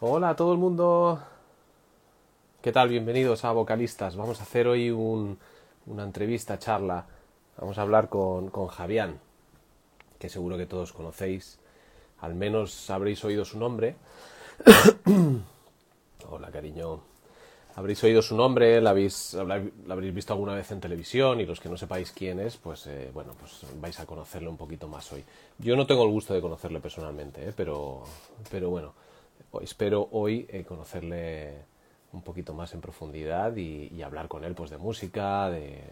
Hola todo el mundo. ¿Qué tal? Bienvenidos a Vocalistas. Vamos a hacer hoy un- una entrevista, charla. Vamos a hablar con, con Javián, que seguro que todos conocéis. Al menos habréis oído su nombre. Hola, cariño. Habréis oído su nombre, la habéis, habréis visto alguna vez en televisión y los que no sepáis quién es, pues eh, bueno, pues vais a conocerle un poquito más hoy. Yo no tengo el gusto de conocerle personalmente, eh, pero, pero bueno, espero hoy eh, conocerle un poquito más en profundidad y, hablar con él pues de música, de,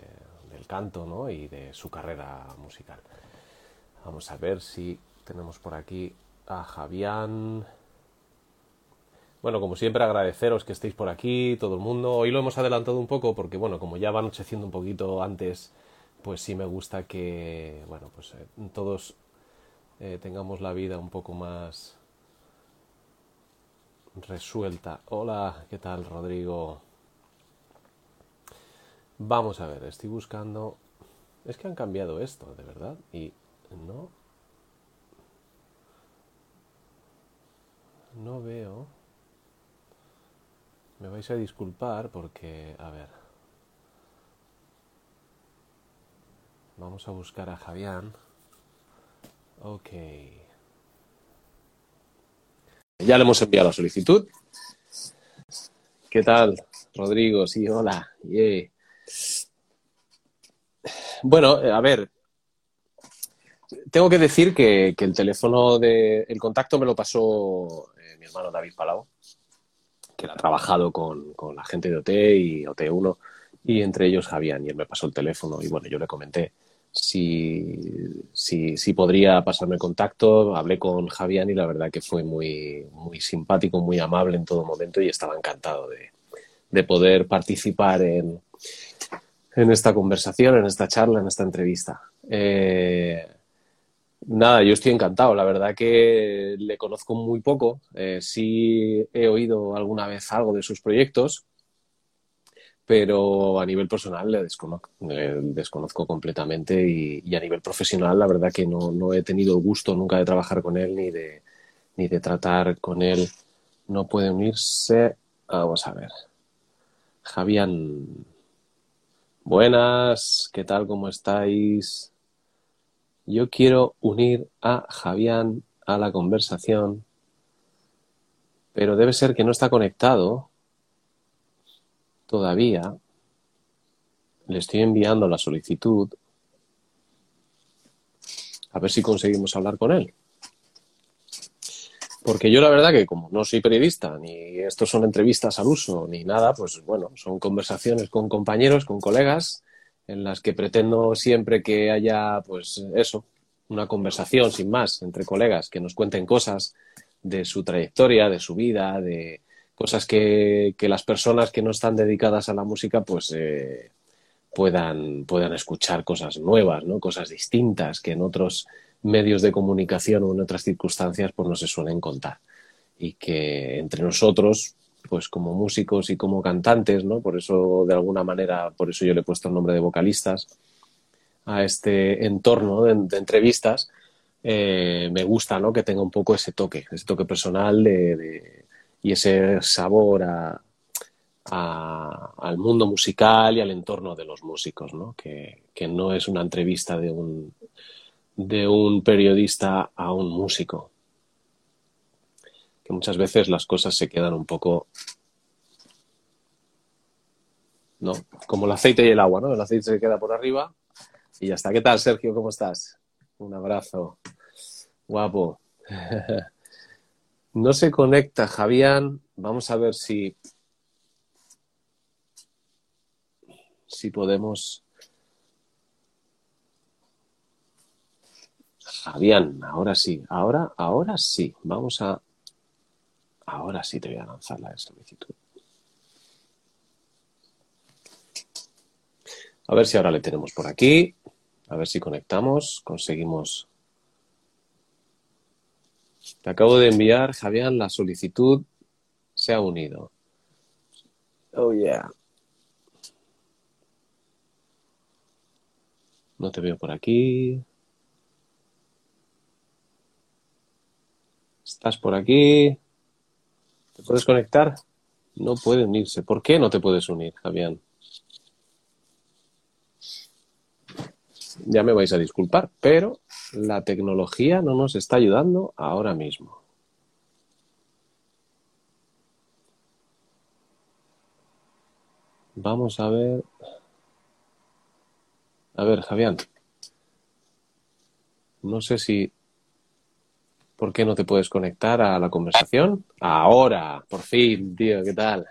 del canto. Y de su carrera musical. Vamos a ver si tenemos por aquí a Javián. Bueno, como siempre, agradeceros que estéis por aquí, todo el mundo. Hoy lo hemos adelantado un poco porque, bueno, como ya va anocheciendo un poquito antes, pues sí me gusta que, bueno, pues eh, todos eh, tengamos la vida un poco más resuelta. Hola, ¿qué tal, Rodrigo? Vamos a ver, estoy buscando... Es que han cambiado esto, de verdad, y no... No veo... Me vais a disculpar porque, a ver, vamos a buscar a Javián. Ok. Ya le hemos enviado la solicitud. ¿Qué tal, Rodrigo? Sí, hola. Yeah. Bueno, a ver, tengo que decir que, el teléfono de... El contacto me lo pasó eh, mi hermano David Palau que ha trabajado con, con la gente de OT y OT1 y entre ellos Javián y él me pasó el teléfono y bueno, yo le comenté si, si, si podría pasarme contacto, hablé con Javián y la verdad que fue muy, muy simpático, muy amable en todo momento y estaba encantado de, de poder participar en, en esta conversación, en esta charla, en esta entrevista. Eh, Nada, yo estoy encantado. La verdad que le conozco muy poco. Eh, sí he oído alguna vez algo de sus proyectos, pero a nivel personal le desconozco, le desconozco completamente y, a nivel profesional la verdad que no, no he tenido gusto nunca de trabajar con él ni de, ni de tratar con él. No puede unirse. Vamos a ver. Javián. Buenas, ¿qué tal? ¿Cómo estáis? Yo quiero unir a Javián a la conversación, pero debe ser que no está conectado todavía. Le estoy enviando la solicitud. A ver si conseguimos hablar con él. Porque yo la verdad que como no soy periodista, ni estos son entrevistas al uso, ni nada, pues bueno, son conversaciones con compañeros, con colegas, en las que pretendo siempre que haya, pues eso, una conversación sin más entre colegas, que nos cuenten cosas de su trayectoria, de su vida, de cosas que, las personas que no están dedicadas a la música, pues eh, puedan, puedan escuchar cosas nuevas, ¿no? Cosas distintas que en otros medios de comunicación o en otras circunstancias pues no se suelen contar. Y que entre nosotros, pues como músicos y como cantantes, ¿no? Por eso, de alguna manera, por eso yo le he puesto el nombre de vocalistas a este entorno de, entrevistas, eh, me gusta, ¿no? Que tenga un poco ese toque, ese toque personal de- y ese sabor a, al mundo musical y al entorno de los músicos, ¿no? Que, que no es una entrevista de un, de un periodista a un músico. Que muchas veces las cosas se quedan un poco, ¿no? Como el aceite y el agua, ¿no? El aceite se queda por arriba y ya está. ¿Qué tal, Sergio? ¿Cómo estás? Un abrazo. Guapo. No se conecta Javián. Vamos a ver si si podemos. Javián, ahora sí, ahora, ahora sí. Vamos a. Ahora sí te voy a lanzar la solicitud. A ver si ahora le tenemos por aquí. A ver si conectamos. Conseguimos. Te acabo de enviar, Javián, la solicitud. Se ha unido. Oh, yeah. No te veo por aquí. ¿Estás por aquí? puedes conectar? No puede unirse. ¿Por qué no te puedes unir, Javier? Ya me vais a disculpar, pero la tecnología no nos está ayudando ahora mismo. Vamos a ver. A ver, Javián. No sé si. ¿Por qué no te puedes conectar a la conversación? Ahora, por fin, tío, ¿qué tal?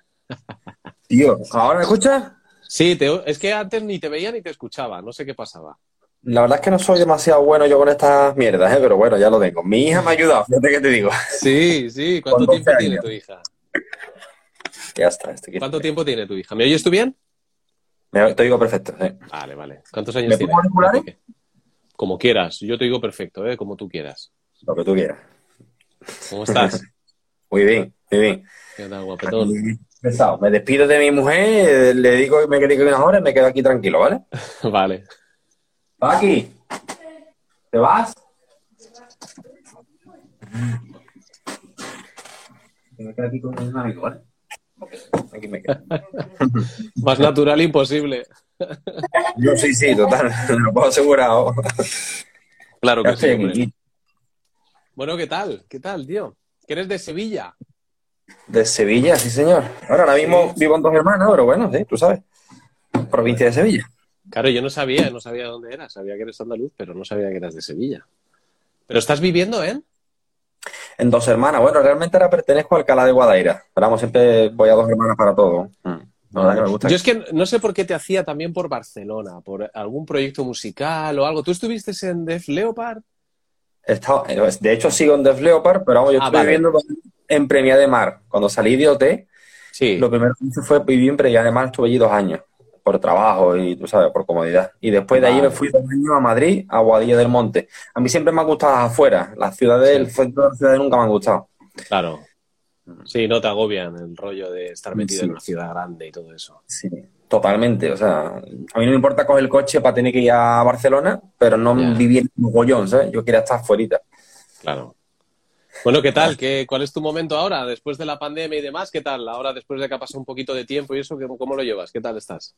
Tío, ¿ahora me escuchas? Sí, es que antes ni te veía ni te escuchaba, no sé qué pasaba. La verdad es que no soy demasiado bueno yo con estas mierdas, ¿eh? pero bueno, ya lo tengo. Mi hija me ha ayudado, fíjate que te digo. Sí, sí. ¿Cuánto tiempo tiene tu hija? Ya está. Estoy ¿Cuánto tiempo tiene tu hija? ¿Me oyes tú bien? te digo perfecto, sí. Vale, vale. ¿Cuántos años tiene? Como quieras. Yo te digo perfecto, ¿eh? Como tú quieras. Lo que tú quieras. ¿Cómo estás? muy bien, muy bien. ¿Qué tal, guapetón? Me despido de mi mujer, le digo que me quería que unas horas y me quedo aquí tranquilo, ¿vale? vale. Paqui, ¿te vas? Me quedo aquí con un amigo, ¿vale? Aquí me quedo. Más natural imposible. Yo sí, sí, total, lo puedo asegurar. Claro que sí. Bueno, ¿qué tal? ¿Qué tal, tío? ¿Que eres de Sevilla? De Sevilla, sí, señor. Ahora, mismo vivo en dos hermanas, pero bueno, sí, tú sabes. Provincia de Sevilla. Claro, yo no sabía, no sabía dónde eras. Sabía que eres andaluz, pero no sabía que eras de Sevilla. ¿Pero estás viviendo en? En dos hermanas. Bueno, realmente ahora pertenezco a Alcalá de Guadaira. Pero vamos, siempre voy a dos hermanas para todo. Mm. Yo es que no sé por qué te hacía también por Barcelona, por algún proyecto musical o algo. ¿Tú estuviste en Def Leopard? de hecho, sigo en Def Leopard, pero vamos, yo ah, estoy viviendo en Premia de Mar. Cuando salí de OT, sí. lo primero que hice fue vivir en Premia de Mar, estuve allí dos años, por trabajo y, tú sabes, por comodidad. Y después de ahí me fui dos años a Madrid, a Guadilla del Monte. A mí siempre me han gustado afuera, las ciudades, el centro de la ciudad nunca me han gustado. Claro. Sí, no te agobian el rollo de estar metido en una ciudad grande y todo eso. Sí, totalmente. O sea, a mí no me importa coger el coche para tener que ir a Barcelona, pero no vivir en un mogollón, ¿sabes? Yo quería estar fuera. Claro. Bueno, ¿qué tal? ¿Qué, ¿Cuál es tu momento ahora, después de la pandemia y demás? ¿Qué tal? Ahora, después de que ha pasado un poquito de tiempo y eso, ¿cómo lo llevas? ¿Qué tal estás?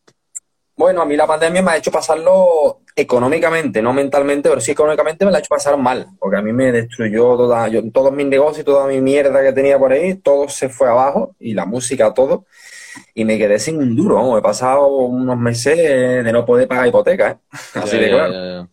Bueno, a mí la pandemia me ha hecho pasarlo económicamente, no mentalmente, pero sí económicamente me la ha hecho pasar mal, porque a mí me destruyó toda, yo, todos mis negocios, toda mi mierda que tenía por ahí, todo se fue abajo y la música, todo, y me quedé sin un duro. He pasado unos meses de no poder pagar hipoteca, ¿eh? así de claro.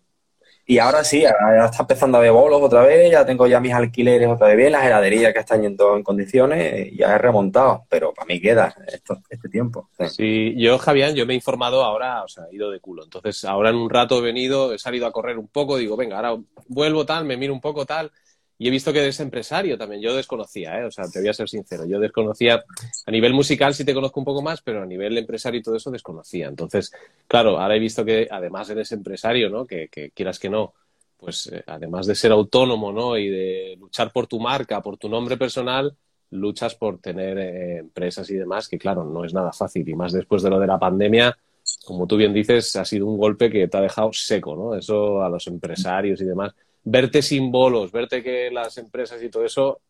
Y ahora sí, ahora está empezando a ver bolos otra vez, ya tengo ya mis alquileres otra vez bien, las heladerías que están yendo en condiciones, ya he remontado, pero para mí queda esto, este tiempo. Sí. yo, Javier, yo me he informado ahora, o sea, he ido de culo. Entonces, ahora en un rato he venido, he salido a correr un poco, digo, venga, ahora vuelvo tal, me miro un poco tal, y he visto que eres empresario también. Yo desconocía, ¿eh? o sea, te voy a ser sincero. Yo desconocía, a nivel musical sí te conozco un poco más, pero a nivel empresario y todo eso desconocía. Entonces, claro, ahora he visto que además eres empresario, ¿no? Que, quieras que no, pues eh, además de ser autónomo, ¿no? Y de luchar por tu marca, por tu nombre personal, luchas por tener eh, empresas y demás, que claro, no es nada fácil. Y más después de lo de la pandemia, como tú bien dices, ha sido un golpe que te ha dejado seco, ¿no? Eso a los empresarios y demás verte sin bolos, verte que las empresas y todo eso,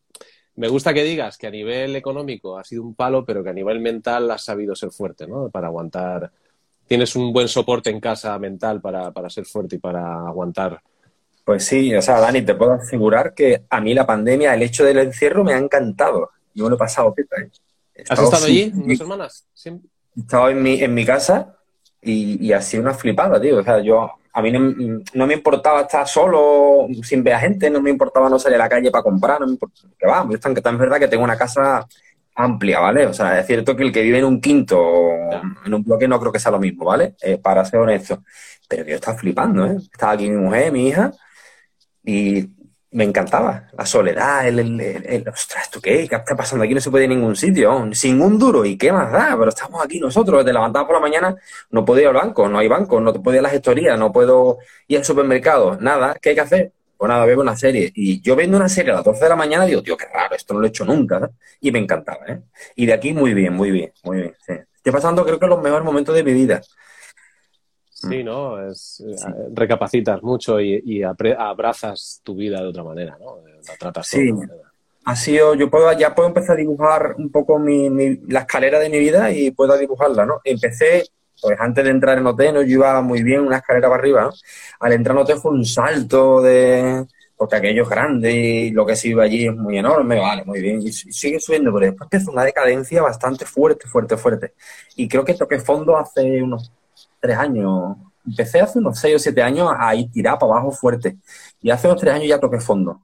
me gusta que digas que a nivel económico ha sido un palo, pero que a nivel mental has sabido ser fuerte, ¿no? Para aguantar. Tienes un buen soporte en casa mental para, ser fuerte y para aguantar. Pues sí, o sea, Dani, te puedo asegurar que a mí la pandemia, el hecho del encierro me ha encantado. Yo me lo he pasado pipa, ¿eh? ¿Has estado allí, dos hermanas? ¿Sí? He estado en mi, en mi casa y, y ha sido una flipada, tío. O sea, yo a mí no, me importaba estar solo, sin ver a gente, no me importaba no salir a la calle para comprar, no me importaba, que va, es tan verdad que tengo una casa amplia, ¿vale? O sea, es cierto que el que vive en un quinto en un bloque no creo que sea lo mismo, ¿vale? Eh, para ser honesto. Pero yo estaba flipando, ¿eh? Estaba aquí mi mujer, mi hija, y me encantaba. La soledad, el, el, el, ostras, ¿tú qué? ¿Qué está pasando aquí? No se puede ir a ningún sitio, sin un duro. ¿Y qué más da? Pero estamos aquí nosotros, te levantabas por la mañana, no puedo ir al banco, no hay banco, no te puedo ir a la gestoría, no puedo ir al supermercado, nada. ¿Qué hay que hacer? Pues nada, veo una serie. Y yo viendo una serie a las 12 de la mañana digo, tío, qué raro, esto no lo he hecho nunca. Y me encantaba, ¿eh? Y de aquí muy bien, muy bien, muy bien. Estoy pasando creo que los mejores momentos de mi vida. Sí, ¿no? Es, eh, Recapacitas mucho y, abrazas tu vida de otra manera, ¿no? La tratas sí. ha sido, yo puedo, ya puedo empezar a dibujar un poco mi, la escalera de mi vida y puedo dibujarla, ¿no? Empecé, pues antes de entrar en OT no yo iba muy bien una escalera para arriba, ¿no? Al entrar en OT fue un salto de, porque aquello es grande y lo que se iba allí es muy enorme, vale, muy bien, y, sigue subiendo, pero después empezó una decadencia bastante fuerte, fuerte, fuerte. Y creo que toqué fondo hace unos tres años, empecé hace unos seis o siete años a ir tirar para abajo fuerte, y hace unos tres años ya toqué fondo.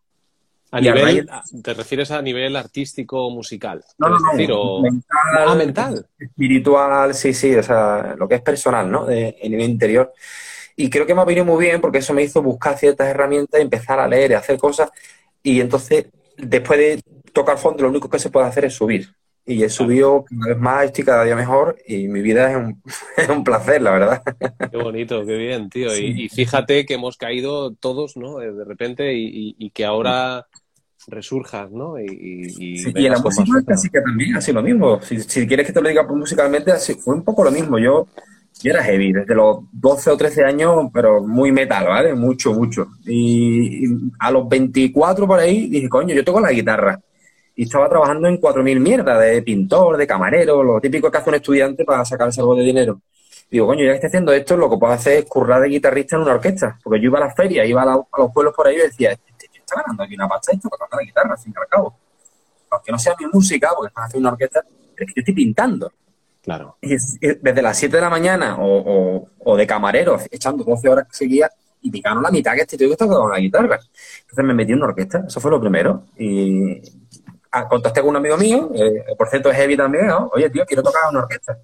A nivel, ¿Te refieres a nivel artístico musical? No, no, no. Mental, ah, mental. Espiritual, sí, sí, o sea, lo que es personal, ¿no? De, nivel interior. Y creo que me ha venido muy bien porque eso me hizo buscar ciertas herramientas, empezar a leer y hacer cosas. Y entonces, después de tocar fondo, lo único que se puede hacer es subir. Y he subido cada vez más, estoy cada día mejor y mi vida es un, es un placer, la verdad. Qué bonito, qué bien, tío. Y, fíjate que hemos caído todos, ¿no? De repente y, y que ahora resurjas, ¿no? Y, y, en la música casi que también, así lo mismo. Si, quieres que te lo diga musicalmente, así, fue un poco lo mismo. Yo, yo era heavy desde los 12 o 13 años, pero muy metal, ¿vale? Mucho, mucho. Y, a los 24 por ahí dije, coño, yo toco la guitarra. Y estaba trabajando en 4.000 mierdas, de pintor, de camarero, lo típico que hace un estudiante para sacarse algo de dinero. digo, coño, ya que estoy haciendo esto, lo que puedo hacer es currar de guitarrista en una orquesta. Porque yo iba a las ferias, iba a, a los pueblos por ahí y decía, está ganando aquí una pasta esto para tocar la guitarra, sin fin y cabo. Aunque no sea mi música, porque estás haciendo una orquesta, pero es que yo estoy pintando. Claro. Y desde las 7 de la mañana o, o, de camarero, echando 12 horas que seguía, y me gano la mitad que este tío que está con la guitarra. Entonces me metí en una orquesta, eso fue lo primero. Y contacté con un amigo mío, eh, por cierto es heavy también, ¿no? oye tío, quiero tocar una orquesta.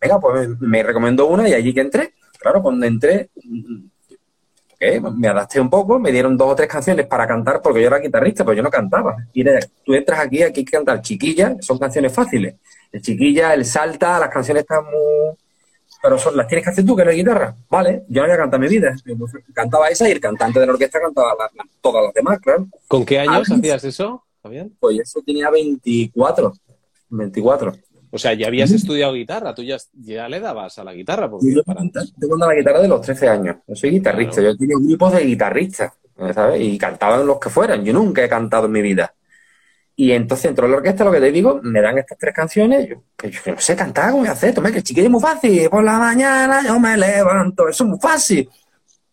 Venga, pues me recomendó una y allí que entré. Claro, cuando entré, me adapté un poco, me dieron dos o tres canciones para cantar porque yo era guitarrista, pero yo no cantaba. Y tú entras aquí, aquí hay que cantar chiquilla, son canciones fáciles. El chiquilla, el salta, las canciones están muy... Pero son, las tienes que hacer tú, que eres guitarra. Vale, yo no voy a cantar mi vida. cantaba esa y el cantante de la orquesta cantaba todas las demás, claro. ¿Con qué años hacías eso, Pues eso tenía 24. 24. O sea, ya habías estudiado guitarra, tú ya, ya le dabas a la guitarra. Porque yo tengo la guitarra de los 13 años. Yo soy guitarrista, yo tenía grupos de guitarristas, ¿sabes? Y cantaban los que fueran. Yo nunca he cantado en mi vida. Y entonces entró en la orquesta, lo que te digo, me dan estas tres canciones, yo, yo no sé cantar, ¿cómo voy a hacer? Toma, que el chiquillo es muy fácil, por la mañana yo me levanto, eso es muy fácil.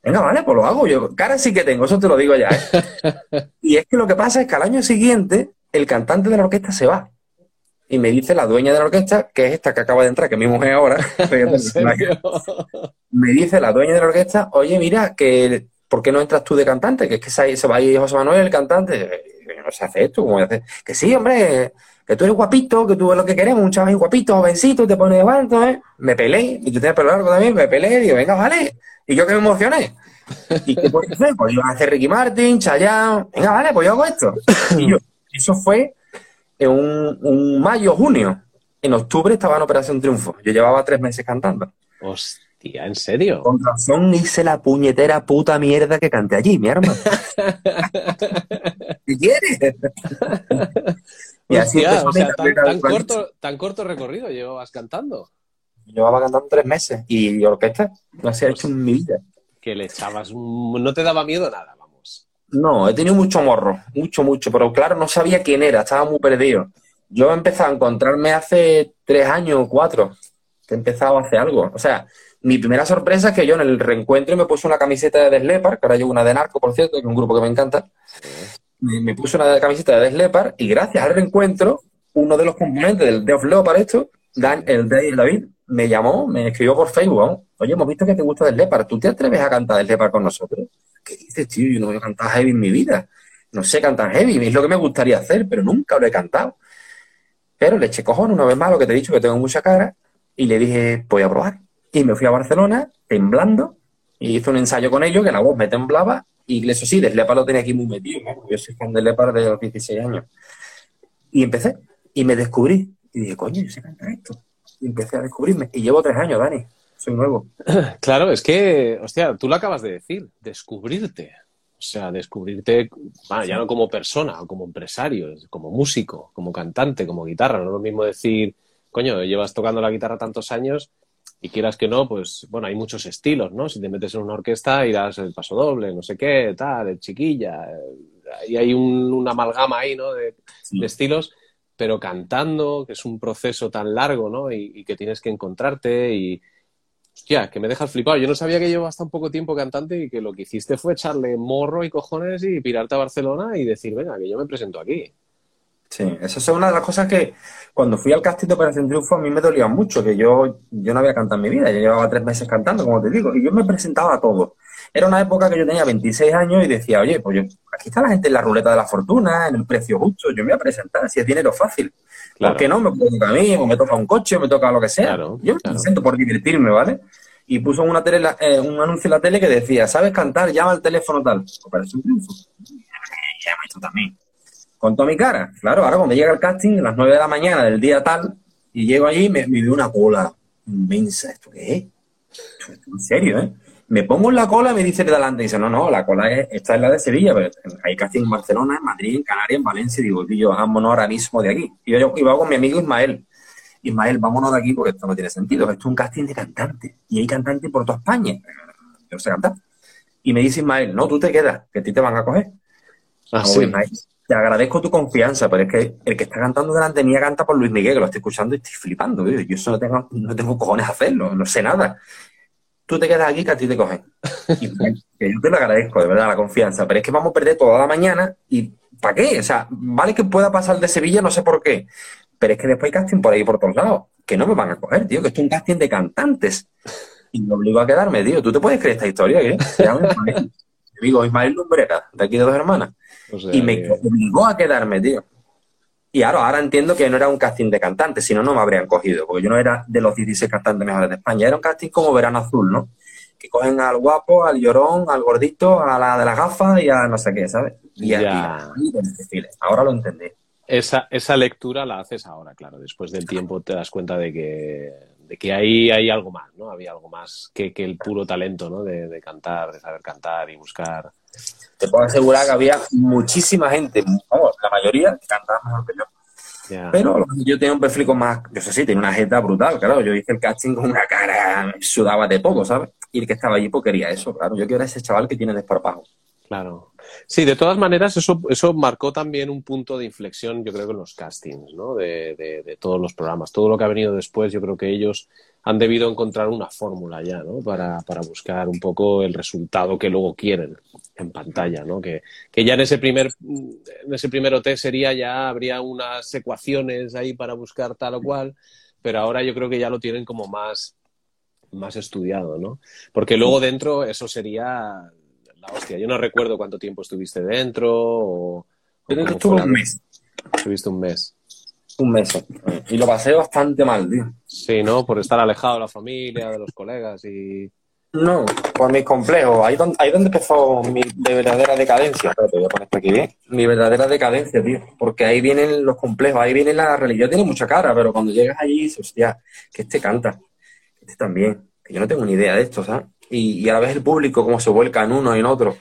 Venga, vale, pues lo hago yo. Cara sí que tengo, eso te lo digo ya. ¿eh? y es que lo que pasa es que al año siguiente el cantante de la orquesta se va y me dice la dueña de la orquesta, que es esta que acaba de entrar, que es mi mujer ahora, me dice la dueña de la orquesta, oye, mira, que ¿por qué no entras tú de cantante? Que es que se va a ir José Manuel, el cantante. No se hace esto, ¿cómo hace? Que sí, hombre, que tú eres guapito, que tú eres lo que queremos, un chaval guapito, jovencito, te pones de guanto, ¿eh? Me peleé, y tú tienes pelo largo también, me peleé, digo, venga, vale. Y yo que me emocioné. ¿Y qué puedes hacer? Pues iba a hacer Ricky Martin, Chayanne, venga, vale, pues yo hago esto. Y yo, eso fue en un, mayo, junio. En octubre estaba en Operación Triunfo. Yo llevaba tres meses cantando. Hostia, ¿en serio? Con razón hice la puñetera puta mierda que canté allí, mi hermano. ¿Qué quieres? Y así o sea, tan, corto, tan corto recorrido llevabas cantando. Llevaba cantando tres meses y orquesta no se ha hecho en mi vida. Que le echabas, no te daba miedo nada. No, he tenido mucho morro, mucho, mucho, pero claro, no sabía quién era, estaba muy perdido. Yo he empezado a encontrarme hace tres años o cuatro, que he empezado a hacer algo. O sea, mi primera sorpresa es que yo en el reencuentro me puse una camiseta de Deslepar, que ahora llevo una de Narco, por cierto, que es un grupo que me encanta. Me, puse una camiseta de Deslepar y gracias al reencuentro, uno de los componentes del Death Leopard esto, Dan, el David, me llamó, me escribió por Facebook, oye, hemos visto que te gusta Deslepar, ¿tú te atreves a cantar Deslepar con nosotros? ¿qué dices, tío? Yo no voy a cantar heavy en mi vida. No sé cantar heavy, es lo que me gustaría hacer, pero nunca lo he cantado. Pero le eché cojón una vez más lo que te he dicho, que tengo mucha cara, y le dije, voy a probar. Y me fui a Barcelona, temblando, y hice un ensayo con ellos, que la voz me temblaba, y eso sí, Deslepa lo tenía aquí muy metido, yo soy fan de Lepa desde los 16 años. Y empecé, y me descubrí, y dije, coño, yo sé cantar esto. Y empecé a descubrirme, y llevo tres años, Dani soy nuevo. Claro, es que, hostia, tú lo acabas de decir, descubrirte. O sea, descubrirte, ya no como persona, como empresario, como músico, como cantante, como guitarra. No es lo mismo decir, coño, llevas tocando la guitarra tantos años y quieras que no, pues bueno, hay muchos estilos, ¿no? Si te metes en una orquesta irás el paso doble, no sé qué, tal, el chiquilla, y hay un, una amalgama ahí, ¿no? De, de, estilos, pero cantando, que es un proceso tan largo, ¿no? Y, y, que tienes que encontrarte y, hostia, que me dejas flipado. Yo no sabía que llevas tan poco tiempo cantante y que lo que hiciste fue echarle morro y cojones y pirarte a Barcelona y decir, venga, que yo me presento aquí. Sí, esa es una de las cosas que cuando fui al casting de Operación Triunfo a mí me dolía mucho, que yo, yo no había cantado en mi vida, yo llevaba tres meses cantando, como te digo, y yo me presentaba a todo. Era una época que yo tenía 26 años y decía, oye, pues yo, aquí está la gente en la ruleta de la fortuna, en el precio justo, yo me voy a presentar, si es dinero fácil. Claro. ¿Por qué no? Me toca a mí, o me toca un coche, o me toca lo que sea. Claro, yo me claro. presento por divertirme, ¿vale? Y puso una tele, eh, un anuncio en la tele que decía, ¿sabes cantar? Llama al teléfono tal. Operación Triunfo. Llama esto también con toda mi cara. Claro, ahora cuando llega el casting, a las 9 de la mañana del día tal, y llego allí, me, me veo una cola inmensa. ¿Esto qué es? ¿Esto, en serio, ¿eh? Me pongo en la cola y me dice de delante, dice, no, no, la cola es, esta es la de Sevilla, pero hay casting en Barcelona, en Madrid, en Canarias, en Valencia, y digo, y yo, vámonos ahora mismo de aquí. Y yo iba con mi amigo Ismael. Ismael, vámonos de aquí porque esto no tiene sentido. Esto es un casting de cantantes. Y hay cantantes por toda España. Yo no sé cantar. Y me dice Ismael, no, tú te quedas, que a ti te van a coger. Ah, No, sí. Ismael, te agradezco tu confianza, pero es que el que está cantando delante mía canta por Luis Miguel, que lo estoy escuchando y estoy flipando. tío. Yo eso no tengo, no tengo cojones a hacerlo, no sé nada. Tú te quedas aquí que a ti te cogen. Y yo te lo agradezco, de verdad, la confianza, pero es que vamos a perder toda la mañana y ¿para qué? O sea, vale que pueda pasar de Sevilla, no sé por qué, pero es que después hay casting por ahí por todos lados, que no me van a coger, tío, que esto es un casting de cantantes. Y me obligo a quedarme, tío. ¿Tú te puedes creer esta historia? ¿eh? Ismael. Mi amigo Ismael Lumbrera, de aquí de dos hermanas. O sea, Y me que- obligó a quedarme, tío. Y ahora, ahora entiendo que no era un casting de cantantes, si no, no me habrían cogido, porque yo no era de los 16 cantantes mejores de España, era un casting como Verano Azul, ¿no? Que cogen al guapo, al llorón, al gordito, a la de las gafas y a no sé qué, ¿sabes? Y a, desfile. Ahora lo entendí. esa, esa lectura la haces ahora, claro. Después del tiempo te das cuenta de que, de que ahí hay algo más, ¿no? Había algo más que, que el puro talento, ¿no? De, de cantar, de saber cantar y buscar. Te puedo asegurar que había muchísima gente, vamos, la mayoría que cantaba mejor que yo. Pero yo tenía un perfil con más, yo sé, sí, tenía una jeta brutal, claro. Yo hice el casting con una cara, sudaba de todo, ¿sabes? Y el que estaba allí pues quería eso, claro. Yo quiero a ese chaval que tiene desparpajo. Claro. Sí, de todas maneras, eso, eso marcó también un punto de inflexión, yo creo que en los castings, ¿no? De, de- de todos los programas. Todo lo que ha venido después, yo creo que ellos han debido encontrar una fórmula ya, ¿no? Para, para buscar un poco el resultado que luego quieren en pantalla, ¿no? Que, que ya en ese primer, en ese primer OT sería ya, habría unas ecuaciones ahí para buscar tal o cual, pero ahora yo creo que ya lo tienen como más, más estudiado, ¿no? Porque luego dentro eso sería la hostia. Yo no recuerdo cuánto tiempo estuviste dentro o... o Yo estuve un mes, Estuviste un mes. Un mes. Y lo pasé bastante mal, tío. Sí, ¿no? Por estar alejado de la familia, de los colegas y... No, por mis complejos. Ahí donde, ahí donde empezó mi de verdadera decadencia. Espérate, voy a poner esto aquí bien. Mi verdadera decadencia, tío. Porque ahí vienen los complejos, ahí viene la religión. Tiene mucha cara, pero cuando llegas allí dices, hostia, que este canta, que este también. Que yo no tengo ni idea de esto, ¿sabes? Y, y a la vez el público, cómo se vuelca en uno y en otro.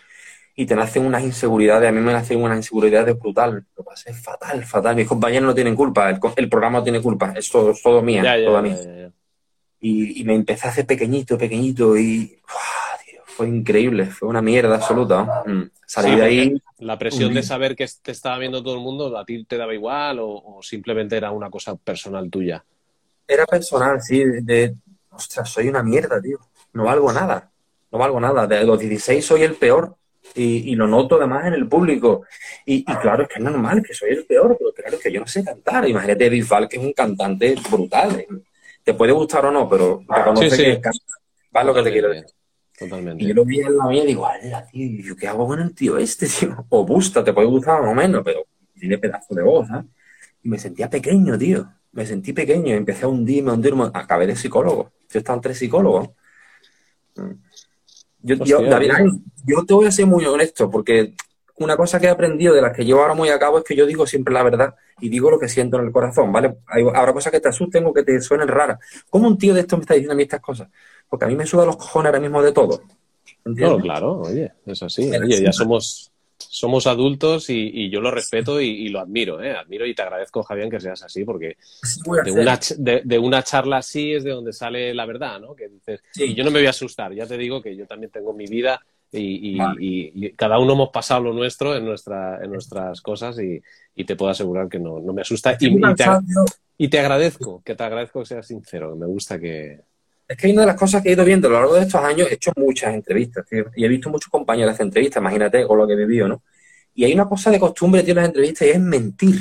Y te nacen unas inseguridades. A mí me nacen unas inseguridades brutal. Lo pasé fatal, fatal. Mis compañeros no tienen culpa. El, programa no tiene culpa. Es todo, es todo mía. Ya, ya, toda ya, mía ya, ya. y, y me empecé a hacer pequeñito, pequeñito y fue increíble, fue una mierda absoluta. Mm. Salí Sí, de ahí, La presión de Mm. saber que te estaba viendo todo el mundo, ¿a ti te daba igual o, o simplemente era una cosa personal tuya? era personal, sí, de, de, ostras, soy una mierda, tío, no valgo nada, no valgo nada, de los 16 soy el peor y, y lo noto además en el público y, y claro, es que es normal que soy el peor, pero claro, es que yo no sé cantar, imagínate Bisbal que es un cantante brutal, ¿eh? te puede gustar o no, pero reconoce Sí, sí. que canta, ¿Sabes lo que te quiero decir? Totalmente. Y yo lo vi en la mía y digo, ¡hala, tío! ¿y yo qué hago con el tío este, tío? O Busta, te puede gustar más o menos, pero tiene pedazo de voz, ¿sabes? Y me sentía pequeño, tío. Me sentí pequeño. Empecé a hundirme, a hundirme. Acabé de psicólogo. Yo estaba entre psicólogos. Mm. Yo, David, yo te voy a ser muy honesto, porque una cosa que he aprendido de las que llevo ahora muy a cabo es que yo digo siempre la verdad y digo lo que siento en el corazón, ¿vale? Hay, habrá cosas que te asusten o que te suenen raras. ¿Cómo un tío de esto me está diciendo a mí estas cosas? Porque a mí me suda los cojones ahora mismo de todo. No, claro, oye, es así. Oye, ya somos, somos adultos y, y yo lo respeto y, y lo admiro, ¿eh? Admiro y te agradezco, Javier, que seas así, porque de una, de, de una charla así es de donde sale la verdad, ¿no? Que dices, Sí. y yo no me voy a asustar, ya te digo que yo también tengo mi vida y, cada uno hemos pasado lo nuestro en, nuestra, en nuestras cosas y, te puedo asegurar que no, me asusta. Y te, agradezco, que te agradezco que seas sincero, me gusta que... Es que una de las cosas que he ido viendo a lo largo de estos años, he hecho muchas entrevistas, tío, y he visto muchos compañeros hacer entrevistas, imagínate con lo que he vivido, ¿no? Y hay una cosa de costumbre, tío, en las entrevistas y es mentir.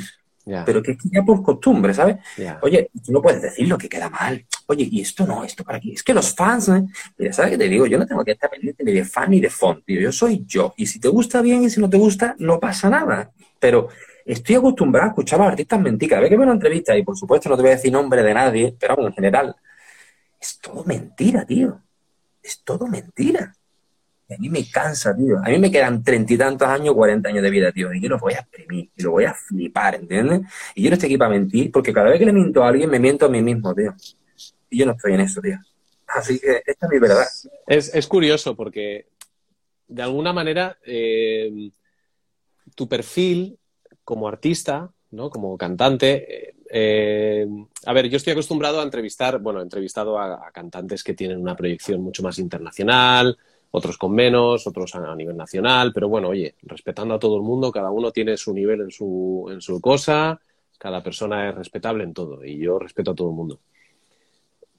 Pero que es ya por costumbre, ¿sabes? Oye, tú no puedes decir lo que queda mal. Oye, y esto no, esto para aquí. Es que los fans, ¿eh? Mira, ¿sabes qué te digo? Yo no tengo que estar pendiente ni de fan ni de font, tío. Yo soy yo. Y si te gusta bien y si no te gusta, no pasa nada. Pero estoy acostumbrado a escuchar a los artistas mentir. Cada vez que veo una entrevista, y por supuesto no te voy a decir nombre de nadie, pero en general, es todo mentira, tío. Es todo mentira. Y a mí me cansa, tío. A mí me quedan treinta y tantos años, cuarenta años de vida, tío. Y yo lo voy a exprimir, y lo voy a flipar, ¿entiendes? Y yo no estoy aquí para mentir, porque cada vez que le miento a alguien, me miento a mí mismo, tío. Y yo no estoy en eso, tío. Así que esta es mi verdad. Es, curioso, porque de alguna manera eh, tu perfil como artista, ¿no? Como cantante, eh, a ver, yo estoy acostumbrado a entrevistar, bueno, he entrevistado a, cantantes que tienen una proyección mucho más internacional, otros con menos, otros a, nivel nacional, pero bueno, oye, respetando a todo el mundo, cada uno tiene su nivel en su, en su cosa, cada persona es respetable en todo y yo respeto a todo el mundo.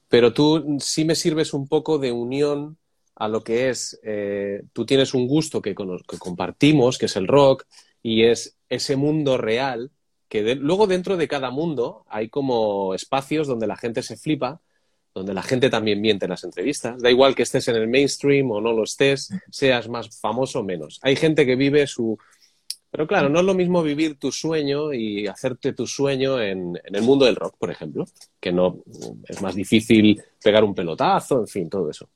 Pero tú sí me sirves un poco de unión a lo que es, eh, tú tienes un gusto que, que, compartimos, que es el rock, y es ese mundo real, que luego dentro de cada mundo hay como espacios donde la gente se flipa donde la gente también miente en las entrevistas. Da igual que estés en el mainstream o no lo estés, seas más famoso o menos. Hay gente que vive su... Pero claro, no es lo mismo vivir tu sueño y hacerte tu sueño en, el mundo del rock, por ejemplo, que no es más difícil pegar un pelotazo, en fin, todo eso.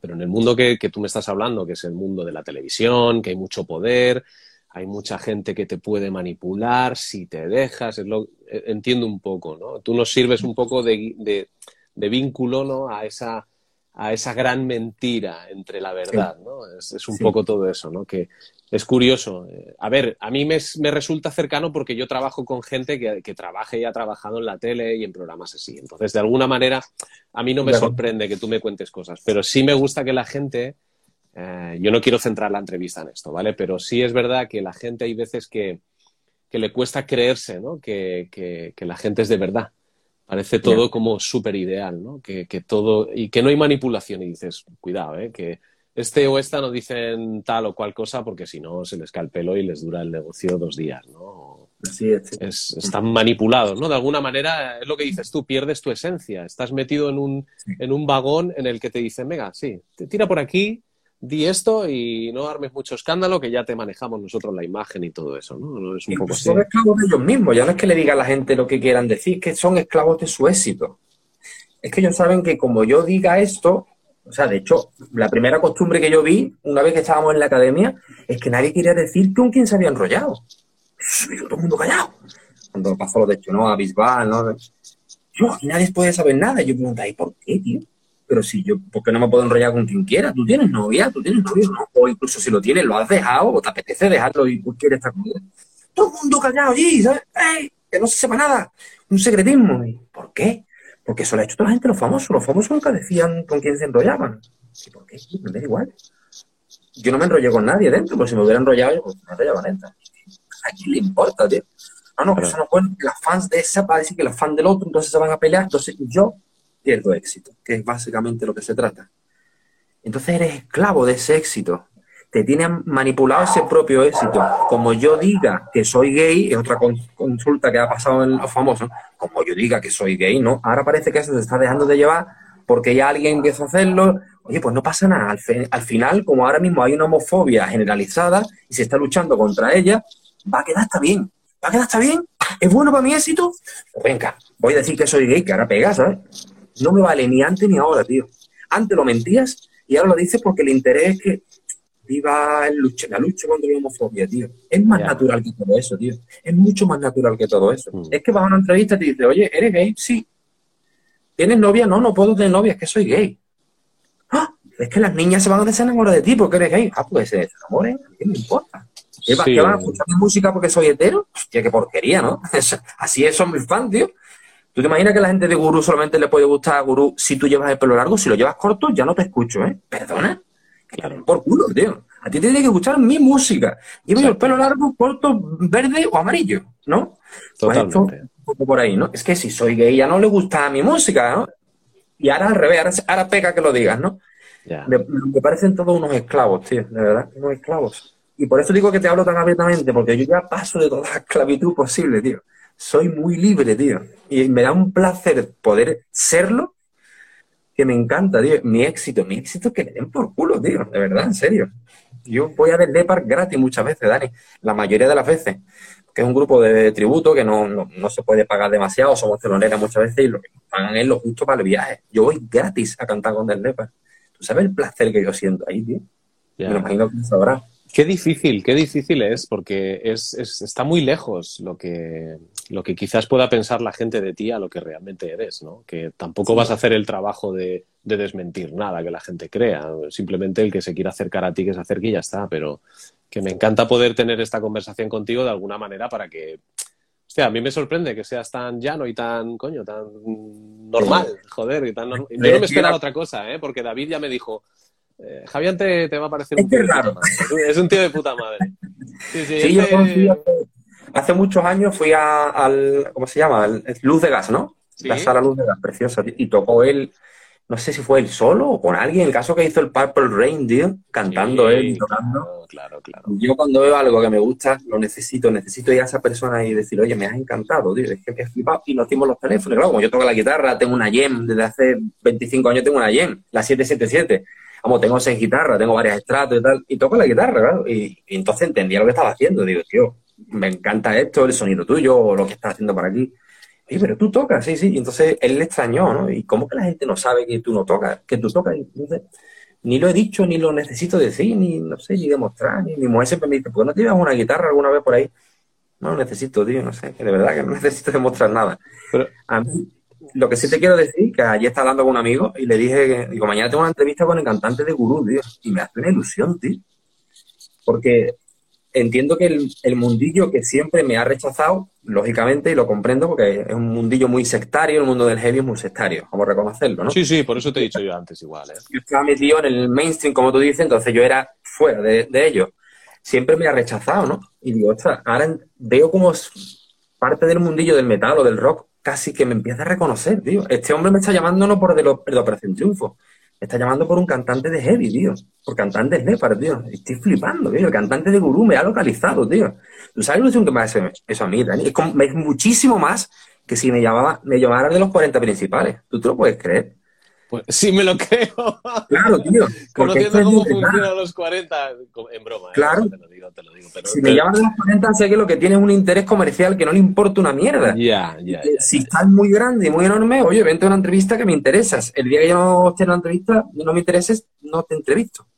Pero en el mundo que, que tú me estás hablando, que es el mundo de la televisión, que hay mucho poder, hay mucha gente que te puede manipular si te dejas, es lo, entiendo un poco, ¿no? Tú nos sirves un poco de de vínculo ¿no? a, esa, a esa gran mentira entre la verdad. ¿no? Es, un poco todo eso, ¿no? que es curioso. A ver, a mí me, me resulta cercano porque yo trabajo con gente que, que trabaja y ha trabajado en la tele y en programas así. Entonces, de alguna manera, a mí no me sorprende que tú me cuentes cosas, pero sí me gusta que la gente... Eh, yo no quiero centrar la entrevista en esto, ¿vale? Pero sí es verdad que la gente hay veces que, que le cuesta creerse, ¿no? Que, que, que, la gente es de verdad. Parece todo como súper ideal, ¿no? Que, todo, y que no hay manipulación. Y dices, cuidado, ¿eh? Que este o esta no dicen tal o cual cosa porque si no se les cae el pelo y les dura el negocio dos días, ¿no? Así es, están manipulados, ¿no? De alguna manera es lo que dices tú, pierdes tu esencia. Estás metido en un, en un vagón en el que te dicen, venga, sí, te tira por aquí, di esto y no armes mucho escándalo, que ya te manejamos nosotros la imagen y todo eso, ¿no? Es un poco Son esclavos de ellos mismos, ya no es que le diga a la gente lo que quieran decir, que son esclavos de su éxito. Es que ellos saben que como yo diga esto, o sea, de hecho, la primera costumbre que yo vi, una vez que estábamos en la academia, es que nadie quería decir con quién se había enrollado. todo el mundo callado. Cuando pasó lo de a Bisbal, ¿no? Yo, aquí nadie puede saber nada. Yo pregunto, ¿y por qué, tío? Pero si yo, ¿por qué no me puedo enrollar con quien quiera? Tú tienes novia, tú tienes novio, ¿no? O incluso si lo tienes, lo has dejado, o te apetece dejarlo y tú quieres estar con él. Todo el mundo callado allí, ¿sabes? ¡Ey! Que no se sepa nada. Un secretismo. ¿Por qué? Porque eso lo ha hecho toda la gente, los famosos. Los famosos nunca decían con quién se enrollaban. ¿Y por qué? Me da igual. Yo no me enrollé con nadie dentro, porque si me hubiera enrollado, yo pues, me enrollaba dentro. ¿A quién le importa, tío? No, no, que eso no puede. Las fans de esa para decir que los fans del otro, entonces se van a pelear. Entonces yo pierdo éxito, que es básicamente lo que se trata. Entonces eres esclavo de ese éxito. Te tienen manipulado ese propio éxito. Como yo diga que soy gay, es otra consulta que ha pasado en los famosos. Como yo diga que soy gay, ¿no? Ahora parece que eso se está dejando de llevar porque ya alguien empieza a hacerlo. Oye, pues no pasa nada. Al, al final, como ahora mismo hay una homofobia generalizada y se está luchando contra ella, va a quedar hasta bien. Va a quedar hasta bien. ¿Es bueno para mi éxito? Pues venga, voy a decir que soy gay, que ahora pega, ¿sabes? No me vale ni antes ni ahora, tío. Antes lo mentías y ahora lo dices porque el interés es que viva el lucha, la lucha contra la homofobia, tío. Es más natural que todo eso, tío. Es mucho más natural que todo eso. Mm. Es que vas a una entrevista y te dice, oye, ¿eres gay? Sí. ¿Tienes novia? No, no puedo tener novia, es que soy gay. ¡Ah! Es que las niñas se van a desenamorar de ti porque eres gay. Ah, pues se desenamoren, ¿qué me importa? ¿Qué, van a escuchar mi música porque soy hetero? Hostia, qué porquería, ¿no? Así es, son mis fans, tío. ¿Tú te imaginas que la gente de gurú solamente le puede gustar a gurú si tú llevas el pelo largo? Si lo llevas corto, ya no te escucho, ¿eh? ¿Perdona? Claro. Por culo, tío. A ti te tiene que gustar mi música. Llevo el pelo largo, corto, verde o amarillo, ¿no? Pues Totalmente. un poco por ahí, ¿no? Es que si soy gay ya no le gusta mi música, ¿no? Y ahora al revés, ahora, ahora pega que lo digas, ¿no? Me parecen todos unos esclavos, tío, de verdad, unos esclavos. Y por eso digo que te hablo tan abiertamente, porque yo ya paso de toda la esclavitud posible, tío. Soy muy libre, tío. Y me da un placer poder serlo que me encanta, tío. Mi éxito, mi éxito es que me den por culo, tío. De verdad, en serio. Yo voy a ver Lepar gratis muchas veces, Dani. La mayoría de las veces. Que es un grupo de tributo que no, no, no se puede pagar demasiado. Somos teloneras muchas veces y lo que pagan es lo justo para el viaje. Yo voy gratis a cantar con Del Lepar. ¿Tú sabes el placer que yo siento ahí, tío? Me lo imagino que lo sabrás. Qué difícil, qué difícil es, porque es, es- está muy lejos lo que, lo que quizás pueda pensar la gente de ti a lo que realmente eres, ¿no? Que tampoco vas a hacer el trabajo de, de desmentir nada que la gente crea, simplemente el que se quiera acercar a ti que se acerque y ya está, pero que me encanta poder tener esta conversación contigo de alguna manera para que, hostia, a mí me sorprende que seas tan llano y tan, coño, tan normal, joder, y tan normal. Yo no me esperaba otra cosa, ¿eh? Porque David ya me dijo, eh, Javier te, te va a parecer un tío de puta madre. Es un tío de puta madre. Sí, sí, Sí, yo este- hace, muchos años, fui a- al, ¿cómo se llama? Al- el Luz de Gas, ¿no? Sí. La sala Luz de Gas, preciosa. Y tocó él, no sé si fue él solo o con alguien, el caso que hizo el Purple Rain, tío, cantando Sí, él y tocando. Claro, claro, claro. Yo cuando veo algo que me gusta, lo necesito, necesito ir a esa persona y decir, oye, me has encantado, tío, es que me has flipado. Y nos dimos los teléfonos. Claro, como yo toco la guitarra, tengo una Yen, desde hace 25 años tengo una Yen, la 777. Vamos, tengo seis guitarras, tengo varias estratos y tal, y toco la guitarra, claro. Y, y entonces entendía lo que estaba haciendo. Digo, tío, me encanta esto, el sonido tuyo, o lo que estás haciendo por aquí. Y, pero tú tocas, sí, sí. Y entonces él le extrañó, ¿no? ¿Y cómo que la gente no sabe que tú no tocas, que tú tocas? Y entonces, ni lo he dicho, ni lo necesito decir, ni no sé, ni demostrar, ni mi mujer siempre me dice, ¿por qué no te llevas una guitarra alguna vez por ahí? No lo necesito, tío, no sé, que de verdad que no necesito demostrar nada. Pero- A mí, lo que sí te quiero decir, que ayer estaba hablando con un amigo y le dije que, digo, mañana tengo una entrevista con el cantante de Gurú, tío, y me hace una ilusión, tío. Porque entiendo que el, el mundillo que siempre me ha rechazado, lógicamente, y lo comprendo, porque es un mundillo muy sectario, el mundo del heavy es muy sectario, vamos a reconocerlo, ¿no? Sí, sí, por eso te he dicho yo antes igual, ¿eh? yo estaba metido en el mainstream, como tú dices, entonces yo era fuera de, de ello. Siempre me ha rechazado, ¿no? Y digo, ostras, ahora veo como parte del mundillo del metal o del rock casi que me empieza a reconocer, tío. Este hombre me está llamando no por de, lo- de Operación Triunfo, está llamando por un cantante de heavy, tío. Por cantante de Leopard, tío. Estoy flipando, tío. El cantante de Gurú me ha localizado, tío. ¿Tú sabes la ilusión que me hace eso a mí, Dani? Es, muchísimo más que si me llamaba, me llamara de los 40 principales. ¿Tú te lo puedes creer? Pues sí, me lo creo. Claro, tío. Conociendo cómo funcionan los 40, en broma, ¿eh? Claro. Te lo digo, te lo digo. Pero, Si me llaman de los 40, sé que lo que tiene es un interés comercial que no le importa una mierda. Ya, ya, ya. Si estás muy grande y muy enorme, oye, vente a una entrevista que me interesas. El día que yo no esté en una entrevista no me intereses, no te entrevisto.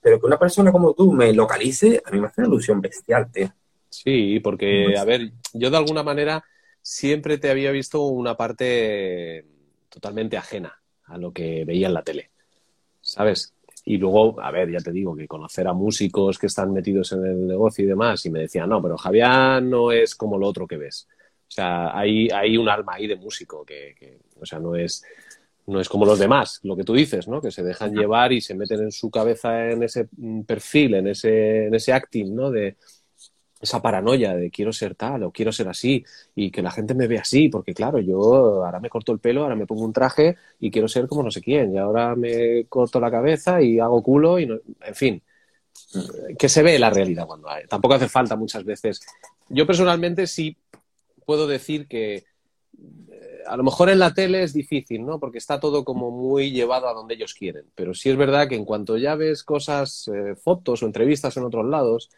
Pero que una persona como tú me localice, a mí me hace una ilusión bestial, tío. Sí, porque, a ver, yo de alguna manera siempre te había visto una parte totalmente ajena a lo que veía en la tele, ¿sabes? Y luego, a ver, ya te digo, que conocer a músicos que están metidos en el negocio y demás, y me decían, no, pero Javier no es como lo otro que ves. O sea, hay, hay un alma ahí de músico que, que, o sea, no es, no es como los demás, lo que tú dices, ¿no? Que se dejan llevar y se meten en su cabeza en ese mm, perfil, en ese, en ese acting, ¿no? De esa paranoia de quiero ser tal o quiero ser así y que la gente me ve así, porque claro, yo ahora me corto el pelo, ahora me pongo un traje y quiero ser como no sé quién, y ahora me corto la cabeza y hago culo y no- en fin, que se ve la realidad cuando hay. Tampoco hace falta muchas veces. Yo personalmente sí puedo decir que eh, a lo mejor en la tele es difícil, ¿no? Porque está todo como muy llevado a donde ellos quieren. Pero sí es verdad que en cuanto ya ves cosas, eh, fotos o entrevistas en otros lados,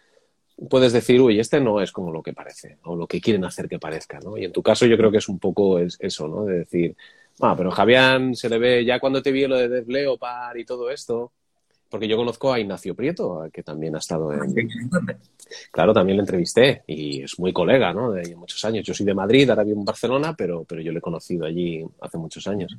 puedes decir, uy, este no es como lo que parece, o lo que quieren hacer que parezca, ¿no? Y en tu caso yo creo que es un poco es- eso, ¿no? De decir, ah, pero Javián se le ve, ya cuando te vi lo de Def Leppard y todo esto, porque yo conozco a Ignacio Prieto, que también ha estado en, Claro, también le entrevisté y es muy colega, ¿no? De muchos años. Yo soy de Madrid, ahora vivo en Barcelona, pero, pero yo le he conocido allí hace muchos años.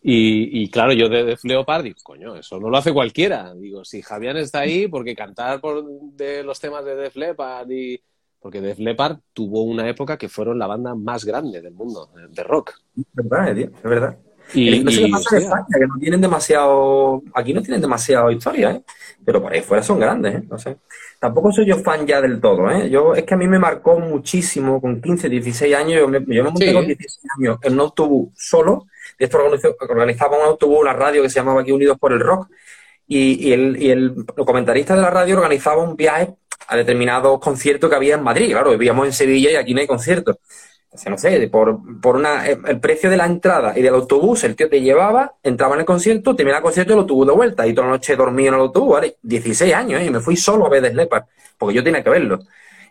Y, y claro, yo de Def Leppard digo, coño, eso no lo hace cualquiera. Digo, si Javián está ahí, porque cantar por, de los temas de Def Leppard y... Porque Def Leppard tuvo una época que fueron la banda más grande del mundo, de rock. Es verdad, eh, es verdad. Y, sé pasa en España, que no tienen demasiado, aquí no tienen demasiado historia, ¿eh? Pero por ahí fuera son grandes, ¿eh? No sé. Tampoco soy yo fan ya del todo, ¿eh? Yo, es que a mí me marcó muchísimo con 15, 16 años, yo me, yo me monté con 16 años en un autobús solo, y esto organizaba un autobús, una radio que se llamaba aquí Unidos por el Rock, y, el, y el comentarista de la radio organizaba un viaje a determinados conciertos que había en Madrid. Claro, vivíamos en Sevilla y aquí no hay conciertos. O sea, no sé, por, por una, el precio de la entrada y del autobús, el tío te llevaba, entraba en el concierto, terminaba el concierto y el autobús de vuelta. Y toda la noche dormía en el autobús, ¿vale? 16 años, ¿eh? Y me fui solo a ver The Slepar, porque yo tenía que verlo.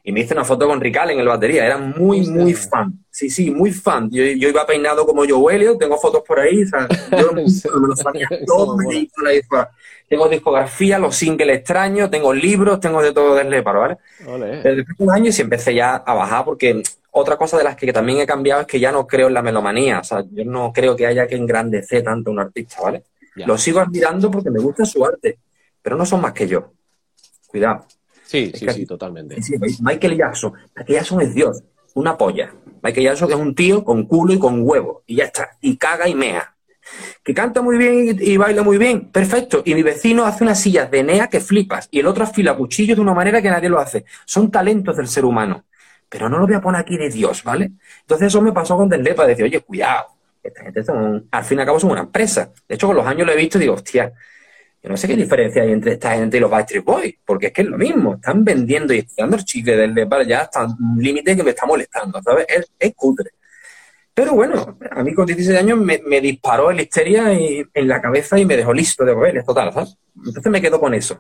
Y me hice una foto con Rical en el batería. Era muy, muy fan. Sí, sí, muy fan. Yo, yo iba peinado como Joe Elliot, tengo fotos por ahí. O sea, yo me lo sabía todo, me la tengo discografía, los singles extraños, tengo libros, tengo de todo del Leparo, ¿vale? Desde un año y empecé ya a bajar porque otra cosa de las que también he cambiado es que ya no creo en la melomanía, o sea, yo no creo que haya que engrandecer tanto a un artista, ¿vale? Lo sigo admirando porque me gusta su arte, pero no son más que yo. Cuidado. Sí, sí, sí, totalmente. Michael Jackson, Michael Jackson es Dios, una polla. Michael Jackson es un tío con culo y con huevo, y ya está, y caga y mea. Que canta muy bien y, baila muy bien, perfecto. Y mi vecino hace unas sillas de Nea que flipas y el otro afila cuchillos de una manera que nadie lo hace. Son talentos del ser humano. Pero no lo voy a poner aquí de Dios, ¿vale? Entonces eso me pasó con Deslepa, decir, oye, cuidado, esta gente son, al fin y al cabo son una empresa. De hecho, con los años lo he visto y digo, hostia, yo no sé qué diferencia hay entre esta gente y los Backstreet Boys, porque es que es lo mismo, están vendiendo y dando el chicle del Lepa ya hasta un límite que me está molestando, ¿sabes? Es, es cutre. Pero bueno, a mí con 16 años me, disparó el histeria en la cabeza y me dejó listo de mover, total, ¿sabes? Entonces me quedo con eso.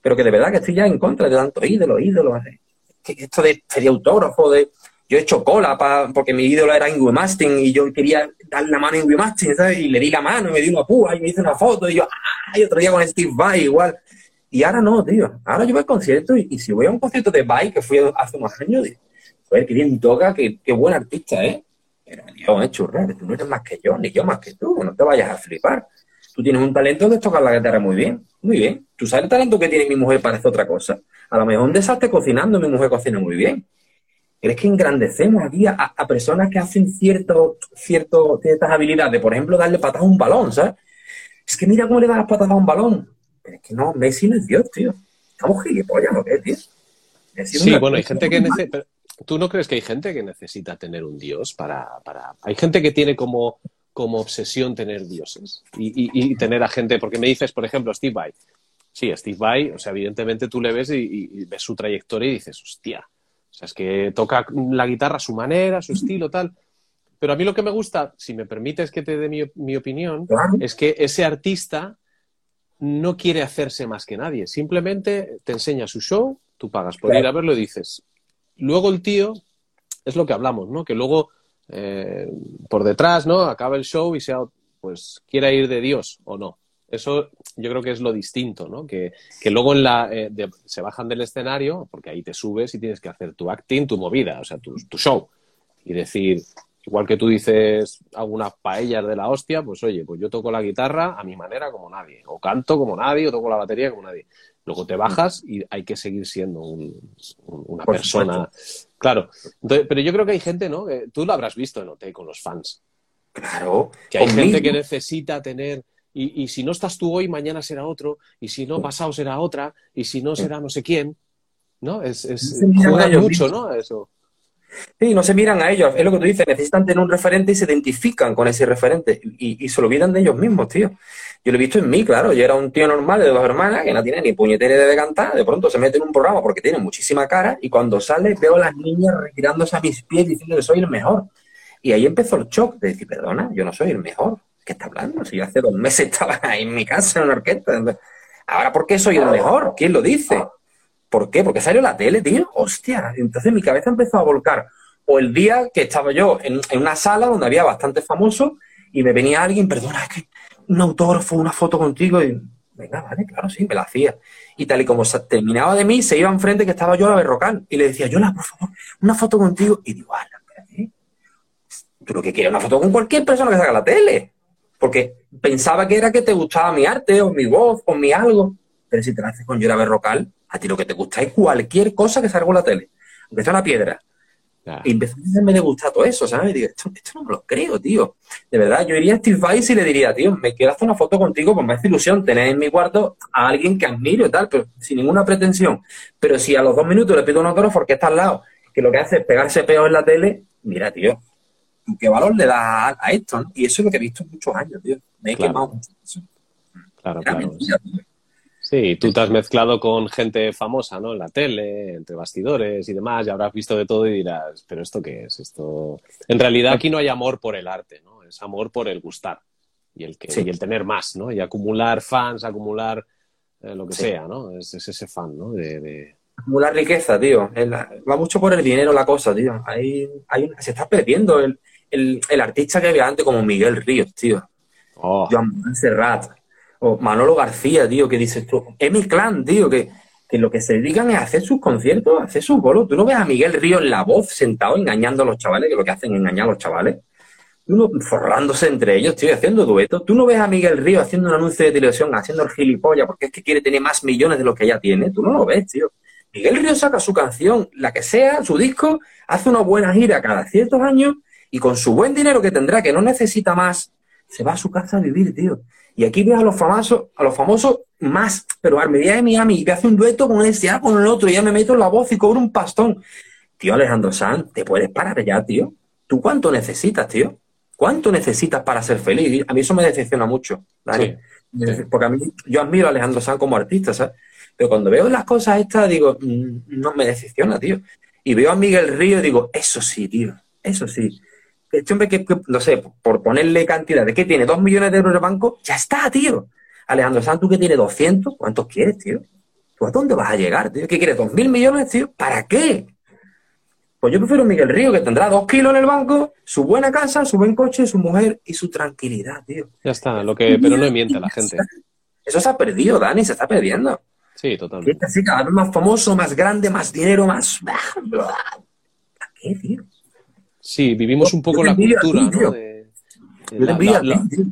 Pero que de verdad que estoy ya en contra de tanto ídolo, ídolo. Esto de pedir autógrafo, de... Yo he hecho cola porque mi ídolo era Ingrid Mastin y yo quería darle la mano a Ingrid Mastin, ¿sabes? Y le di la mano y me di una púa y me hice una foto y yo, ¡ah! Y otro día con Steve Vai igual. Y ahora no, tío. Ahora yo voy al concierto y, si voy a un concierto de Vai, que fui hace unos años, digo, joder, qué bien toca, qué, qué buen artista, ¿eh? Pero Dios, es churrar, tú no eres más que yo, ni yo más que tú, no te vayas a flipar. Tú tienes un talento de tocar la guitarra muy bien, muy bien. Tú sabes el talento que tiene mi mujer parece otra cosa. A lo mejor un desastre cocinando, mi mujer cocina muy bien. Pero es que engrandecemos aquí a, personas que hacen cierto, cierto, ciertas habilidades. Por ejemplo, darle patadas a un balón, ¿sabes? Es que mira cómo le das las patadas a un balón. Pero es que no, Messi no es Dios, tío. Estamos gilipollas, ¿lo que es, tío? sí, bueno, hay gente que necesita... ¿Tú no crees que hay gente que necesita tener un dios para... para... Hay gente que tiene como, como obsesión tener dioses y, tener a gente... Porque me dices, por ejemplo, Steve Vai. Sí, Steve Vai, o sea, evidentemente tú le ves y, ves su trayectoria y dices, hostia, o sea, es que toca la guitarra a su manera, su estilo, tal. Pero a mí lo que me gusta, si me permites que te dé mi, opinión, es que ese artista no quiere hacerse más que nadie. Simplemente te enseña su show, tú pagas por ir a verlo y dices, luego el tío, es lo que hablamos, ¿no? Que luego eh, por detrás, ¿no? Acaba el show y sea, pues, quiera ir de Dios o no. Eso yo creo que es lo distinto, ¿no? Que, luego en la, eh, se bajan del escenario, porque ahí te subes y tienes que hacer tu acting, tu movida, o sea, tu, tu show. Y decir, igual que tú dices algunas paellas de la hostia, pues oye, pues yo toco la guitarra a mi manera como nadie, o canto como nadie, o toco la batería como nadie. Luego te bajas y hay que seguir siendo una persona. Claro, pero yo creo que hay gente, ¿no? tú lo habrás visto en OT con los fans. Claro. Que hay gente que necesita tener. Y, si no estás tú hoy, mañana será otro. Y si no, pasado será otra. Y si no, será no sé quién. ¿No? Es, es mucho, ¿no? Eso. Sí, no se miran a ellos. Es lo que tú dices, necesitan tener un referente y se identifican con ese referente. Y, y se olvidan de ellos mismos, tío. Yo lo he visto en mí, claro. Yo era un tío normal de dos hermanas que no tiene ni puñetera de cantar. De pronto se mete en un programa porque tiene muchísima cara. Y cuando sale, veo a las niñas retirándose a mis pies diciendo que soy el mejor. Y ahí empezó el shock de decir, perdona, yo no soy el mejor. ¿Qué está hablando? Si yo hace dos meses estaba en mi casa en una orquesta. Ahora, ¿por qué soy el mejor? ¿Quién lo dice? ¿Por qué? Porque salió la tele, tío. Hostia. Entonces mi cabeza empezó a volcar. O el día que estaba yo en, una sala donde había bastante famosos y me venía alguien, perdona, es que un autógrafo, una foto contigo y venga, vale, claro, sí, me la hacía. Y tal y como se terminaba de mí, se iba enfrente que estaba yo a la berrocal y le decía, Yola, por favor, una foto contigo. Y digo, ah, tú lo que quieres, una foto con cualquier persona que salga la tele. Porque pensaba que era que te gustaba mi arte o mi voz o mi algo. Pero si te la haces con Yola Berrocal, a ti lo que te gusta es cualquier cosa que salga en la tele. Aunque sea una piedra. Y empezó a hacerme de gustar todo eso, ¿sabes? Y digo, esto, no me lo creo, tío. De verdad, yo iría a Steve Vice y le diría, tío, me quiero hacer una foto contigo, pues me hace ilusión tener en mi cuarto a alguien que admiro y tal, pero sin ninguna pretensión. Pero si a los dos minutos le pido un autógrafo porque está al lado, que lo que hace es pegarse peo en la tele, mira, tío, ¿qué valor le da a esto? Y eso es lo que he visto en muchos años, tío. Me he quemado mucho eso. Claro, claro. Sí, tú te has mezclado con gente famosa, ¿no? En la tele, entre bastidores y demás, y habrás visto de todo y dirás, ¿pero esto qué es? Esto. En realidad aquí no hay amor por el arte, ¿no? Es amor por el gustar y el, que, y el tener más, ¿no? Y acumular fans, acumular eh, lo que sea, ¿no? Es, ese fan, ¿no? De, Acumular riqueza, tío. va mucho por el dinero la cosa, tío. Hay, hay, se está perdiendo el, el, artista que había antes como Miguel Ríos, tío. Oh. Joan Serrat o Manolo García, tío, que dices tú, M Clan, tío, que, que lo que se dedican es hacer sus conciertos, hacer sus bolos. Tú no ves a Miguel Río en la voz sentado engañando a los chavales, que lo que hacen es engañar a los chavales. Uno forrándose entre ellos, tío, haciendo duetos. Tú no ves a Miguel Río haciendo un anuncio de televisión, haciendo el gilipollas, porque es que quiere tener más millones de los que ya tiene. Tú no lo ves, tío. Miguel Río saca su canción, la que sea, su disco, hace una buena gira cada ciertos años y con su buen dinero que tendrá, que no necesita más, se va a su casa a vivir, tío. Y aquí ves a los famosos, a los famosos más, pero Armería de Miami, que hace un dueto con este, ah, con el otro, y ya me meto en la voz y cobro un pastón. Tío, Alejandro Sanz, te puedes parar ya, tío. ¿Tú cuánto necesitas, tío? ¿Cuánto necesitas para ser feliz? A mí eso me decepciona mucho, Dani. Porque a mí, yo admiro a Alejandro Sanz como artista, ¿sabes? Pero cuando veo las cosas estas, digo, mm, no me decepciona, tío. Y veo a Miguel Río y digo, eso sí, tío, eso sí este hombre que, no sé, por ponerle cantidad de que tiene dos millones de euros en el banco, ya está, tío. Alejandro Santos que tiene 200, ¿cuántos quieres, tío? ¿Tú a dónde vas a llegar, tío? ¿Qué quieres? ¿Dos mil millones, tío? ¿Para qué? Pues yo prefiero Miguel Río, que tendrá dos kilos en el banco, su buena casa, su buen coche, su mujer y su tranquilidad, tío. Ya está, lo que, pero no miente la gente. Eso se ha perdido, Dani, se está perdiendo. Sí, totalmente. Así cada vez más famoso, más grande, más dinero, más... ¿Para qué, tío? Sí, vivimos un poco la cultura, ¿no?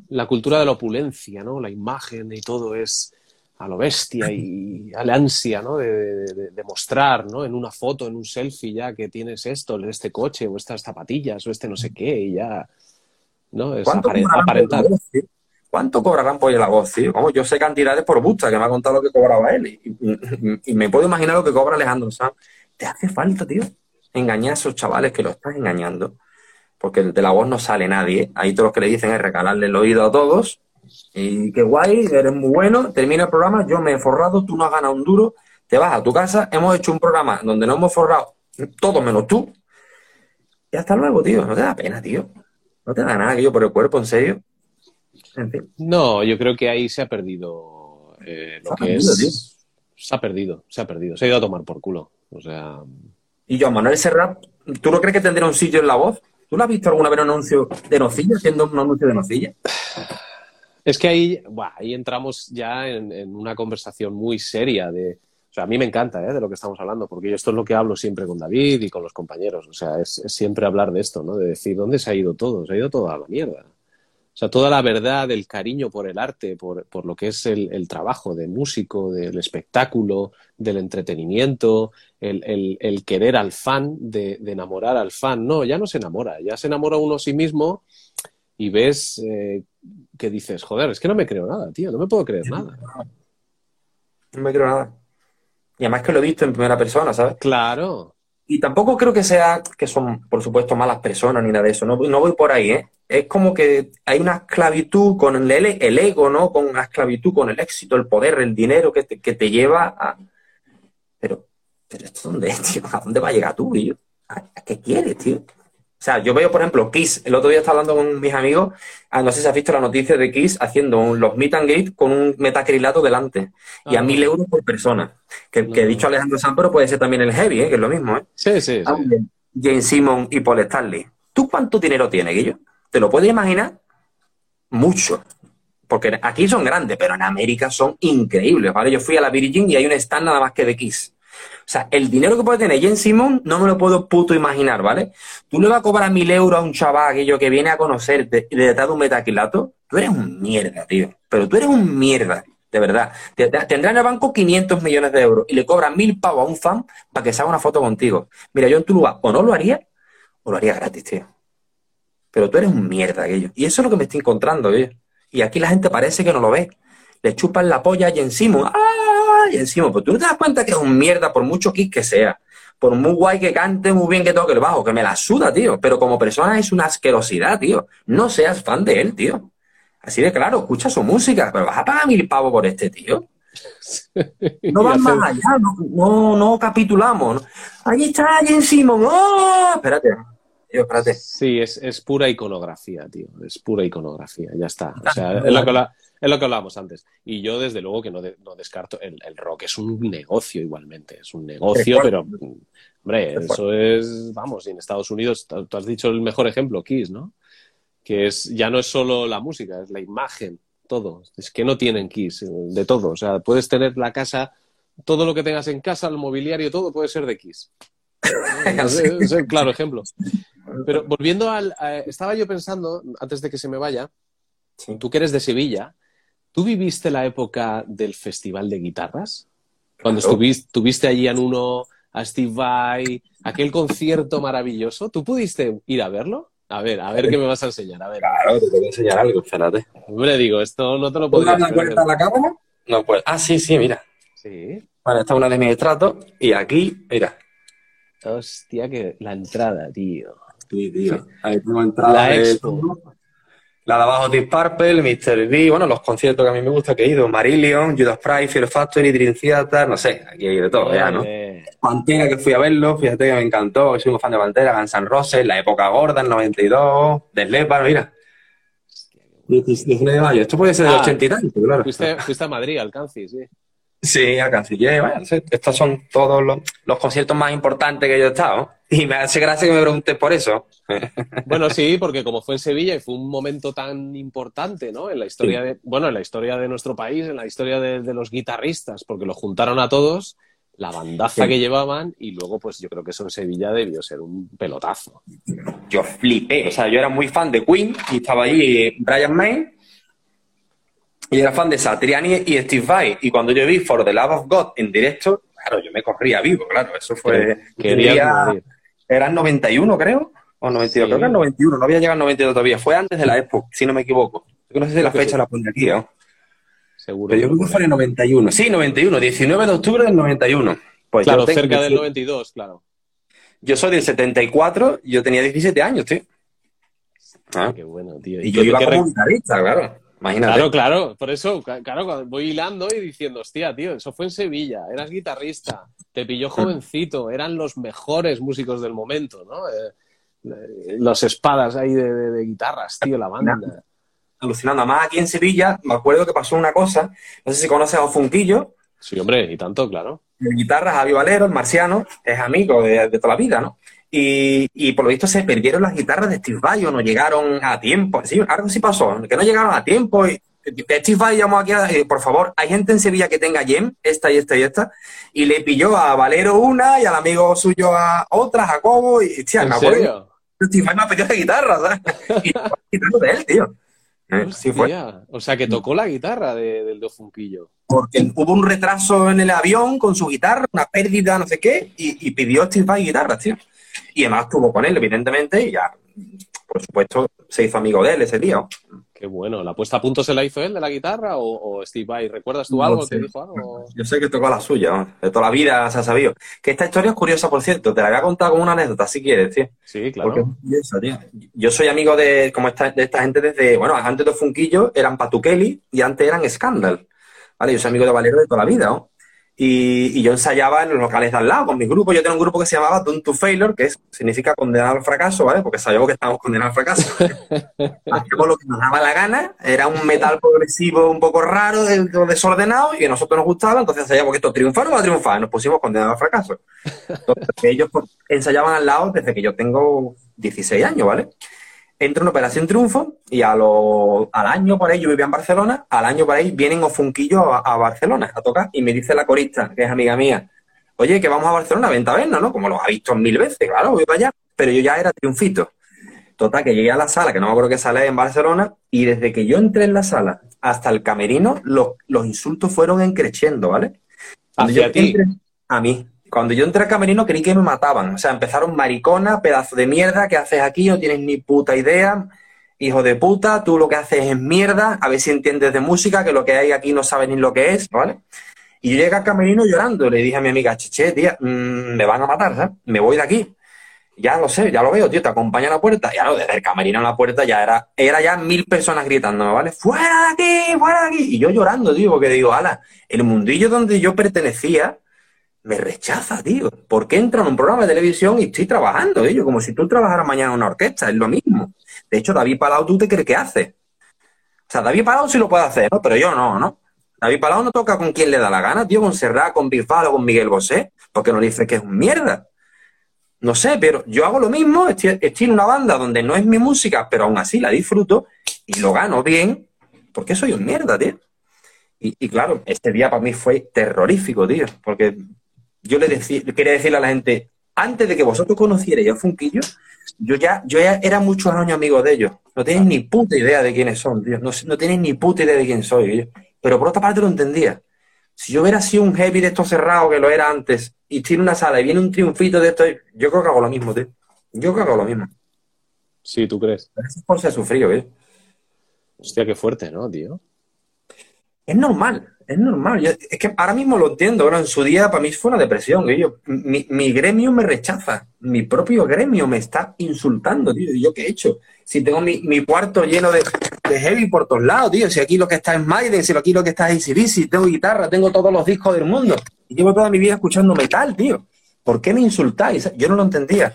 la, cultura de la opulencia, ¿no? La imagen y todo es a lo bestia y a la ansia, ¿no? De, mostrar, ¿no? En una foto, en un selfie ya que tienes esto, este coche o estas zapatillas o este no sé qué y ya, ¿no? Es aparentar. ¿Cuánto cobrarán por la voz, tío? Yo sé cantidades por Busta, que me ha contado lo que cobraba él. Y, me puedo imaginar lo que cobra Alejandro Sanz. Te hace falta, tío engañar a esos chavales que lo están engañando, porque de la voz no sale nadie. Ahí todos los que le dicen es regalarle el oído a todos. Y qué guay, eres muy bueno, termina el programa, yo me he forrado, tú no has ganado un duro, te vas a tu casa, hemos hecho un programa donde no hemos forrado todo menos tú. Y hasta luego, tío. No te da pena, tío. No te da nada que yo por el cuerpo, en serio. No, yo creo que ahí se ha perdido eh, lo que es. Se ha perdido, se ha perdido. Se ha ido a tomar por culo. O sea, y yo, Manuel Serrat, ¿tú no crees que tendría un sitio en la voz? ¿Tú lo has visto alguna vez un anuncio de nocilla, haciendo un anuncio de nocilla? Es que ahí, ahí entramos ya en, una conversación muy seria de... O sea, a mí me encanta ¿eh? de lo que estamos hablando, porque esto es lo que hablo siempre con David y con los compañeros. O sea, es, es siempre hablar de esto, ¿no? De decir, ¿dónde se ha ido todo? Se ha ido todo a la mierda. O sea, toda la verdad, el cariño por el arte, por, lo que es el, trabajo de músico, del espectáculo, del entretenimiento, el, querer al fan, de, enamorar al fan. No, ya no se enamora, ya se enamora uno a sí mismo y ves eh, que dices, joder, es que no me creo nada, tío, no me puedo creer nada. No me creo nada. Y además que lo he visto en primera persona, ¿sabes? Claro. Y tampoco creo que sea que son, por supuesto, malas personas ni nada de eso. No, no voy por ahí, ¿eh? Es como que hay una esclavitud con el, el ego, ¿no? Con una esclavitud con el éxito, el poder, el dinero que te, que te lleva a. Pero, pero ¿esto dónde es, tío? ¿A dónde va a llegar tú, tío? ¿A, qué quieres, tío? O sea, yo veo, por ejemplo, Kiss. El otro día estaba hablando con mis amigos. Ah, no sé si has visto la noticia de Kiss haciendo los meet and gate con un metacrilato delante. y a mil euros por persona. Que, que he dicho Alejandro San, pero puede ser también el heavy, ¿eh? que es lo mismo. ¿eh? Sí, sí. Ah, James Simon y Paul Stanley. ¿Tú cuánto dinero tienes, Guillo? ¿Te lo puedes imaginar? Mucho. Porque aquí son grandes, pero en América son increíbles, ¿vale? Yo fui a la Virgin y hay un stand nada más que de Kiss. O sea, el dinero que puede tener Jen Simon no me lo puedo puto imaginar, ¿vale? Tú le vas a cobrar mil euros a un chaval aquello que viene a conocerte y le das un metaquilato. Tú eres un mierda, tío. Pero tú eres un mierda, de verdad. Tendrá en el banco 500 millones de euros y le cobras mil pavos a un fan para que se haga una foto contigo. Mira, yo en tu lugar o no lo haría o lo haría gratis, tío. Pero tú eres un mierda, aquello. Y eso es lo que me estoy encontrando, ¿eh? Y aquí la gente parece que no lo ve. Le chupan la polla y encima, ¡ah! Y encima, pues tú no te das cuenta que es un mierda por mucho kick que sea. Por muy guay que cante, muy bien que toque el bajo, que me la suda, tío. Pero como persona es una asquerosidad, tío. No seas fan de él, tío. Así de claro, escucha su música, pero vas a pagar mil pavos por este tío. No vas más allá, no, no, capitulamos. Ahí está Jen Simon. ¡Oh! Espérate. Tío, espérate. Sí, es, es, pura iconografía, tío. Es pura iconografía, ya está. O sea, es lo que, es lo que hablábamos antes. Y yo, desde luego, que no, no descarto. El, el, rock es un negocio igualmente. Es un negocio, pero. Hombre, eso es. Vamos, y en Estados Unidos, tú has dicho el mejor ejemplo, Kiss, ¿no? Que es, ya no es solo la música, es la imagen todo. Es que no tienen Kiss, de todo. O sea, puedes tener la casa, todo lo que tengas en casa, el mobiliario, todo puede ser de Kiss. es, claro ejemplo. Pero volviendo al. estaba yo pensando, antes de que se me vaya, tú que eres de Sevilla, ¿tú viviste la época del Festival de Guitarras? Cuando estuviste, tuviste allí en uno, a Steve Vai, aquel concierto maravilloso, ¿tú pudiste ir a verlo? A ver, a ver qué me vas a enseñar. A ver. Claro, te voy a enseñar algo, espérate. Hombre, digo, esto no te lo podría dar la vuelta a la cámara? No, pues. Ah, sí, sí, mira. Sí. Vale, esta es una de mis estratos. Y aquí, mira. Hostia, que la entrada, tío. Sí, tío. Ahí tengo entrada. La de La de abajo, Deep Purple, Mr. D, bueno, los conciertos que a mí me gusta que he ido, Marillion, Judas Price, Fear Factory, Dream Theater, no sé, aquí hay de todo, ya, ¿no? Pantera, que fui a verlo, fíjate que me encantó, soy un fan de Pantera, Guns N' Roses, la época gorda, el 92, del Leppard, mira. 19 de mayo, esto puede ser del ah, 80 y tanto, claro. Fuiste, fuiste, a Madrid, al Canci, sí. Sí, al Canciller, bueno, estos son todos los, los, conciertos más importantes que yo he estado. Y me hace gracia que me preguntes por eso. Bueno, sí, porque como fue en Sevilla y fue un momento tan importante, ¿no? En la historia de, bueno, en la historia de nuestro país, en la historia de, de los guitarristas, porque lo juntaron a todos la bandaza que llevaban y luego pues yo creo que eso en Sevilla debió ser un pelotazo. Yo flipé, o sea, yo era muy fan de Queen y estaba ahí Brian May y era fan de Satriani y Steve Vai y cuando yo vi For the Love of God en directo, claro, yo me corría vivo, claro, eso fue... Quería era en 91 creo, o 92, creo que era 91, no había llegado en 92 todavía, fue antes de la Expo, si no me equivoco. Yo no sé si la fecha la pone aquí, ¿no? Seguro. yo creo que fue en el 91. Sí, 91, 19 de octubre del 91. Pues claro, cerca del 92, claro. Yo soy del 74, yo tenía 17 años, tío. Ah, qué bueno, tío. Y, yo iba como guitarrista, claro. Imagínate. Claro, claro, por eso, claro, voy hilando y diciendo, hostia, tío, eso fue en Sevilla, eras guitarrista, te pilló jovencito, eran los mejores músicos del momento, ¿no? Eh, eh, los espadas ahí de, de, guitarras, tío, la banda alucinando. Además, aquí en Sevilla, me acuerdo que pasó una cosa, no sé si conoces a Funquillo. Sí, hombre, y tanto, claro. De guitarra, Javi Valero, el marciano, es amigo de, toda la vida, ¿no? Y, por lo visto se perdieron las guitarras de Steve Vai o no llegaron a tiempo. Sí, algo sí pasó, que no llegaron a tiempo. Y, Steve Vai llamó aquí, a, por favor, hay gente en Sevilla que tenga Gem, esta y esta y esta, y le pilló a Valero una y al amigo suyo a otra, Jacobo, y, tía, me acuerdo. Steve Vai me ha pedido de guitarra, ¿sabes? Y de él, tío. ¿Eh? Sí fue. O sea, que tocó la guitarra de, del Dofunquillo. Porque hubo un retraso en el avión con su guitarra, una pérdida, no sé qué, y, pidió Steve Vai guitarra, tío. Y además estuvo con él, evidentemente, y ya, por supuesto, se hizo amigo de él ese día. Qué bueno. ¿La puesta a punto se la hizo él de la guitarra o, Steve Vai? ¿Recuerdas tú algo? que dijo algo? Yo sé que tocó la suya, de toda la vida se ha sabido. Que esta historia es curiosa, por cierto. Te la voy a contar como una anécdota, si quieres, tío. Sí, claro. Yo soy amigo de, como esta, de esta gente desde, bueno, antes de Funquillo eran Patuqueli y antes eran Scandal. ¿Vale? Yo soy amigo de Valero de toda la vida, ¿no? Y, yo ensayaba en los locales de al lado con mi grupo. Yo tengo un grupo que se llamaba Don't to Failure, que significa condenar al fracaso, ¿vale? Porque sabíamos que estábamos condenados al fracaso. Hacíamos lo que nos daba la gana. Era un metal progresivo un poco raro, desordenado, y a nosotros nos gustaba. Entonces ensayábamos que esto triunfara o va a triunfar. Nos pusimos condenados al fracaso. Entonces, ellos pues, ensayaban al lado desde que yo tengo 16 años, ¿vale? Entro en Operación Triunfo y a lo, al año por ahí, yo vivía en Barcelona, al año por ahí vienen Ofunquillo a, a Barcelona a tocar y me dice la corista, que es amiga mía, oye, que vamos a Barcelona, venta a ¿no? Como lo ha visto mil veces, claro, voy para allá, pero yo ya era triunfito. Total, que llegué a la sala, que no me acuerdo qué sala en Barcelona, y desde que yo entré en la sala hasta el camerino, los, los insultos fueron encreciendo, ¿vale? ¿Hacia ti? a mí. Cuando yo entré al camerino creí que me mataban. O sea, empezaron maricona, pedazo de mierda, ¿qué haces aquí? No tienes ni puta idea. Hijo de puta, tú lo que haces es mierda, a ver si entiendes de música, que lo que hay aquí no sabes ni lo que es, ¿vale? Y yo llegué al camerino llorando, le dije a mi amiga, cheche, tía, mm, me van a matar, ¿sabes? Me voy de aquí. Ya lo sé, ya lo veo, tío, te acompaña a la puerta. Ya lo, desde el camerino a la puerta ya era, era ya mil personas gritando, ¿vale? ¡Fuera de aquí! ¡Fuera de aquí! Y yo llorando, tío, porque digo, ala, el mundillo donde yo pertenecía me rechaza, tío. ¿Por qué entro en un programa de televisión y estoy trabajando, tío? Como si tú trabajaras mañana en una orquesta, es lo mismo. De hecho, David Palau, ¿tú te crees que hace? O sea, David Palau sí lo puede hacer, ¿no? Pero yo no, ¿no? David Palau no toca con quien le da la gana, tío, con Serrat, con Bisbal o con Miguel Bosé, porque no dice que es un mierda. No sé, pero yo hago lo mismo, estoy, en una banda donde no es mi música, pero aún así la disfruto y lo gano bien, porque soy un mierda, tío. Y, claro, este día para mí fue terrorífico, tío, porque yo le quería decirle a la gente, antes de que vosotros conocierais a Funquillo, yo ya, yo ya era muchos años amigo de ellos. No tenéis ni puta idea de quiénes son, tío. No, no tenéis ni puta idea de quién soy. Pero por otra parte lo entendía. Si yo hubiera sido un heavy de estos cerrados que lo era antes y tiene una sala y viene un triunfito de esto, yo creo que hago lo mismo, tío. Yo creo que hago lo mismo. Sí, ¿tú crees? Es por ser sufrido, ¿eh? Hostia, qué fuerte, ¿no, tío? Es normal, es normal. es que ahora mismo lo entiendo. Ahora, en su día, para mí fue una depresión. mi, gremio me rechaza. Mi propio gremio me está insultando, tío. ¿Y yo qué he hecho? Si tengo mi, cuarto lleno de, heavy por todos lados, tío. Si aquí lo que está es Maiden, si aquí lo que está es ACDC, tengo guitarra, tengo todos los discos del mundo. Y llevo toda mi vida escuchando metal, tío. ¿Por qué me insultáis? Yo no lo entendía.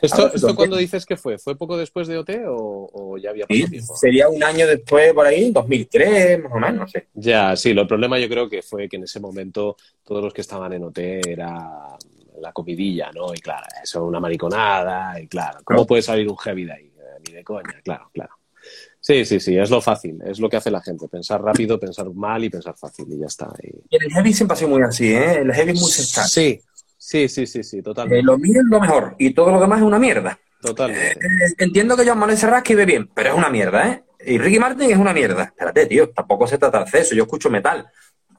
¿Esto, ¿esto cuándo dices que fue? ¿Fue poco después de OT o, ya había pasado tiempo? Sería un año después, por ahí, 2003, más o menos, no sé. Ya, sí, lo problema yo creo que fue que en ese momento todos los que estaban en OT era la comidilla, ¿no? Y claro, eso una mariconada, y claro, ¿cómo puede salir un heavy de ahí? Eh, ni de coña, claro, claro. Sí, sí, sí, es lo fácil, es lo que hace la gente, pensar rápido, pensar mal y pensar fácil y ya está. Y... el heavy siempre ha sido muy así, ¿eh? El heavy es muy. Sí, Sí, sí, sí, sí, totalmente. Eh, lo mío es lo mejor y todo lo demás es una mierda. Totalmente. Eh, entiendo que John Manuel Serrat escribe bien, pero es una mierda, ¿eh? Y Ricky Martin es una mierda. Espérate, tío, tampoco se trata de eso. Yo escucho metal.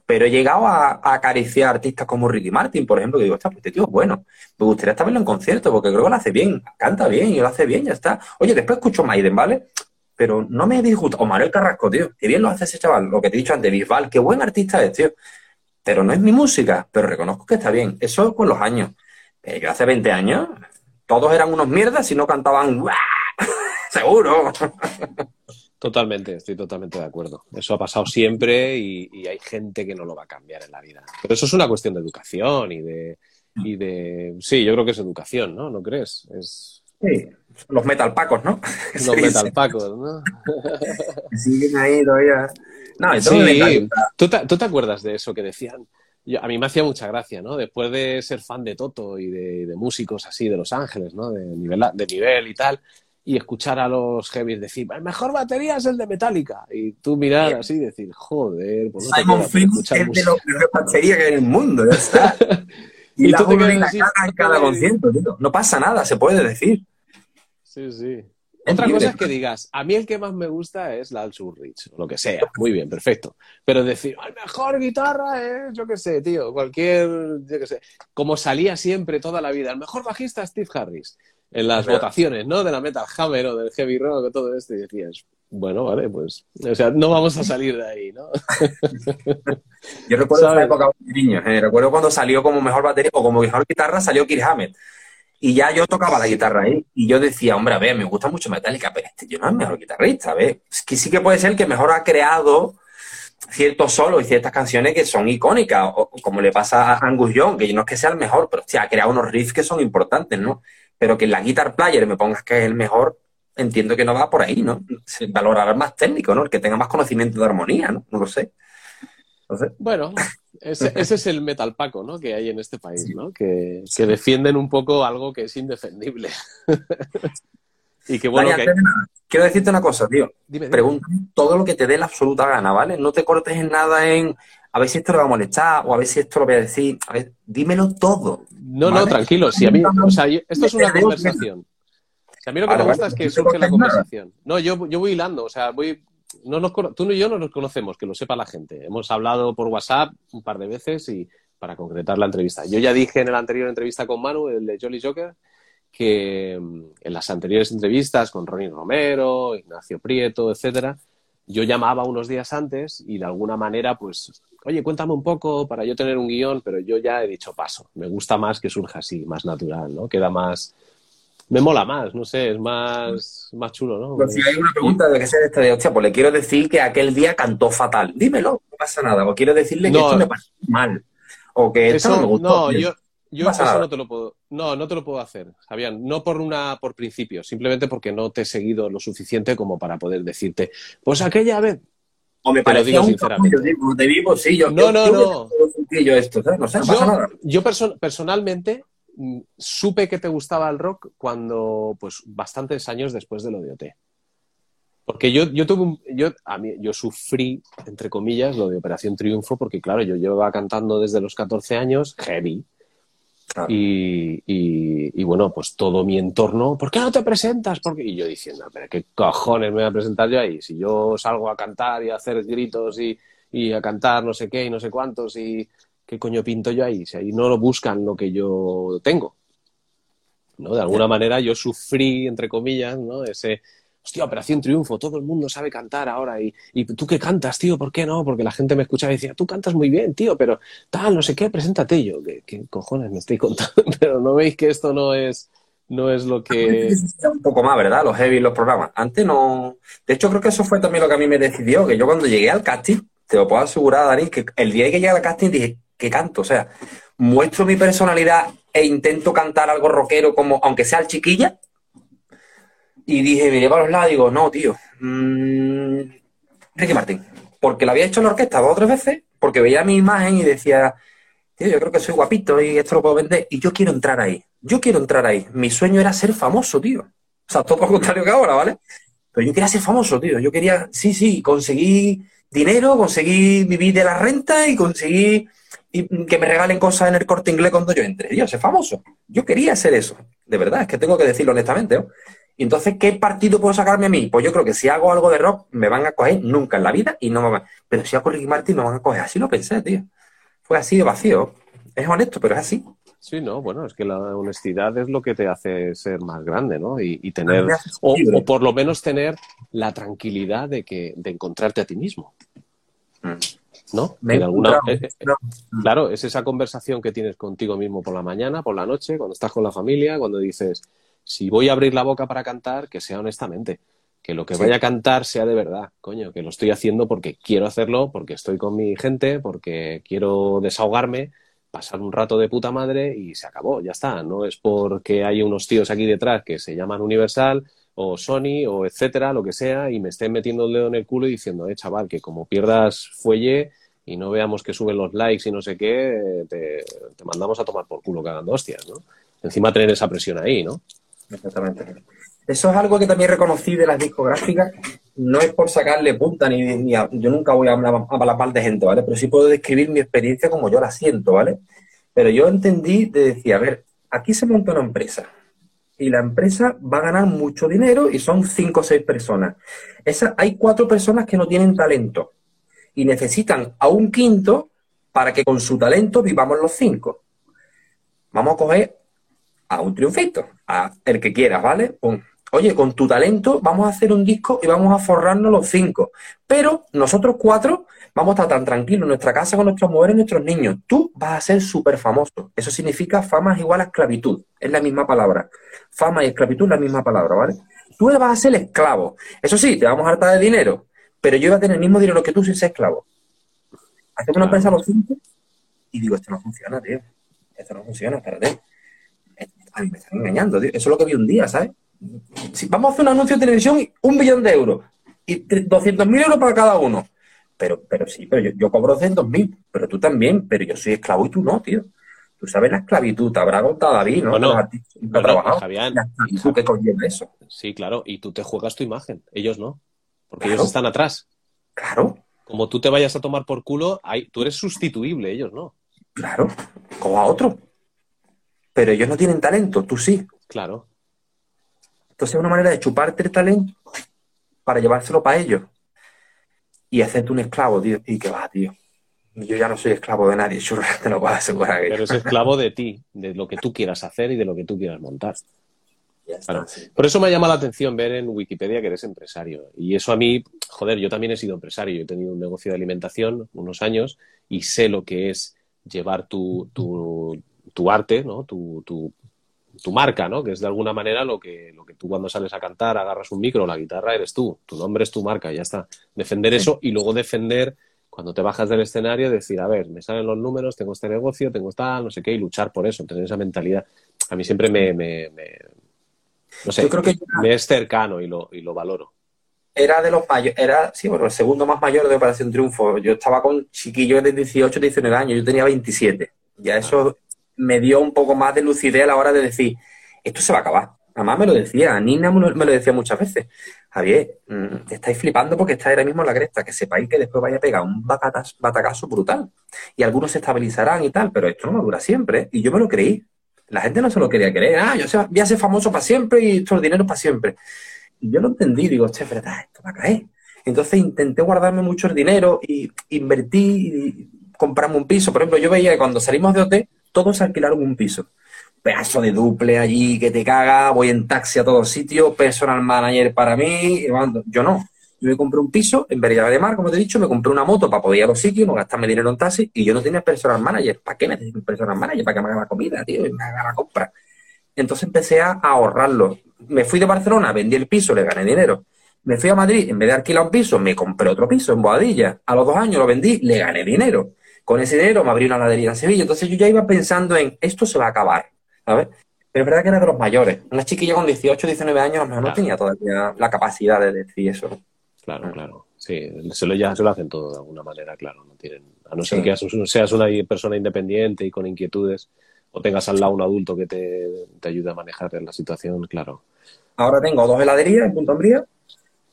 Pero he llegado a, acariciar artistas como Ricky Martin, por ejemplo, que digo, pues este tío es bueno. Me gustaría estar verlo en concierto porque creo que lo hace bien. Canta bien y lo hace bien, ya está. Oye, después escucho Maiden, ¿vale? Pero no me disgusta. O Manuel Carrasco, tío. Qué bien lo hace ese chaval. Lo que te he dicho antes, Bisbal. Qué buen artista es, tío. Pero no es mi música. Pero reconozco que está bien. Eso es con los años. Eh, yo hace 20 años, todos eran unos mierdas y no cantaban seguro. Totalmente, estoy totalmente de acuerdo. Eso ha pasado siempre y, hay gente que no lo va a cambiar en la vida. Pero eso es una cuestión de educación y de, y de... Sí, yo creo que es educación, ¿no? ¿No crees? Es... Sí, los metalpacos, ¿no? Los metalpacos, ¿no? Siguen ahí todavía. No, sí. ¿Tú ¿Tú te acuerdas de eso que decían? a mí me hacía mucha gracia, ¿no? Después de ser fan de Toto y de, músicos así de Los Ángeles, ¿no? De nivel, de nivel y tal, y escuchar a los heavies decir, el mejor batería es el de Metallica. Y tú mirar así y decir, joder, pues no Simon Flynn es de los mejores batería que hay en el mundo, ya está. y, la tú te en la cara en cada concierto, tío. No pasa nada, se puede decir. Sí, sí. Otra cosa es que digas, a mí el que más me gusta es la Al Rich, o lo que sea, muy bien, perfecto. Pero decir, el mejor guitarra es, yo qué sé, tío, cualquier, yo qué sé, como salía siempre toda la vida, el mejor bajista es Steve Harris, en las votaciones, ¿no? De la Metal Hammer o del Heavy Rock o todo esto, y decías, bueno, vale, pues, o sea, no vamos a salir de ahí, ¿no? yo recuerdo esa época de niño, eh, recuerdo cuando salió como mejor batería o como mejor guitarra salió Kirk Hammett. Y ya yo tocaba la guitarra ahí. Y yo decía, hombre, a ver, me gusta mucho Metallica, pero este yo no es el mejor guitarrista, a. Es que sí que puede ser que mejor ha creado ciertos solos y ciertas canciones que son icónicas, o, como le pasa a Angus Young, que no es que sea el mejor, pero ha creado unos riffs que son importantes, ¿no? Pero que en la Guitar Player me pongas que es el mejor, entiendo que no va por ahí, ¿no? Valorar más técnico, ¿no? El que tenga más conocimiento de armonía, ¿no? No lo sé. Bueno, ese, es el metal paco, ¿no? Que hay en este país, ¿no? Que, defienden un poco algo que es indefendible. y que bueno. Quiero decirte una cosa, tío. Pregunta todo lo que te dé la absoluta gana, ¿vale? No te cortes en nada en a ver si esto le va a molestar o a ver si esto lo voy a decir. A ver, dímelo todo. No, no, tranquilo. Si a mí, o sea, esto es una conversación. a mí lo que me gusta es que surge la conversación. No, yo, yo voy hilando, o sea, voy no nos, tú y yo no nos conocemos, que lo sepa la gente. Hemos hablado por WhatsApp un par de veces y para concretar la entrevista. Yo ya dije en la anterior entrevista con Manu, el de Jolly Joker, que mm, en las anteriores entrevistas con Ronnie Romero, Ignacio Prieto, etcétera, yo llamaba unos días antes y de alguna manera, pues, oye, cuéntame un poco para yo tener un guion, pero yo ya he dicho paso. Me gusta más que surja así, más natural, ¿no? Queda más. Me mola más, no sé, es más, más chulo, ¿no? Pero si hay una pregunta de que sea esta de, hostia, pues le quiero decir que aquel día cantó fatal. Dímelo, no pasa nada. O quiero decirle que esto me pasó mal. O que esto Eso, no me gustó. no, yo, yo pasa eso nada. no te lo puedo, no, no te lo puedo hacer, Fabián, no por una, por principio, simplemente porque no te he seguido lo suficiente como para poder decirte, pues aquella vez, O me Te lo digo sinceramente. te vivo, sí, yo. No, yo- no, no. yo esto, ¿sabes? No sé, no pasa yo, nada. yo perso- personalmente supe que te gustaba el rock cuando, pues, bastantes años después de lo de OT. Porque yo, yo tuve un, yo, a mí, yo sufrí, entre comillas, lo de Operación Triunfo, porque claro, yo llevaba cantando desde los 14 años, heavy, Claro. y, y- y, bueno, pues todo mi entorno, ¿por qué no te presentas? Porque Y yo diciendo, pero qué cojones me voy a presentar yo ahí, si yo salgo a cantar y a hacer gritos y, y a cantar no sé qué y no sé cuántos y qué coño pinto yo ahí, si ahí no lo buscan lo que yo tengo. ¿no? De alguna manera yo sufrí, entre comillas, ¿no? Ese, hostia, Operación Triunfo, todo el mundo sabe cantar ahora. Y, y tú qué cantas, tío, ¿por qué no? Porque la gente me escuchaba y decía, tú cantas muy bien, tío, pero tal, no sé qué, preséntate. Yo, ¿qué, qué cojones me estoy contando? pero no veis que esto no es, no es lo que... Un poco más, ¿verdad? Los heavy, los programas. Antes no. De hecho, creo que eso fue también lo que a mí me decidió, que yo cuando llegué al casting, te lo puedo asegurar, Dani, que el día que llegué al casting dije, ¿qué canto? O sea, muestro mi personalidad e intento cantar algo rockero, como, aunque sea el chiquilla. Y dije, miré para los lados digo, no, tío. mm, Ricky Martin. Porque lo había hecho en la orquesta dos o tres veces, porque veía mi imagen y decía, tío, yo creo que soy guapito y esto lo puedo vender. Y yo quiero entrar ahí. Yo quiero entrar ahí. Mi sueño era ser famoso, tío. O sea, todo lo contrario que ahora, ¿vale? Pero yo quería ser famoso, tío. Yo quería, sí, sí, conseguí dinero, conseguí vivir de la renta y conseguí y que me regalen cosas en el corte inglés cuando yo entre. Yo, ser famoso. Yo quería ser eso. De verdad, es que tengo que decirlo honestamente. ¿no? Y entonces, ¿qué partido puedo sacarme a mí? Pues yo creo que si hago algo de rock, me van a coger nunca en la vida y no me van. Pero si hago Ricky Martin, me van a coger. Así lo pensé, tío. Fue así de vacío. Es honesto, pero es así. Sí, no, bueno, es que la honestidad es lo que te hace ser más grande, ¿no? Y, y tener, o por lo menos tener la tranquilidad de que, de encontrarte a ti mismo, Mm. ¿No? Me alguna- eh, eh, no. Claro, es esa conversación que tienes contigo mismo por la mañana, por la noche, cuando estás con la familia, cuando dices, si voy a abrir la boca para cantar, que sea honestamente, que lo que Sí. vaya a cantar sea de verdad, coño, que lo estoy haciendo porque quiero hacerlo, porque estoy con mi gente, porque quiero desahogarme, pasar un rato de puta madre y se acabó, ya está. No es porque hay unos tíos aquí detrás que se llaman Universal o Sony o etcétera, lo que sea, y me estén metiendo el dedo en el culo y diciendo, eh, chaval, que como pierdas fuelle y no veamos que suben los likes y no sé qué, te, te mandamos a tomar por culo cagando hostias, ¿no? Encima tener esa presión ahí, ¿no? Exactamente. Eso es algo que también reconocí de las discográficas. No es por sacarle punta ni, ni a- yo nunca voy a hablar a la par de gente, ¿vale? Pero sí puedo describir mi experiencia como yo la siento, ¿vale? Pero yo entendí de decir, a ver, aquí se monta una empresa y la empresa va a ganar mucho dinero y son cinco o seis personas. Esa, hay cuatro personas que no tienen talento y necesitan a un quinto para que con su talento vivamos los cinco. Vamos a coger a un triunfito, a el que quieras, ¿vale? Oye, con tu talento vamos a hacer un disco y vamos a forrarnos los cinco. Pero nosotros cuatro vamos a estar tan tranquilos en nuestra casa con nuestras mujeres y nuestros niños. Tú vas a ser súper famoso. Eso significa fama es igual a esclavitud. Es la misma palabra. Fama y esclavitud es la misma palabra, ¿vale? Tú vas a ser esclavo. Eso sí, te vamos a hartar de dinero. Pero yo iba a tener el mismo dinero que tú sin ser esclavo. Hacemos una empresa a los cinco y digo, esto no funciona, tío. Esto no funciona, espérate. Ay, me están engañando, tío. Eso es lo que vi un día, ¿sabes? Si vamos a hacer un anuncio de televisión, un millón de euros. Y 200.000 euros para cada uno. Pero, pero sí, pero yo, yo cobro 200.000. Pero tú también. Pero yo soy esclavo y tú no, tío. Tú sabes la esclavitud. Te habrá contado David, ¿no? Bueno, Los artistas que bueno, ha trabajado. Javián, la esclavitud que conlleva eso. Sí, claro, y tú te juegas tu imagen, ellos no, porque Claro. ellos están atrás. Claro, Como tú te vayas a tomar por culo, hay, tú eres sustituible, ellos no. claro. Como a otro. Pero ellos no tienen talento, tú sí. Claro. Entonces es una manera de chuparte el talento para llevárselo para ellos. Y hacerte un esclavo, tío. Y que va, tío. yo ya no soy esclavo de nadie, yo te lo puedo asegurar. Pero es esclavo de ti, de lo que tú quieras hacer y de lo que tú quieras montar. Por eso me llama la atención ver en Wikipedia que eres empresario. Y eso a mí, joder, yo también he sido empresario. Yo he tenido un negocio de alimentación unos años y sé lo que es llevar tu, tu, tu arte, ¿no? Tu, tu, tu, marca, ¿no? Que es de alguna manera lo que, lo que tú cuando sales a cantar, agarras un micro, la guitarra, eres tú. Tu nombre es tu marca, ya está. Defender eso y luego defender cuando te bajas del escenario, decir, a ver, me salen los números, tengo este negocio, tengo tal, no sé qué, y luchar por eso, tener esa mentalidad. A mí siempre me, me, no sé, Yo creo que me es cercano y lo, y lo valoro. Era de los mayores, era, sí, bueno, el segundo más mayor de Operación Triunfo. Yo estaba con chiquillos de 18, 19 años, yo tenía 27. Ya eso me dio un poco más de lucidez a la hora de decir, esto se va a acabar. Además me lo decía, Nina me lo, decía muchas veces. Javier, mm, estáis flipando porque estáis ahora mismo en la cresta, que sepáis que después vaya a pegar un batacazo brutal. Y algunos se estabilizarán y tal, pero esto no dura siempre. Y yo me lo creí. La gente no se lo quería creer. Ah, yo voy a ser famoso para siempre y todo el dinero para siempre. Y yo lo entendí, digo, che, verdad, esto va a caer. Entonces intenté guardarme mucho el dinero y invertí y comprarme un piso. Por ejemplo, yo veía que cuando salimos de OT, todos alquilaron un piso. Pedazo de duple allí que te caga, voy en taxi a todos sitios, personal manager para mí. Yo no. Yo me compré un piso en Vereda de Mar, como te he dicho, me compré una moto para poder ir a los sitios, no gastarme dinero en taxi y yo no tenía personal manager. ¿Para qué necesito un personal manager? ¿Para que me haga la comida, tío? Y me haga la compra. Entonces empecé a ahorrarlo. Me fui de Barcelona, vendí el piso, le gané dinero. Me fui a Madrid, en vez de alquilar un piso, me compré otro piso en Boadilla. A los dos años lo vendí, le gané dinero. Con ese dinero me abrí una ladería en Sevilla. Entonces yo ya iba pensando en, esto se va a acabar, ¿sabes? Pero es verdad que era de los mayores. Una chiquilla con 18, 19 años no tenía todavía la capacidad de decir eso. Claro, claro. Sí, se lo, ya se lo hacen todo de alguna manera, claro. No tienen, a no ser que seas una persona independiente y con inquietudes o tengas al lado un adulto que te, te ayude a manejar la situación, claro. Ahora tengo dos heladerías en Punta Umbría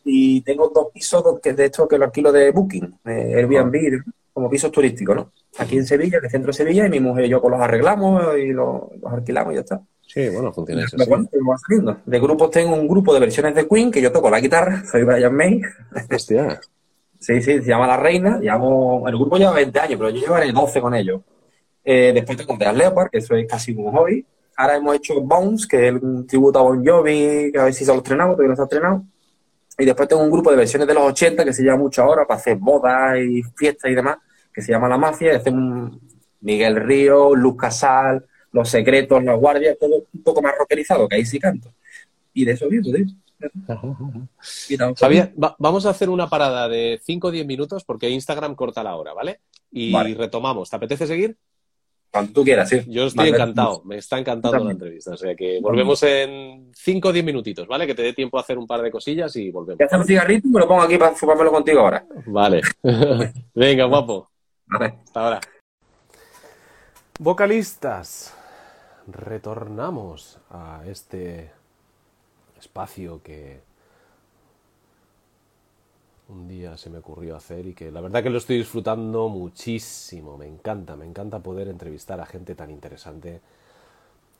y tengo dos pisos que de estos que lo alquilo de Booking, de Airbnb, como pisos turísticos, ¿no? Aquí en Sevilla, en el centro de Sevilla, y mi mujer y yo pues los arreglamos y los, alquilamos y ya está. Sí, bueno, funciona eso. De grupos tengo un grupo de versiones de Queen que yo toco la guitarra, soy Brian May. Hostia. sí, sí, se llama La Reina. Llamo, el grupo lleva 20 años, pero yo llevaré 12 con ellos. Eh, después tengo The Leopard, que eso es casi un hobby. Ahora hemos hecho Bones, que es un tributo a Bon Jovi, que a ver si se lo estrenado, todavía no se ha estrenado. Y después tengo un grupo de versiones de los 80 que se llama mucho ahora para hacer bodas y fiestas y demás, que se llama La Mafia. Este un Miguel Río, Luz Casal, Los Secretos, Los Guardias, todo un poco más rockerizado, que ahí sí canto. Y de eso vivo, tío. Javier, vamos a hacer una parada de 5 o 10 minutos porque Instagram corta la hora, ¿vale? Y retomamos. ¿Te apetece seguir? Cuando tú quieras, sí. Yo estoy encantado, me está encantando la entrevista. O sea que volvemos en 5 o 10 minutitos, ¿vale? Que te dé tiempo a hacer un par de cosillas y volvemos. Ya un cigarrito y me lo pongo aquí para fumármelo contigo ahora. Vale. Venga, guapo. Vale. Hasta ahora. Vocalistas, retornamos a este espacio que un día se me ocurrió hacer y que la verdad que lo estoy disfrutando muchísimo. Me encanta, me encanta poder entrevistar a gente tan interesante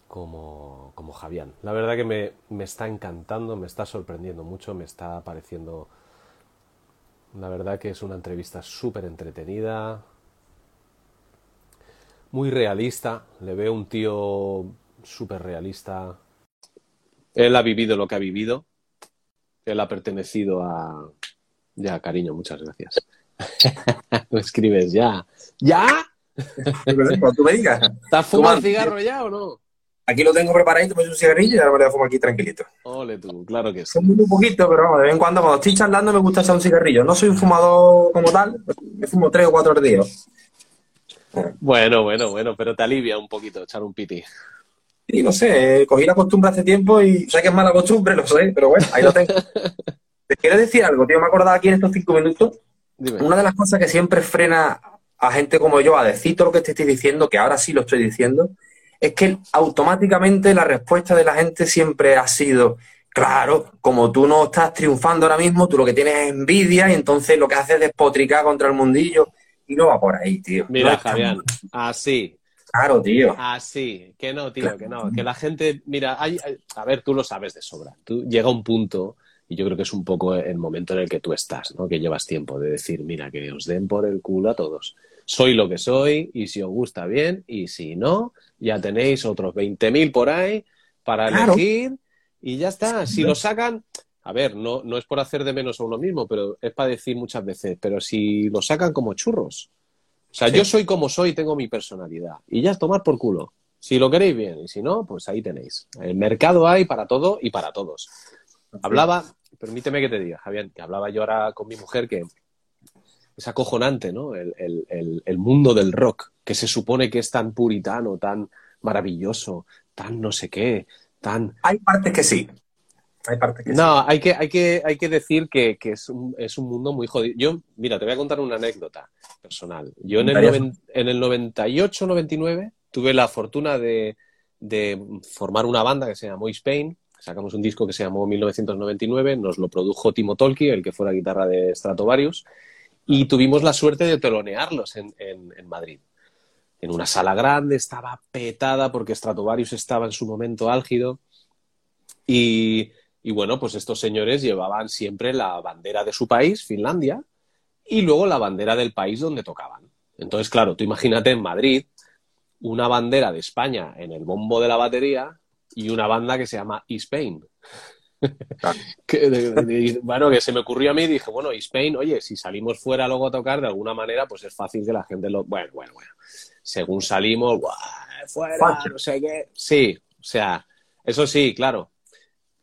como, como Javián. La verdad que me, me está encantando, me está sorprendiendo mucho, me está pareciendo... La verdad que es una entrevista súper entretenida, muy realista. Le veo un tío súper realista. Él ha vivido lo que ha vivido. Él ha pertenecido a, ya, cariño, muchas gracias. no escribes ya. ¿Ya? Cuando tú me digas. ¿Estás fumando el cigarro ya o no? Aquí lo tengo preparadito, me un cigarrillo y ahora me lo voy a fumar aquí tranquilito. Ole tú, claro que sí. Un poquito, pero vamos, de vez en cuando cuando estoy charlando me gusta echar un cigarrillo. No soy un fumador como tal, me fumo tres o cuatro días. Bueno, bueno, bueno, pero te alivia un poquito echar un piti. Sí, no sé, cogí la costumbre hace tiempo y sé que es mala costumbre, lo sé, pero bueno, ahí lo tengo. Te quiero decir algo, tío, me he acordado aquí en estos cinco minutos. Una de las cosas que siempre frena a gente como yo a decir todo lo que te estoy diciendo, que ahora sí lo estoy diciendo, es que automáticamente la respuesta de la gente siempre ha sido, claro, como tú no estás triunfando ahora mismo, tú lo que tienes es envidia y entonces lo que haces es despotricar contra el mundillo y no va por ahí, tío. Mira, Javier, así. Claro, tío. Así, que no, tío, que no, que la gente, mira, hay, a ver, tú lo sabes de sobra. Tú llega un punto y yo creo que es un poco el momento en el que tú estás, ¿no? Que llevas tiempo de decir, mira, que os den por el culo a todos. Soy lo que soy y si os gusta bien y si no, ya tenéis otros 20.000 por ahí para elegir y ya está. Si lo sacan, a ver, no, no es por hacer de menos a uno mismo, pero es para decir muchas veces, pero si lo sacan como churros. O sea, yo soy como soy, tengo mi personalidad. Y ya es tomar por culo. Si lo queréis bien y si no, pues ahí tenéis. El mercado hay para todo y para todos. Hablaba, permíteme que te diga, Javier, que hablaba yo ahora con mi mujer que es acojonante, ¿no? El, el, el, mundo del rock, que se supone que es tan puritano, tan maravilloso, tan no sé qué, tan... Hay partes que sí. Hay partes que no, hay que, hay que, hay que decir que, que es, un, es, un, mundo muy jodido. Yo, mira, te voy a contar una anécdota personal. Yo en el, en el 98, 99 tuve la fortuna de, de, formar una banda que se llamó Spain. Sacamos un disco que se llamó 1999, nos lo produjo Timo Tolki, el que fuera guitarra de Stratovarius, y tuvimos la suerte de telonearlos en, Madrid. En una sala grande, estaba petada porque Stratovarius estaba en su momento álgido. Y bueno, pues estos señores llevaban siempre la bandera de su país, Finlandia, y luego la bandera del país donde tocaban. Entonces, claro, tú imagínate en Madrid una bandera de España en el bombo de la batería y una banda que se llama Spain. que, bueno, que se me ocurrió a mí y dije, bueno, Spain, oye, si salimos fuera luego a tocar, de alguna manera, pues es fácil que la gente lo... Bueno, bueno, bueno. Según salimos, fuera, no sé qué. Sí, o sea, eso sí, claro.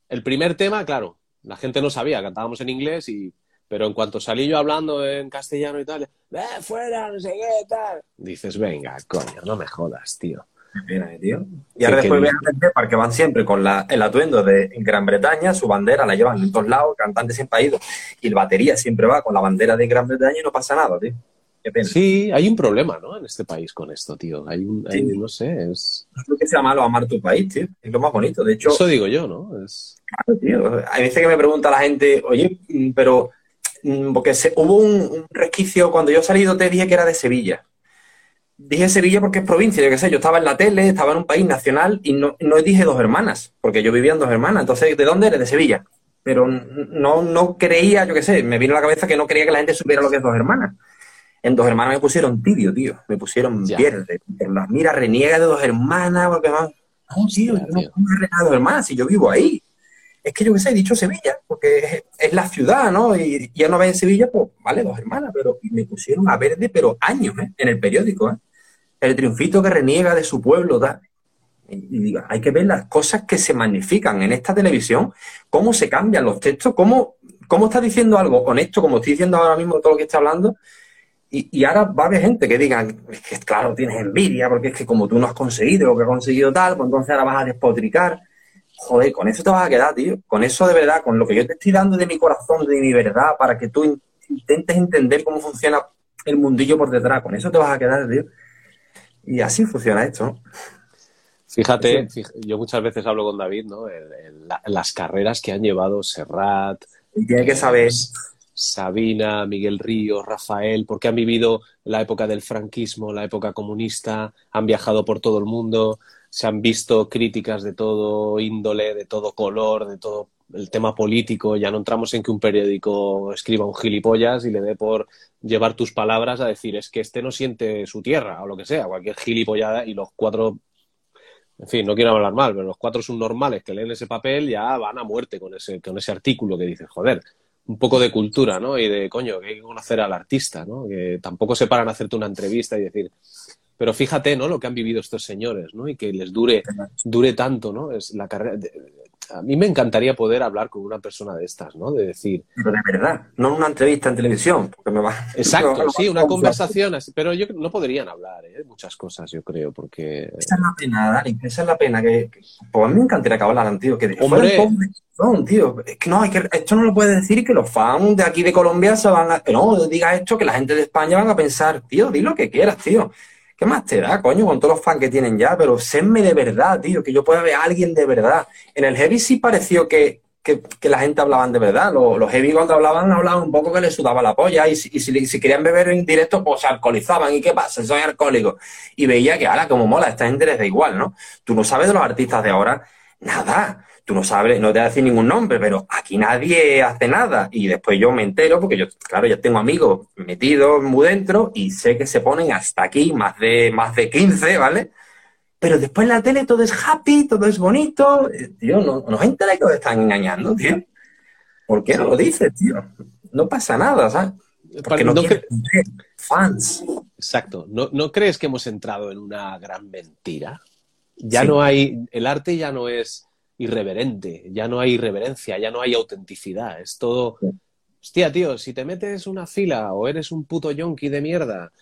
El primer tema, claro, la gente no sabía, cantábamos en inglés y pero en cuanto salí yo hablando en castellano y tal, ¡eh, fuera, no sé qué, tal! Dices, venga, coño, no me jodas, tío. Eh, tío. Y ahora después voy a entender porque van siempre con la, el atuendo de Gran Bretaña, su bandera la llevan en todos lados, cantantes siempre ha ido, y el batería siempre va con la bandera de Gran Bretaña y no pasa nada, tío. Qué pena. Sí, hay un problema, ¿no? En este país con esto, tío. Hay un, hay, no sé, es... No creo que sea malo amar tu país, tío. Es lo más bonito. De hecho... Eso digo yo, ¿no? Es... Claro, tío. Hay veces que me pregunta la gente, oye, pero Mm, porque se, hubo un, resquicio, cuando yo salido te dije que era de Sevilla. Dije Sevilla porque es provincia, yo qué sé, yo estaba en la tele, estaba en un país nacional y no, no dije dos hermanas, porque yo vivía en dos hermanas. Entonces, ¿de dónde eres? De Sevilla. Pero no, no creía, yo qué sé, me vino a la cabeza que no creía que la gente supiera lo que es dos hermanas. En dos hermanas me pusieron tibio, tío. Me pusieron pierde. Mira, reniega de dos hermanas, porque más. No, tío, no, no, dos hermanas, si yo vivo ahí es que yo qué sé, he dicho Sevilla, porque es, la ciudad, ¿no? Y, ya no ve en Sevilla, pues vale, dos hermanas, pero me pusieron a verde, pero años, ¿eh? En el periódico, ¿eh? El triunfito que reniega de su pueblo, da. Hay que ver las cosas que se magnifican en esta televisión, cómo se cambian los textos, cómo, cómo está diciendo algo honesto, como estoy diciendo ahora mismo todo lo que está hablando, y, y, ahora va a haber gente que diga, es que claro, tienes envidia, porque es que como tú no has conseguido lo que has conseguido tal, pues entonces ahora vas a despotricar joder, con eso te vas a quedar, tío. Con eso de verdad, con lo que yo te estoy dando de mi corazón, de mi verdad, para que tú intentes entender cómo funciona el mundillo por detrás. Con eso te vas a quedar, tío. Y así funciona esto. Fíjate, yo muchas veces hablo con David, ¿no? las carreras que han llevado Serrat. Y tiene que saber. Sabina, Miguel Ríos, Rafael, porque han vivido la época del franquismo, la época comunista, han viajado por todo el mundo, se han visto críticas de todo índole, de todo color, de todo el tema político. Ya no entramos en que un periódico escriba un gilipollas y le dé por llevar tus palabras a decir es que este no siente su tierra o lo que sea, cualquier gilipollada y los cuatro, en fin, no quiero hablar mal, pero los cuatro subnormales que leen ese papel ya van a muerte con ese, con ese artículo que dice, joder, un poco de cultura, ¿no? Y de, coño, que hay que conocer al artista, ¿no? Que tampoco se paran a hacerte una entrevista y decir, pero fíjate, ¿no? Lo que han vivido estos señores, ¿no? Y que les dure, dure tanto, ¿no? Es la carrera. A mí me encantaría poder hablar con una persona de estas, ¿no? De decir. Pero de verdad, no una entrevista en televisión, porque me va. Exacto, sí, una conversación así. Pero yo no podrían hablar, ¿eh? Muchas cosas, yo creo, porque. Esa es la pena, Dani, esa es la pena. Que, pues a mí me encantaría que hablaran, tío. Que Hombre. No, tío, es que no, que, esto no lo puede decir que los fans de aquí de Colombia se van a. No, diga esto, que la gente de España van a pensar, tío, di lo que quieras, tío. ¿Qué más te da, coño, con todos los fans que tienen ya? Pero séme de verdad, tío, que yo pueda ver a alguien de verdad. En el Heavy sí pareció que, que, la gente hablaban de verdad. Los, los, Heavy cuando hablaban, hablaban un poco que les sudaba la polla y, si, si, querían beber en directo, pues se alcoholizaban. ¿Y qué pasa? Soy alcohólico. Y veía que, ahora, como mola, esta gente les da igual, ¿no? Tú no sabes de los artistas de ahora nada. Tú no sabes, no te decir ningún nombre, pero aquí nadie hace nada. Y después yo me entero, porque yo, claro, ya tengo amigos metidos muy dentro y sé que se ponen hasta aquí más de, más de 15, ¿vale? Pero después en la tele todo es happy, todo es bonito. Eh, tío, no, nos entera que os están engañando, tío. ¿Por qué no lo dices, tío? No pasa nada, ¿sabes? Porque no, fans. Exacto. ¿No, ¿No crees que hemos entrado en una gran mentira? Ya no hay, el arte ya no es irreverente, ya no hay irreverencia, ya no hay autenticidad, es todo... Hostia, tío, si te metes una fila o eres un puto yonki de mierda,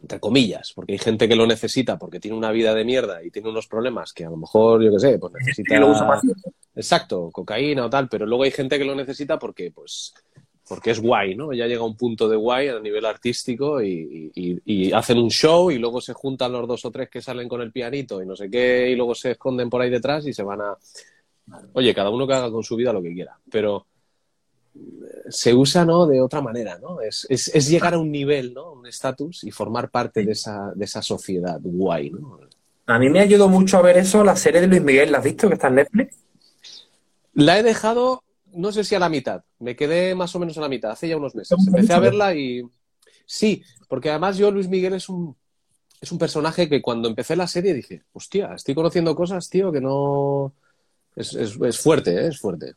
entre comillas, porque hay gente que lo necesita porque tiene una vida de mierda y tiene unos problemas que a lo mejor, yo qué sé, pues necesita... Exacto, cocaína o tal, pero luego hay gente que lo necesita porque, pues, porque es guay, ¿no? Ya llega un punto de guay a nivel artístico y, hacen un show y luego se juntan los dos o tres que salen con el pianito y no sé qué y luego se esconden por ahí detrás y se van a... Oye, cada uno que haga con su vida lo que quiera, pero eh, se usa, ¿no? De otra manera, ¿no? Es, llegar a un nivel, ¿no? Un estatus y formar parte de esa, de esa sociedad guay, ¿no? A mí me ayudó mucho a ver eso la serie de Luis Miguel, ¿la has visto que está en Netflix? La he dejado no sé si a la mitad. Me quedé más o menos a la mitad, hace ya unos meses. Empecé a verla y. Sí, porque además yo, Luis Miguel, es un, es un personaje que cuando empecé la serie dije, hostia, estoy conociendo cosas, tío, que no. Es, fuerte, ¿eh? es fuerte.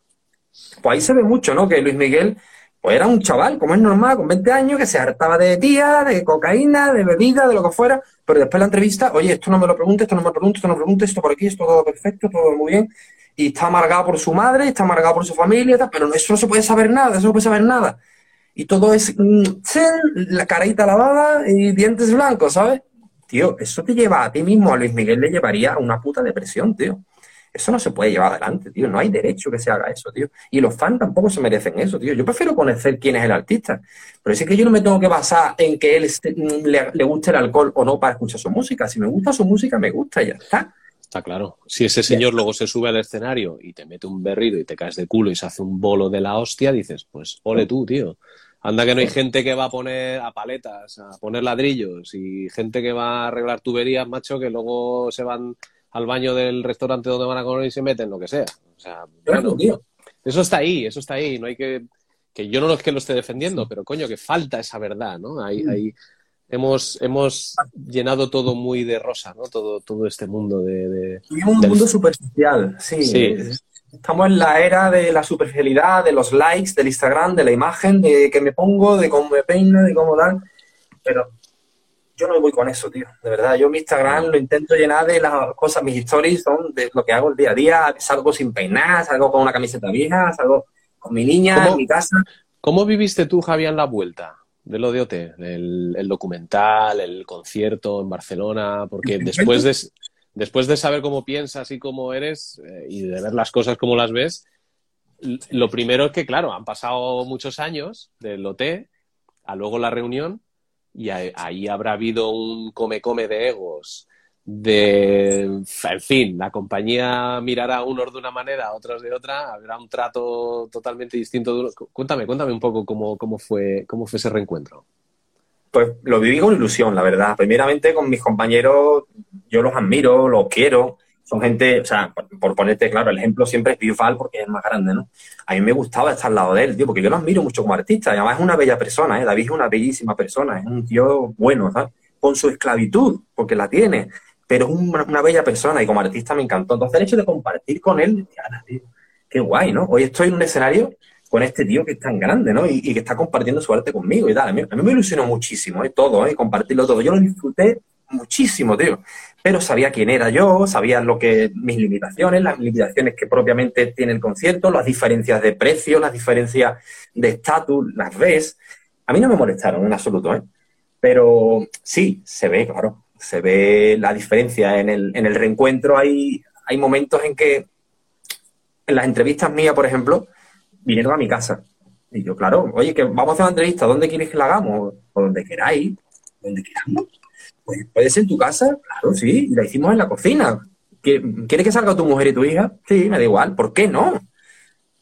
Pues ahí se ve mucho, ¿no? Que Luis Miguel pues era un chaval, como es normal, con 20 años, que se hartaba de tía, de cocaína, de bebida, de lo que fuera, pero después de la entrevista, oye, esto no me lo preguntes, esto no me lo preguntes, esto no me lo preguntes, esto por aquí, esto todo perfecto, todo muy bien, y está amargado por su madre, está amargado por su familia, pero eso no se puede saber nada, eso no puede saber nada. Y todo es mm, la carita lavada y dientes blancos, ¿sabes? Tío, eso te lleva a ti mismo, a Luis Miguel le llevaría a una puta depresión, tío. Eso no se puede llevar adelante, tío. No hay derecho que se haga eso, tío. Y los fans tampoco se merecen eso, tío. Yo prefiero conocer quién es el artista. Pero es que yo no me tengo que basar en que él mm, le, le guste el alcohol o no para escuchar su música. Si me gusta su música, me gusta y ya está. Está claro. Si ese señor luego se sube al escenario y te mete un berrido y te caes de culo y se hace un bolo de la hostia, dices, pues ole tú, tío. Anda que no hay gente que va a poner a paletas, a poner ladrillos y gente que va a arreglar tuberías, macho, que luego se van al baño del restaurante donde van a comer y se meten lo que sea. O sea, bueno, tío. Eso está ahí, eso está ahí. No hay que que yo no es que lo esté defendiendo, pero coño, que falta esa verdad, ¿no? Hay, hay, hemos, hemos llenado todo muy de rosa, ¿no? Todo, todo este mundo de... un mundo superficial, sí. Estamos en la era de la superficialidad, de los likes, del Instagram, de la imagen, de que me pongo, de cómo me peino, de cómo tal. Pero yo no voy con eso, tío. De verdad, yo mi Instagram lo intento llenar de las cosas, mis stories son de lo que hago el día a día. Salgo sin peinar, salgo con una camiseta vieja, salgo con mi niña en mi casa. ¿Cómo viviste tú, Javier, la vuelta? de lo de OT, el, documental, el concierto en Barcelona, porque después de, después de saber cómo piensas y cómo eres eh, y de ver las cosas como las ves, lo primero es que, claro, han pasado muchos años del OT a luego la reunión y ahí habrá habido un come-come de egos, de, en fin, la compañía mirará a unos de una manera, a otros de otra, habrá un trato totalmente distinto. Cuéntame, cuéntame un poco cómo, cómo, fue, cómo fue ese reencuentro. Pues lo viví con ilusión, la verdad. Primeramente con mis compañeros, yo los admiro, los quiero. Son gente, o sea, por, ponerte claro, el ejemplo siempre es Biofal porque es más grande, ¿no? A mí me gustaba estar al lado de él, tío, porque yo lo admiro mucho como artista. Y además es una bella persona, ¿eh? David es una bellísima persona, es un tío bueno, ¿sabes? Con su esclavitud, porque la tiene pero es una, bella persona y como artista me encantó. Entonces el hecho de compartir con él, tío, qué guay, ¿no? Hoy estoy en un escenario con este tío que es tan grande, ¿no? Y, que está compartiendo su arte conmigo y tal. A mí, me ilusionó muchísimo, ¿eh? Todo, ¿eh? Compartirlo todo. Yo lo disfruté muchísimo, tío. Pero sabía quién era yo, sabía lo que mis limitaciones, las limitaciones que propiamente tiene el concierto, las diferencias de precio, las diferencias de estatus, las ves. A mí no me molestaron en absoluto, ¿eh? Pero sí, se ve, claro se ve la diferencia. En el, en el reencuentro hay, hay momentos en que, en las entrevistas mías, por ejemplo, vinieron a mi casa. Y yo, claro, oye, que vamos a hacer una entrevista, ¿dónde quieres que la hagamos? O donde queráis, donde queramos. Pues puede ser en tu casa, claro, sí, la hicimos en la cocina. ¿Quieres que salga tu mujer y tu hija? Sí, me da igual, ¿por qué no?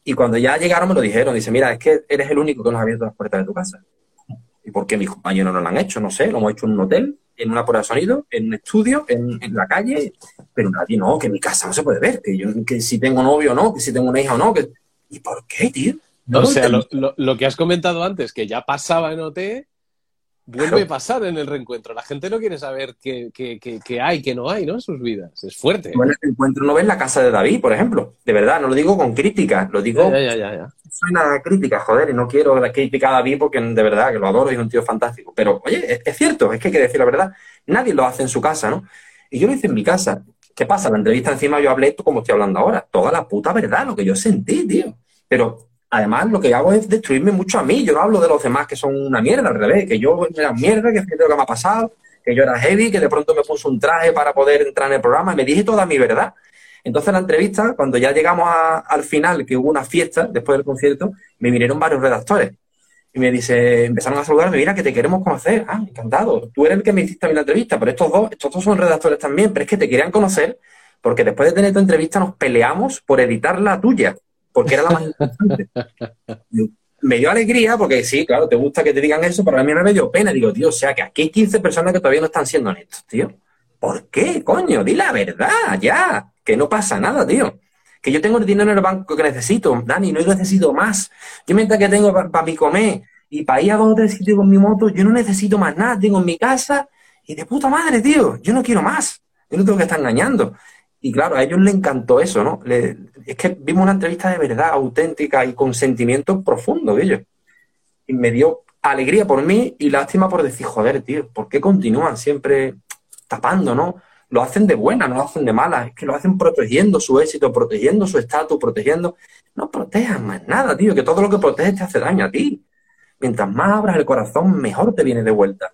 Y cuando ya llegaron me lo dijeron, dice, mira, es que eres el único que nos ha abierto las puertas de tu casa. ¿Y por qué mis compañeros no lo han hecho? No sé, lo hemos hecho en un hotel, en una prueba de sonido, en un estudio, en, la calle, pero nadie, no, que mi casa no se puede ver, que yo, que si tengo novio o no, que si tengo una hija o no, que... ¿Y por qué, tío? o sea, lo, lo, que has comentado antes, que ya pasaba en OT, vuelve a pasar en el reencuentro. La gente no quiere saber qué, qué, qué, qué, hay, qué no hay, ¿no? En sus vidas. Es fuerte. Bueno, el encuentro no ves la casa de David, por ejemplo. De verdad, no lo digo con crítica, lo digo. Ya, ya, ya, ya. Suena crítica, joder, y no quiero criticar a David porque de verdad que lo adoro y es un tío fantástico. Pero, oye, es, es cierto, es que hay que decir la verdad. Nadie lo hace en su casa, ¿no? Y yo lo hice en mi casa. ¿Qué pasa? La entrevista encima yo hablé esto como estoy hablando ahora. Toda la puta verdad, lo que yo sentí, tío. Pero además lo que hago es destruirme mucho a mí. Yo no hablo de los demás que son una mierda, al revés, que yo era mierda, que fíjate lo que me ha pasado, que yo era heavy, que de pronto me puso un traje para poder entrar en el programa me dije toda mi verdad. Entonces, en la entrevista, cuando ya llegamos al final, que hubo una fiesta después del concierto, me vinieron varios redactores. Y me dice, empezaron a saludarme, mira, que te queremos conocer. Ah, encantado. Tú eres el que me hiciste la entrevista, pero estos dos, estos dos son redactores también, pero es que te querían conocer porque después de tener tu entrevista nos peleamos por editar la tuya porque era la más importante. me dio alegría porque sí, claro, te gusta que te digan eso, pero a mí me dio pena. Digo, tío, o sea, que aquí hay 15 personas que todavía no están siendo honestos, tío. ¿Por qué, coño? Di la verdad, ya. Que no pasa nada, tío. Que yo tengo el dinero en el banco que necesito, Dani, no necesito más. Yo mientras que tengo para mi comer y para ir a dos o tres sitios con mi moto, yo no necesito más nada. Tengo en mi casa y de puta madre, tío. Yo no quiero más. Yo no tengo que estar engañando. Y claro, a ellos les encantó eso, ¿no? es que vimos una entrevista de verdad, auténtica y con sentimientos profundos de ellos. Y me dio alegría por mí y lástima por decir, joder, tío, ¿por qué continúan siempre tapando, no? Lo hacen de buena, no lo hacen de mala. Es que lo hacen protegiendo su éxito, protegiendo su estatus, protegiendo. No protejan más nada, tío, que todo lo que proteges te hace daño a ti. Mientras más abras el corazón, mejor te viene de vuelta.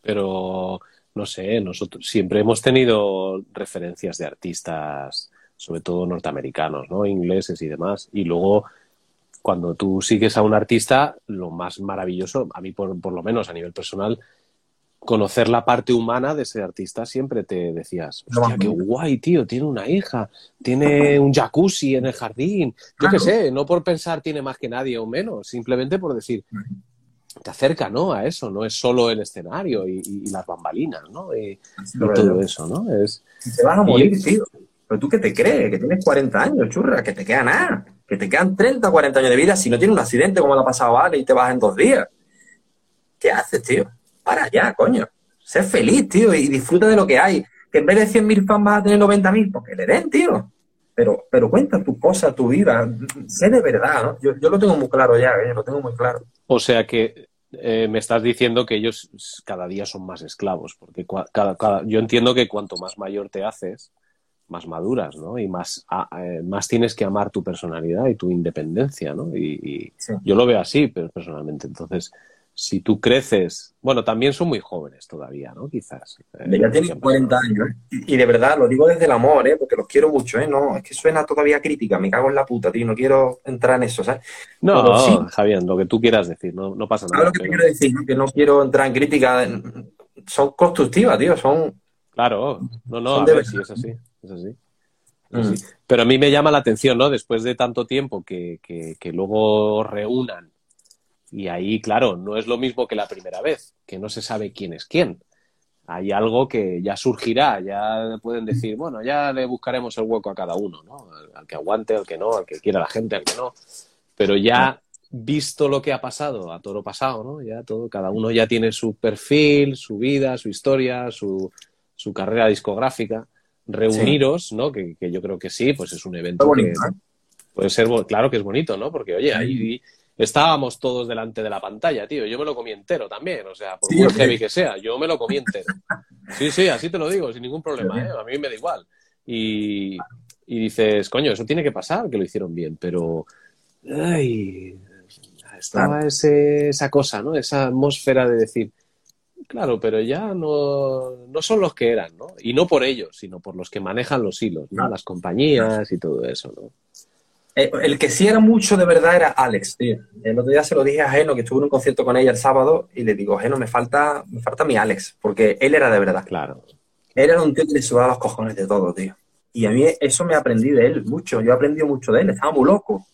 Pero no sé, nosotros siempre hemos tenido referencias de artistas, sobre todo norteamericanos, ¿no? Ingleses y demás. Y luego, cuando tú sigues a un artista, lo más maravilloso, a mí por, por lo menos a nivel personal, conocer la parte humana de ese artista siempre te decías, hostia, qué guay, tío, tiene una hija, tiene un jacuzzi en el jardín, yo qué sé, no por pensar tiene más que nadie o menos, simplemente por decir, te acerca, ¿no? A eso, no es solo el escenario y, y las bambalinas, ¿no? Y, y todo eso, ¿no? Es... te vas a morir, tío. Pero tú qué te crees, que tienes 40 años, churra, que te queda nada, que te quedan 30 o 40 años de vida si no tienes un accidente como le ha pasado a Ale y te vas en dos días. ¿Qué haces, tío? Para allá, coño. Sé feliz, tío, y disfruta de lo que hay. Que en vez de 100.000 fans vas a tener 90.000, porque le den, tío. Pero, pero cuenta tu cosa, tu vida. Sé de verdad, ¿no? Yo, yo lo tengo muy claro ya, ¿eh? lo tengo muy claro. O sea que eh, me estás diciendo que ellos cada día son más esclavos, porque cada, cada, yo entiendo que cuanto más mayor te haces, más maduras, ¿no? Y más, a, eh, más tienes que amar tu personalidad y tu independencia, ¿no? Y, y sí. yo lo veo así, pero personalmente. Entonces, si tú creces, bueno, también son muy jóvenes todavía, ¿no? Quizás. Eh, ya tienen 40 años, ¿eh? y, y, de verdad, lo digo desde el amor, ¿eh? Porque los quiero mucho, ¿eh? No, es que suena todavía crítica, me cago en la puta, tío, no quiero entrar en eso, ¿sabes? No, sí, Javier, lo que tú quieras decir, no, no pasa nada. lo que pero... quiero decir, que no quiero entrar en crítica, son constructivas, tío, son... Claro, no, no, a ver es así, es así. Mm. Pero a mí me llama la atención, ¿no? Después de tanto tiempo que, que, que, luego reúnan. Y ahí, claro, no es lo mismo que la primera vez, que no se sabe quién es quién. Hay algo que ya surgirá, ya pueden decir, bueno, ya le buscaremos el hueco a cada uno, ¿no? Al, que aguante, al que no, al que quiera la gente, al que no. Pero ya visto lo que ha pasado, a toro pasado, ¿no? Ya todo, cada uno ya tiene su perfil, su vida, su historia, su, su carrera discográfica reuniros, sí. ¿no? Que, que, yo creo que sí, pues es un evento bonito, que ¿eh? puede ser, claro que es bonito, ¿no? Porque, oye, ahí estábamos todos delante de la pantalla, tío. Yo me lo comí entero también, o sea, por sí, muy okay. heavy que sea, yo me lo comí entero. Sí, sí, así te lo digo, sin ningún problema, ¿eh? A mí me da igual. Y, y dices, coño, eso tiene que pasar, que lo hicieron bien, pero... Ay, estaba ese, esa cosa, ¿no? Esa atmósfera de decir, Claro, pero ya no, no son los que eran, ¿no? Y no por ellos, sino por los que manejan los hilos, ¿no? Las compañías y todo eso, ¿no? Eh, el que sí era mucho de verdad era Alex, tío. El otro día se lo dije a Geno, que estuve en un concierto con ella el sábado, y le digo, Geno, me falta, me falta mi Alex, porque él era de verdad. Claro. Él era un tío que le sudaba los cojones de todo, tío. Y a mí eso me aprendí de él mucho. Yo he aprendido mucho de él, estaba muy loco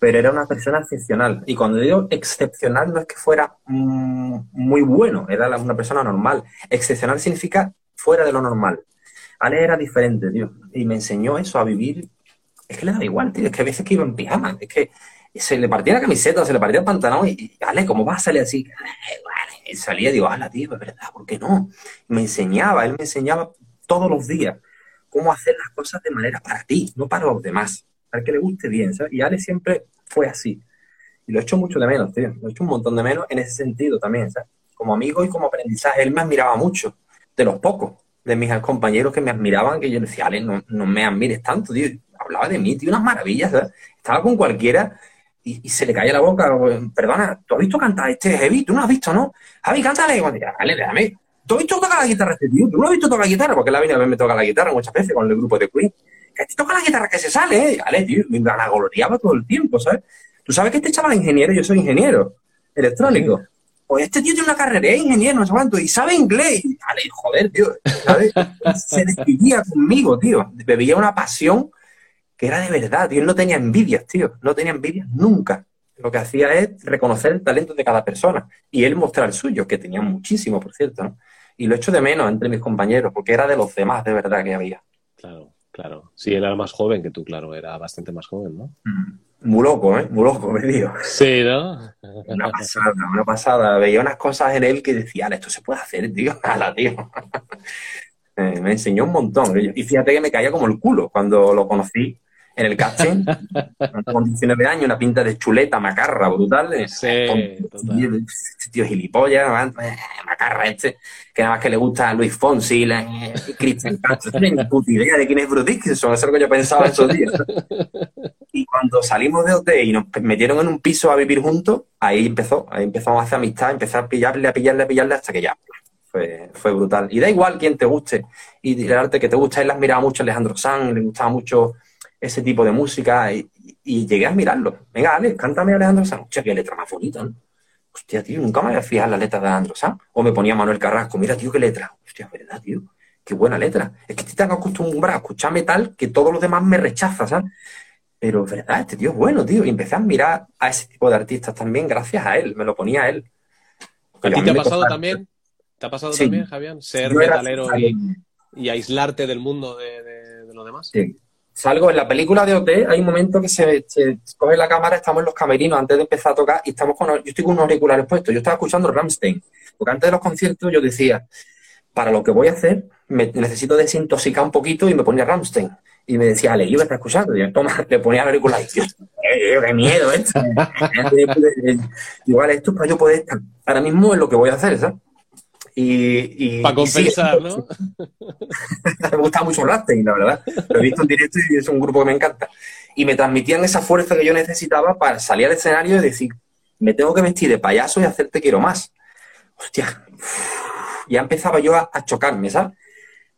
pero era una persona excepcional. Y cuando digo excepcional no es que fuera mmm, muy bueno, era una persona normal. Excepcional significa fuera de lo normal. Ale era diferente, tío. Y me enseñó eso, a vivir. Es que le da igual, tío. Es que a veces que iba en pijama. Es que se le partía la camiseta, se le partía el pantalón y, Ale, ¿cómo va a salir así? Y salía y digo, ala, tío, es verdad, ¿por qué no? me enseñaba, él me enseñaba todos los días cómo hacer las cosas de manera para ti, no para los demás, para que le guste bien, ¿sabes? Y Ale siempre fue así. Y lo he hecho mucho de menos, tío. Lo he hecho un montón de menos en ese sentido también, ¿sabes? Como amigo y como aprendizaje. Él me admiraba mucho, de los pocos, de mis compañeros que me admiraban, que yo decía, Ale, no, no me admires tanto, tío. Hablaba de mí, tío, unas maravillas, ¿sabes? Estaba con cualquiera y, se le caía la boca. Perdona, ¿tú has visto cantar este Heavy? ¿Tú no has visto, no? Javi, cántale. Dale, déjame. ¿Tú has visto tocar la guitarra este tío? ¿Tú no has visto tocar la guitarra? Porque él a mí me toca la guitarra muchas veces con el grupo de Queen. Que te toca la guitarra que se sale, ¿eh? Dale, tío, me la gloriaba todo el tiempo, ¿sabes? Tú sabes que este chaval es ingeniero, yo soy ingeniero electrónico. Pues este tío tiene una carrera, es ingeniero, no sé cuánto, y sabe inglés. Dale, joder, tío, ¿sabes? Se despidía conmigo, tío. Bebía una pasión que era de verdad, tío. Él no tenía envidias, tío. No tenía envidias nunca. Lo que hacía es reconocer el talento de cada persona y él mostrar el suyo, que tenía muchísimo, por cierto, ¿no? Y lo echo de menos entre mis compañeros, porque era de los demás de verdad que había. Claro, claro. Sí, él era más joven que tú, claro, era bastante más joven, ¿no? Mm. Muy loco, ¿eh? Muy loco, me digo. Sí, ¿no? Una pasada, una pasada. Veía unas cosas en él que decía, esto se puede hacer, tío. Ala, tío. Eh, me enseñó un montón. Y fíjate que me caía como el culo cuando lo conocí en el casting, con 19 años, una pinta de chuleta, macarra, brutal. Sí, total. Este tío gilipollas, eh, macarra este, que nada más que le gusta a Luis Fonsi, la, eh, Cristian Castro. No tengo puta idea de quién es Bruce Dickinson, eso es lo que yo pensaba esos días. Y cuando salimos de OT y nos metieron en un piso a vivir juntos, ahí empezó, ahí empezamos a hacer amistad, empecé a pillarle, a pillarle, a pillarle hasta que ya fue, fue brutal. Y da igual quién te guste, y el arte que te gusta, él las miraba mucho a Alejandro Sanz, le gustaba mucho ese tipo de música y, llegué a mirarlo. Venga, Ale, cántame Alejandro Sanz. Hostia, qué letra más bonita, ¿no? Hostia, tío, nunca me había fijado en la letra de Alejandro Sanz. O me ponía Manuel Carrasco, mira, tío, qué letra. Hostia, verdad, tío. Qué buena letra. Es que te tengo acostumbrado a escuchar metal que todos los demás me rechazan, ¿sabes? Pero es verdad, este tío es bueno, tío. Y empecé a mirar a ese tipo de artistas también gracias a él. Me lo ponía a él. ¿A ti te ha pasado también? ¿Te ha pasado también, Javier? Ser metalero y, aislarte del mundo de, de, de lo demás. Sí salgo en la película de OT, hay un momento que se, coge la cámara, estamos en los camerinos antes de empezar a tocar y estamos con, yo estoy con unos auriculares puestos, yo estaba escuchando Ramstein, porque antes de los conciertos yo decía, para lo que voy a hacer, me necesito desintoxicar un poquito y me ponía Ramstein. Y me decía, Ale, yo está escuchando. Y yo, toma, le ponía el auricular y yo, qué miedo esto. Igual esto para yo poder estar. Ahora mismo es lo que voy a hacer, ¿sabes? Y, Para compensar, ¿no? me gusta mucho Rammstein, la verdad. Lo he visto en directo y es un grupo que me encanta. Y me transmitían esa fuerza que yo necesitaba para salir al escenario y decir, me tengo que vestir de payaso y hacerte quiero más. Hostia, ya empezaba yo a, chocarme, ¿sabes?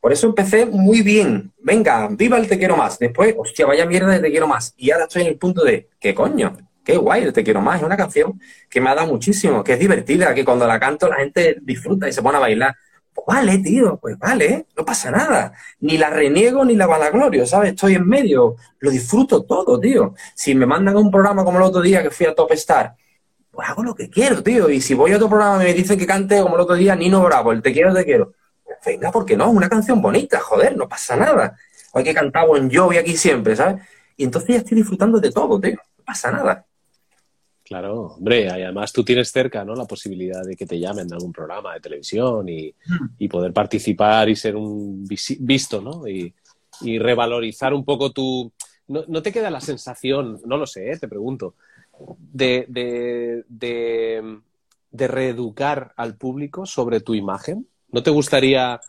Por eso empecé muy bien. Venga, viva el te quiero más. Después, hostia, vaya mierda de te quiero más. Y ahora estoy en el punto de, ¿qué coño? Qué guay, Te Quiero Más, es una canción que me ha dado muchísimo, que es divertida, que cuando la canto la gente disfruta y se pone a bailar. Pues vale, tío, pues vale, no pasa nada. Ni la reniego ni la vanaglorio, ¿sabes? Estoy en medio, lo disfruto todo, tío. Si me mandan a un programa como el otro día que fui a Top Star, pues hago lo que quiero, tío. Y si voy a otro programa y me dicen que cante como el otro día, Nino Bravo, el Te Quiero, Te Quiero. Pues venga, porque no, es una canción bonita, joder, no pasa nada. Hay que cantar Bon Jovi aquí siempre, ¿sabes? Y entonces ya estoy disfrutando de todo, tío. No pasa nada. Claro, hombre, además tú tienes cerca ¿no? la posibilidad de que te llamen de algún programa de televisión y, hmm. poder participar y ser un visto, ¿no? Y, revalorizar un poco tu... No, te queda la sensación, no lo sé, ¿eh? te pregunto, de, de, reeducar al público sobre tu imagen? ¿No te gustaría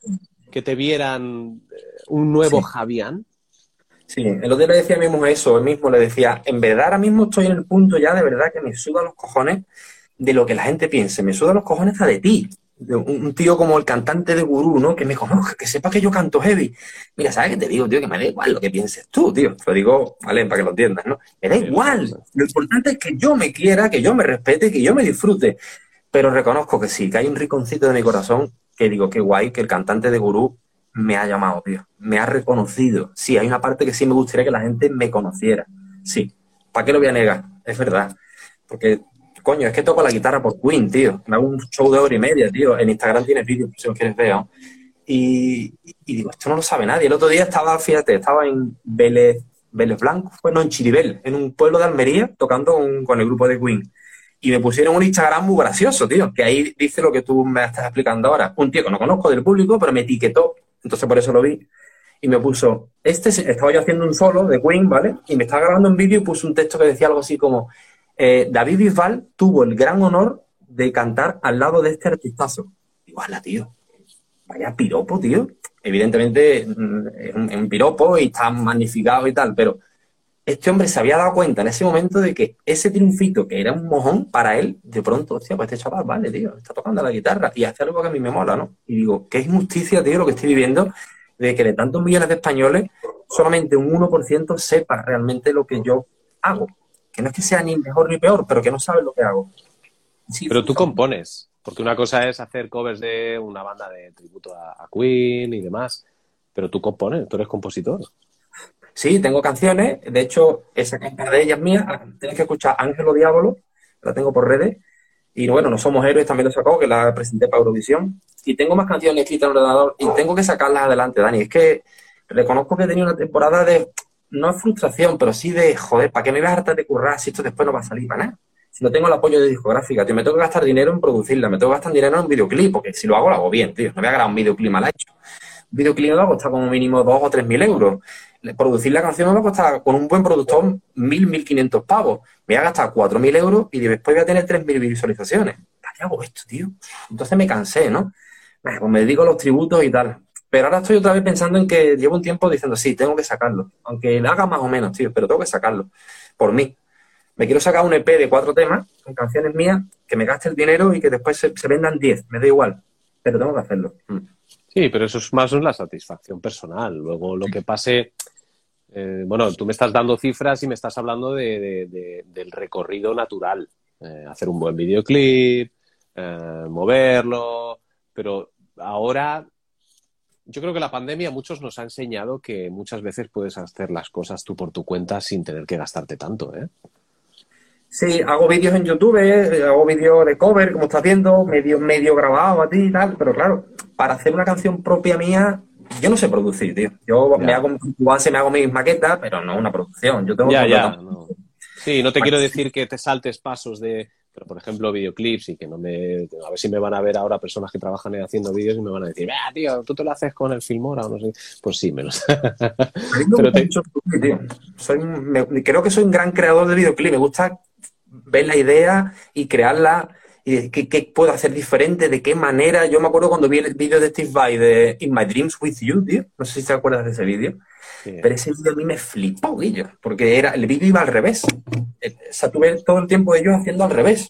que te vieran eh, un nuevo Javián? Sí, el otro día le decía a mi mujer eso, él mismo le decía, en verdad ahora mismo estoy en el punto ya de verdad que me suda los cojones de lo que la gente piense, me suda los cojones a de ti, de un, tío como el cantante de Gurú, ¿no? Que me conozca, que sepa que yo canto heavy. Mira, ¿sabes qué te digo, tío? Que me da igual lo que pienses tú, tío. Te lo digo, vale, para que lo entiendas, ¿no? Me da igual. Lo importante es que yo me quiera, que yo me respete, que yo me disfrute. Pero reconozco que sí, que hay un riconcito de mi corazón que digo, qué guay que el cantante de Gurú me ha llamado, tío. Me ha reconocido. Sí, hay una parte que sí me gustaría que la gente me conociera. Sí. ¿Para qué lo voy a negar? Es verdad. Porque, coño, es que toco la guitarra por Queen, tío. Me hago un show de hora y media, tío. En Instagram tienes vídeos, si lo quieres ver. Y, digo, esto no lo sabe nadie. El otro día estaba, fíjate, estaba en Vélez, Vélez Blanco, bueno, en Chiribel, en un pueblo de Almería, tocando con el grupo de Queen. Y me pusieron un Instagram muy gracioso, tío, que ahí dice lo que tú me estás explicando ahora. Un tío que no conozco del público, pero me etiquetó, entonces por eso lo vi. Y me puso, este, estaba yo haciendo un solo de Queen, ¿vale? Y me estaba grabando un vídeo y puso un texto que decía algo así como, eh, David Bisbal tuvo el gran honor de cantar al lado de este artistazo. Igual, tío. Vaya piropo, tío. Evidentemente mm, es un, piropo y está magnificado y tal, pero este hombre se había dado cuenta en ese momento de que ese triunfito que era un mojón para él, de pronto, hostia, pues este chaval, vale, tío, está tocando la guitarra y hace algo que a mí me mola, ¿no? Y digo, qué injusticia, tío, lo que estoy viviendo, de que de tantos millones de españoles, solamente un 1% sepa realmente lo que yo hago. Que no es que sea ni mejor ni peor, pero que no sabe lo que hago. pero tú compones, porque una cosa es hacer covers de una banda de tributo a Queen y demás, pero tú compones, tú eres compositor. Sí, tengo canciones. De hecho, esa canción de ellas mías. Tienes que escuchar Ángelo Diablo, la tengo por redes. Y bueno, No Somos Héroes también lo sacó, que la presenté para Eurovisión. Y tengo más canciones escritas en el ordenador y tengo que sacarlas adelante, Dani. Es que reconozco que he tenido una temporada de, no es frustración, pero sí de, joder, ¿para qué me voy a hartar de currar si esto después no va a salir para? Si no tengo el apoyo de discográfica, tío, me tengo que gastar dinero en producirla, me tengo que gastar dinero en un videoclip, porque si lo hago, lo hago bien, tío. No voy a grabar un videoclip mal hecho. Un videoclip va a costar como mínimo dos o tres mil euros producir la canción me va a costar con un buen productor 1.000, 1.500 pavos. Me voy a gastar 4.000 euros y después voy a tener 3.000 visualizaciones. ¿Para qué hago esto, tío? Entonces me cansé, ¿no? pues me dedico a los tributos y tal. Pero ahora estoy otra vez pensando en que llevo un tiempo diciendo, sí, tengo que sacarlo. Aunque le haga más o menos, tío, pero tengo que sacarlo. Por mí. Me quiero sacar un EP de cuatro temas, con canciones mías, que me gaste el dinero y que después se, vendan 10. Me da igual. Pero tengo que hacerlo. Mm. Sí, pero eso es más la satisfacción personal. Luego lo que pase eh, bueno, tú me estás dando cifras y me estás hablando de, del recorrido natural. Eh, hacer un buen videoclip, eh, moverlo, pero ahora yo creo que la pandemia a muchos nos ha enseñado que muchas veces puedes hacer las cosas tú por tu cuenta sin tener que gastarte tanto, ¿eh? Sí, hago vídeos en YouTube, hago vídeos de cover, como estás viendo, medio, medio grabado a ti y tal, pero claro, para hacer una canción propia mía yo no sé producir, tío. Yo me hago, base me hago mis maquetas, pero no una producción. Yo tengo ya, ya, Sí, no te quiero decir que te saltes pasos de, pero por ejemplo, videoclips y que no me. A ver si me van a ver ahora personas que trabajan haciendo vídeos y me van a decir, ah, tío, tú te lo haces con el Filmora o no sé. Pues sí, menos. pero creo que soy un gran creador de videoclips. Me gusta ver la idea y crearla y qué, puedo hacer diferente, de qué manera. Yo me acuerdo cuando vi el vídeo de Steve Vai de In My Dreams With You, tío. No sé si te acuerdas de ese vídeo. Pero ese vídeo a mí me flipó, Guillo, porque era, el vídeo iba al revés. Eh, o sea, tuve todo el tiempo de ellos haciendo al revés.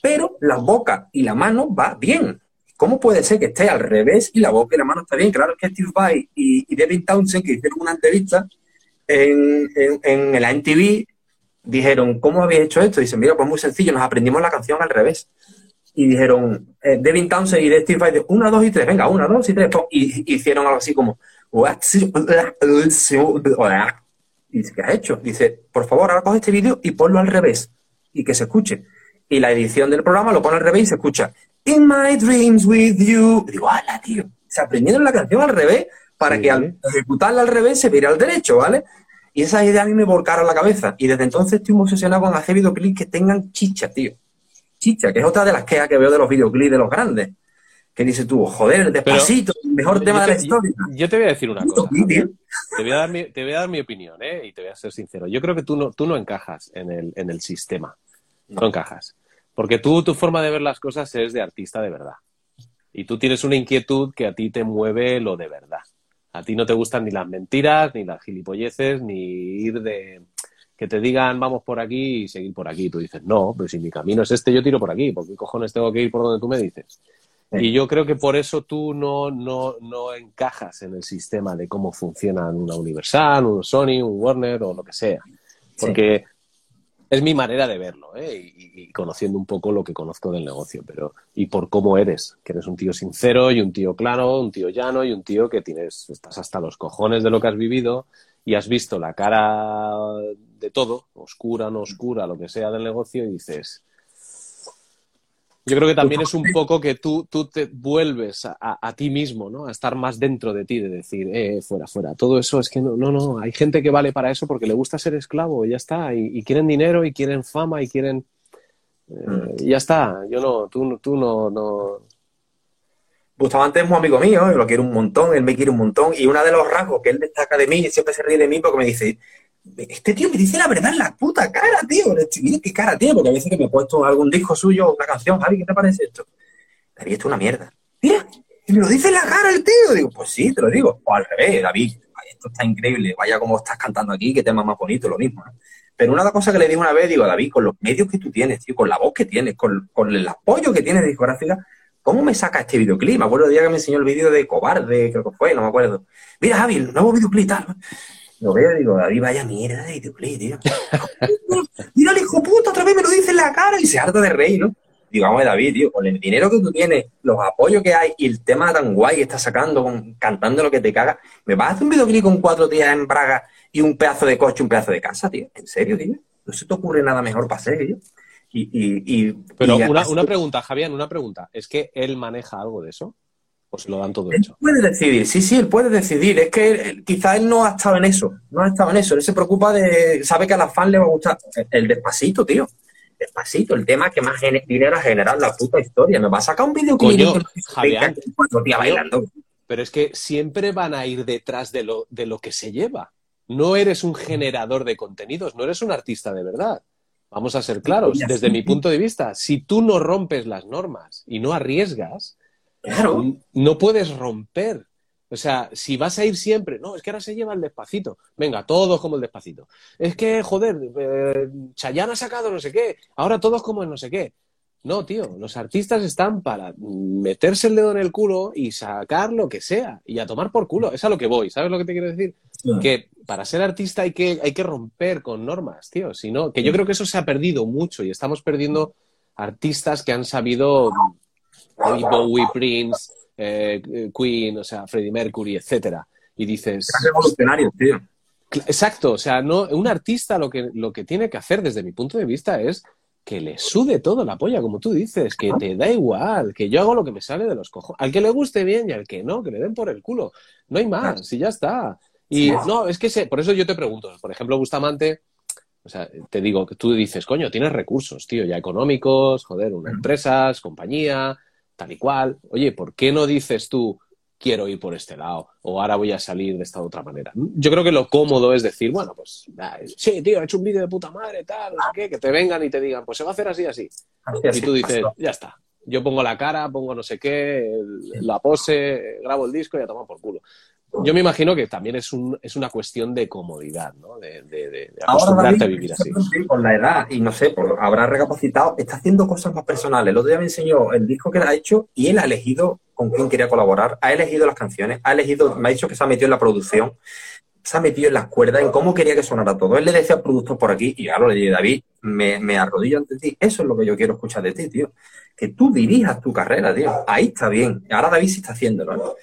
Pero la boca y la mano va bien. ¿Cómo puede ser que esté al revés y la boca y la mano está bien? Claro que Steve Vai y, y Devin Townsend, que hicieron una entrevista en, en, en la MTV, dijeron, ¿cómo habéis hecho esto? Y dicen, mira, pues muy sencillo, nos aprendimos la canción al revés. Y dijeron, eh, Devin Townsend y Steve Vai, una, dos y tres, venga, una, dos y tres. Y hicieron algo así como, y dice, ¿qué has hecho? Dice, por favor, ahora coge este vídeo y ponlo al revés y que se escuche. Y la edición del programa lo pone al revés y se escucha, In my dreams with you. Y digo, ¡hala, tío! Se aprendieron la canción al revés para que al ejecutarla al revés se viera al derecho, ¿vale? Y esa idea a mí me volcaron la cabeza. Y desde entonces estoy obsesionado con hacer videoclips que tengan chicha, tío. Chicha, que es otra de las quejas que veo de los videoclips de los grandes. Que dice tú, joder, despacito, el mejor tema de la historia. Yo te voy a decir una cosa. Te voy a, dar mi, te voy a dar mi opinión, ¿eh? Y te voy a ser sincero. Yo creo que tú no, tú no encajas en el, en el sistema. No. encajas. Porque tú, tu forma de ver las cosas es de artista de verdad. Y tú tienes una inquietud que a ti te mueve lo de verdad. A ti no te gustan ni las mentiras, ni las gilipolleces, ni ir de que te digan vamos por aquí y seguir por aquí. Tú dices, no, pero si mi camino es este, yo tiro por aquí. ¿Por qué cojones tengo que ir por donde tú me dices? Y yo creo que por eso tú no, no, no encajas en el sistema de cómo funcionan una Universal, un Sony, un Warner o lo que sea. Porque es mi manera de verlo, ¿eh? y, conociendo un poco lo que conozco del negocio, pero y por cómo eres, que eres un tío sincero y un tío claro, un tío llano y un tío que tienes, estás hasta los cojones de lo que has vivido y has visto la cara de todo, oscura, no oscura, lo que sea del negocio, y dices, Yo creo que también es un poco que tú, tú te vuelves a, a, ti mismo, ¿no? A estar más dentro de ti, de decir, eh, fuera, fuera. Todo eso es que no, no, no. Hay gente que vale para eso porque le gusta ser esclavo y ya está. Y, y quieren dinero y quieren fama y quieren. Eh, y ya está. Yo no, tú, tú no, no. Bustamante es un amigo mío, yo lo quiero un montón, él me quiere un montón. Y uno de los rasgos que él destaca de mí, y siempre se ríe de mí porque me dice, este tío me dice la verdad en la puta cara, tío. Mira qué cara, tío, porque a veces que me he puesto algún disco suyo, una canción, Javi, ¿qué te parece esto? David, esto es una mierda. Mira, y me lo dice en la cara el tío. Digo, pues sí, te lo digo. O al revés, David, esto está increíble, vaya como estás cantando aquí, qué tema más bonito, lo mismo, ¿no? Pero una cosas que le dije una vez, digo, David, con los medios que tú tienes, tío, con la voz que tienes, con, con el apoyo que tienes de discográfica, ¿cómo me saca este videoclip? Me acuerdo el día que me enseñó el vídeo de Cobarde, creo que fue, no me acuerdo. Mira, Javi, el nuevo videoclip tal. Lo veo y digo, David, vaya mierda de videoclip, tío. Mira el hijo puta, otra vez me lo dice en la cara y se harta de reír, ¿no? Digo, vamos, David, tío, con el dinero que tú tienes, los apoyos que hay y el tema tan guay que estás sacando, con, cantando lo que te caga, ¿me vas a hacer un videoclip con cuatro días en Braga y un pedazo de coche, un pedazo de casa, tío? ¿En serio, tío? No se te ocurre nada mejor para hacer, tío. Y, y, y, Pero y una, una pregunta, Javier, una pregunta. ¿Es que él maneja algo de eso? ¿O se lo dan todo Él hecho? puede decidir, sí, sí, él puede decidir. Es que él- quizá él no ha estado en eso, no ha estado en eso. Él se preocupa de, sabe que a la fan le va a gustar el despacito, tío. Despacito, el tema que más dinero ha generado en la puta historia. Me va a sacar un videoclip Coño, con Javier. bailando. Pero es que siempre van a ir detrás de lo, de lo que se lleva. No eres un generador de contenidos, no eres un artista de verdad. Vamos a ser claros, desde mi punto de vista, si tú no rompes las normas y no arriesgas, Claro. no puedes romper. O sea, si vas a ir siempre, no, es que ahora se lleva el despacito. Venga, todos como el despacito. Es que, joder, eh, Chayanne ha sacado no sé qué, ahora todos como el no sé qué. No, tío, los artistas están para meterse el dedo en el culo y sacar lo que sea y a tomar por culo. Es a lo que voy, ¿sabes lo que te quiero decir? Que para ser artista hay que, hay que romper con normas, tío. Si no, que yo creo que eso se ha perdido mucho y estamos perdiendo artistas que han sabido Bowie, Prince, eh, Queen, o sea, Freddie Mercury, etcétera. Y dices, Es revolucionario, tío. Exacto, o sea, no, un artista lo que, lo que tiene que hacer desde mi punto de vista es que le sude todo la polla, como tú dices, que te da igual, que yo hago lo que me sale de los cojones. Al que le guste bien y al que no, que le den por el culo. No hay más, y ya está. Y no, es que se, por eso yo te pregunto, por ejemplo, Bustamante, o sea, te digo que tú dices, coño, tienes recursos, tío, ya económicos, joder, unas Ujú. empresas, compañía, tal y cual. Oye, ¿por qué no dices tú, quiero ir por este lado o ahora voy a salir de esta otra manera? Yo creo que lo cómodo es decir, bueno, pues sí, tío, he hecho un vídeo de puta madre, tal, no sé qué, que te vengan y te digan, pues se va a hacer así, así. Así, Y así. tú dices, ya está. Yo pongo la cara, pongo no sé qué, la pose, grabo el disco y a tomar por culo. Yo me imagino que también es, un, es una cuestión de comodidad, ¿no? De, de- de- de Ahora, acostumbrarte a vivir así. sí, Con la edad, y no sé, por- habrá recapacitado, está haciendo cosas más personales. El otro día me enseñó el disco que él ha hecho y él ha elegido con quién quería colaborar, ha elegido las canciones, ha elegido, me ha dicho que se ha metido en la producción, se ha metido en las cuerdas, en cómo quería que sonara todo. Él le decía al productor por aquí, y claro, le dije, David, me, me arrodillo ante ti. Eso es lo que yo quiero escuchar de ti, tío. Que tú dirijas tu carrera, tío. Ahí está bien. Ahora David sí está haciéndolo, ¿no?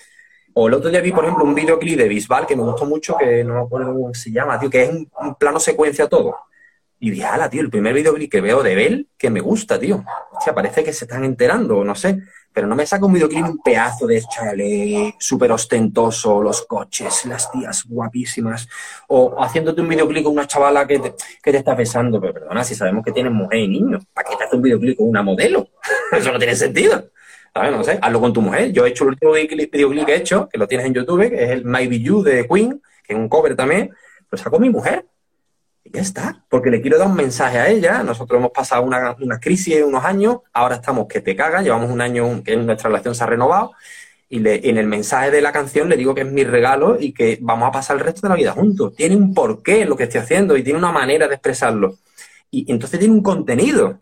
O el otro día vi, por ejemplo, un videoclip de Bisbal que me gustó mucho, que no me acuerdo cómo se llama, tío, que es un, un plano secuencia todo. Y dije, ala, tío, el primer videoclip que veo de Bell, que me gusta, tío. O sea, parece que se están enterando, no sé. Pero no me saca un videoclip un pedazo de chale súper ostentoso, los coches, las tías guapísimas. O haciéndote un videoclip con una chavala que te, que te está besando. Pero perdona, si sabemos que tienes mujer y niños, ¿para qué te hace un videoclip con una modelo? Eso no tiene sentido. ¿Sabes? No sé, hazlo con tu mujer. Yo he hecho el último videoclip que he hecho, que lo tienes en YouTube, que es el Maybe You de Queen, que es un cover también, lo saco mi mujer. Y ya está, porque le quiero dar un mensaje a ella. Nosotros hemos pasado una, una crisis unos años, ahora estamos que te cagas, llevamos un año que nuestra relación se ha renovado. Y le- en el mensaje de la canción le digo que es mi regalo y que vamos a pasar el resto de la vida juntos. Tiene un porqué lo que estoy haciendo y tiene una manera de expresarlo. Y entonces tiene un contenido.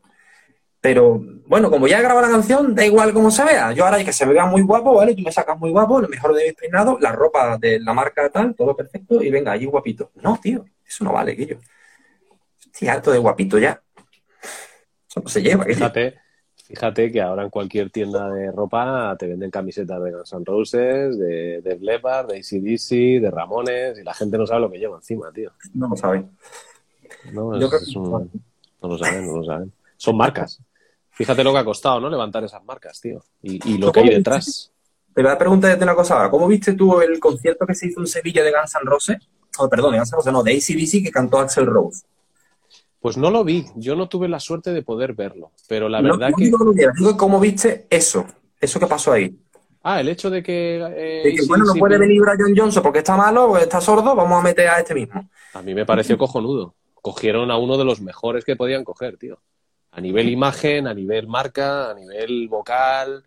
Pero bueno, como ya he grabado la canción, da igual cómo se vea. Yo ahora hay que se me vea muy guapo, ¿vale? Tú me sacas muy guapo, lo mejor de mis peinados, la ropa de la marca tal, todo perfecto, y venga, allí guapito. No, tío, eso no vale, Guillo. Estoy harto de guapito ya. Eso no se lleva, Guillo. Fíjate, fíjate que ahora en cualquier tienda de ropa te venden camisetas de Guns N' Roses, de, de Leppard, de ACDC, de Ramones, y la gente no sabe lo que lleva encima, tío. No lo saben. No, Yo Es- creo es que- un- no lo saben, no lo saben. Son marcas. Fíjate lo que ha costado, ¿no? Levantar esas marcas, tío. Y, lo que hay detrás. Te voy a preguntar una cosa ahora. ¿Cómo viste tú el concierto que se hizo en Sevilla de Guns N' Roses? Oh, perdón, de Guns N' Roses, no, de ACDC que cantó Axel Rose. Pues no lo vi, yo no tuve la suerte de poder verlo, pero la verdad que... Digo, ¿Cómo viste eso? Eso que pasó ahí. Ah, el hecho de que... Eh, bueno, no puede venir Brian Johnson porque está malo o está sordo, vamos a meter a este mismo. A mí me pareció cojonudo. Cogieron a uno de los mejores que podían coger, tío. A nivel imagen, a nivel marca, a nivel vocal.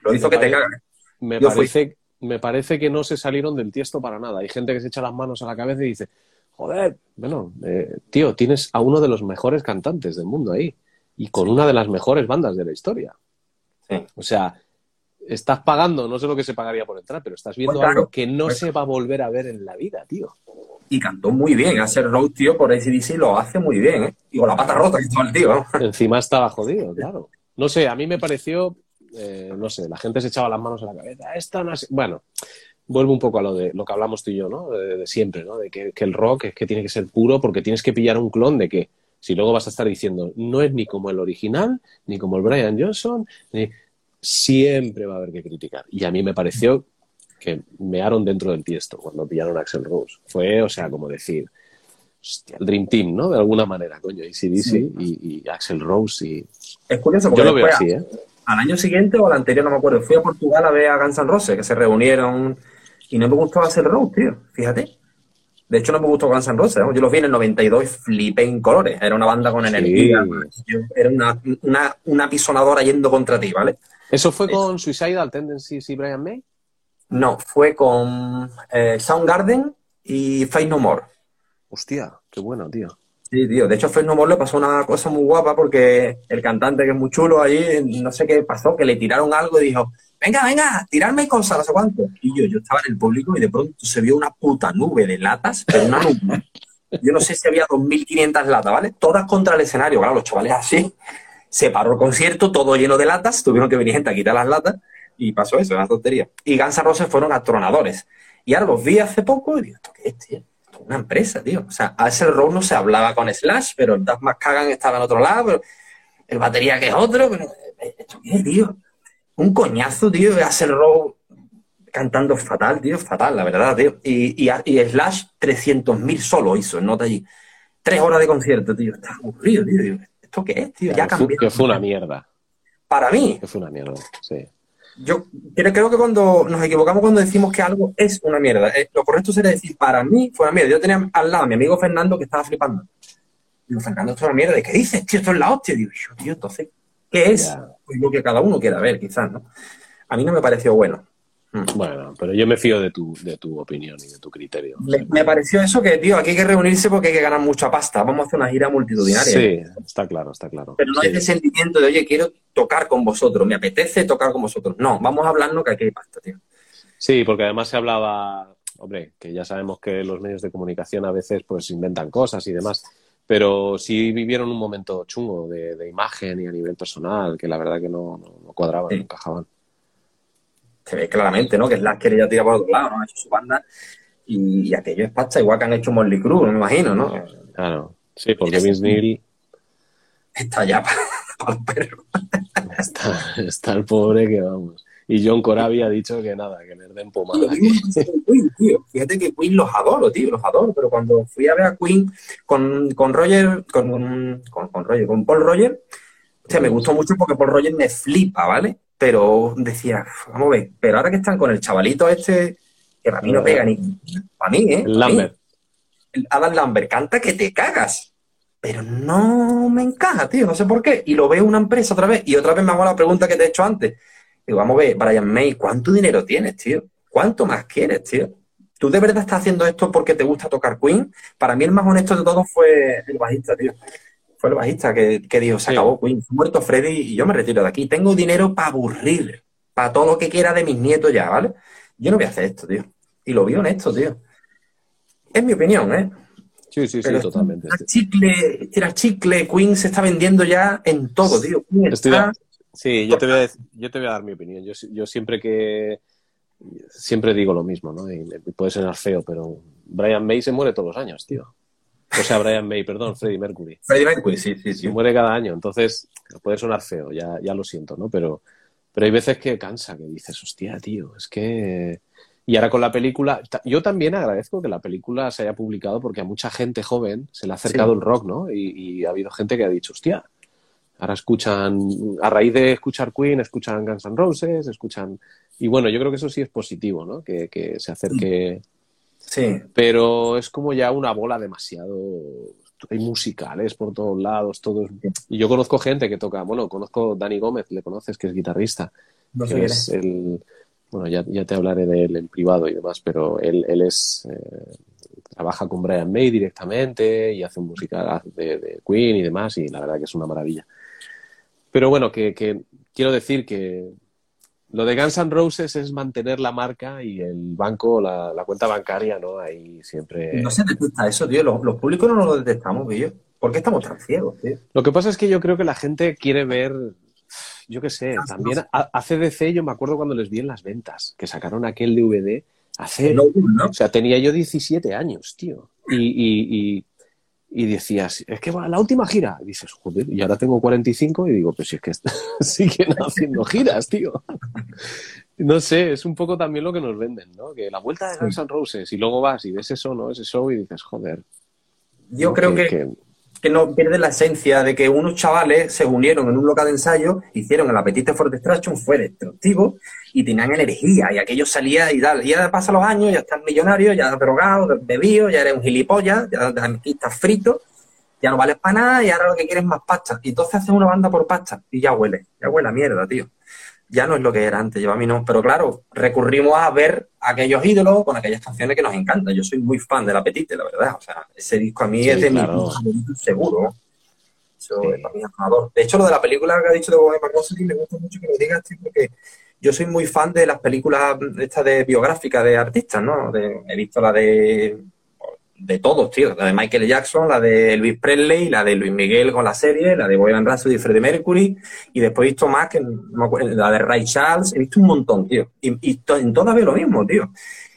Lo hizo que te cagas. Me parece, me parece que no se salieron del tiesto para nada. Hay gente que se echa las manos a la cabeza y dice, joder, bueno, eh, tío, tienes a uno de los mejores cantantes del mundo ahí y con una de las mejores bandas de la historia. O sea, estás pagando, no sé lo que se pagaría por entrar, pero estás viendo pues algo que no pues se va a volver a ver en la vida, tío. Y cantó muy bien, hacer road, tío, por ACDC lo hace muy bien, ¿eh? Y con la pata rota que estaba el tío. Encima estaba jodido, claro. No sé, a mí me pareció, eh, no sé, la gente se echaba las manos a la cabeza. Esta no Bueno, vuelvo un poco a lo de lo que hablamos tú y yo, ¿no? De, siempre, ¿no? De que, el rock es que tiene que ser puro porque tienes que pillar un clon de que si luego vas a estar diciendo no es ni como el original, ni como el Brian Johnson, siempre va a haber que criticar. Y a mí me pareció que mearon dentro del tiesto cuando pillaron a Axel Rose. Fue, o sea, como decir, hostia, el Dream Team, ¿no? De alguna manera, coño, ACDC y, y Axel Rose y... Es curioso porque yo lo veo así, ¿eh? Al año siguiente o al anterior, no me acuerdo, fui a Portugal a ver a Guns N' Roses, que se reunieron y no me gustó hacer road, tío. Fíjate. De hecho, no me gustó Guns N' Roses. Yo los vi en el 92 y flipé en colores. Era una banda con energía. era una, una, una, pisonadora yendo contra ti, ¿vale? ¿Eso fue con Suicidal Tendencies y Brian May? No, fue con eh, Soundgarden y Face No More. Hostia, qué bueno, tío. Sí, tío. De hecho, Face No More le pasó una cosa muy guapa porque el cantante, que es muy chulo ahí, no sé qué pasó, que le tiraron algo y dijo, venga, venga, tirarme cosas, no sé cuánto. Y yo, yo estaba en el público y de pronto se vio una puta nube de latas, pero una nube. Yo no sé si había 2.500 latas, ¿vale? Todas contra el escenario, claro, los chavales así. Se paró el concierto, todo lleno de latas, tuvieron que venir gente a quitar las latas y pasó eso, una tontería. Y Guns N' Roses fueron atronadores. Y ahora los vi hace poco y digo, ¿esto qué es, tío? Esto es una empresa, tío. O sea, a ese rol no se hablaba con Slash, pero el más cagan estaba en otro lado, pero el batería que es otro, pero ¿esto qué es, tío? un coñazo, tío, de hacer rock cantando fatal, tío, fatal, la verdad, tío. Y, y, y Slash 300.000 solo hizo en nota allí. Tres horas de concierto, tío. Está aburrido, tío. ¿Esto qué es, tío? Ya cambió. Que fue una mierda. Para mí. Que fue una mierda, sí. Yo creo que cuando nos equivocamos cuando decimos que algo es una mierda. Eh, lo correcto sería decir, para mí fue una mierda. Yo tenía al lado a mi amigo Fernando que estaba flipando. Digo, Fernando, esto es una mierda. ¿Y qué dices, tío? Esto es la hostia. Digo, yo, tío, entonces, ¿qué es? Pues lo que cada uno quiera ver, quizás, ¿no? A mí no me pareció bueno. Bueno, pero yo me fío de tu, de tu opinión y de tu criterio. Me, pareció eso que, tío, aquí hay que reunirse porque hay que ganar mucha pasta. Vamos a hacer una gira multitudinaria. Sí, está claro, está claro. Pero no hay ese sentimiento de, oye, quiero tocar con vosotros, me apetece tocar con vosotros. No, vamos a hablarnos que aquí hay pasta, tío. Sí, porque además se hablaba, hombre, que ya sabemos que los medios de comunicación a veces pues inventan cosas y demás pero sí vivieron un momento chungo de, imagen y a nivel personal, que la verdad que no, no, cuadraban, no encajaban. Se ve claramente, ¿no? Que Slash quería tirar por otro lado, ¿no? Ha hecho su banda y, aquello es pasta, igual que han hecho Molly Cruz, me imagino, ¿no? Claro, sí, porque Vince Neil... Está ya para, el perro. Está, está el pobre que vamos. Y John Corabi ha dicho que nada, que le den pomada. Fíjate que Queen los adoro, tío, los adoro, pero cuando fui a ver a Queen con, con Roger, con, con, Roger, con Paul Roger, o sea, me gustó mucho porque Paul Roger me flipa, ¿vale? Pero decía, vamos a ver, pero ahora que están con el chavalito este, que para mí no pega ni para mí, ¿eh? El Lambert. Adam Lambert canta que te cagas. Pero no me encaja, tío, no sé por qué. Y lo veo una empresa otra vez. Y otra vez me hago la pregunta que te he hecho antes. Digo, vamos a ver, Brian May, ¿cuánto dinero tienes, tío? ¿Cuánto más quieres, tío? ¿Tú de verdad estás haciendo esto porque te gusta tocar Queen? Para mí el más honesto de todos fue el bajista, tío. Fue el bajista que, dijo, se acabó Queen, muerto Freddy y yo me retiro de aquí. Tengo dinero para aburrir, para todo lo que quiera de mis nietos ya, ¿vale? Yo no voy a hacer esto, tío. Y lo vi honesto, tío. Es mi opinión, ¿eh? Sí, sí, sí, totalmente. Chicle, tira chicle, Queen se está vendiendo ya en todo, tío. Sí, yo te, voy a, yo te voy a dar mi opinión. Yo, yo siempre que. Siempre digo lo mismo, ¿no? Y, puede sonar feo, pero Brian May se muere todos los años, tío. O sea, Brian May, perdón, Freddie Mercury. Freddie Mercury, sí, sí, sí. muere cada año, entonces puede sonar feo, ya, ya lo siento, ¿no? Pero, pero hay veces que cansa, que dices, hostia, tío, es que... Y ahora con la película, yo también agradezco que la película se haya publicado porque a mucha gente joven se le ha acercado el rock, ¿no? Y, y, ha habido gente que ha dicho, hostia, ahora escuchan, a raíz de escuchar Queen, escuchan Guns N' Roses, escuchan... Y bueno, yo creo que eso sí es positivo, ¿no? Que, que se acerque... Sí. Pero es como ya una bola demasiado hay musicales por todos lados, todos. Y yo conozco gente que toca, bueno, conozco Dani Gómez, le conoces, que es guitarrista. No que es el, bueno, ya, ya, te hablaré de él en privado y demás, pero él, él es, eh, trabaja con Brian May directamente y hace música de, de, Queen y demás, y la verdad que es una maravilla. Pero bueno, que, que quiero decir que lo de Guns N' Roses es mantener la marca y el banco, la, la cuenta bancaria, ¿no? Ahí siempre. No se detecta eso, tío. Los, los públicos no lo detectamos, tío. ¿Por qué estamos tan ciegos, tío? Lo que pasa es que yo creo que la gente quiere ver. Yo qué sé, también a, CDC yo me acuerdo cuando les vi en las ventas, que sacaron aquel DVD hace... No, no. O sea, tenía yo 17 años, tío. Y, y, y, y decías, es que va la última gira. Y dices, joder, y ahora tengo 45 y digo, pues si es que siguen haciendo giras, tío. No sé, es un poco también lo que nos venden, ¿no? Que la vuelta de Guns N' Roses y luego vas y ves eso, ¿no? Ese show y dices, joder. Yo creo que, que, que, no pierde la esencia de que unos chavales se unieron en un local de ensayo, hicieron el Apetite for Destruction, fue destructivo y tenían energía y aquello salía y tal. Y ya pasan los años, ya estás millonario, ya drogado, bebido, ya eres un gilipollas, ya estás frito, ya no vales para nada y ahora lo que quieres es más pasta. Y entonces hacen una banda por pasta y ya huele, ya huele a mierda, tío. Ya no es lo que era antes, lleva a mí no. Pero claro, recurrimos a ver aquellos ídolos con aquellas canciones que nos encantan. Yo soy muy fan del Apetite, la verdad. O sea, ese disco a mí Sí, es de claro. mi seguro. Eso Sí. es para mí amador. De hecho, lo de la película que ha dicho de Bohemian Rhapsody me gusta mucho que lo digas, tío, porque yo soy muy fan de las películas estas de biográficas de artistas, ¿no? De- he visto la de de todos, tío, la de Michael Jackson, la de Elvis Presley, la de Luis Miguel con la serie, la de Bohemian Rhapsody y Freddie Mercury, y después he visto más que la de Ray Charles, he visto un montón, tío. Y, y en todas veo lo mismo, tío.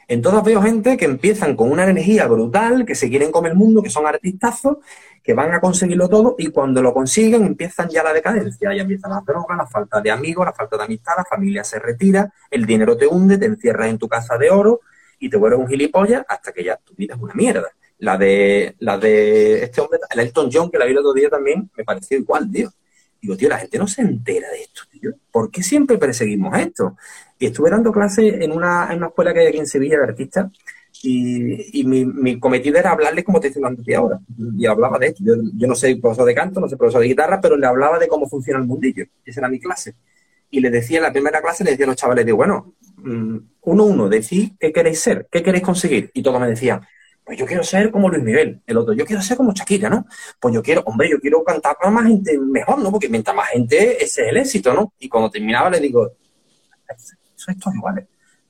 En todas veo gente que empiezan con una energía brutal, que se quieren comer el mundo, que son artistazos, que van a conseguirlo todo y cuando lo consiguen empiezan ya la decadencia, ya empiezan las drogas, la falta de amigos, la falta de amistad, la familia se retira, el dinero te hunde, te encierras en tu casa de oro y te vuelves un gilipollas hasta que ya tu vida es una mierda. La de, la de este hombre, el Elton John, que la vi el otro día también, me pareció igual, tío. Digo, tío, la gente no se entera de esto, tío. ¿Por qué siempre perseguimos esto? Y estuve dando clase en una, en una escuela que hay aquí en Sevilla de artistas y, y mi, cometido era hablarles como te estoy hablando a ahora. Y hablaba de esto. Yo, yo, no soy profesor de canto, no soy profesor de guitarra, pero le hablaba de cómo funciona el mundillo. Esa era mi clase. Y le decía en la primera clase, le decía a los chavales, digo, bueno, mm, uno uno, decid qué queréis ser, qué queréis conseguir. Y todos me decían, pues yo quiero ser como Luis Miguel. El otro, yo quiero ser como Shakira, ¿no? Pues yo quiero, hombre, yo quiero cantar para más gente mejor, ¿no? Porque mientras más gente, ese es el éxito, ¿no? Y cuando terminaba le digo, sois todos iguales,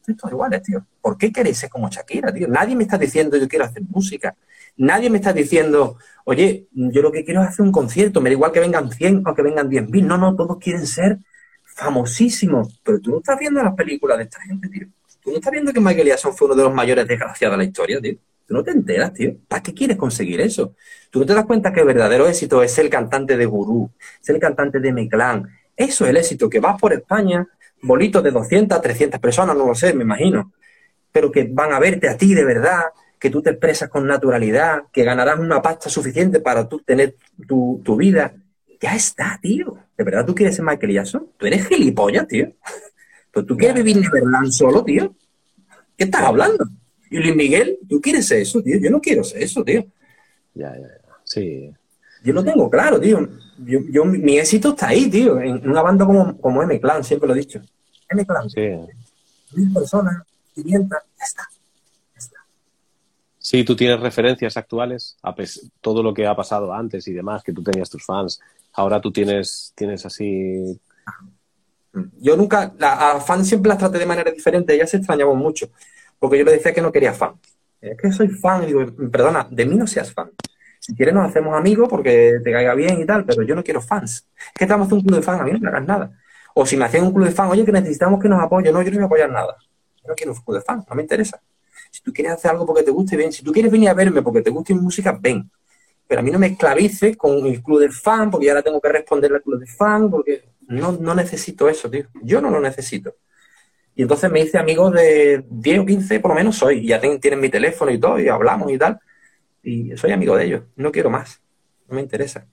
sois todos iguales, tío. ¿Por qué queréis ser como Shakira, tío? Nadie me está diciendo yo quiero hacer música. Nadie me está diciendo, oye, yo lo que quiero es hacer un concierto, me da igual que vengan 100 o que vengan 10.000. No, no, todos quieren ser famosísimos. Pero tú no estás viendo las películas de esta gente, tío. Tú no estás viendo que Michael Jackson fue uno de los mayores desgraciados de la historia, tío. Tú no te enteras, tío. ¿Para qué quieres conseguir eso? Tú no te das cuenta que el verdadero éxito es el cantante de Gurú, ser el cantante de Meclán. Eso es el éxito, que vas por España, bolitos de 200, 300 personas, no lo sé, me imagino, pero que van a verte a ti de verdad, que tú te expresas con naturalidad, que ganarás una pasta suficiente para tú tener tu, tu vida. Ya está, tío. ¿De verdad tú quieres ser Michael Jackson? Tú eres gilipollas, tío. Pero tú quieres vivir en Neverland solo, tío. ¿Qué estás hablando? Y Luis Miguel, ¿tú quieres eso, tío? Yo no quiero ser eso, tío. Ya, ya, ya. Sí. Yo lo tengo claro, tío. Yo, yo, mi éxito está ahí, tío. En una banda como, como M-Clan, siempre lo he dicho. M-Clan. Sí. Mil personas, 500, ya está. ya está. Sí, tú tienes referencias actuales a todo lo que ha pasado antes y demás, que tú tenías tus fans. Ahora tú tienes, tienes así. Yo nunca, la, a fans siempre las traté de manera diferente, ellas se extrañaban mucho, porque yo le decía que no quería fan. Es que soy fan, perdona, de mí no seas fan. Si quieres nos hacemos amigos porque te caiga bien y tal, pero yo no quiero fans. Es que estamos en un club de fans, a mí no me hagas nada. O si me hacían un club de fans, oye, que necesitamos que nos apoyen, no, yo no voy a apoyar nada. Yo no quiero un club de fans, no me interesa. Si tú quieres hacer algo porque te guste, bien. Si tú quieres venir a verme porque te guste mi música, ven. pero a mí no me esclavice con el club de fan, porque ahora tengo que responder al club de fan, porque no, no necesito eso, tío. Yo no lo necesito. Y entonces me hice amigo de 10 o 15, por lo menos soy. Ya tienen mi teléfono y todo, y hablamos y tal. Y soy amigo de ellos. No quiero más. No me interesa.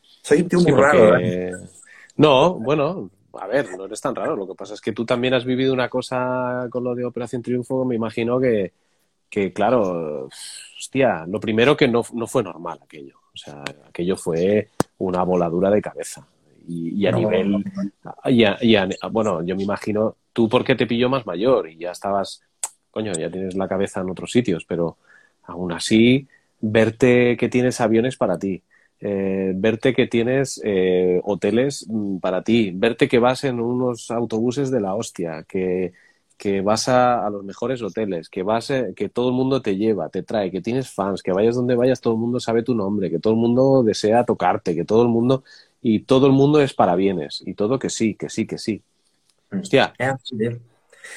Soy un tío muy raro. ¿eh? No, bueno, a ver, no eres tan raro. Lo que pasa es que tú también has vivido una cosa con lo de Operación Triunfo, me imagino que, que claro, hostia, lo primero que no, no fue normal aquello. O sea, aquello fue una voladura de cabeza. Y, a nivel. bueno, yo me imagino, tú porque te pilló más mayor y ya estabas. Coño, ya tienes la cabeza en otros sitios, pero aún así, verte que tienes aviones para ti, eh, verte que tienes eh, hoteles mm, para ti, verte que vas en unos autobuses de la hostia, que, que vas a, los mejores hoteles, que vas, eh, que todo el mundo te lleva, te trae, que tienes fans, que vayas donde vayas, todo el mundo sabe tu nombre, que todo el mundo desea tocarte, que todo el mundo y todo el mundo es para bienes y todo que sí, que sí, que sí. Mm. Hostia.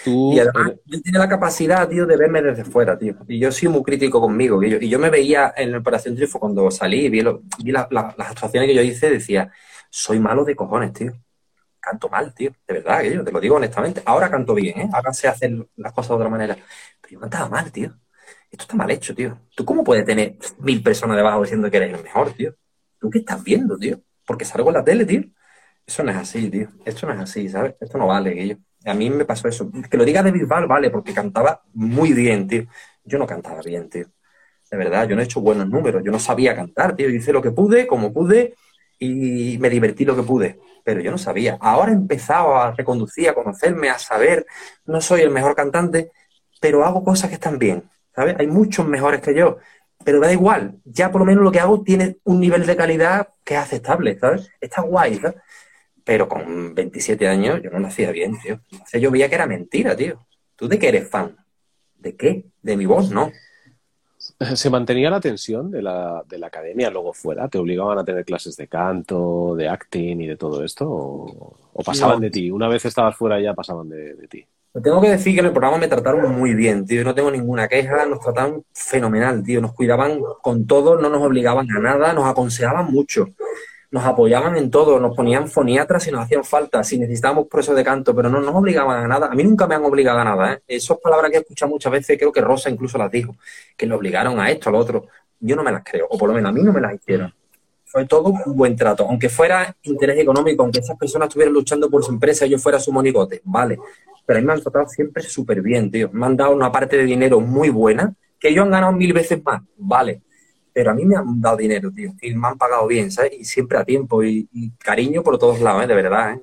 Tú, y además, yo tenía la capacidad, tío, de verme desde fuera, tío. Y yo soy muy crítico conmigo. Y yo, me veía en la Operación Triunfo cuando salí y vi, vi las actuaciones que yo hice, decía, soy malo de cojones, tío. Canto mal, tío. De verdad, que yo te lo digo honestamente. Ahora canto bien, ¿eh? Ahora sé hacer las cosas de otra manera. Pero yo cantaba mal, tío. Esto está mal hecho, tío. ¿Tú cómo puedes tener mil personas debajo diciendo que eres el mejor, tío? ¿Tú qué estás viendo, tío? Porque salgo en la tele, tío. Eso no es así, tío. Esto no es así, ¿sabes? Esto no vale, tío. A mí me pasó eso. Que lo diga de Bisbal, vale, porque cantaba muy bien, tío. Yo no cantaba bien, tío. De verdad, yo no he hecho buenos números. Yo no sabía cantar, tío. hice lo que pude, como pude, y me divertí lo que pude. Pero yo no sabía. Ahora he empezado a reconducir, a conocerme, a saber. No soy el mejor cantante, pero hago cosas que están bien. ¿Sabes? Hay muchos mejores que yo pero da igual, ya por lo menos lo que hago tiene un nivel de calidad que es aceptable, ¿sabes? Está guay, ¿sabes? Pero con 27 años yo no lo hacía bien, tío. O sea, yo veía que era mentira, tío. ¿Tú de qué eres fan? ¿De qué? ¿De mi voz? No. ¿Se mantenía la tensión de la, de la academia luego fuera? ¿Te obligaban a tener clases de canto, de acting y de todo esto? ¿O, pasaban de ti? Una vez estabas fuera ya pasaban de ti tengo que decir que en el programa me trataron muy bien, tío. No tengo ninguna queja, nos trataban fenomenal, tío. Nos cuidaban con todo, no nos obligaban a nada, nos aconsejaban mucho. Nos apoyaban en todo, nos ponían foniatras si nos hacían falta, si necesitábamos procesos de canto, pero no nos obligaban a nada. A mí nunca me han obligado a nada, ¿eh? Esas palabras que he escuchado muchas veces, creo que Rosa incluso las dijo, que le obligaron a esto, a lo otro. Yo no me las creo, o por lo menos a mí no me las hicieron fue todo un buen trato. Aunque fuera interés económico, aunque esas personas estuvieran luchando por su empresa y yo fuera su monigote, vale pero a mí me han tratado siempre súper bien, tío. Me han dado una parte de dinero muy buena, que ellos han ganado mil veces más, vale. Pero a mí me han dado dinero, tío. Y me han pagado bien, ¿sabes? Y siempre a tiempo. Y, cariño por todos lados, ¿eh? De verdad, ¿eh?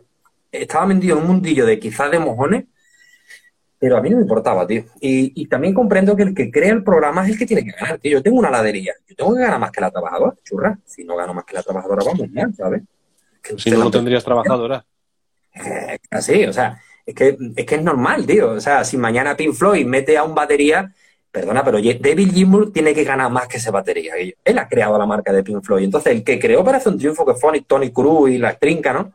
Estaba metido en un mundillo de quizás de mojones, pero a mí no me importaba, tío. Y, también comprendo que el que crea el programa es el que tiene que ganar, tío. Yo tengo una ladería. Yo tengo que ganar más que la trabajadora, churra. Si no gano más que la trabajadora, vamos mal, ¿sabes? si no, no tendrías trabajadora. Eh, así, o sea, es que, es que es normal, tío. O sea, si mañana Pink Floyd mete a un batería, perdona, pero David Gilmour tiene que ganar más que esa batería. Él ha creado la marca de Pink Floyd. Entonces, el que creó para hacer un Triunfo, que fue Tony Cruz y la Trinca, ¿no?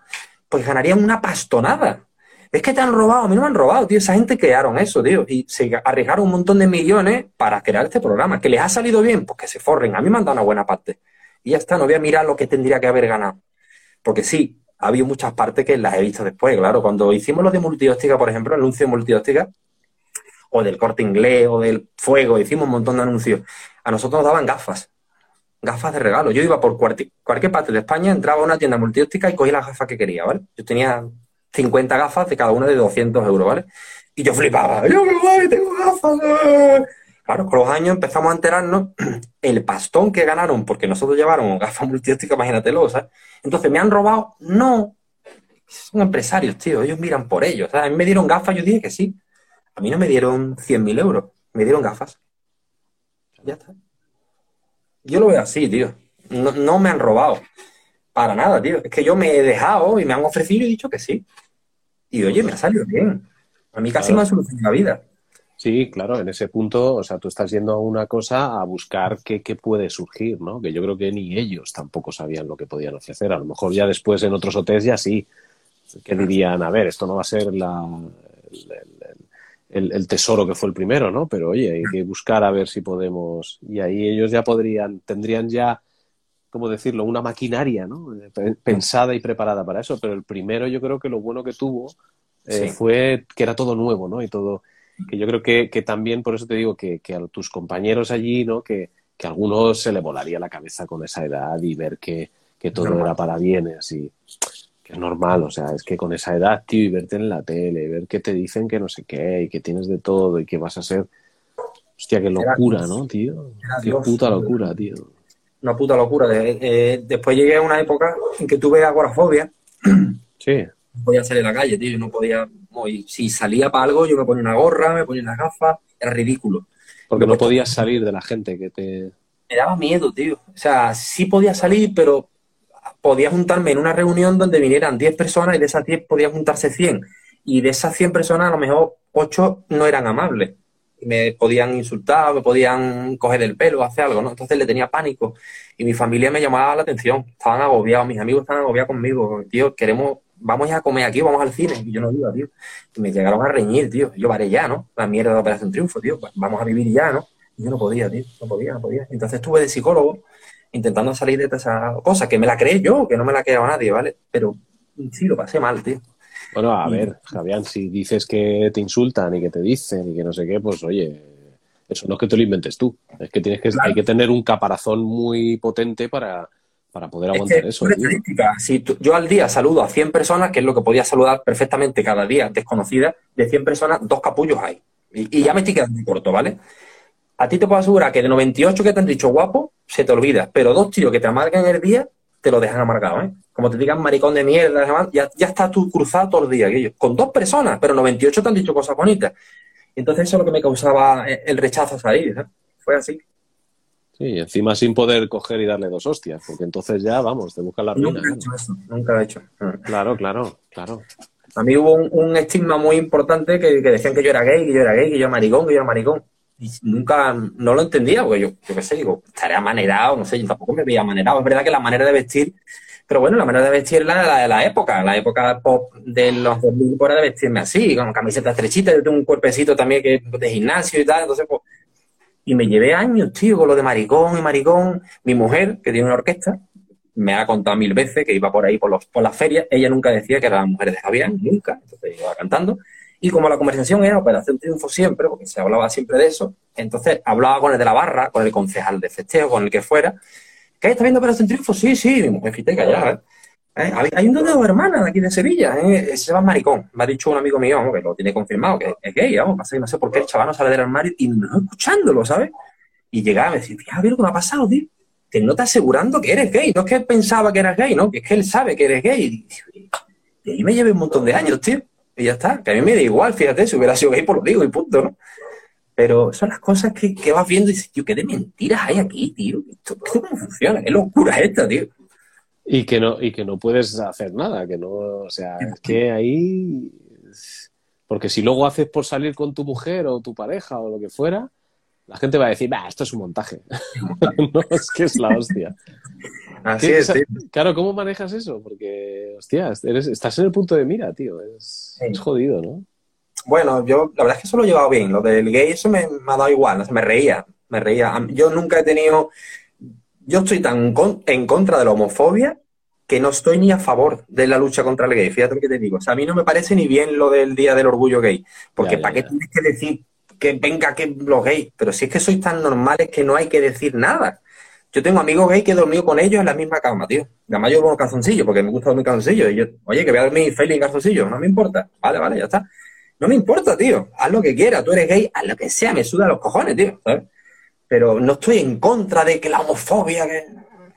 Pues ganarían una pastonada. Es que te han robado, a mí no me han robado, tío. Esa gente crearon eso, tío. Y se arriesgaron un montón de millones para crear este programa. Que les ha salido bien, pues que se forren. A mí me han dado una buena parte. Y ya está, no voy a mirar lo que tendría que haber ganado. Porque sí, ha habido muchas partes que las he visto después, claro. Cuando hicimos lo de multióptica, por ejemplo, el anuncio de multióptica, o del corte inglés, o del fuego, hicimos un montón de anuncios. A nosotros nos daban gafas, gafas de regalo. Yo iba por cualquier parte de España, entraba a una tienda multióptica y cogía las gafas que quería, ¿vale? Yo tenía 50 gafas de cada una de 200 euros, ¿vale? Y yo flipaba, yo me voy, tengo gafas. Claro, con los años empezamos a enterarnos el pastón que ganaron porque nosotros llevaron gafas multiópticas, imagínatelo, ¿sabes? Entonces, ¿me han robado? No. Son empresarios, tío. Ellos miran por ellos. ¿sabes? A mí me dieron gafas, yo dije que sí. A mí no me dieron 100.000 euros. Me dieron gafas. Ya está. Yo lo veo así, tío. No, me han robado. Para nada, tío. Es que yo me he dejado y me han ofrecido y he dicho que sí. Y oye, me ha salido bien. A mí casi me ha solucionado la vida. Sí, claro, en ese punto, o sea, tú estás yendo a una cosa a buscar qué, qué, puede surgir, ¿no? Que yo creo que ni ellos tampoco sabían lo que podían ofrecer. A lo mejor ya después en otros hoteles ya sí, que dirían, a ver, esto no va a ser la, el, tesoro que fue el primero, ¿no? Pero oye, hay que buscar a ver si podemos. Y ahí ellos ya podrían, tendrían ya, ¿cómo decirlo? Una maquinaria, ¿no? Pensada y preparada para eso. Pero el primero, yo creo que lo bueno que tuvo eh, fue que era todo nuevo, ¿no? Y todo. Que yo creo que, que también, por eso te digo que, que a tus compañeros allí, ¿no? Que, que a algunos se le volaría la cabeza con esa edad y ver que, que todo era para bienes y es normal, o sea, es que con esa edad, tío, y verte en la tele, ver que te dicen que no sé qué, y que tienes de todo, y que vas a ser. Hostia, qué locura, ¿no, tío? Qué puta locura, tío. Una puta locura. Eh, después llegué a una época en que tuve agorafobia. Sí. No podía salir a la calle, tío, no podía. Si salía para algo, yo me ponía una gorra, me ponía unas gafas, era ridículo. Porque no podías salir de la gente que te. Me daba miedo, tío. O sea, sí podía salir, pero podía juntarme en una reunión donde vinieran 10 personas y de esas 10 podían juntarse 100. Y de esas 100 personas, a lo mejor 8 no eran amables. Me podían insultar, me podían coger el pelo, hacer algo, ¿no? Entonces le tenía pánico. Y mi familia me llamaba la atención. Estaban agobiados, mis amigos estaban agobiados conmigo. Tío, queremos, vamos a comer aquí, vamos al cine. Y yo no iba, tío. Y me llegaron a reñir, tío. Yo varé ya, ¿no? La mierda de Operación Triunfo, tío. Pues vamos a vivir ya, ¿no? Y yo no podía, tío. No podía, no podía. Entonces estuve de psicólogo intentando salir de esa cosa, que me la creé yo, que no me la creaba nadie, ¿vale? Pero sí, lo pasé mal, tío. Bueno, a ver, Javián, si dices que te insultan y que te dicen y que no sé qué, pues oye, eso no es que te lo inventes tú. Es que tienes que, hay que tener un caparazón muy potente para, para poder aguantar eso. Si yo al día saludo a 100 personas, que es lo que podía saludar perfectamente cada día, desconocidas, de 100 personas, dos capullos hay. Y, y ya me estoy quedando corto, ¿vale? A ti te puedo asegurar que de 98 que te han dicho guapo, se te olvida. Pero dos tíos que te amargan el día, te lo dejan amargado, ¿eh? Como te digan maricón de mierda, ya, ya estás tú cruzado todo el día, aquello. Con dos personas, pero 98 te han dicho cosas bonitas. Entonces eso es lo que me causaba el rechazo a salir, ¿eh? Fue así. Sí, encima sin poder coger y darle dos hostias, porque entonces ya, vamos, te buscan la ruina. Nunca he hecho eso, nunca lo he hecho. Claro, claro, claro. A mí hubo un, estigma muy importante que, que, decían que yo era gay, que yo era gay, que yo era maricón, que yo era maricón y nunca, no lo entendía, porque yo, yo qué sé, digo, estaré amanerado, no sé, yo tampoco me veía amanerado. Es verdad que la manera de vestir, pero bueno, la manera de vestir la, la de la época, la época pop de los 2000 era de vestirme así, con camiseta estrechita, yo tengo un cuerpecito también que de gimnasio y tal, entonces pues, y me llevé años, tío, con lo de maricón y maricón. Mi mujer, que tiene una orquesta, me ha contado mil veces que iba por ahí por, los, por las ferias, ella nunca decía que era la mujer de Javier, nunca, entonces iba cantando. Y como la conversación era Operación Triunfo siempre, porque se hablaba siempre de eso, entonces hablaba con el de la barra, con el concejal de festejo, con el que fuera. ¿Qué está viendo Operación Triunfo? Sí, sí, mi mujer, fíjate callada. ¿Eh? Hay un de hermana de aquí de Sevilla, ¿eh? se llama Maricón. Me ha dicho un amigo mío, que lo tiene confirmado, que es gay, vamos, no sé por qué el chaval no sale del armario y no escuchándolo, ¿sabes? Y llegaba y me decía, ver lo que me ha pasado, tío. Que no está asegurando que eres gay. No es que él pensaba que eras gay, ¿no? Que es que él sabe que eres gay. Y ahí me llevé un montón de años, tío y ya está. Que a mí me da igual, fíjate, si hubiera sido gay, por lo digo y punto, ¿no? Pero son las cosas que, que vas viendo y dices, tío, qué de mentiras hay aquí, tío. ¿Esto, cómo funciona? ¿Qué locura es esta, tío? Y que no, y que no puedes hacer nada, que no, o sea, es que ahí. Porque si luego haces por salir con tu mujer o tu pareja o lo que fuera, la gente va a decir, bah, esto es un montaje. no, es que es la hostia. Así es, Claro, ¿cómo manejas eso? Porque, hostia, estás en el punto de mira, tío. Es, jodido, ¿no? Bueno, yo la verdad es que eso lo he llevado bien. Lo del gay, eso me, ha dado igual. me reía, me reía. Yo nunca he tenido. Yo estoy tan en contra de la homofobia que no estoy ni a favor de la lucha contra el gay. Fíjate lo que te digo. O sea, a mí no me parece ni bien lo del Día del Orgullo Gay. Porque ¿para qué tienes que decir que venga que los gays? Pero si es que sois tan normales que no hay que decir nada. Yo tengo amigos gays que he dormido con ellos en la misma cama, tío. Además yo duermo calzoncillos porque me gusta dormir calzoncillos. Y yo, oye, que voy a dormir feliz en calzoncillos, no me importa. Vale, vale, ya está. No me importa, tío. Haz lo que quieras. Tú eres gay, haz lo que sea, me suda los cojones, tío. ¿sabes? Pero no estoy en contra de que la homofobia, que...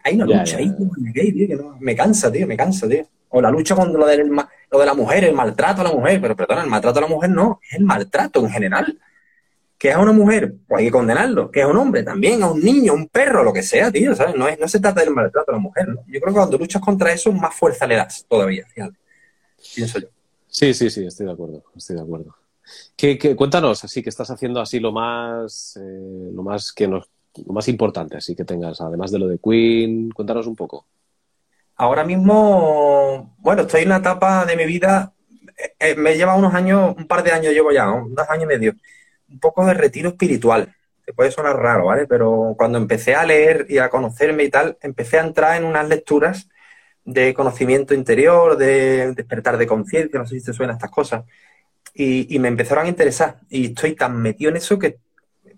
Hay una lucha ahí con el gay, tío, que no... me cansa, tío, me cansa, tío. O la lucha con lo, del, lo de la mujer, el maltrato a la mujer. Pero perdona, el maltrato a la mujer no, es el maltrato en general que es a una mujer, pues hay que condenarlo, que es a un hombre también, a un niño, a un perro, lo que sea, tío, ¿sabes? No, es, no se trata del maltrato a la mujer, ¿no? Yo creo que cuando luchas contra eso, más fuerza le das todavía, fíjate. Pienso yo. Sí, sí, sí, estoy de acuerdo, estoy de acuerdo. ¿Qué, cuéntanos, así que estás haciendo así lo más, eh, lo más que lo más importante, así que tengas, además de lo de Queen, cuéntanos un poco. Ahora mismo, bueno, estoy en una etapa de mi vida eh, me lleva unos años, un par de años llevo ya, dos años y medio, un poco de retiro espiritual. Te puede sonar raro, ¿vale? Pero cuando empecé a leer y a conocerme y tal, empecé a entrar en unas lecturas de conocimiento interior, de despertar de conciencia, no sé si te suenan estas cosas. Y, me empezaron a interesar. Y estoy tan metido en eso que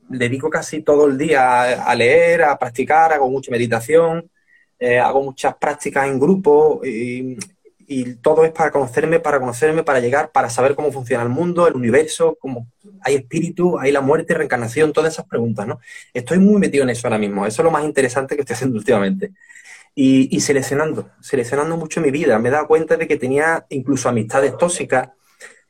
dedico casi todo el día a, leer, a practicar, hago mucha meditación, eh, hago muchas prácticas en grupo y, y, todo es para conocerme, para conocerme, para llegar, para saber cómo funciona el mundo, el universo, cómo hay espíritu, hay la muerte, reencarnación, todas esas preguntas, ¿no? Estoy muy metido en eso ahora mismo. Eso es lo más interesante que estoy haciendo últimamente y, seleccionando, seleccionando mucho mi vida. Me he dado cuenta de que tenía incluso amistades tóxicas,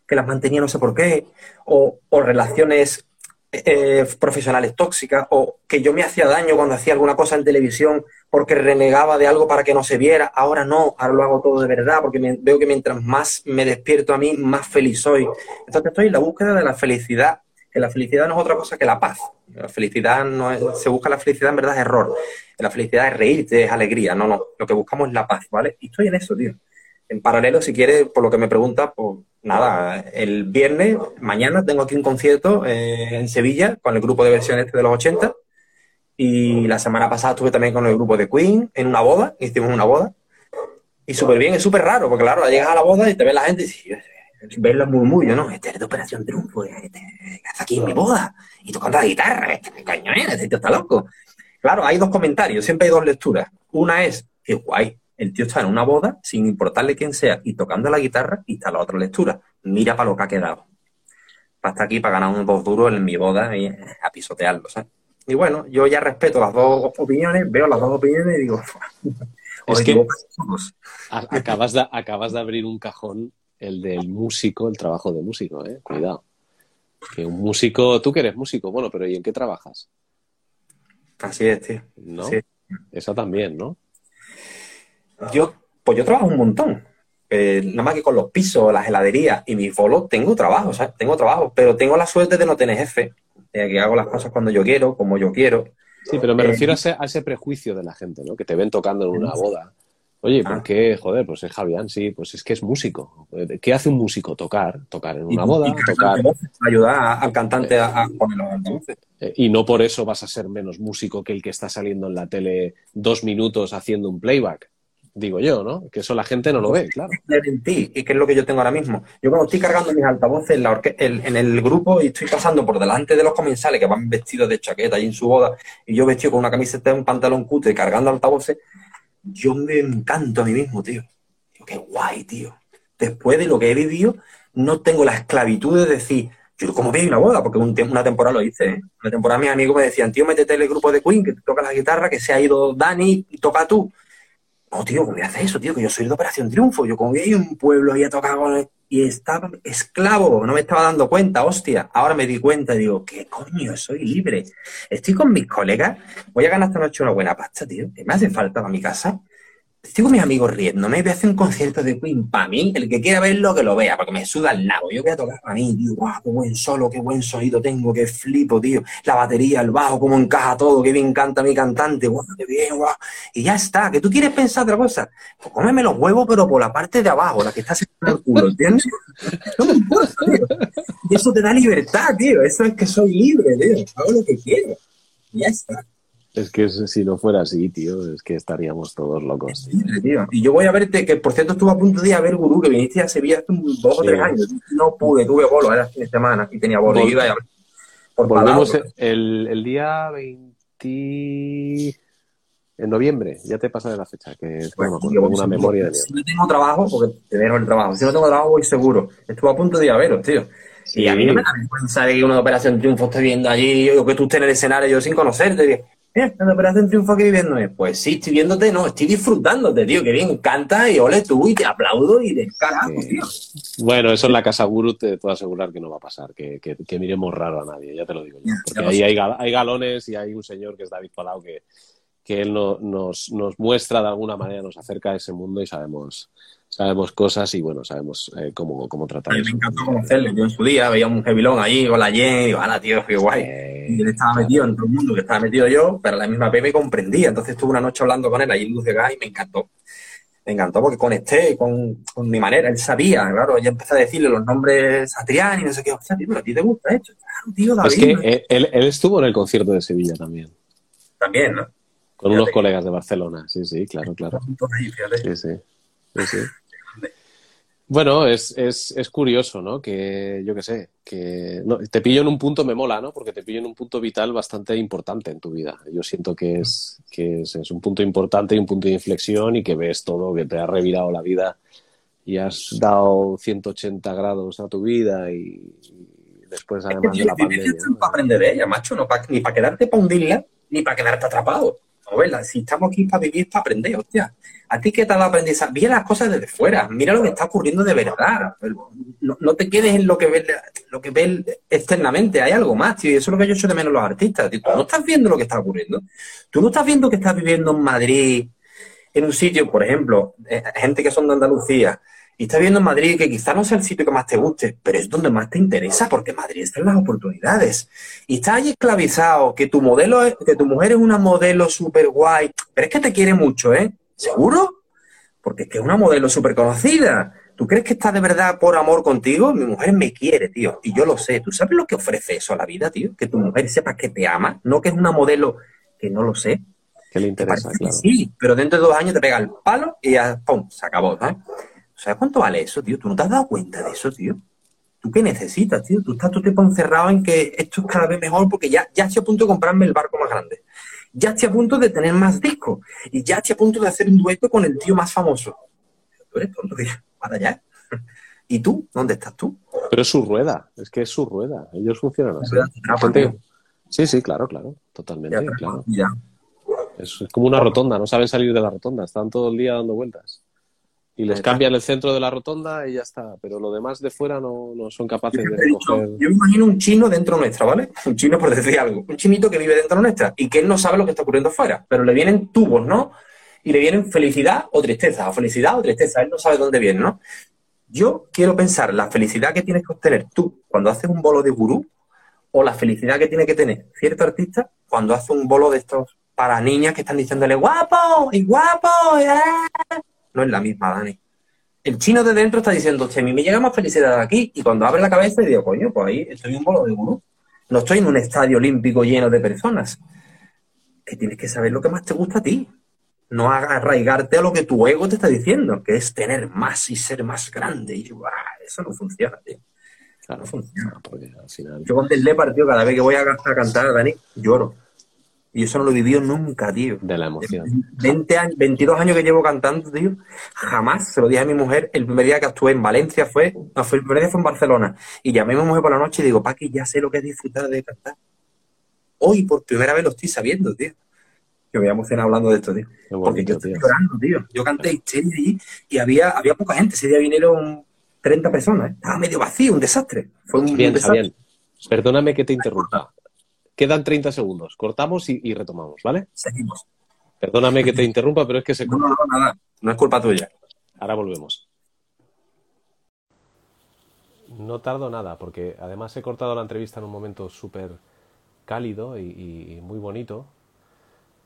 que las mantenía no sé por qué, o, relaciones eh, profesionales tóxicas, o que yo me hacía daño cuando hacía alguna cosa en televisión porque renegaba de algo para que no se viera. Ahora no, ahora lo hago todo de verdad, porque veo que mientras más me despierto a mí, más feliz soy. Entonces estoy en la búsqueda de la felicidad que la felicidad no es otra cosa que la paz. La felicidad no es, se busca la felicidad, en verdad es error. La felicidad es reírte, es alegría. No, no. Lo que buscamos es la paz, ¿vale? Y estoy en eso, tío. En paralelo, si quieres, por lo que me preguntas, pues nada, el viernes, mañana, tengo aquí un concierto eh, en Sevilla con el grupo de versiones este de los 80. Y la semana pasada estuve también con el grupo de Queen en una boda, hicimos una boda. Y súper bien, es súper raro, porque claro, llegas a la boda y te ve la gente y dices, ves los murmullos, ¿no? Este es de Operación Triunfo, este, está aquí en mi boda, y tocando la guitarra, este, ¿qué coño es? Este tío está loco. Claro, hay dos comentarios, siempre hay dos lecturas. Una es, que guay, el tío está en una boda, sin importarle quién sea, y tocando la guitarra, y está la otra lectura. Mira para lo que ha quedado. Para estar aquí, para ganar un dos duros en mi boda y a pisotearlo, ¿sabes? Y bueno, yo ya respeto las dos opiniones, veo las dos opiniones y digo, es que acabas de, acabas de abrir un cajón el del músico, el trabajo de músico, ¿eh? Cuidado. Que un músico, tú que eres músico, bueno, pero ¿y en qué trabajas? Así es, tío. ¿No? Eso también, ¿no? Yo, pues yo trabajo un montón. Eh, nada más que con los pisos, las heladerías y mis bolos tengo trabajo, ¿sabes? Tengo trabajo, pero tengo la suerte de no tener jefe, eh, que hago las cosas cuando yo quiero, como yo quiero. Sí, pero me eh, refiero a ese, a ese, prejuicio de la gente, ¿no? Que te ven tocando en una boda Oye, ¿por ah. qué? Joder, pues es Javián, sí, pues es que es músico. ¿Qué hace un músico? Tocar, tocar en una boda, tocar. Ayudar al cantante a, poner los altavoces. Eh, y no por eso vas a ser menos músico que el que está saliendo en la tele dos minutos haciendo un playback. Digo yo, ¿no? Que eso la gente no lo ve, claro. En ti, y que es lo que yo tengo ahora mismo. Yo cuando estoy cargando mis altavoces en, la en el grupo y estoy pasando por delante de los comensales que van vestidos de chaqueta y en su boda, y yo vestido con una camiseta y un pantalón cutre cargando altavoces, yo me encanto a mí mismo, tío. qué guay, tío. Después de lo que he vivido, no tengo la esclavitud de decir, yo como vi una boda, porque una temporada lo hice, ¿eh? Una temporada mis amigos me decían, tío, métete en el grupo de Queen, que toca la guitarra, que se ha ido Dani y toca tú. No, tío, ¿cómo voy a hacer eso, tío? Que yo soy de Operación Triunfo. Yo como vi un pueblo ahí a tocar con y estaba esclavo, no me estaba dando cuenta, hostia. Ahora me di cuenta y digo, ¿qué coño? Soy libre. Estoy con mis colegas, voy a ganar esta noche una buena pasta, tío. ¿Qué me hace falta para mi casa? Estoy con mis amigos riéndome, voy a hacer un concierto de Queen para mí, el que quiera verlo que lo vea, porque me suda el nabo. Yo voy a tocar para mí, tío, guau, qué buen solo, qué buen sonido tengo, qué flipo, tío. La batería, el bajo, cómo encaja todo, qué bien canta mi cantante, guau, qué bien, guau. Y ya está, que tú quieres pensar otra cosa. Pues cómeme los huevos, pero por la parte de abajo, la que está en el culo, ¿entiendes? Y eso te da libertad, tío. Eso es que soy libre, tío. Hago lo que quiero. Y ya está. Es que si no fuera así, tío, es que estaríamos todos locos. Y yo voy a verte, que por cierto estuve a punto de ir a ver Gurú, que viniste a Sevilla hace dos o tres años. No pude, tuve bolo, era fin de semana, y tenía bolo. iba por Volvemos el, el, día 20... En noviembre, ya te pasa de la fecha, que es bueno, con una memoria de Si no tengo trabajo, porque te dejo el trabajo. Si no tengo trabajo, voy seguro. Estuve a punto de ir a veros, tío. Y a mí no me da vergüenza de que una operación triunfo esté viendo allí, o que tú estés en el escenario yo sin conocerte. ¿Eh? ¿La operación triunfo aquí viéndome? Pues sí, estoy viéndote, no, estoy disfrutándote, tío, que bien, canta y ole tú y te aplaudo y de carajo, tío. Bueno, eso en la Casa Guru te puedo asegurar que no va a pasar, que, que, miremos raro a nadie, ya te lo digo yo. Porque ahí hay, hay, galones y hay un señor que es David Palau que, que él nos, nos muestra de alguna manera, nos acerca a ese mundo y sabemos, sabemos cosas y bueno, sabemos eh, cómo, cómo tratar a mí me encantó conocerle. Yo en su día veía un hevilón allí con la Jen y digo, ¡hala, tío, qué guay! Y él estaba metido en todo el mundo que estaba metido yo, pero la misma P me comprendía. Entonces estuve una noche hablando con él allí en Luz de Gas y me encantó. me encantó porque conecté con, con, mi manera, él sabía, claro, ya empecé a decirle los nombres Satriani y no sé qué, o sea, tío, a ti te gusta esto, claro, tío, David. Es que él, él, estuvo en el concierto de Sevilla también. También, ¿no? Con unos colegas de Barcelona, sí, sí, claro, claro. Sí, sí, sí, sí. Bueno, es, es, es, curioso, ¿no? Que yo qué sé, que no, te pillo en un punto, me mola, ¿no? Porque te pillo en un punto vital bastante importante en tu vida. Yo siento que es, que es, es un punto importante y un punto de inflexión y que ves todo, que te ha revirado la vida y has dado 180 grados a tu vida y, después además es que, de la pandemia. ¿no? para aprender de ella, macho, no ni para quedarte para hundirla, ni para quedarte atrapado novela. Si estamos aquí para vivir, para aprender, hostia. ¿A ti qué tal aprendizaje? Mira las cosas desde fuera, mira lo que está ocurriendo de verdad. No, te quedes en lo que ves lo que ves externamente, hay algo más, tío. Y eso es lo que yo echo de menos los artistas. Tío. Tú no estás viendo lo que está ocurriendo. Tú no estás viendo que estás viviendo en Madrid, en un sitio, por ejemplo, eh, gente que son de Andalucía, y estás viendo en Madrid que quizá no sea el sitio que más te guste, pero es donde más te interesa porque Madrid está en las oportunidades. Y estás ahí esclavizado, que tu modelo, que tu mujer es una modelo súper guay, pero es que te quiere mucho, ¿eh? ¿Seguro? Porque es que es una modelo súper conocida. ¿Tú crees que está de verdad por amor contigo? Mi mujer me quiere, tío, y yo lo sé. ¿Tú sabes lo que ofrece eso a la vida, tío? Que tu mujer sepa que te ama, no que es una modelo que no lo sé. Que le interesa, claro. sí, pero dentro de dos años te pega el palo y ya, ¡pum!, se acabó, ¿sabes? ¿Sabes cuánto vale eso, tío? ¿Tú no te has dado cuenta de eso, tío? ¿Tú qué necesitas, tío? Tú estás todo tiempo encerrado en que esto es cada vez mejor porque ya, ya estoy a punto de comprarme el barco más grande. Ya estoy a punto de tener más discos. Y ya estoy a punto de hacer un dueto con el tío más famoso. Tú eres tonto, tío. Para allá. ¿Y tú? ¿Dónde estás tú? Pero es su rueda. Es que es su rueda. Ellos funcionan así. Sí, sí, claro, claro. Totalmente, claro. Es como una rotonda. No saben salir de la rotonda. Están todo el día dando vueltas y les cambian el centro de la rotonda y ya está. Pero lo demás de fuera no, no son capaces de recoger. Yo me imagino un chino dentro nuestra, ¿vale? Un chino por decir algo. Un chinito que vive dentro nuestra y que él no sabe lo que está ocurriendo fuera. Pero le vienen tubos, ¿no? Y le vienen felicidad o tristeza, o felicidad o tristeza. Él no sabe dónde viene, ¿no? Yo quiero pensar la felicidad que tienes que obtener tú cuando haces un bolo de gurú o la felicidad que tiene que tener cierto artista cuando hace un bolo de estos para niñas que están diciéndole guapo y guapo. ¡eh! No es la misma, Dani. El chino de dentro está diciendo, che, a mí me llega más felicidad aquí. Y cuando abre la cabeza, digo, coño, pues ahí estoy en un bolo de gurú. No estoy en un estadio olímpico lleno de personas. Que tienes que saber lo que más te gusta a ti. No arraigarte a lo que tu ego te está diciendo, que es tener más y ser más grande. Y eso no funciona, tío. no funciona. Yo con el Lepar, tío, cada vez que voy a cantar, Dani, lloro. Y eso no lo he vivido nunca, tío. De la emoción. 20 años, 22 años que llevo cantando, tío. Jamás se lo dije a mi mujer. El primer día que actué en Valencia fue, no, fue el primer día fue en Barcelona. Y llamé a mi mujer por la noche y digo, Paqui, ya sé lo que es disfrutar de cantar. Hoy por primera vez lo estoy sabiendo, tío. Que me voy a emocionar hablando de esto, tío. Porque yo estoy llorando, tío. Yo canté histeria allí y había, había poca gente. Ese día vinieron 30 personas. Estaba medio vacío, un desastre. Fue un, bien, desastre. Bien. Perdóname que te interrumpa. Quedan 30 segundos. Cortamos y, y, retomamos, ¿vale? Seguimos. Perdóname que te interrumpa, pero es que se No, no, no, nada. No es culpa tuya. Ahora volvemos. No tardo nada, porque además he cortado la entrevista en un momento súper cálido y, y, muy bonito.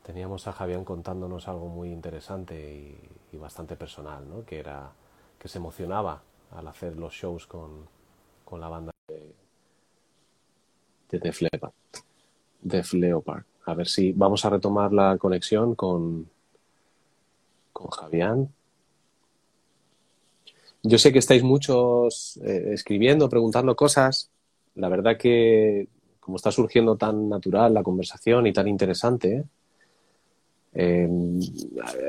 Teníamos a Javián contándonos algo muy interesante y, bastante personal, ¿no? Que era que se emocionaba al hacer los shows con, con la banda de, de Def Leppard. Def Leopard. A ver si vamos a retomar la conexión con, con Javián. Yo sé que estáis muchos eh, escribiendo, preguntando cosas. La verdad que como está surgiendo tan natural la conversación y tan interesante, eh,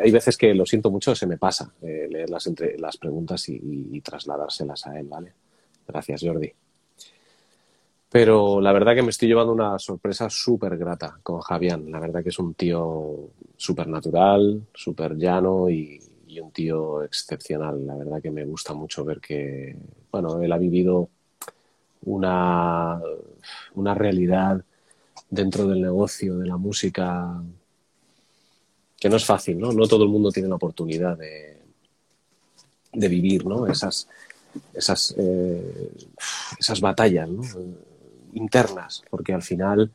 hay veces que lo siento mucho, se me pasa eh, leer las, entre, las preguntas y, y, trasladárselas a él, ¿vale? Gracias, Jordi. Pero la verdad que me estoy llevando una sorpresa súper grata con Javián. La verdad que es un tío súper natural, súper llano y, un tío excepcional. La verdad que me gusta mucho ver que, bueno, él ha vivido una, una realidad dentro del negocio, de la música, que no es fácil, ¿no? No todo el mundo tiene la oportunidad de, de vivir, ¿no? Esas, esas, eh, esas batallas, ¿no? Internas, porque al final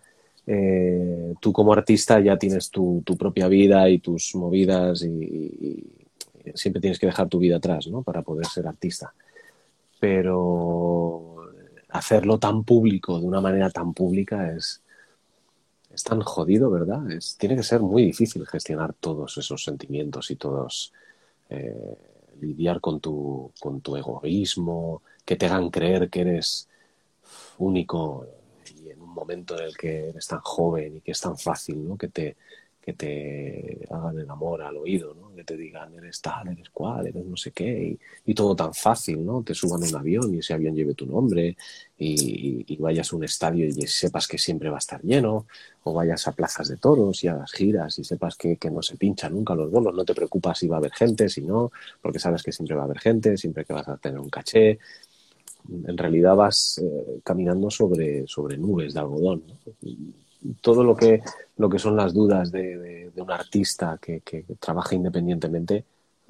eh, tú como artista ya tienes tu, propia vida y tus movidas y, y, siempre tienes que dejar tu vida atrás, ¿no? Para poder ser artista. Pero hacerlo tan público, de una manera tan pública, es, es tan jodido, ¿verdad? Es, tiene que ser muy difícil gestionar todos esos sentimientos y todos eh, lidiar con tu, con tu egoísmo, que te hagan creer que eres único y en un momento en el que eres tan joven y que es tan fácil, ¿no? Que te, que te hagan el amor al oído, ¿no? Que te digan, eres tal, eres cual, eres no sé qué, y, todo tan fácil, ¿no? Te suban a un avión y ese avión lleve tu nombre, y, vayas a un estadio y sepas que siempre va a estar lleno, o vayas a plazas de toros y hagas giras y sepas que, no se pinchan nunca los bolos, no te preocupas si va a haber gente, si no, porque sabes que siempre va a haber gente, siempre que vas a tener un caché. En realidad vas eh, caminando sobre, sobre nubes de algodón, todo lo que, lo que son las dudas de, un artista que, trabaja independientemente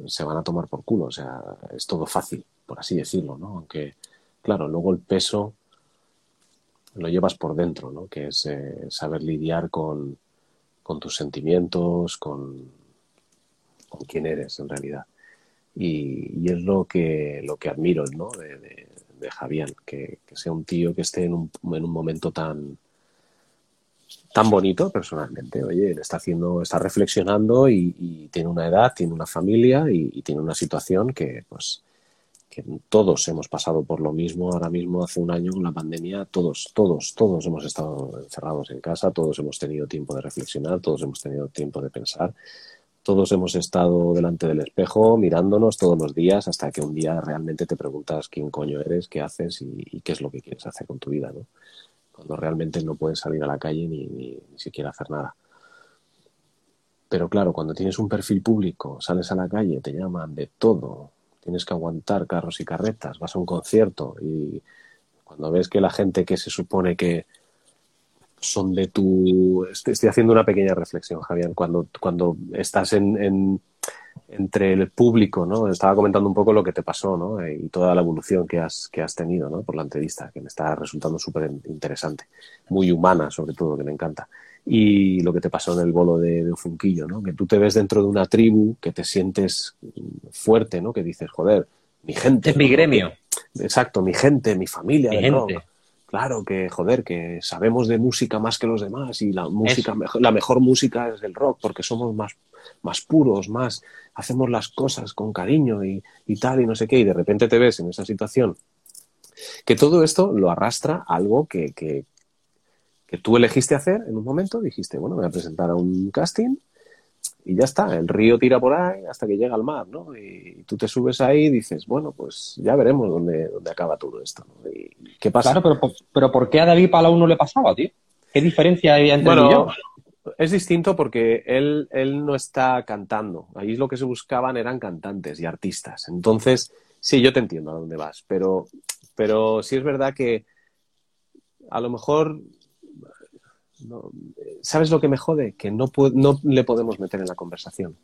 se van a tomar por culo. O sea, es todo fácil, por así decirlo, ¿no? Aunque, claro, luego el peso lo llevas por dentro, ¿no? Que es eh, saber lidiar con, tus sentimientos, con, con quién eres en realidad. Y, es lo que, lo que admiro, ¿no? Javier, que, sea un tío que esté en un, en un momento tan, tan bonito personalmente. Oye, él está haciendo, está reflexionando y, tiene una edad, tiene una familia y, tiene una situación que, pues, que todos hemos pasado por lo mismo. Ahora mismo, hace un año con la pandemia, todos, todos, todos hemos estado encerrados en casa, todos hemos tenido tiempo de reflexionar, todos hemos tenido tiempo de pensar. Todos hemos estado delante del espejo mirándonos todos los días hasta que un día realmente te preguntas quién coño eres, qué haces y, qué es lo que quieres hacer con tu vida, ¿no? cuando realmente no puedes salir a la calle ni, ni, siquiera hacer nada. Pero claro, cuando tienes un perfil público, sales a la calle, te llaman de todo, tienes que aguantar carros y carretas, vas a un concierto y cuando ves que la gente que se supone que son de tu... Estoy haciendo una pequeña reflexión, Javier. Cuando, cuando estás en entre el público, ¿no? Estaba comentando un poco lo que te pasó, ¿no? Eh, y toda la evolución que has, que has tenido, ¿no? Por la entrevista, que me está resultando súper interesante. Muy humana, sobre todo, que me encanta. Y lo que te pasó en el bolo de, de Funquillo, ¿no? Que tú te ves dentro de una tribu, que te sientes fuerte, ¿no? Que dices, joder, mi gente. Es mi gremio. Exacto, mi gente, mi familia. Mi gente. Claro que, joder, que sabemos de música más que los demás y la música, la mejor música es el rock porque somos más, más puros, más, hacemos las cosas con cariño y, tal y no sé qué, y de repente te ves en esa situación. Que todo esto lo arrastra algo que, que, que tú elegiste hacer en un momento, dijiste, bueno, voy a presentar a un casting y ya está, el río tira por ahí hasta que llega al mar, ¿no? Y, tú te subes ahí y dices, bueno, pues ya veremos dónde, dónde acaba todo esto, ¿no? ¿Y qué pasa? Claro, pero, pero ¿por qué a David Palau no le pasaba, tío? ¿Qué diferencia hay entre bueno, yo? Es distinto porque él, él no está cantando. Ahí lo que se buscaban eran cantantes y artistas. Entonces, sí, yo te entiendo a dónde vas, pero, pero sí es verdad que a lo mejor ¿Sabes lo que me jode? Que no, no le podemos meter en la conversación.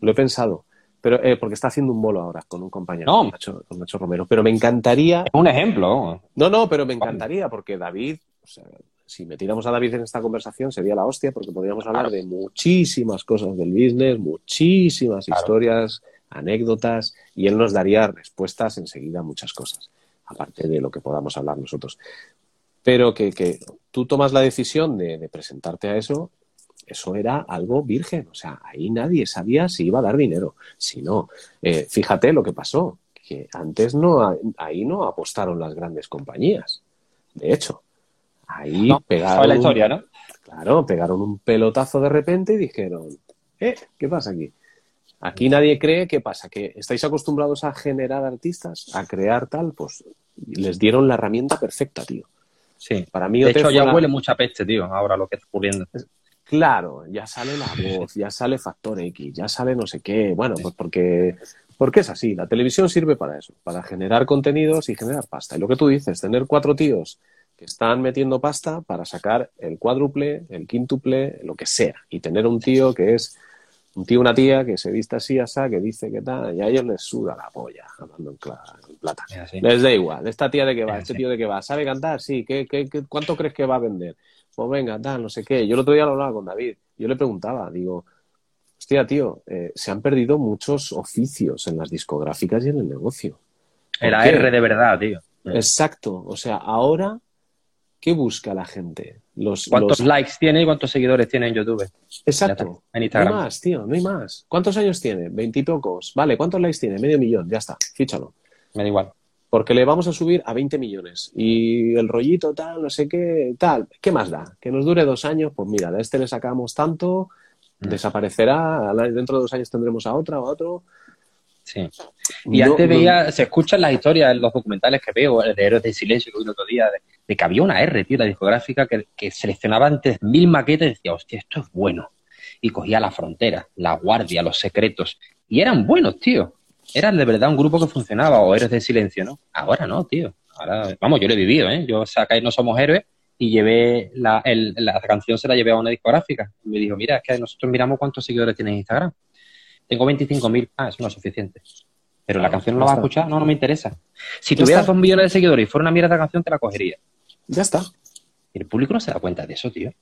Lo he pensado. Pero, eh, porque está haciendo un bolo ahora con un compañero, con, Nacho, Romero. Pero me encantaría. Un ejemplo. No, no, pero me encantaría, porque David, si metiéramos a David en esta conversación sería la hostia, porque podríamos hablar de muchísimas cosas del business, muchísimas historias, anécdotas, y él nos daría respuestas enseguida a muchas cosas, aparte de lo que podamos hablar nosotros. Pero que, que tú tomas la decisión de, presentarte a eso, eso era algo virgen. O sea, ahí nadie sabía si iba a dar dinero. Si no, eh, fíjate lo que pasó, que antes no, ahí no apostaron las grandes compañías. De hecho, ahí pegaron. la historia, ¿no? Claro, pegaron un pelotazo de repente y dijeron, ¿eh? ¿Qué pasa aquí? Aquí nadie cree, ¿qué pasa? ¿Que estáis acostumbrados a generar artistas, a crear tal? Pues les dieron la herramienta perfecta, tío. Sí, para mí. De hecho, ya huele mucha peste, tío, ahora lo que está ocurriendo. Claro, ya sale la voz, ya sale Factor X, ya sale no sé qué. Bueno, pues porque, porque es así. La televisión sirve para eso, para generar contenidos y generar pasta. Y lo que tú dices, tener cuatro tíos que están metiendo pasta para sacar el cuádruple, el quíntuple, lo que sea. Y tener un tío que es un tío una tía que se vista así, asá, que dice que tal, y a ellos les suda la polla, hablando en, plata. Les da igual, esta tía de qué va, este tío de qué va, ¿sabe cantar? Sí, ¿Qué, qué, cuánto crees que va a vender? Pues venga, tal, no sé qué. Yo el otro día lo hablaba con David, yo le preguntaba, digo, hostia, tío, eh, se han perdido muchos oficios en las discográficas y en el negocio. Era R de verdad, tío. Exacto. O sea, ahora, ¿qué busca la gente? Los, ¿Cuántos likes tiene y cuántos seguidores tiene en YouTube? Exacto. En Instagram. No hay más, tío, no hay más. ¿Cuántos años tiene? Veintipocos. Vale, ¿cuántos likes tiene? Medio millón, ya está, fíchalo. Me da igual. Porque le vamos a subir a 20 millones. Y el rollito tal, no sé qué, tal. ¿Qué más da? Que nos dure dos años, pues mira, de este le sacamos tanto, mm. desaparecerá, dentro de dos años tendremos a otra o a otro. Sí. Y antes veía, se escuchan las historias en los documentales que veo, de Héroes de Silencio que vi el otro día, de, que había una R, tío, la discográfica, que, que seleccionaba antes mil maquetas y decía, hostia, esto es bueno. Y cogía la frontera, la guardia, los secretos. Y eran buenos, tío era de verdad un grupo que funcionaba, o héroes de silencio, ¿no? Ahora no, tío. Ahora, vamos, yo lo he vivido, ¿eh? Yo saca No Somos Héroes y llevé la, la canción se la llevé a una discográfica. Y me dijo, mira, es que nosotros miramos cuántos seguidores tiene en Instagram. Tengo 25.000. Ah, eso no es suficiente. Pero la canción no la vas a escuchar, no, no me interesa. Si tuvieras dos millones de seguidores y fuera una mierda de canción, te la cogería. Ya está. El público no se da cuenta de eso, tío.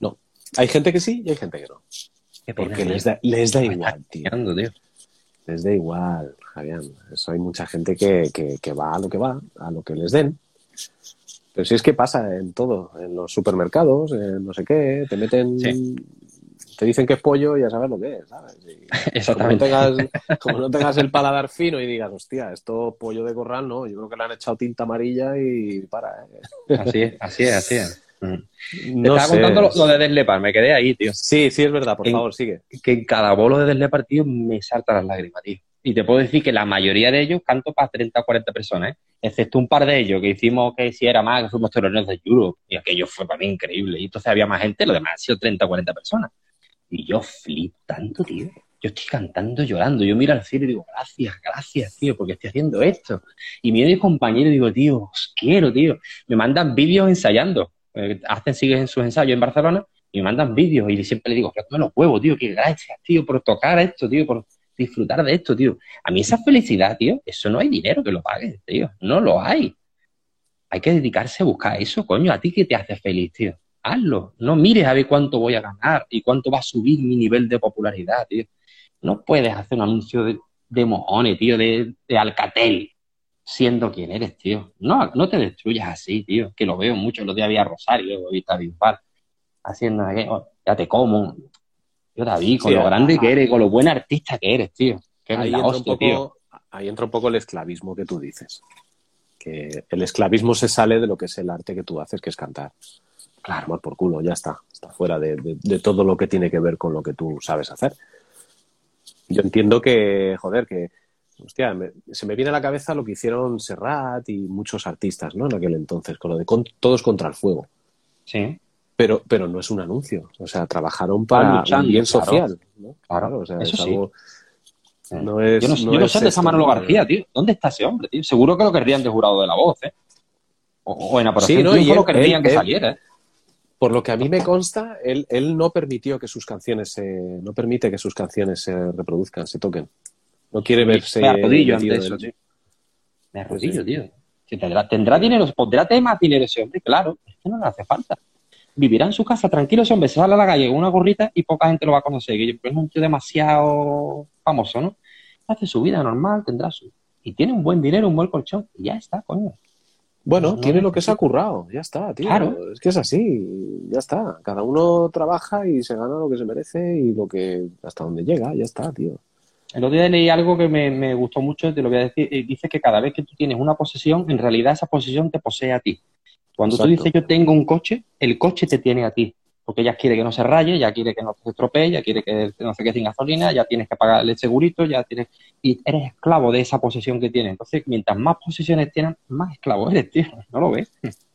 No. Hay gente que sí y hay gente que no. Porque les da, les da igual, tío. tío les da igual, Javier. Eso hay mucha gente que, que, va a lo que va, a lo que les den. Pero si es que pasa en todo, en los supermercados, en no sé qué, te meten, te dicen que es pollo y ya sabes lo que es, ¿sabes? Exactamente. Como no, tengas, como no tengas el paladar fino y digas, hostia, esto pollo de corral, no, yo creo que le han echado tinta amarilla y para, ¿eh? Así es, así es, así es. Mm. No estaba contando lo, de Deslepar, me quedé ahí, tío. Sí, sí, es verdad, por favor, sigue. Que en cada bolo de Deslepar, tío, me saltan las lágrimas, tío. Y te puedo decir que la mayoría de ellos canto para 30 o 40 personas, ¿eh? excepto un par de ellos que hicimos que si era más, que fuimos teloneros de Europe, y aquello fue para mí increíble. Y entonces había más gente, lo demás ha sido 30 o 40 personas. Y yo flipo tanto, tío. Yo estoy cantando, llorando. Yo miro al cielo y digo, gracias, gracias, tío, porque estoy haciendo esto. Y miro a mis compañeros y digo, tío, os quiero, tío. Me mandan vídeos ensayando eh, hacen, siguen sus ensayos en Barcelona y me mandan vídeos y siempre le digo, me los huevos, tío, que gracias, tío, por tocar esto, tío, por disfrutar de esto, tío. A mí esa felicidad, tío, eso no hay dinero que lo pague, tío, no lo hay. Hay que dedicarse a buscar eso, coño, a ti que te hace feliz, tío. Hazlo, no mires a ver cuánto voy a ganar y cuánto va a subir mi nivel de popularidad, tío. No puedes hacer un anuncio de, de mojones, tío, de, de Alcatel, siendo quien eres, tío. No, no te destruyas así, tío, que lo veo mucho. Los días había Rosario, ahorita haciendo, oh, ya te como. Yo, David, con lo grande que eres, con lo buen artista que eres, tío. ahí, entra un poco, ahí entra un poco el esclavismo que tú dices. Que el esclavismo se sale de lo que es el arte que tú haces, que es cantar. Claro, mal por culo, ya está. Está fuera de, de todo lo que tiene que ver con lo que tú sabes hacer. Yo entiendo que, joder, que hostia, se me viene a la cabeza lo que hicieron Serrat y muchos artistas, ¿no? En aquel entonces, con lo de todos contra el fuego. Sí. Pero, pero no es un anuncio. O sea, trabajaron para un bien social. ¿no? Claro, o sea, es algo. No es, yo no, sé de esa Manolo García, tío. ¿Dónde está ese hombre, tío? Seguro que lo querrían de jurado de la voz, ¿eh? O, en aparición sí, no, y lo querrían que saliera, ¿eh? Por lo que a mí me consta, él, él no permitió que sus canciones se, no permite que sus canciones se reproduzcan, se toquen. No quiere verse. Me arrodillo ante eso, tío. Me arrodillo, tío. tendrá, tendrá dinero, pondrá más dinero ese hombre, claro, es que no le hace falta. Vivirá en su casa tranquilo ese hombre, se sale a la calle con una gorrita y poca gente lo va a conocer. Porque es un tío demasiado famoso, ¿no? Hace su vida normal, tendrá su. Y tiene un buen dinero, un buen colchón. Y ya está, coño. Bueno, tiene lo que se ha currado, ya está, tío. Claro. Es que es así, ya está. Cada uno trabaja y se gana lo que se merece y lo que hasta donde llega, ya está, tío. El otro día leí algo que me, gustó mucho, te lo voy a decir. Eh, dice que cada vez que tú tienes una posesión, en realidad esa posesión te posee a ti. Cuando tú dices yo tengo un coche, el coche te tiene a ti. Porque ella quiere que no se raye, ya quiere que no se estropee, ya quiere que no se quede sin gasolina, ya tienes que pagar el segurito, ya tienes. Y eres esclavo de esa posesión que tienes. Entonces, mientras más posesiones tienes, más esclavo eres, tío. ¿No lo ves?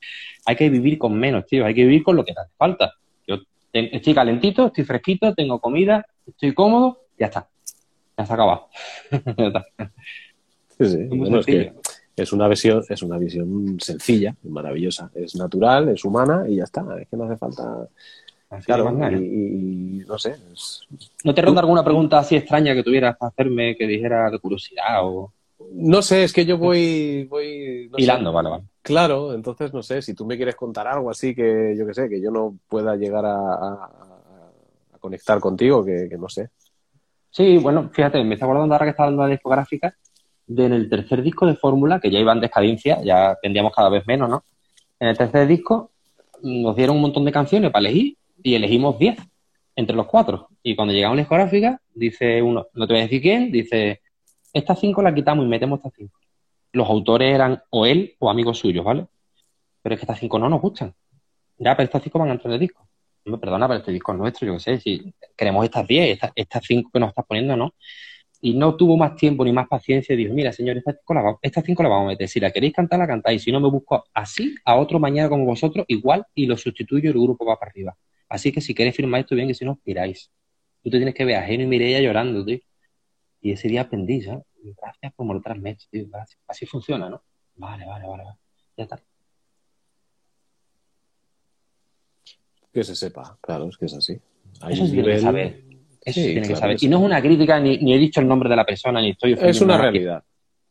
hay que vivir con menos, tío. Hay que vivir con lo que te hace falta. Yo estoy calentito, estoy fresquito, tengo comida, estoy cómodo, ya está ya se acaba. sí, sí. es, una visión, es una visión sencilla, maravillosa. Es natural, es humana y ya está. Es que no hace falta. claro, y, no sé. ¿No te ronda alguna pregunta así extraña que tuvieras para hacerme que dijera de curiosidad o.? No sé, es que yo voy. voy Hilando, vale, vale. Claro, entonces no sé, si tú me quieres contar algo así que yo que sé, que yo no pueda llegar a, conectar contigo, que, no sé. Sí, bueno, fíjate, me está acordando ahora que está dando la discográfica, de en el tercer disco de Fórmula, que ya iba en descadencia, ya vendíamos cada vez menos, ¿no? En el tercer disco nos dieron un montón de canciones para elegir y elegimos 10 entre los cuatro. Y cuando llegamos a discográfica, dice uno, no te voy a decir quién, dice, estas cinco las quitamos y metemos estas cinco. Los autores eran o él o amigos suyos, ¿vale? Pero es que estas cinco no nos gustan. Ya, pero estas cinco van a entrar en el disco. No, perdona, pero este disco es nuestro, yo qué sé, si queremos estas diez, estas, estas cinco que nos estás poniendo, ¿no? Y no tuvo más tiempo ni más paciencia y dijo, mira, señor, estas cinco, las, estas cinco las vamos a meter. Si la queréis cantar, la cantáis. Si no, me busco así a otro mañana como vosotros, igual, y lo sustituyo y el grupo va para arriba. Así que si queréis firmar esto bien, que si no, miráis. Tú te tienes que ver a Geno y Mireia llorando, tío. Y ese día aprendí, ¿sabes? Gracias por me lo transmetes, tío. Gracias. Así funciona, ¿no? Vale, vale, vale, vale. Ya está. Que se sepa, claro, es que es así. Hay Eso sí tiene que nivel- saber. Eso Sí, tiene que saber. que Y no es una crítica, ni, ni he dicho el nombre de la persona, ni estoy Es una realidad.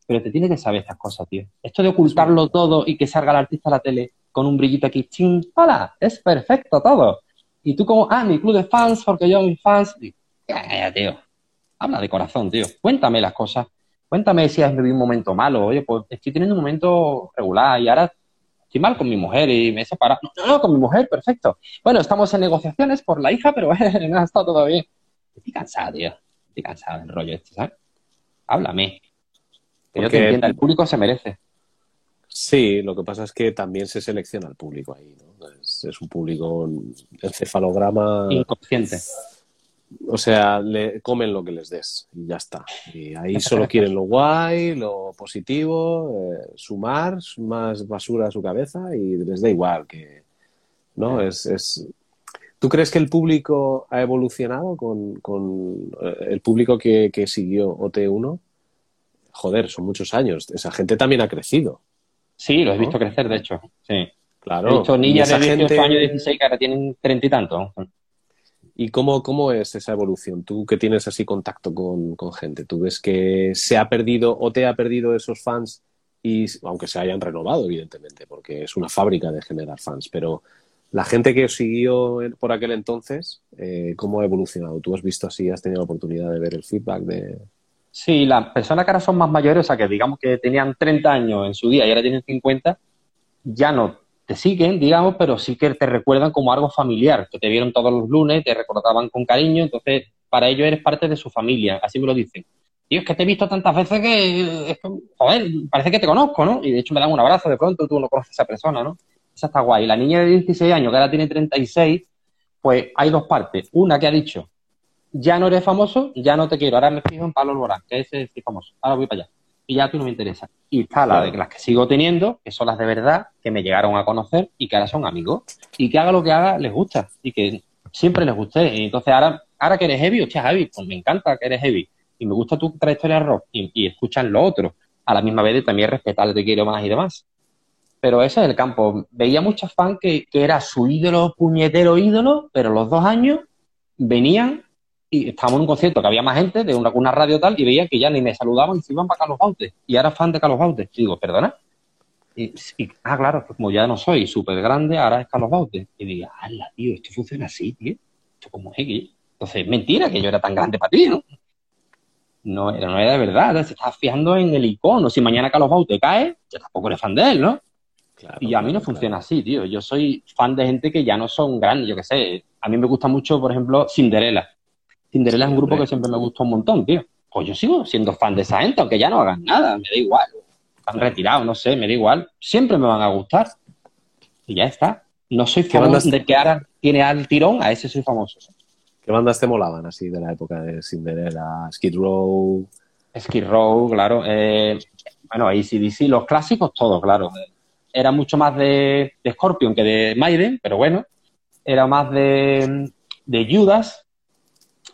Pero te tiene que saber estas cosas, tío. Esto de ocultarlo todo y que salga el artista a la tele con un brillito aquí, ching, ¡Hola! Es perfecto todo. Y tú como, ah, mi club de fans, porque yo mis fans. Y, ya, ya, tío. Habla de corazón, tío. Cuéntame las cosas. Cuéntame si has vivido un momento malo. Oye, pues estoy teniendo un momento regular y ahora estoy mal con mi mujer y me he separado. No, no, con mi mujer, perfecto. Bueno, estamos en negociaciones por la hija, pero no ha estado todo bien. Estoy cansado, tío. Estoy cansado del rollo este, ¿sabes? Háblame. Que yo te entienda, el público se merece. Sí, lo que pasa es que también se selecciona el público ahí, ¿no? Es, es un público encefalograma, Inconsciente. o sea, le comen lo que les des y ya está. Y ahí solo quieren lo guay, lo positivo, eh, sumar más basura a su cabeza y les da igual que, ¿no? Es, es... ¿Tú crees que el público ha evolucionado con, con eh, el público que, que siguió OT1? Joder, son muchos años. Esa gente también ha crecido. Sí, lo he ¿No? visto crecer, de hecho. Sí. Claro. He visto niñas de esa 18 gente- años, 16, que ahora tienen 30 y tanto. ¿Y cómo, cómo es esa evolución? Tú que tienes así contacto con, con gente, ¿tú ves que se ha perdido o te ha perdido esos fans? Y aunque se hayan renovado, evidentemente, porque es una fábrica de generar fans, pero la gente que os siguió por aquel entonces, eh, ¿cómo ha evolucionado? ¿Tú has visto así, has tenido la oportunidad de ver el feedback de... Sí, las personas que ahora son más mayores, o sea, que digamos que tenían 30 años en su día y ahora tienen 50, ya no te siguen, digamos, pero sí que te recuerdan como algo familiar, que te vieron todos los lunes, te recordaban con cariño, entonces para ellos eres parte de su familia, así me lo dicen. Tío, es que te he visto tantas veces que, es que, joder, parece que te conozco, ¿no? Y de hecho me dan un abrazo de pronto, tú no conoces a esa persona, ¿no? Esa está guay. La niña de 16 años, que ahora tiene 36, pues hay dos partes. Una que ha dicho, ya no eres famoso, ya no te quiero, ahora me fijo en Pablo Alborán, que ese es famoso, ahora voy para allá. Y ya tú no me interesa. Y está la de las que sigo teniendo, que son las de verdad, que me llegaron a conocer y que ahora son amigos. Y que haga lo que haga, les gusta. Y que siempre les guste. Y entonces ahora, ahora que eres heavy, hostia, Javi, pues me encanta que eres heavy. Y me gusta tu trayectoria rock. Y, y escuchan lo otro. A la misma vez de también respetar, te quiero más y demás. Pero ese es el campo. Veía muchos fans que, era su ídolo, puñetero ídolo, pero los dos años venían y estábamos en un concierto que había más gente de una, una radio tal y veía que ya ni me saludaban y se iban para Carlos Bautes. Y era fan de Carlos Bautes. Y digo, ¿perdona? Y, ah, claro, pues como ya no soy súper grande, ahora es Carlos Bautes. Y digo, ¡hala, tío! Esto funciona así, tío. Esto como es que... Entonces, es mentira que yo era tan grande para ti, ¿no? No era, no era de verdad, se estaba fijando en el icono. Si mañana Carlos Bautes cae, yo tampoco eres fan de él, ¿no? Claro, Y a mí no claro, funciona así, tío. Yo soy fan de gente que ya no son grandes, yo qué sé. A mí me gusta mucho, por ejemplo, Cinderella. Cinderella es un grupo hombre. que siempre me gustó un montón, tío. Pues yo sigo siendo fan de esa gente, aunque ya no hagan nada, me da igual. Están retirados, no sé, me da igual. Siempre me van a gustar. Y ya está. No soy ¿Qué fan bandas- de que ahora tiene al tirón, a ese soy famoso. ¿Qué bandas te molaban así de la época de Cinderella, Skid Row? Skid Row, claro. Eh, bueno, ACDC, los clásicos, todos, claro. Era mucho más de, de Scorpion que de Maiden, pero bueno. Era más de, de Judas.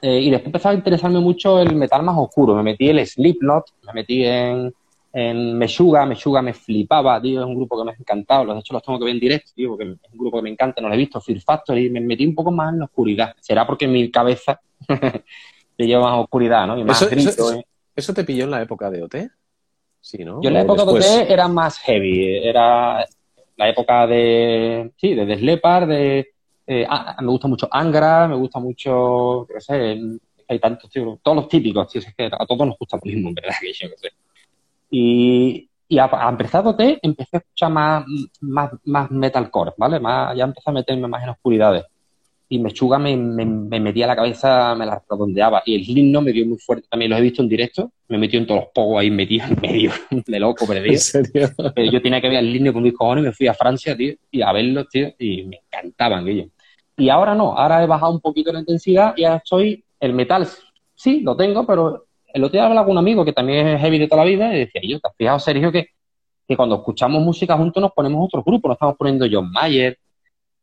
Eh, y después empezó a interesarme mucho el metal más oscuro. Me metí en el Slipknot, me metí en, en Meshuga. Meshuga me flipaba, tío. Es un grupo que me ha encantado. De hecho, los tengo que ver en directo, tío, porque es un grupo que me encanta. No lo he visto. Fear Factory. Me metí un poco más en la oscuridad. Será porque mi cabeza te lleva más oscuridad, ¿no? Y más Eso- eso- grito, eso- ¿eh? ¿Eso te pilló en la época de OT? Sí, ¿no? Yo en la ¿O época después? de OT era más heavy, era la época de, sí, de Def Leppard, de, eh, ah, me gusta mucho Angra, me gusta mucho, qué sé, hay tantos, tío, todos los típicos, tío, es que a todos nos gusta lo mismo, en verdad, que yo no sé. Y, y a, a empezar empecé a escuchar más, más, más metalcore, ¿vale? Más, ya empecé a meterme más en oscuridades. Y Mechuga me, me, me metía la cabeza, me la redondeaba. Y el Slipknot me dio muy fuerte también, los he visto en directo. Me metió en todos los pogos ahí metido en medio, de loco, perdido. ¿En serio? Pero yo tenía que ver el Slipknot con mis cojones me fui a Francia, tío, y a verlos, tío, y me encantaban ellos. Y ahora no, ahora he bajado un poquito la intensidad y ahora estoy, el metal, sí, lo tengo, pero el otro día hablaba con un amigo que también es heavy de toda la vida y decía, yo, ¿te has fijado, Sergio, que, que cuando escuchamos música juntos nos ponemos otros grupos? Nos estamos poniendo John Mayer,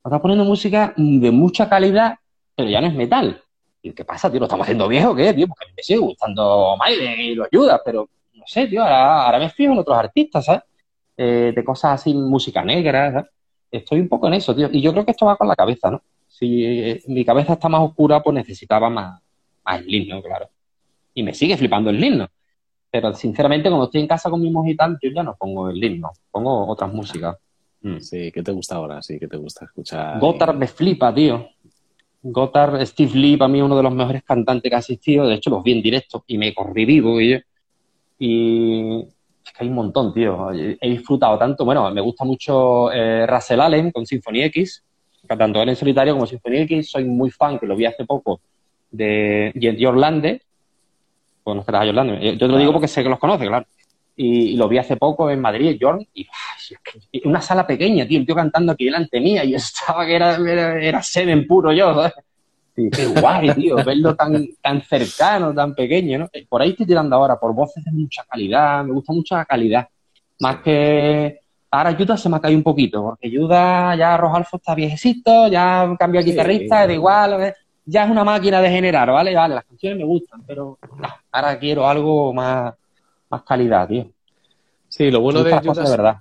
estamos poniendo música de mucha calidad, pero ya no es metal. ¿Y qué pasa, tío? ¿Lo estamos haciendo viejo qué, tío? Porque me sigue gustando Maiden y lo ayuda, pero no sé, tío, ahora, me fijo en otros artistas, ¿sabes? Eh, de cosas así, música negra, ¿sabes? Estoy un poco en eso, tío. Y yo creo que esto va con la cabeza, ¿no? Si eh, mi cabeza está más oscura, pues necesitaba más, más el himno, claro. Y me sigue flipando el himno. Pero sinceramente, cuando estoy en casa con mi tal, yo ya no pongo el himno, pongo otras músicas. Mm. Sí, ¿qué te gusta ahora? Sí, ¿qué te gusta escuchar? Gotthard me flipa, tío. Gotthard, Steve Lee, para mí uno de los mejores cantantes que ha existido. De hecho, los vi en directo y me corrí vivo. Y, y es que hay un montón, tío. He disfrutado tanto. Bueno, me gusta mucho eh, Russell Allen con Symphony X, tanto él en solitario como Symphony X. Soy muy fan, que lo vi hace poco, de Jorlande. Conocerás a Jorlande. Yo te lo digo porque sé que los conoce, claro. Y, y lo vi hace poco en Madrid, Jorn, y ¡ay, una sala pequeña, tío, el tío cantando aquí delante mía, y yo estaba que era, era, era semen puro yo, ¿sabes? Y qué guay, tío, verlo tan, tan cercano, tan pequeño, ¿no? Por ahí estoy tirando ahora, por voces de mucha calidad, me gusta mucho la calidad. Más que. Ahora Yuda se me ha caído un poquito, porque Yuda ya Rojalfo está viejecito, ya cambió Sí. guitarrista, da igual, ¿ves? ya es una máquina de generar, ¿vale? Vale, las canciones me gustan, pero ahora quiero algo más, más calidad, tío. Sí, lo bueno de Judas, de verdad.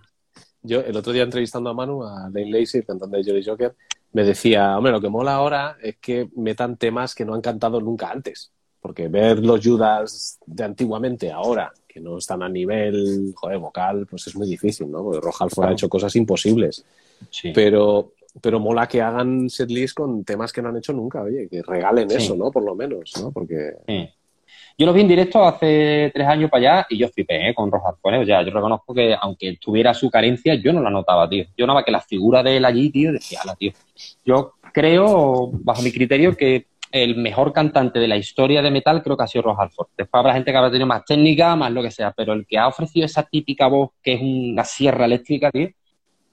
yo el otro día entrevistando a Manu, a Lane Lacey, el cantante de Jolly Joker, me decía, hombre, lo que mola ahora es que metan temas que no han cantado nunca antes. Porque ver los Judas de antiguamente ahora, que no están a nivel, joder, vocal, pues es muy difícil, ¿no? Porque Rojalfo ha Claro. hecho cosas imposibles. Sí. Pero, pero mola que hagan setlist con temas que no han hecho nunca, oye, que regalen Sí. eso, ¿no? Por lo menos, ¿no? Porque Sí. Yo lo vi en directo hace tres años para allá y yo flipé ¿eh? con. O sea, yo reconozco que aunque tuviera su carencia, yo no la notaba, tío. Yo nada más que la figura de él allí, tío, decía, ala, tío. Yo creo, bajo mi criterio, que el mejor cantante de la historia de metal creo que ha sido Ross Halford. Después habrá gente que habrá tenido más técnica, más lo que sea, pero el que ha ofrecido esa típica voz que es una sierra eléctrica, tío,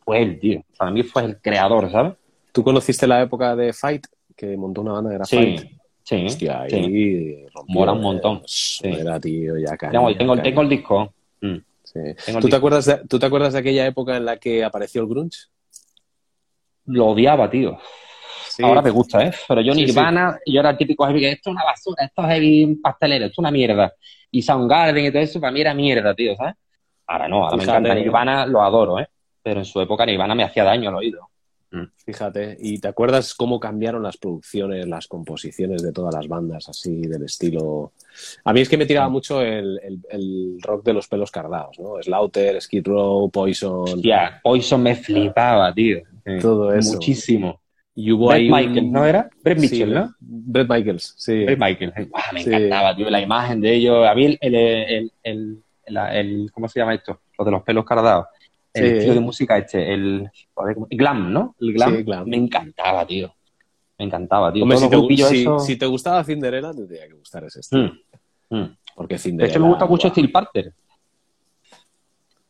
fue él, tío. Para mí fue el creador, ¿sabes? tú conociste la época de Fight, que montó una banda que era Sí, Fight. Sí. Hostia, ahí sí. rompió, Mola un montón. tío, ya caía, Tengo, tengo, caía. tengo el disco. Mm. Sí. tengo el ¿Tú, te disco. acuerdas de, ¿Tú te acuerdas de aquella época en la que apareció el grunge? Lo odiaba, tío. Sí. Ahora me gusta, ¿eh? Pero yo Nirvana, yo era el típico heavy que esto es una basura, esto es heavy pastelero, esto es una mierda. Y Soundgarden y todo eso para mí era mierda, tío, ¿sabes? Ahora no, ahora Fíjate. me encanta Nirvana, lo adoro, ¿eh? Pero en su época Nirvana me hacía daño al oído. Fíjate, ¿y te acuerdas cómo cambiaron las producciones, las composiciones de todas las bandas así del estilo? A mí es que me tiraba mucho el, el- el rock de los pelos cardados, ¿no? Slaughter, Skid Row, Poison, Ya, Poison me flipaba, tío. Sí, todo eso. Muchísimo. Y hubo Brett ahí un- Michaels, ¿no era? Brett Sí, Mitchell, ¿no? Brett Michaels, sí. Brett Michaels. me Sí. encantaba, tío, la imagen de ellos. A mí el, el, el, el- el- el- ¿cómo se llama esto? Lo de los pelos cardados. El Sí. estilo de música este, el, joder, ¿cómo- glam, ¿no? El glam, Sí, glam. me encantaba, tío. Me encantaba, tío. Hombre, si te, si- si gustaba Cinderella, te tenía que gustar ese estilo. Mm, mm. Porque De Cinderella... hecho, me gusta mucho buah, Steel Panther.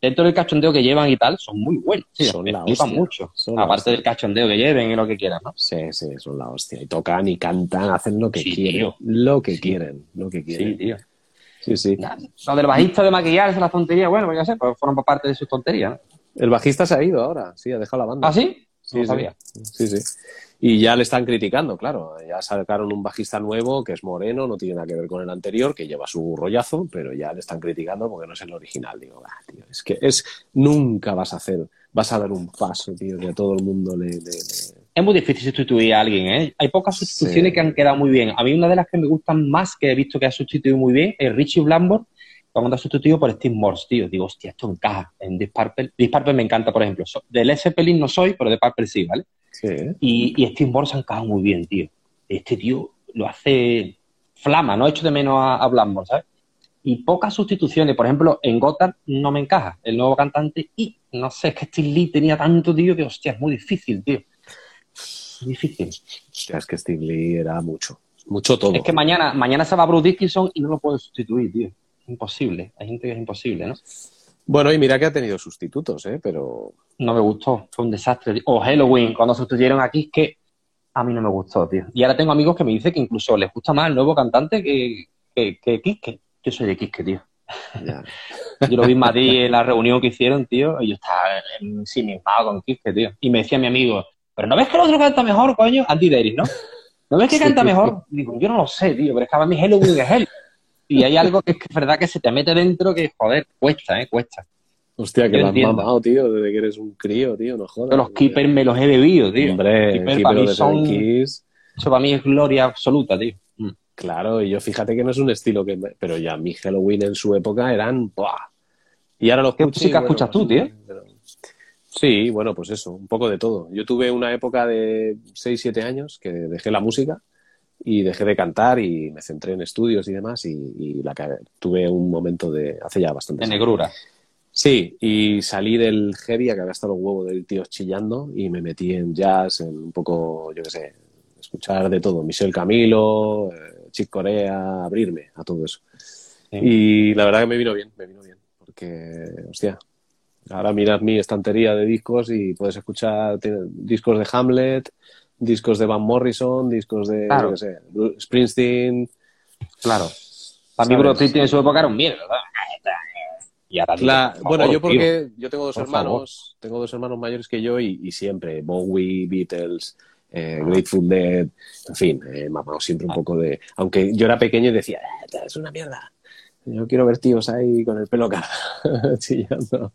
Dentro del cachondeo que llevan y tal, son muy buenos. tío. Son me la hostia. mucho. Son Aparte del cachondeo que lleven y lo que quieran, ¿no? Sí, sí, son la hostia. Y tocan y cantan, hacen lo que Sí, quieren. tío. Lo que Sí. quieren, lo que Sí, quieren. tío. Sí, sí. Lo del bajista de maquillarse, las tonterías, bueno, pues ya sé, pues forman parte de sus tonterías. ¿no? El bajista se ha ido ahora, sí, ha dejado la banda. ¿Ah, sí? Sí, no sí. sabía. Sí, sí. Y ya le están criticando, claro. Ya sacaron un bajista nuevo que es moreno, no tiene nada que ver con el anterior, que lleva su rollazo, pero ya le están criticando porque no es el original. Digo, ah, tío, es que es nunca vas a hacer, vas a dar un paso, tío, que a todo el mundo le. le- le- Es muy difícil sustituir a alguien, ¿eh? Hay pocas sustituciones Sí. que han quedado muy bien. A mí una de las que me gustan más, que he visto que ha sustituido muy bien, es Richie Blackmore, cuando ha sustituido por Steve Morse, tío. Digo, hostia, esto encaja en. Deep Purple me encanta, por ejemplo. So- De Led Zeppelin no soy, pero de Purple sí, ¿vale? Sí. Y, y Steve Morse ha encajado muy bien, tío. Este tío lo hace flama, no echo de menos a, a ¿sabes? Y pocas sustituciones, por ejemplo, en Gothard no me encaja el nuevo cantante y no sé, es que Steve Lee tenía tanto, tío, que hostia, es muy difícil, tío. Difícil. Hostia, es que Steve Lee era mucho. Mucho todo. Es que mañana, mañana se va Bruce Dickinson y no lo puedo sustituir, tío. Imposible. Hay gente que es imposible, ¿no? Bueno, y mira que ha tenido sustitutos, ¿eh? Pero. No me gustó. Fue un desastre. O Halloween, cuando sustituyeron a Kiss, que a mí no me gustó, tío. Y ahora tengo amigos que me dicen que incluso les gusta más el nuevo cantante que, que, que Kiske. Yo soy de Kiske, tío. ya. Yo lo vi en Madrid en la reunión que hicieron, tío, y yo estaba ensimismado con Kiske, tío. Y me decía mi amigo, pero ¿no ves que el otro canta mejor, coño? Andy Davis, ¿no? ¿No ves que canta mejor? Digo, yo no lo sé, tío, pero es que a mí Halloween es él. Y hay algo que es que es verdad que se te mete dentro que, joder, cuesta, ¿eh? Cuesta. Hostia, que lo has mamado, tío, desde que eres un crío, tío, no jodas. Yo los keepers me los he bebido, tío. Hombre, Keeper Keeper para mí son- Kiss. Eso para mí es gloria absoluta, tío. Mm. Claro, y yo fíjate que no es un estilo que... me- Pero ya mi Halloween en su época eran... ¡buah! Y ahora los ¿Qué música escuchas tú, tío? Sí, bueno, pues eso, un poco de todo. Yo tuve una época de 6, 7 años que dejé la música y dejé de cantar y me centré en estudios y demás y, y la tuve un momento de... hace ya bastante De negrura. Sí, y salí del heavy, que había estado los huevos del tío chillando, y me metí en jazz, en un poco, yo qué sé, escuchar de todo. Michel Camilo, eh, Chick Corea, abrirme a todo eso. Sí. Y la verdad que me vino bien, me vino bien, porque, hostia, ahora miras mi estantería de discos y puedes escuchar discos de Hamlet, discos de Van Morrison, discos de, Claro. sé, Springsteen. Claro. Para mí. Bruce Springsteen en su época era un mierda. Y ahora digo, La- bueno, yo tío. porque yo tengo dos por hermanos, tengo dos hermanos mayores que yo y, y siempre Bowie, Beatles, eh, Grateful Dead, en fin, he mamado siempre un poco de, aunque yo era pequeño y decía, "Eh, es una mierda, yo quiero ver tíos ahí con el pelo cara, chillando.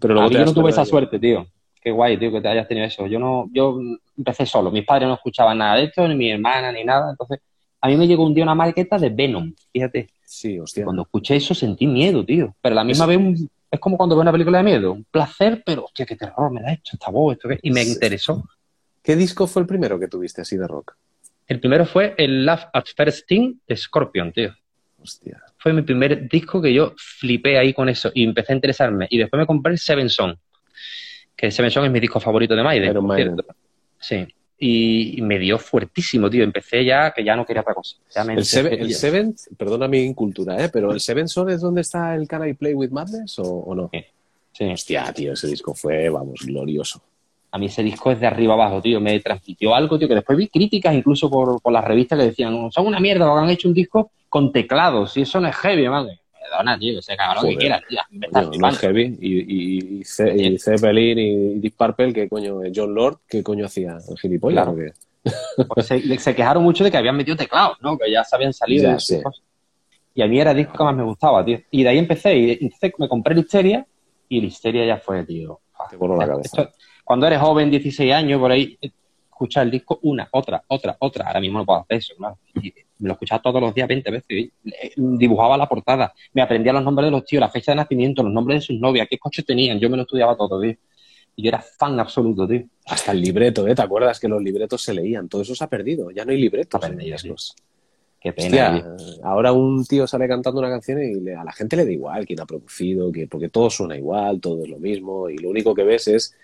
Pero A luego mí yo no tuve esa suerte, tío. Qué guay, tío, que te hayas tenido eso. Yo no, yo empecé solo. Mis padres no escuchaban nada de esto, ni mi hermana, ni nada. Entonces, a mí me llegó un día una marqueta de Venom. Fíjate, Sí, hostia. cuando escuché eso sentí miedo, tío. Pero a la misma Es- vez un- es como cuando veo una película de miedo. Un placer, pero hostia, qué terror me da esto, esta voz, esto qué. Y me Sí. interesó. ¿Qué disco fue el primero que tuviste así de rock? El primero fue el Love at First Sting de Scorpion, tío. Hostia. Fue mi primer disco que yo flipé ahí con eso y empecé a interesarme. Y después me compré el Seven Son, que Seven Son es mi disco favorito de Maiden. Por Maiden. cierto. Sí. Y, y me dio fuertísimo, tío. Empecé ya que ya no quería otra cosa. Ya me El, Seven, el Seventh, perdona mi incultura, ¿eh? pero ¿el Seven Son es donde está el Can I Play With Madness o, o no? Sí. Hostia, tío, ese disco fue, vamos, glorioso. A mí ese disco es de arriba abajo, tío. Me transmitió algo, tío, que después vi críticas incluso por, por las revistas que decían, son una mierda, porque han hecho un disco con teclados. Y eso no es heavy, madre. Perdona, tío, ese cabrón que Joder. quiera, tío. No es heavy. Y, y, y, Ce- y Zeppelin y Deep Purple, ¿qué coño? John Lord, ¿qué coño hacía? ¿El gilipollas Claro. o qué? Porque se, se quejaron mucho de que habían metido teclados, ¿no? Que ya se habían salido. Ya cosas. Y a mí era el disco que más me gustaba, tío. Y de ahí empecé. Y entonces me compré la Histeria y la Histeria ya fue, tío. Te voló la cabeza. Esto- cuando eres joven, 16 años, por ahí, escuchar el disco una, otra, otra, otra. Ahora mismo no puedo hacer eso, claro. Y me lo escuchaba todos los días 20 veces. eh, Dibujaba la portada, me aprendía los nombres de los tíos, la fecha de nacimiento, los nombres de sus novias, qué coches tenían. Yo me lo estudiaba todo, tío. Y yo era fan absoluto, tío. Hasta el libreto, ¿eh? ¿Te acuerdas que los libretos se leían? Todo eso se ha perdido. Ya no hay libretos. Perdido, en. Qué pena. Hostia, ahora un tío sale cantando una canción y le- a la gente le da igual quién ha producido, que, porque todo suena igual, todo es lo mismo, y lo único que ves es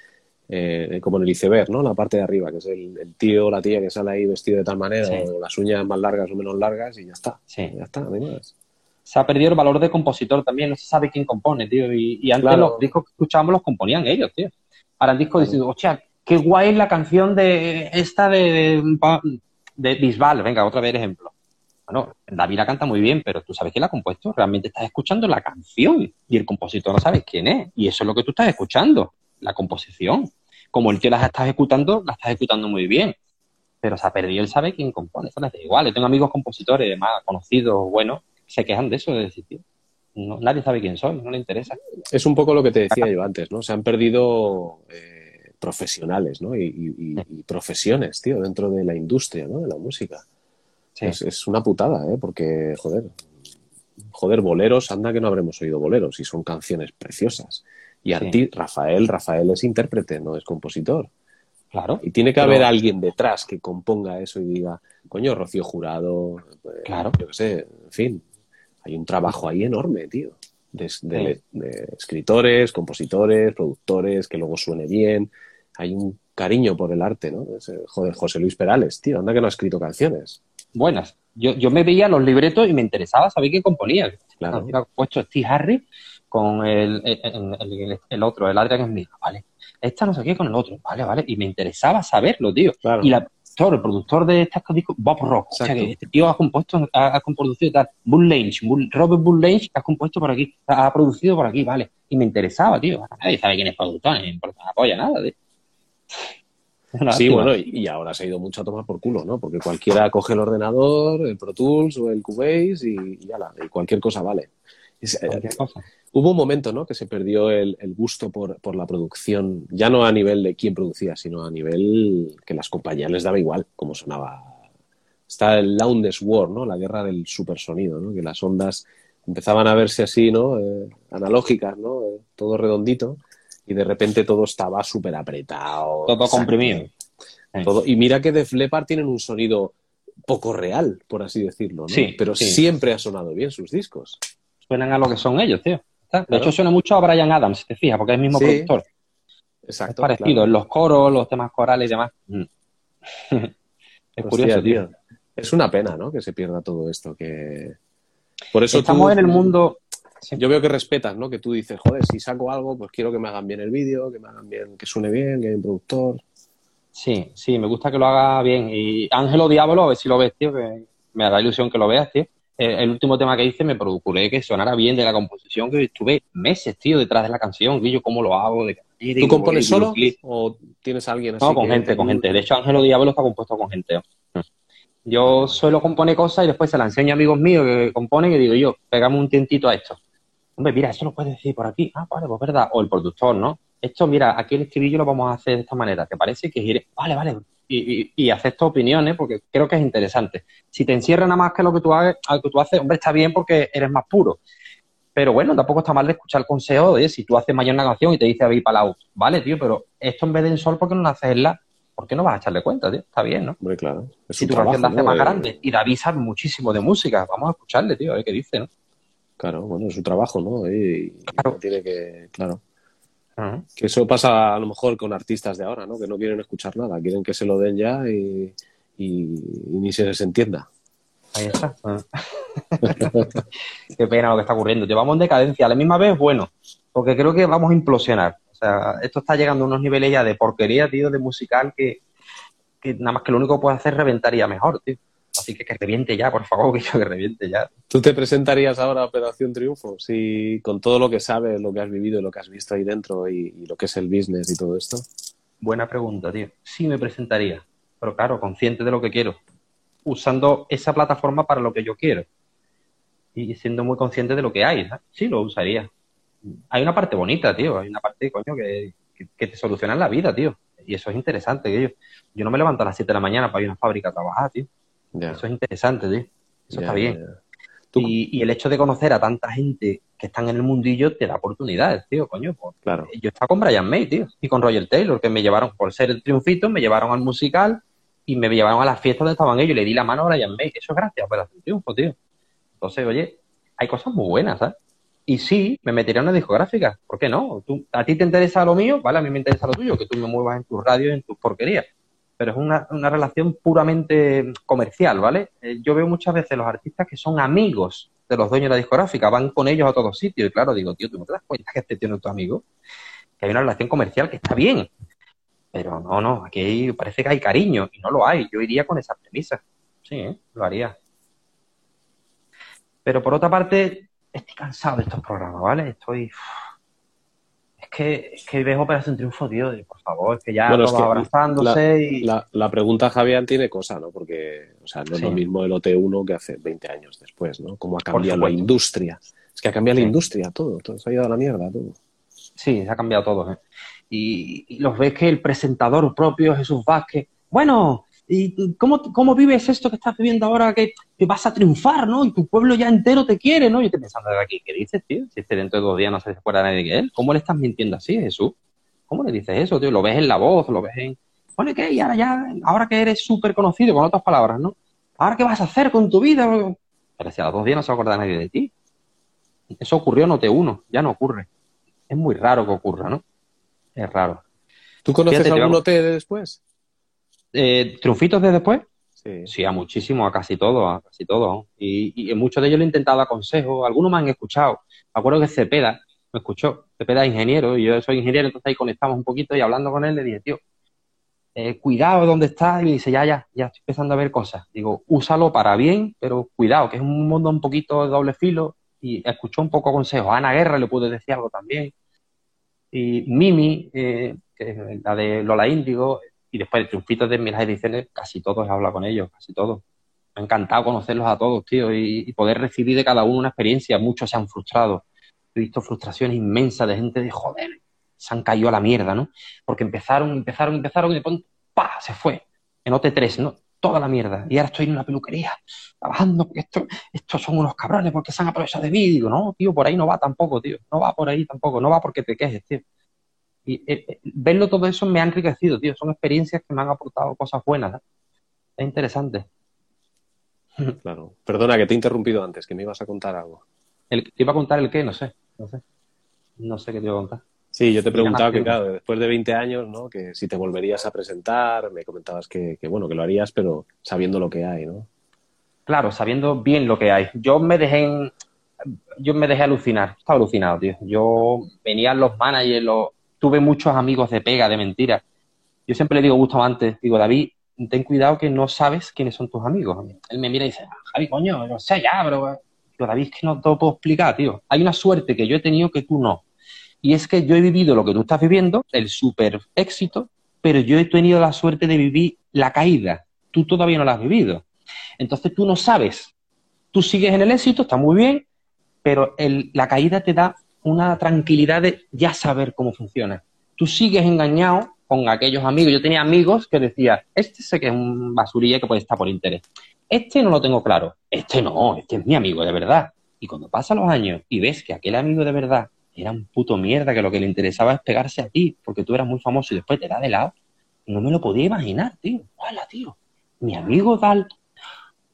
eh, como en el iceberg, ¿no? La parte de arriba, que es el, el tío o la tía que sale ahí vestido de tal manera, Sí. o las uñas más largas o menos largas, y ya está. Sí. Ya está, no hay más. se ha perdido el valor de compositor también, no se sabe quién compone, tío. Y, y antes Claro. los discos que escuchábamos los componían ellos, tío. Ahora el disco dice, hostia, qué guay es la canción de esta de, de Bisbal. Venga, otra vez ejemplo. Bueno, David la canta muy bien, pero tú sabes quién la ha compuesto. Realmente estás escuchando la canción y el compositor no sabes quién es. Y eso es lo que tú estás escuchando, la composición. Como el tío las está ejecutando, la está ejecutando muy bien. Pero se ha perdido, él sabe quién compone. Eso les da igual. Yo tengo amigos compositores, más conocidos, buenos, que se quejan de eso, de decir, tío, no- nadie sabe quién soy, no le interesa. Es un poco lo que te decía yo antes, ¿no? Se han perdido eh, profesionales, ¿no? Y, y- y- y profesiones, tío, dentro de la industria, ¿no? De la música. Sí. Es, es una putada, ¿eh? Porque, joder, joder, boleros, anda que no habremos oído boleros y son canciones preciosas. Y Sí. Rafael, Rafael es intérprete, no es compositor. Claro. Y tiene que Pero- haber alguien detrás que componga eso y diga, coño, Rocío Jurado, pues, Claro. yo qué sé, en fin, hay un trabajo ahí enorme, tío. De, de- Sí. de escritores, compositores, productores, que luego suene bien. Hay un cariño por el arte, ¿no? Ese- joder, José Luis Perales, tío, anda que no ha escrito canciones. buenas. Yo, yo me veía los libretos y me interesaba saber qué componía. Claro. Había puesto Steve Harris con el, el, el- el- otro, el Adrian Smith. Vale. Esta no sé qué con el otro. Vale, vale. Y me interesaba saberlo, tío. Claro. Y la, el productor de estos discos, Bob Rock. O sea, que este tío ha compuesto, ha, ha comproducido tal. Bull Lange, Bull- Robert Bull Lange ha compuesto por aquí, ha, ha producido por aquí, vale. Y me interesaba, tío. Nadie sabe quién es productor, me importa una polla, nada, tío. Sí, bueno, y, y ahora se ha ido mucho a tomar por culo, ¿no? Porque cualquiera coge el ordenador, el Pro Tools o el Cubase y, y ala, y cualquier cosa vale. Es- eh, cosa. hubo un momento, ¿no? Que se perdió el, el gusto por, por la producción, ya no a nivel de quién producía, sino a nivel que las compañías les daba igual cómo sonaba. Está el Loudness War, ¿no? La guerra del supersonido, ¿no? Que las ondas empezaban a verse así, ¿no? Eh, analógicas, ¿no? Eh, todo redondito y de repente todo estaba súper apretado. Todo Exacto. comprimido. Todo. Y mira que Def Leppard tienen un sonido poco real, por así decirlo, ¿no? Sí, Pero sí. siempre ha sonado bien sus discos. Suenan a lo que son ellos, tío. ¿Está? De Claro. hecho, suena mucho a Brian Adams, si te fijas, porque es el mismo Sí, productor. Exacto. es parecido claro. en los coros, los temas corales y demás. Mm. es Hostia, curioso, tío. Es una pena, ¿no? Que se pierda todo esto. Que... Por eso Estamos tú- en el mundo. Sí. Yo veo que respetas, ¿no? Que tú dices, joder, si saco algo, pues quiero que me hagan bien el vídeo, que me hagan bien, que suene bien, que haya un productor. Sí, sí, me gusta que lo haga bien. Y Ángelo Diablo, a ver si lo ves, tío, que me da ilusión que lo veas, tío. Eh, El último tema que hice me procuré que sonara bien de la composición, que estuve meses, tío, detrás de la canción, y yo cómo lo hago, de ¿Tú compones solo o tienes a alguien así? No, con que gente, te- con gente. De hecho, Ángelo Diablo está compuesto con gente. Mm. Yo suelo componer cosas y después se las enseño a amigos míos que componen y digo yo, pegame un tientito a esto. Hombre, mira, eso lo puedes decir por aquí. Ah, vale, pues verdad. O el productor, ¿no? Esto, mira, aquí el estribillo lo vamos a hacer de esta manera. ¿Te parece que gire? Vale, vale. Y, y, y haces tus opiniones porque creo que es interesante. Si te encierra nada más que lo que tú hagas, a lo que tú haces, hombre, está bien porque eres más puro. Pero bueno, tampoco está mal de escuchar el consejo de si tú haces mañana una canción y te dice David Palau, vale, tío, pero esto en vez de en sol, ¿por qué no lo haces en la? ¿Por qué no vas a echarle cuenta, tío? Está bien, ¿no? Hombre, claro. Es Si tu canción la trabajo, hace ¿no? más Eh, grande. Y David sabe muchísimo de música. Vamos a escucharle, tío, a ver qué dice, ¿no? Claro, bueno, es su trabajo, ¿no? Y Claro. tiene que, claro. Ujú. Que eso pasa a lo mejor con artistas de ahora, ¿no? Que no quieren escuchar nada, quieren que se lo den ya y, y- y ni se les entienda. Ahí está. Ah. Qué pena lo que está ocurriendo. Llevamos en decadencia. A la misma vez, bueno, porque creo que vamos a implosionar. O sea, esto está llegando a unos niveles ya de porquería, tío, de musical que, que nada más que lo único que puede hacer es reventar ya mejor, tío. Así que que reviente ya, por favor, que yo que reviente ya. ¿Tú te presentarías ahora a Operación Triunfo? Si con todo lo que sabes, lo que has vivido, lo que has visto ahí dentro y, y lo que es el business y todo esto. Buena pregunta, tío. Sí me presentaría, pero claro, consciente de lo que quiero. Usando esa plataforma para lo que yo quiero. Y siendo muy consciente de lo que hay, ¿sabes? Sí, lo usaría. Hay una parte bonita, tío. Hay una parte, coño, que, que, que te soluciona la vida, tío. Y eso es interesante, tío. Yo no me levanto a las 7 de la mañana para ir a una fábrica a trabajar, tío. Eso es interesante, tío. Eso está bien. Y, y el hecho de conocer a tanta gente que están en el mundillo te da oportunidades, tío, coño. Pues, Claro, yo estaba con Brian May, tío, y con Roger Taylor, que me llevaron, por ser el triunfito, me llevaron al musical y me llevaron a las fiestas donde estaban ellos y le di la mano a Brian May. Eso es gracias a Operación Triunfo, tío. Entonces, oye, hay cosas muy buenas, ¿sabes? Y sí, me metería en una discográfica. ¿Por qué no? Tú, a ti te interesa lo mío, ¿vale? A mí me interesa lo tuyo, que tú me muevas en tus radios, en tus porquerías. Pero es una, una relación puramente comercial, ¿vale? Eh, yo veo muchas veces los artistas que son amigos de los dueños de la discográfica, van con ellos a todos sitios. Y claro, digo, tío, ¿tú no te das cuenta que este tío no es tu amigo? Que hay una relación comercial que está bien. Pero no, no, aquí parece que hay cariño y no lo hay. Yo iría con esa premisa. Sí, ¿eh? lo haría. Pero por otra parte, estoy cansado de estos programas, ¿vale? Estoy. Es que, es que ves Operación Triunfo, tío, y por favor, es que ya Bueno, es todos que abrazándose y. la, la pregunta, Javier, tiene cosa, ¿no? Porque, o sea, no es lo mismo el OT1 que hace 20 años después, ¿no? Cómo ha cambiado la industria. Es que ha cambiado la industria, todo, todo se ha ido a la mierda, todo. Sí, se ha cambiado todo. ¿eh? Y, y los ves que el presentador propio, Jesús Vázquez, bueno, ¿y cómo, cómo vives esto que estás viviendo ahora que, que vas a triunfar, ¿no? Y tu pueblo ya entero te quiere, ¿no? Yo estoy pensando de aquí, ¿qué dices, tío? Si este dentro de dos días no se acuerda nadie de él, ¿cómo le estás mintiendo así, Jesús? ¿Cómo le dices eso, tío? Lo ves en la voz, lo ves en... Bueno, ¿qué? Y ahora ya, ahora que eres súper conocido, con otras palabras, ¿no? ¿Ahora qué vas a hacer con tu vida? Pero si a los dos días no se acuerda nadie de ti. Eso ocurrió no te uno, ya no ocurre. Es muy raro que ocurra, ¿no? Es raro. ¿Tú conoces Fíjate, te algún de después? Eh, ¿Triunfitos de después? Sí. Sí, a muchísimo, a casi todos, a casi todos. Y, muchos de ellos le he intentado dar consejos, algunos me han escuchado. Me acuerdo que Cepeda me escuchó, Cepeda es ingeniero, y yo soy ingeniero, entonces ahí conectamos un poquito y hablando con él le dije, tío, eh, cuidado dónde estás, y me dice, ya, ya, ya estoy empezando a ver cosas. Digo, úsalo para bien, pero cuidado, que es un mundo un poquito de doble filo, y escuchó un poco consejos. A Ana Guerra le pude decir algo también. Y Mimi, eh, que es la de Lola Índigo, y después de triunfitos de las ediciones, casi todos he hablado con ellos, casi todos. Me ha encantado conocerlos a todos, tío, y, poder recibir de cada uno una experiencia. Muchos se han frustrado. He visto frustraciones inmensas de gente de joder, se han caído a la mierda, ¿no? Porque empezaron, empezaron, empezaron y de pronto, ¡pa! se fue. En OT3, ¿no? Toda la mierda. Y ahora estoy en una peluquería trabajando porque esto, estos son unos cabrones porque se han aprovechado de mí. Y digo, no, tío, por ahí no va tampoco, tío. No va por ahí tampoco. No va porque te quejes, tío. Y eh, eh, verlo todo eso me ha enriquecido, tío. Son experiencias que me han aportado cosas buenas. ¿eh? Es interesante. Claro. Perdona que te he interrumpido antes, que me ibas a contar algo. El, ¿Te iba a contar el qué? No sé. No sé. No sé qué te iba a contar. Sí, yo te preguntaba que, claro, después de 20 años, ¿no? Que si te volverías a presentar, me comentabas que, que, bueno, que lo harías, pero sabiendo lo que hay, ¿no? Claro, sabiendo bien lo que hay. Yo me dejé en- yo me dejé alucinar. Estaba alucinado, tío. Yo venían los managers, los, tuve muchos amigos de pega, de mentira. Yo siempre le digo a antes, digo, David, ten cuidado que no sabes quiénes son tus amigos. Él me mira y dice, "Ah, Javi, coño, no sé ya, pero digo, David, es que no te puedo explicar, tío. Hay una suerte que yo he tenido que tú no. Y es que yo he vivido lo que tú estás viviendo, el súper éxito, pero yo he tenido la suerte de vivir la caída. Tú todavía no la has vivido. Entonces tú no sabes. Tú sigues en el éxito, está muy bien, pero el- la caída te da una tranquilidad de ya saber cómo funciona. Tú sigues engañado con aquellos amigos. Yo tenía amigos que decía, este sé que es un basurilla que puede estar por interés. Este no lo tengo claro. Este no, este es mi amigo de verdad. Y cuando pasan los años y ves que aquel amigo de verdad era un puto mierda, que lo que le interesaba es pegarse a ti, porque tú eras muy famoso y después te da de lado, no me lo podía imaginar, tío. Hola, tío. Mi amigo tal,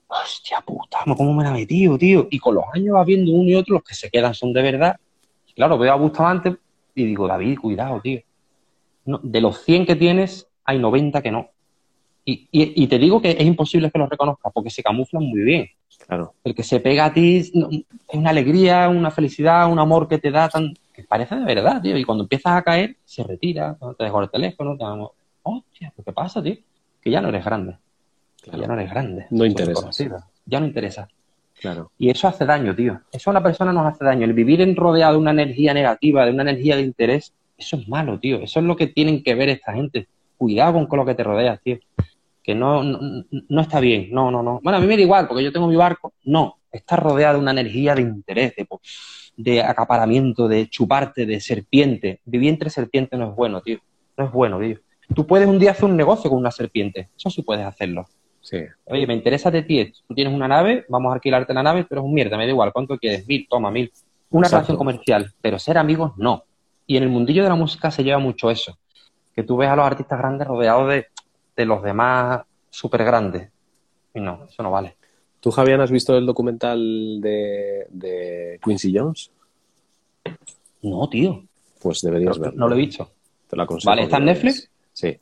hostia puta, ¿cómo me la metido, tío? Y con los años vas viendo uno y otro, los que se quedan son de verdad. Claro, veo a Bustamante y digo, David, cuidado, tío. No, de los 100 que tienes, hay 90 que no. Y, y- y te digo que es imposible que los reconozcas porque se camuflan muy bien. Claro. El que se pega a ti es una alegría, una felicidad, un amor que te da tan. que parece de verdad, tío. Y cuando empiezas a caer, se retira, te dejo el teléfono, te damos. Hostia, ¿qué pasa, tío? Que ya no eres grande. Que ya no eres grande. No interesa. Ya no interesa. Claro. Y eso hace daño, tío. Eso a la persona nos hace daño. El vivir en rodeado de una energía negativa, de una energía de interés, eso es malo, tío. Eso es lo que tienen que ver esta gente. Cuidado con, lo que te rodeas, tío. Que no, no, no está bien. No, no, no. Bueno, a mí me da igual porque yo tengo mi barco. No. Estás rodeado de una energía de interés, de, de acaparamiento, de chuparte, de serpiente. Vivir entre serpientes no es bueno, tío. No es bueno, tío. Tú puedes un día hacer un negocio con una serpiente. Eso sí puedes hacerlo. Sí. Oye, me interesa de ti. Tú tienes una nave, vamos a alquilarte la nave, pero es un mierda, me da igual. ¿Cuánto quieres? Mil, toma, mil. Una Exacto. relación comercial, pero ser amigos, no. Y en el mundillo de la música se lleva mucho eso. Que tú ves a los artistas grandes rodeados de, de los demás súper grandes. Y no, eso no vale. ¿Tú, Javier, has visto el documental de, de Quincy Jones? No, tío. Pues deberías verlo. no lo he visto. Te lo aconsejo. Vale, ¿está en veas. Netflix? Sí.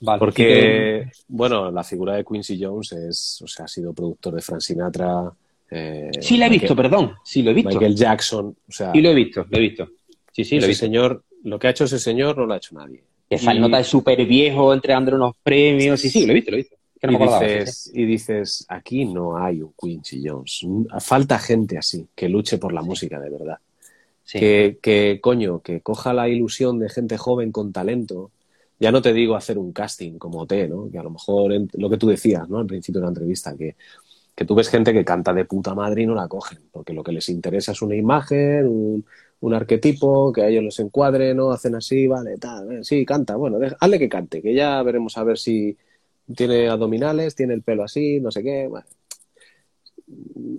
Vale. Porque, bueno, la figura de Quincy Jones es, o sea, ha sido productor de Frank Sinatra. eh, Sí, lo he visto, perdón. Sí, lo he visto. Michael Jackson. O sea, Sí, lo he visto, lo he visto. Sí, sí, lo he ese visto. señor, lo que ha hecho ese señor no lo ha hecho nadie. Esa Y- nota de súper viejo entregándole unos premios. Sí, sí, lo he visto, lo he visto. Que no me y, acordaba. sí, sí. dices, y dices, aquí no hay un Quincy Jones. Falta gente así, que luche por la música de verdad. Sí. Que, que, coño, que coja la ilusión de gente joven con talento. Ya no te digo hacer un casting como T, ¿no? Que a lo mejor lo que tú decías, ¿no? Al principio de la entrevista, que, que tú ves gente que canta de puta madre y no la cogen, porque lo que les interesa es una imagen, un, un arquetipo, que a ellos les encuadre, ¿no? Hacen así, vale, tal, eh, sí, canta, bueno, deja- hazle que cante, que ya veremos a ver si tiene abdominales, tiene el pelo así, no sé qué.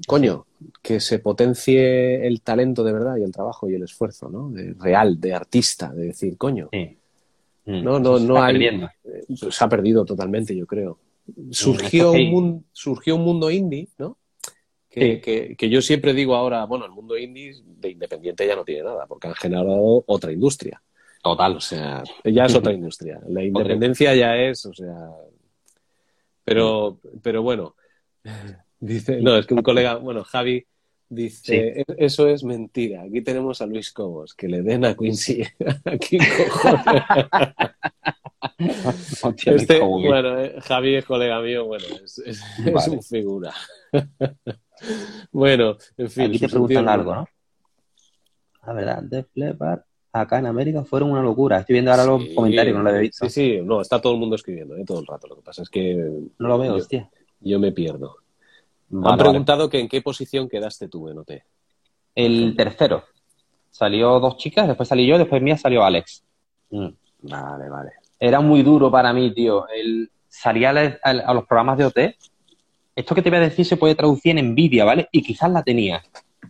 Coño, que se potencie el talento de verdad y el trabajo y el esfuerzo, ¿no? De- real, de artista, de decir, coño, Sí. Mm. No, no, Se no está hay. perdiendo. eh, Se ha perdido totalmente, yo creo. Surgió, esto sí. un, mun- surgió un mundo indie, ¿no? Que, Sí. que- que yo siempre digo ahora, bueno, el mundo indie de independiente ya no tiene nada, porque han generado otra industria. Total. O sea, ya es otra industria. La independencia ya es, o sea. Pero, pero bueno, dice, no, es que un colega, bueno, Javi dice, "E- eso es mentira. Aquí tenemos a Luis Cobos, que le den a Quincy. Aquí Este, bueno, eh, Javi es colega mío, bueno, es, es, es Vale. un figura. bueno, en fin. Aquí te preguntan algo, ¿no? La verdad, Def Leppard acá en América fueron una locura. Estoy viendo ahora los comentarios, no lo había visto. Sí, sí, no, está todo el mundo escribiendo eh, todo el rato. Lo que pasa es que No lo veo, yo, hostia. yo me pierdo. Vale, Han vale. preguntado que en qué posición quedaste tú en OT. El tercero. Salió dos chicas, después salí yo, después mía salió Alex. Mm. Vale, vale. Era muy duro para mí, tío. El salir a, la- a- a los programas de OT. Esto que te voy a decir se puede traducir en envidia, ¿vale? Y quizás la tenía.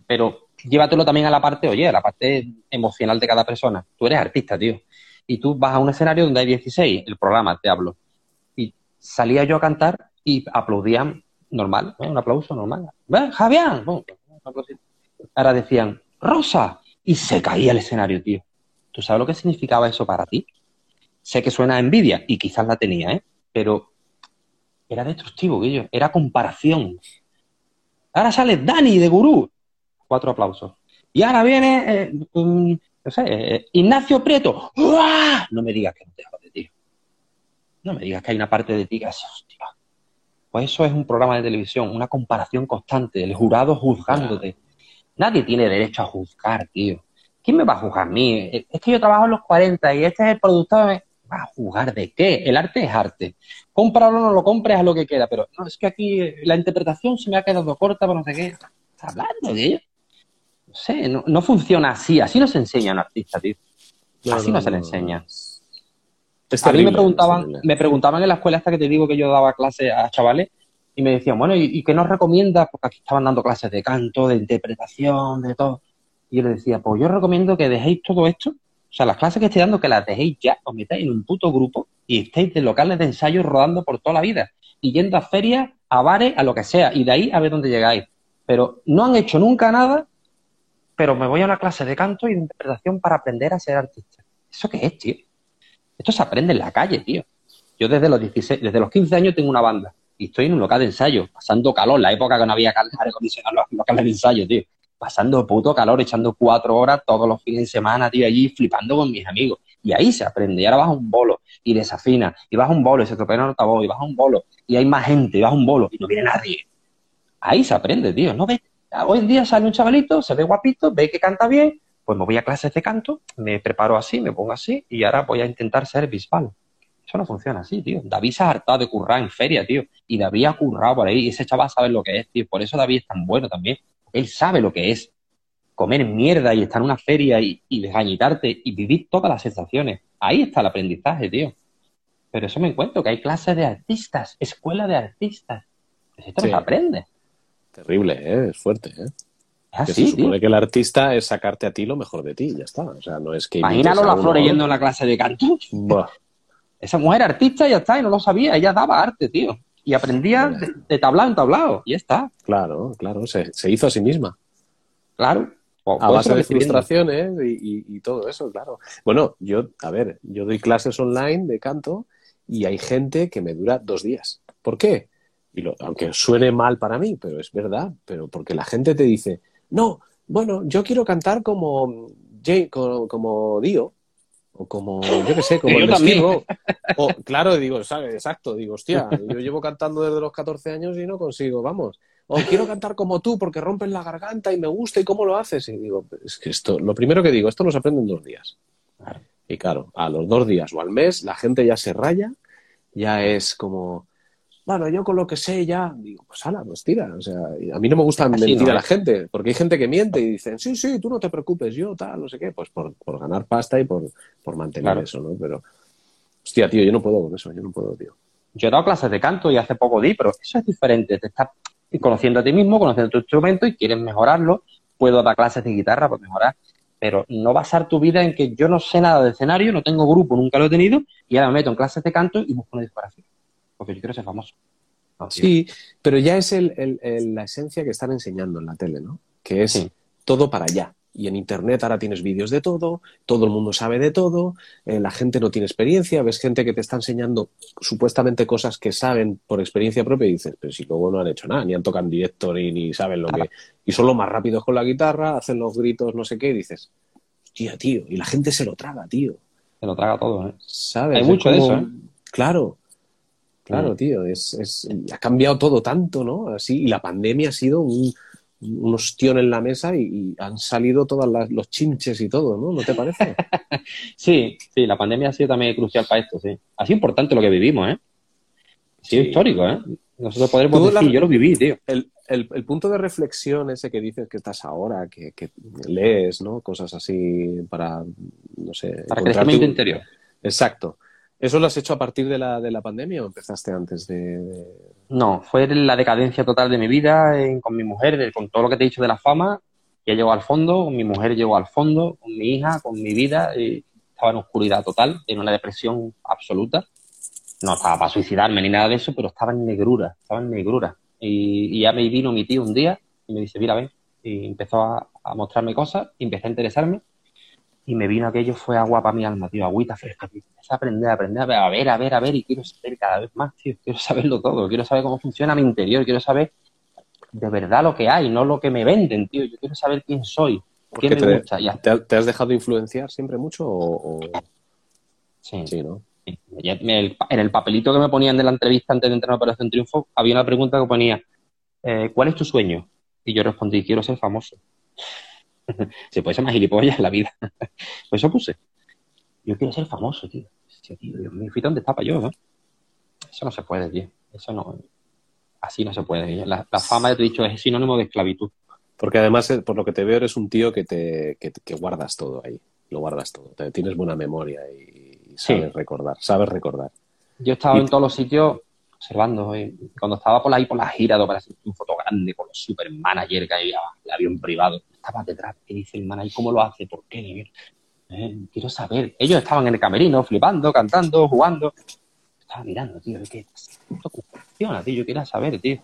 Pero llévatelo también a la parte, oye, a la parte emocional de cada persona. Tú eres artista, tío. Y tú vas a un escenario donde hay 16, el programa, te hablo. Y salía yo a cantar y aplaudían normal, un aplauso normal. ¡Ven, Javián! Ahora decían, Rosa. Y se caía el escenario, tío. ¿Tú sabes lo que significaba eso para ti? Sé que suena envidia y quizás la tenía, ¿eh? Pero era destructivo, Guillo. Era comparación. Ahora sale Dani de Gurú. Cuatro aplausos. Y ahora viene, eh, mm, no sé, eh, Ignacio Prieto. ¡Uah! No me digas que no te jode, tío. No me digas que hay una parte de ti que hace, hostia. Pues eso es un programa de televisión, una comparación constante, el jurado juzgándote. Nadie tiene derecho a juzgar, tío. ¿Quién me va a juzgar a mí? Eh, Es que yo trabajo en los 40 y este es el productor. me- ¿Va a juzgar de qué? El arte es arte. Cómpralo o no lo compres, a lo que quiera, pero no, es que aquí eh, la interpretación se me ha quedado corta, por no sé qué. ¿Estás hablando, tío? No sé, no, no funciona así. Así no se enseña a un artista, tío. Así no se le enseña. Es a mí me preguntaban, me preguntaban en la escuela esta que te digo que yo daba clases a chavales y me decían, bueno, ¿y, y qué nos recomiendas? Porque aquí estaban dando clases de canto, de interpretación, de todo. Y yo les decía, pues yo recomiendo que dejéis todo esto, o sea, las clases que estoy dando, que las dejéis ya, os metáis en un puto grupo y estéis de locales de ensayo rodando por toda la vida y yendo a ferias, a bares, a lo que sea, y de ahí a ver dónde llegáis. Pero no han hecho nunca nada, pero me voy a una clase de canto y de interpretación para aprender a ser artista. ¿Eso qué es, tío? Esto se aprende en la calle, tío. Yo desde los 16, desde los 15 años tengo una banda y estoy en un local de ensayo, pasando calor, la época que no había aire acondicionado los locales de ensayo, tío. Pasando puto calor, echando cuatro horas todos los fines de semana, tío, allí flipando con mis amigos. Y ahí se aprende. Y ahora vas a un bolo y desafina, y vas a un bolo y se tropea el altavoz, y vas a un bolo y hay más gente, y vas a un bolo y no viene nadie. Ahí se aprende, tío. ¿No ves? Hoy en día sale un chavalito, se ve guapito, ve que canta bien, pues me voy a clases de canto, me preparo así, me pongo así y ahora voy a intentar ser bisbal. Eso no funciona así, tío. David se ha hartado de currar en feria, tío. Y David ha currado por ahí. Y ese chaval sabe lo que es, tío. Por eso David es tan bueno también. Él sabe lo que es comer mierda y estar en una feria y, y desgañitarte y vivir todas las sensaciones. Ahí está el aprendizaje, tío. Pero eso me encuentro, que hay clases de artistas, escuela de artistas. Esto Sí. no se aprende. Terrible, ¿eh? es fuerte. ¿eh? Es Que se tío. supone que el artista es sacarte a ti lo mejor de ti, ya está. O sea, no es que. Imagínalo la uno o- yendo a la clase de canto. Esa mujer artista ya está y no lo sabía. Ella daba arte, tío. Y aprendía de, de tablao en tablao. Y ya está. claro, claro, se, se hizo a sí misma. Claro. Por- A por eso base de frustraciones y, y- y todo eso, claro. Bueno, yo, a ver, yo doy clases online de canto y hay gente que me dura dos días. ¿Por qué? Y lo- aunque suene mal para mí, pero es verdad, pero porque la gente te dice, no, bueno, yo quiero cantar como, Jay, como, como Dio, o como, yo qué sé, como el. Destino. O, claro, digo, ¿sabes? Exacto, digo, hostia, yo llevo cantando desde los 14 años y no consigo, vamos. O quiero cantar como tú porque rompes la garganta y me gusta y cómo lo haces. Y digo, es que esto, lo primero que digo, esto no se aprende en dos días. Claro. Y claro, a los dos días o al mes la gente ya se raya, ya es como, bueno, yo con lo que sé ya, digo, pues ala, pues tira. O sea, a mí no me gusta Así mentir no a la es. gente, porque hay gente que miente y dicen, sí, sí, tú no te preocupes, yo tal, no sé qué, pues por, por ganar pasta y por, por mantener Claro. eso, ¿no? Pero, hostia, tío, yo no puedo con eso, yo no puedo, tío. Yo he dado clases de canto y hace poco di, pero eso es diferente. Te estás conociendo a ti mismo, conociendo tu instrumento y quieres mejorarlo. Puedo dar clases de guitarra para mejorar. pero no basar tu vida en que yo no sé nada de escenario, no tengo grupo, nunca lo he tenido, y ahora me meto en clases de canto y busco una discografía. Porque yo quiero ser famoso. No. Sí, pero ya es el- el- el- la esencia que están enseñando en la tele, ¿no? Que es Sí. todo para allá. Y en Internet ahora tienes vídeos de todo, todo el mundo sabe de todo, eh, la gente no tiene experiencia, ves gente que te está enseñando supuestamente cosas que saben por experiencia propia y dices, pero si luego no han hecho nada, ni han tocado en directo, ni, ni saben lo que... Y son los más rápidos con la guitarra, hacen los gritos, no sé qué, y dices, hostia, tío, y la gente se lo traga, tío. Se lo traga todo, ¿eh? ¿Sabes? Hay Es mucho de eso, ¿eh? Claro, claro, Mm. tío. Es, es- ha cambiado todo tanto, ¿no? Así, y la pandemia ha sido un, un ostión en la mesa y, y han salido todos los chinches y todo, ¿no? ¿No te parece? Sí, sí, la pandemia ha sido también crucial para esto, sí. Ha sido importante lo que vivimos, ¿eh? Ha sido Sí. histórico, ¿eh? Nosotros podremos Tú decir, la- yo lo viví, tío. El, el- el punto de reflexión ese que dices que estás ahora, que, que lees, ¿no? Cosas así para, no sé... Para crecimiento un- interior. Exacto. ¿Eso lo has hecho a partir de la, de la pandemia o empezaste antes de...? No, fue la decadencia total de mi vida con mi mujer, con todo lo que te he dicho de la fama. Ya llegó al fondo, con mi mujer llegó al fondo, con mi hija, con mi vida. y estaba en oscuridad total, en una depresión absoluta. No estaba para suicidarme ni nada de eso, pero estaba en negrura, estaba en negrura. Y, y ya me vino mi tío un día y me dice, mira, ven. Y empezó a, a mostrarme cosas, y empecé a interesarme. Y me vino aquello, fue agua para mi alma, tío, agüita fresca, tío. Empecé a aprender, a aprender, a ver, a ver, a ver, y quiero saber cada vez más, tío. Quiero saberlo todo, quiero saber cómo funciona mi interior, quiero saber de verdad lo que hay, no lo que me venden, tío. Yo quiero saber quién soy, qué me te, gusta. Ya. te ha- te has dejado influenciar siempre mucho o...? o- Sí. Sí, ¿no? En el papelito que me ponían de la entrevista antes de entrar a Operación Triunfo, había una pregunta que ponía, eh, ¿cuál es tu sueño? Y yo respondí, quiero ser famoso. Se puede ser más gilipollas en la vida. pues eso puse. Yo quiero ser famoso, tío. Hostia, tío, Dios mío, fíjate dónde estaba yo, ¿no? Eso no se puede, tío. Eso no. Así no se puede. La, la fama, ya te he dicho, es sinónimo de esclavitud. Porque además, eh, por lo que te veo, eres un tío que te que, que guardas todo ahí. Lo guardas todo. Te- tienes buena memoria y sabes Sí. recordar. Sabes recordar. Yo he estado Y- en todos los sitios observando. eh, Cuando estaba por ahí por la gira de Operación un foto grande con los super managers que había, el avión privado, estaba detrás. ¿Qué dice el manager? ¿Cómo lo hace? ¿Por qué? Eh, quiero saber. Ellos estaban en el camerino flipando, cantando, jugando. Estaba mirando, tío. ¿Qué esto funciona, tío? Yo quería saber, tío.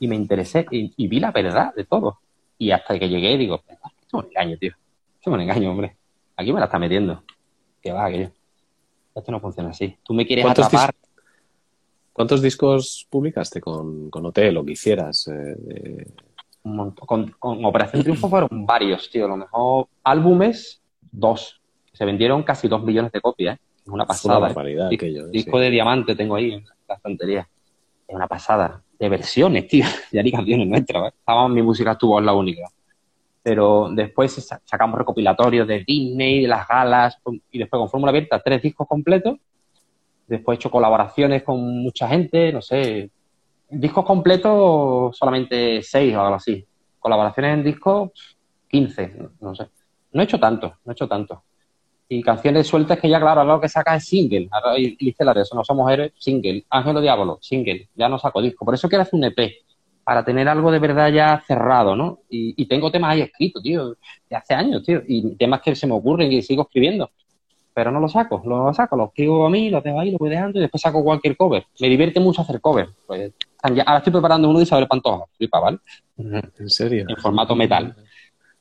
Y me interesé y, y vi la verdad de todo. Y hasta que llegué digo, esto es un engaño, tío. Esto es un engaño, hombre. Aquí me la está metiendo. Que va, que yo. Esto no funciona así. Tú me quieres ¿Cuántos atrapar. ¿Cuántos discos publicaste con, con Hotel o que hicieras? eh, de- Un montón. Con, con Operación Triunfo fueron varios, tío. A lo mejor álbumes, dos. Se vendieron casi dos millones de copias. ¿eh? Es una una pasada. ¿eh? Dis- aquello. ¿eh? Disco Sí. de diamante tengo ahí en la estantería. Es una pasada. De versiones, tío. Ya ni canciones nuestras. ¿eh? Estábamos, mi música estuvo en la única. Pero después sa- sacamos recopilatorios de Disney, de las galas, y después con Fórmula Abierta, tres discos completos. Después he hecho colaboraciones con mucha gente, no sé. Discos completos, solamente seis o algo así. Colaboraciones en discos, 15, no, sé. No he hecho tanto, no he hecho tanto. Y canciones sueltas que ya, claro, ahora lo que saca es single. Ahora eso, no somos héroes, single. Ángelo Diablo, single. Ya no saco disco. Por eso quiero hacer un EP. Para tener algo de verdad ya cerrado, ¿no? Y tengo temas ahí escritos, tío, de hace años, tío. Y temas que se me ocurren y sigo escribiendo. Pero no los saco, los saco, los escribo a mí, los dejo ahí, los voy dejando y después saco cualquier cover. Me divierte mucho hacer cover. Pues, ahora estoy preparando uno de Isabel Pantoja, flipa, ¿vale? ¿En serio? En formato metal.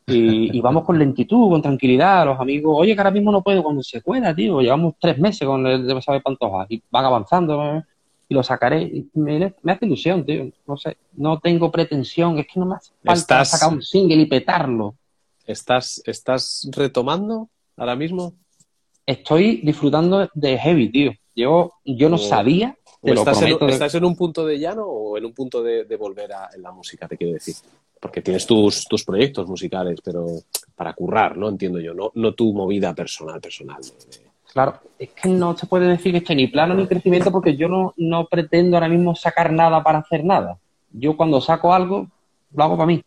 Y, y vamos con lentitud, con tranquilidad, los amigos, oye, que ahora mismo no puedo cuando se pueda, tío, llevamos tres meses con el de Isabel Pantoja y van avanzando ¿eh? y lo sacaré. Y me, me hace ilusión, tío, no sé, no tengo pretensión, es que no me hace falta Estás- sacar un single y petarlo. ¿Estás, ¿Estás retomando ahora mismo? Estoy disfrutando de heavy, tío. Yo, yo no O- sabía, ¿O te lo estás, en, prometo. de- estás en un punto de llano o en un punto de, de volver a en la música, te quiero decir? Porque tienes tus, tus proyectos musicales, pero para currar, ¿no? Entiendo yo, no, no tu movida personal, personal. de- de- Claro, es que no se puede decir que esté ni plano ni crecimiento porque yo no, no pretendo ahora mismo sacar nada para hacer nada. Yo cuando saco algo, lo hago para mí,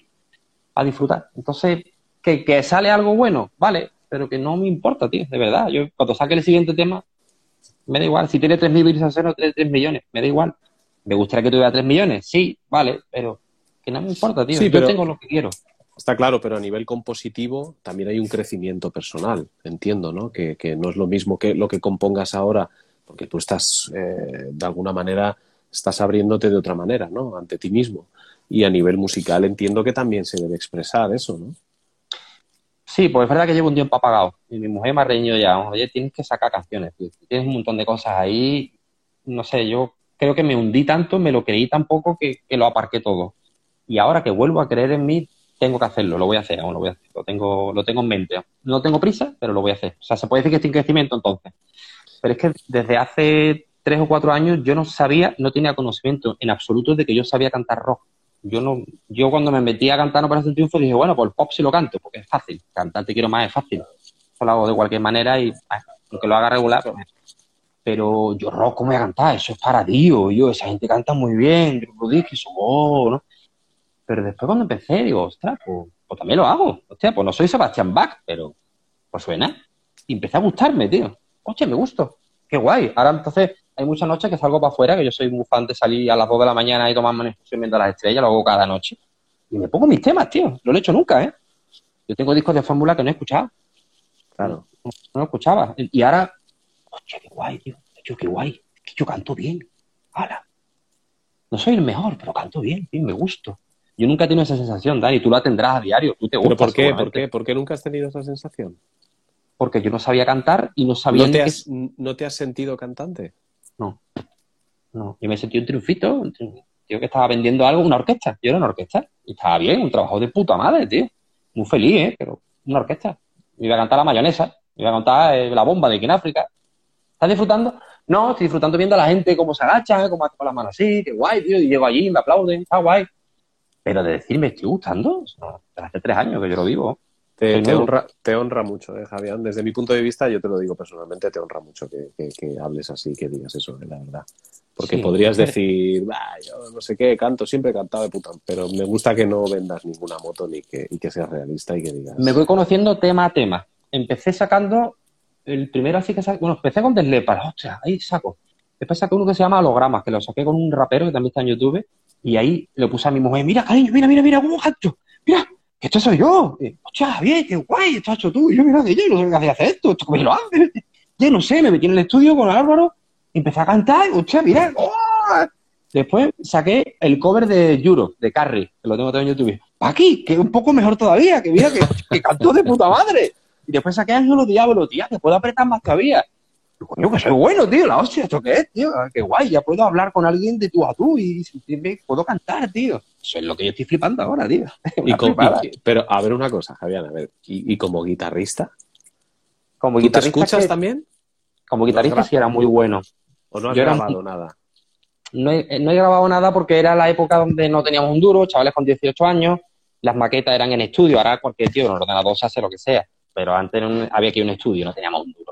para disfrutar. Entonces, que, que sale algo bueno, vale, pero que no me importa, tío, de verdad. Yo cuando saque el siguiente tema, me da igual. Si tiene 3.000 visualizaciones o tiene 3 millones, me da igual. ¿Me gustaría que tuviera 3 millones? Sí, vale, pero que no me importa, tío. Sí, yo pero- tengo lo que quiero. Está claro, pero a nivel compositivo también hay un crecimiento personal, entiendo, ¿no? Que, que no es lo mismo que lo que compongas ahora, porque tú estás, eh, de alguna manera, estás abriéndote de otra manera, ¿no? Ante ti mismo. Y a nivel musical entiendo que también se debe expresar eso, ¿no? Sí, pues es verdad que llevo un tiempo apagado. Y mi mujer me ha reñido ya, oye, tienes que sacar canciones. Tienes un montón de cosas ahí. No sé, yo creo que me hundí tanto, me lo creí tan poco que, que lo aparqué todo. Y ahora que vuelvo a creer en mí, tengo que hacerlo, lo voy a hacer, aún lo voy a hacer, lo tengo, lo tengo en mente. No tengo prisa, pero lo voy a hacer. O sea, se puede decir que estoy en crecimiento entonces. Pero es que desde hace tres o cuatro años yo no sabía, no tenía conocimiento en absoluto de que yo sabía cantar rock. Yo no, yo cuando me metí a cantar para un Triunfo dije, bueno, pues pop sí lo canto, porque es fácil. Cantar te quiero más es fácil. Lo hago de cualquier manera y aunque lo haga regular, pues, pero yo rock, ¿cómo voy a cantar? Eso es para Dios, yo, esa gente canta muy bien, yo dije, eso, oh, ¿no? Pero después cuando empecé, digo, ostras, pues, pues, también lo hago. Hostia, pues no soy Sebastián Bach, pero pues suena. Y empecé a gustarme, tío. Hostia, me gusto. Qué guay. Ahora entonces hay muchas noches que salgo para afuera, que yo soy muy fan de salir a las 2 de la mañana y tomarme una excursión viendo las estrellas, lo hago cada noche. Y me pongo mis temas, tío. No lo he hecho nunca, ¿eh? Yo tengo discos de fórmula que no he escuchado. Claro. No, no lo escuchaba. Y ahora, hostia, qué guay, tío. Yo, qué guay. Que yo canto bien. ¡Hala! No soy el mejor, pero canto bien, tío, me gusto. Yo nunca he tenido esa sensación, Dani. Tú la tendrás a diario. Tú te ¿Pero por qué? ¿Por qué? ¿Por qué nunca has tenido esa sensación? Porque yo no sabía cantar y no sabía... ¿No te, has, ¿no te has sentido cantante? No. No. Yo me sentí un triunfito, un tío que estaba vendiendo algo, una orquesta. Yo era una orquesta. Y estaba bien, un trabajo de puta madre, tío. Muy feliz, ¿eh? Pero una orquesta. Me iba a cantar la mayonesa. Me iba a cantar eh, la bomba de África. ¿Estás disfrutando? No, estoy disfrutando viendo a la gente cómo se agacha, cómo hace con las manos así, qué guay, tío. Y llego allí, me aplauden, está guay. Pero de decirme, estoy gustando, hace tres años que yo lo vivo. Te, te, honra, te honra mucho, eh, Javián. Desde mi punto de vista, yo te lo digo personalmente, te honra mucho que, que, que hables así, que digas eso, la verdad. Porque sí, podrías decir, bah, yo no sé qué, canto, siempre he cantado de puta, pero me gusta que no vendas ninguna moto ni que, y que seas realista y que digas. Me voy conociendo tema a tema. Empecé sacando, el primero así que saqué, bueno, empecé con Deslepas, hostia, ahí saco. Después saqué uno que se llama Hologramas, que lo saqué con un rapero que también está en YouTube, y ahí le puse a mi mujer, mira, cariño, mira, mira, mira, cómo canto, mira, esto soy yo. Hostia, bien, qué guay, hecho tú. Y yo, mira, yo no sé qué hacer esto, esto cómo lo haces. Yo no sé, me metí en el estudio con Álvaro, empecé a cantar, hostia, mira. Después saqué el cover de Yuro, de Carrie, que lo tengo todo en YouTube. Aquí, que es un poco mejor todavía, que mira, que, que cantó de puta madre. Y después saqué Ángelo Diablo, tía, que puedo apretar más todavía. Coño, que soy bueno, tío, la hostia, ¿esto qué es, tío? Qué guay, ya puedo hablar con alguien de tú a tú y sentirme, puedo cantar, tío. Eso es lo que yo estoy flipando ahora, tío. Y con, y, pero, a ver una cosa, Javián, a ver, ¿y, y como guitarrista? Como ¿Tú guitarrista. te escuchas que, también? Como guitarrista sí era muy bueno. ¿O no has Yo grabado nada? No he, no he grabado nada porque era la época donde no teníamos un duro, chavales con 18 años, las maquetas eran en estudio, ahora cualquier tío en un ordenador se hace lo que sea, pero antes había que ir a un estudio, no teníamos un duro.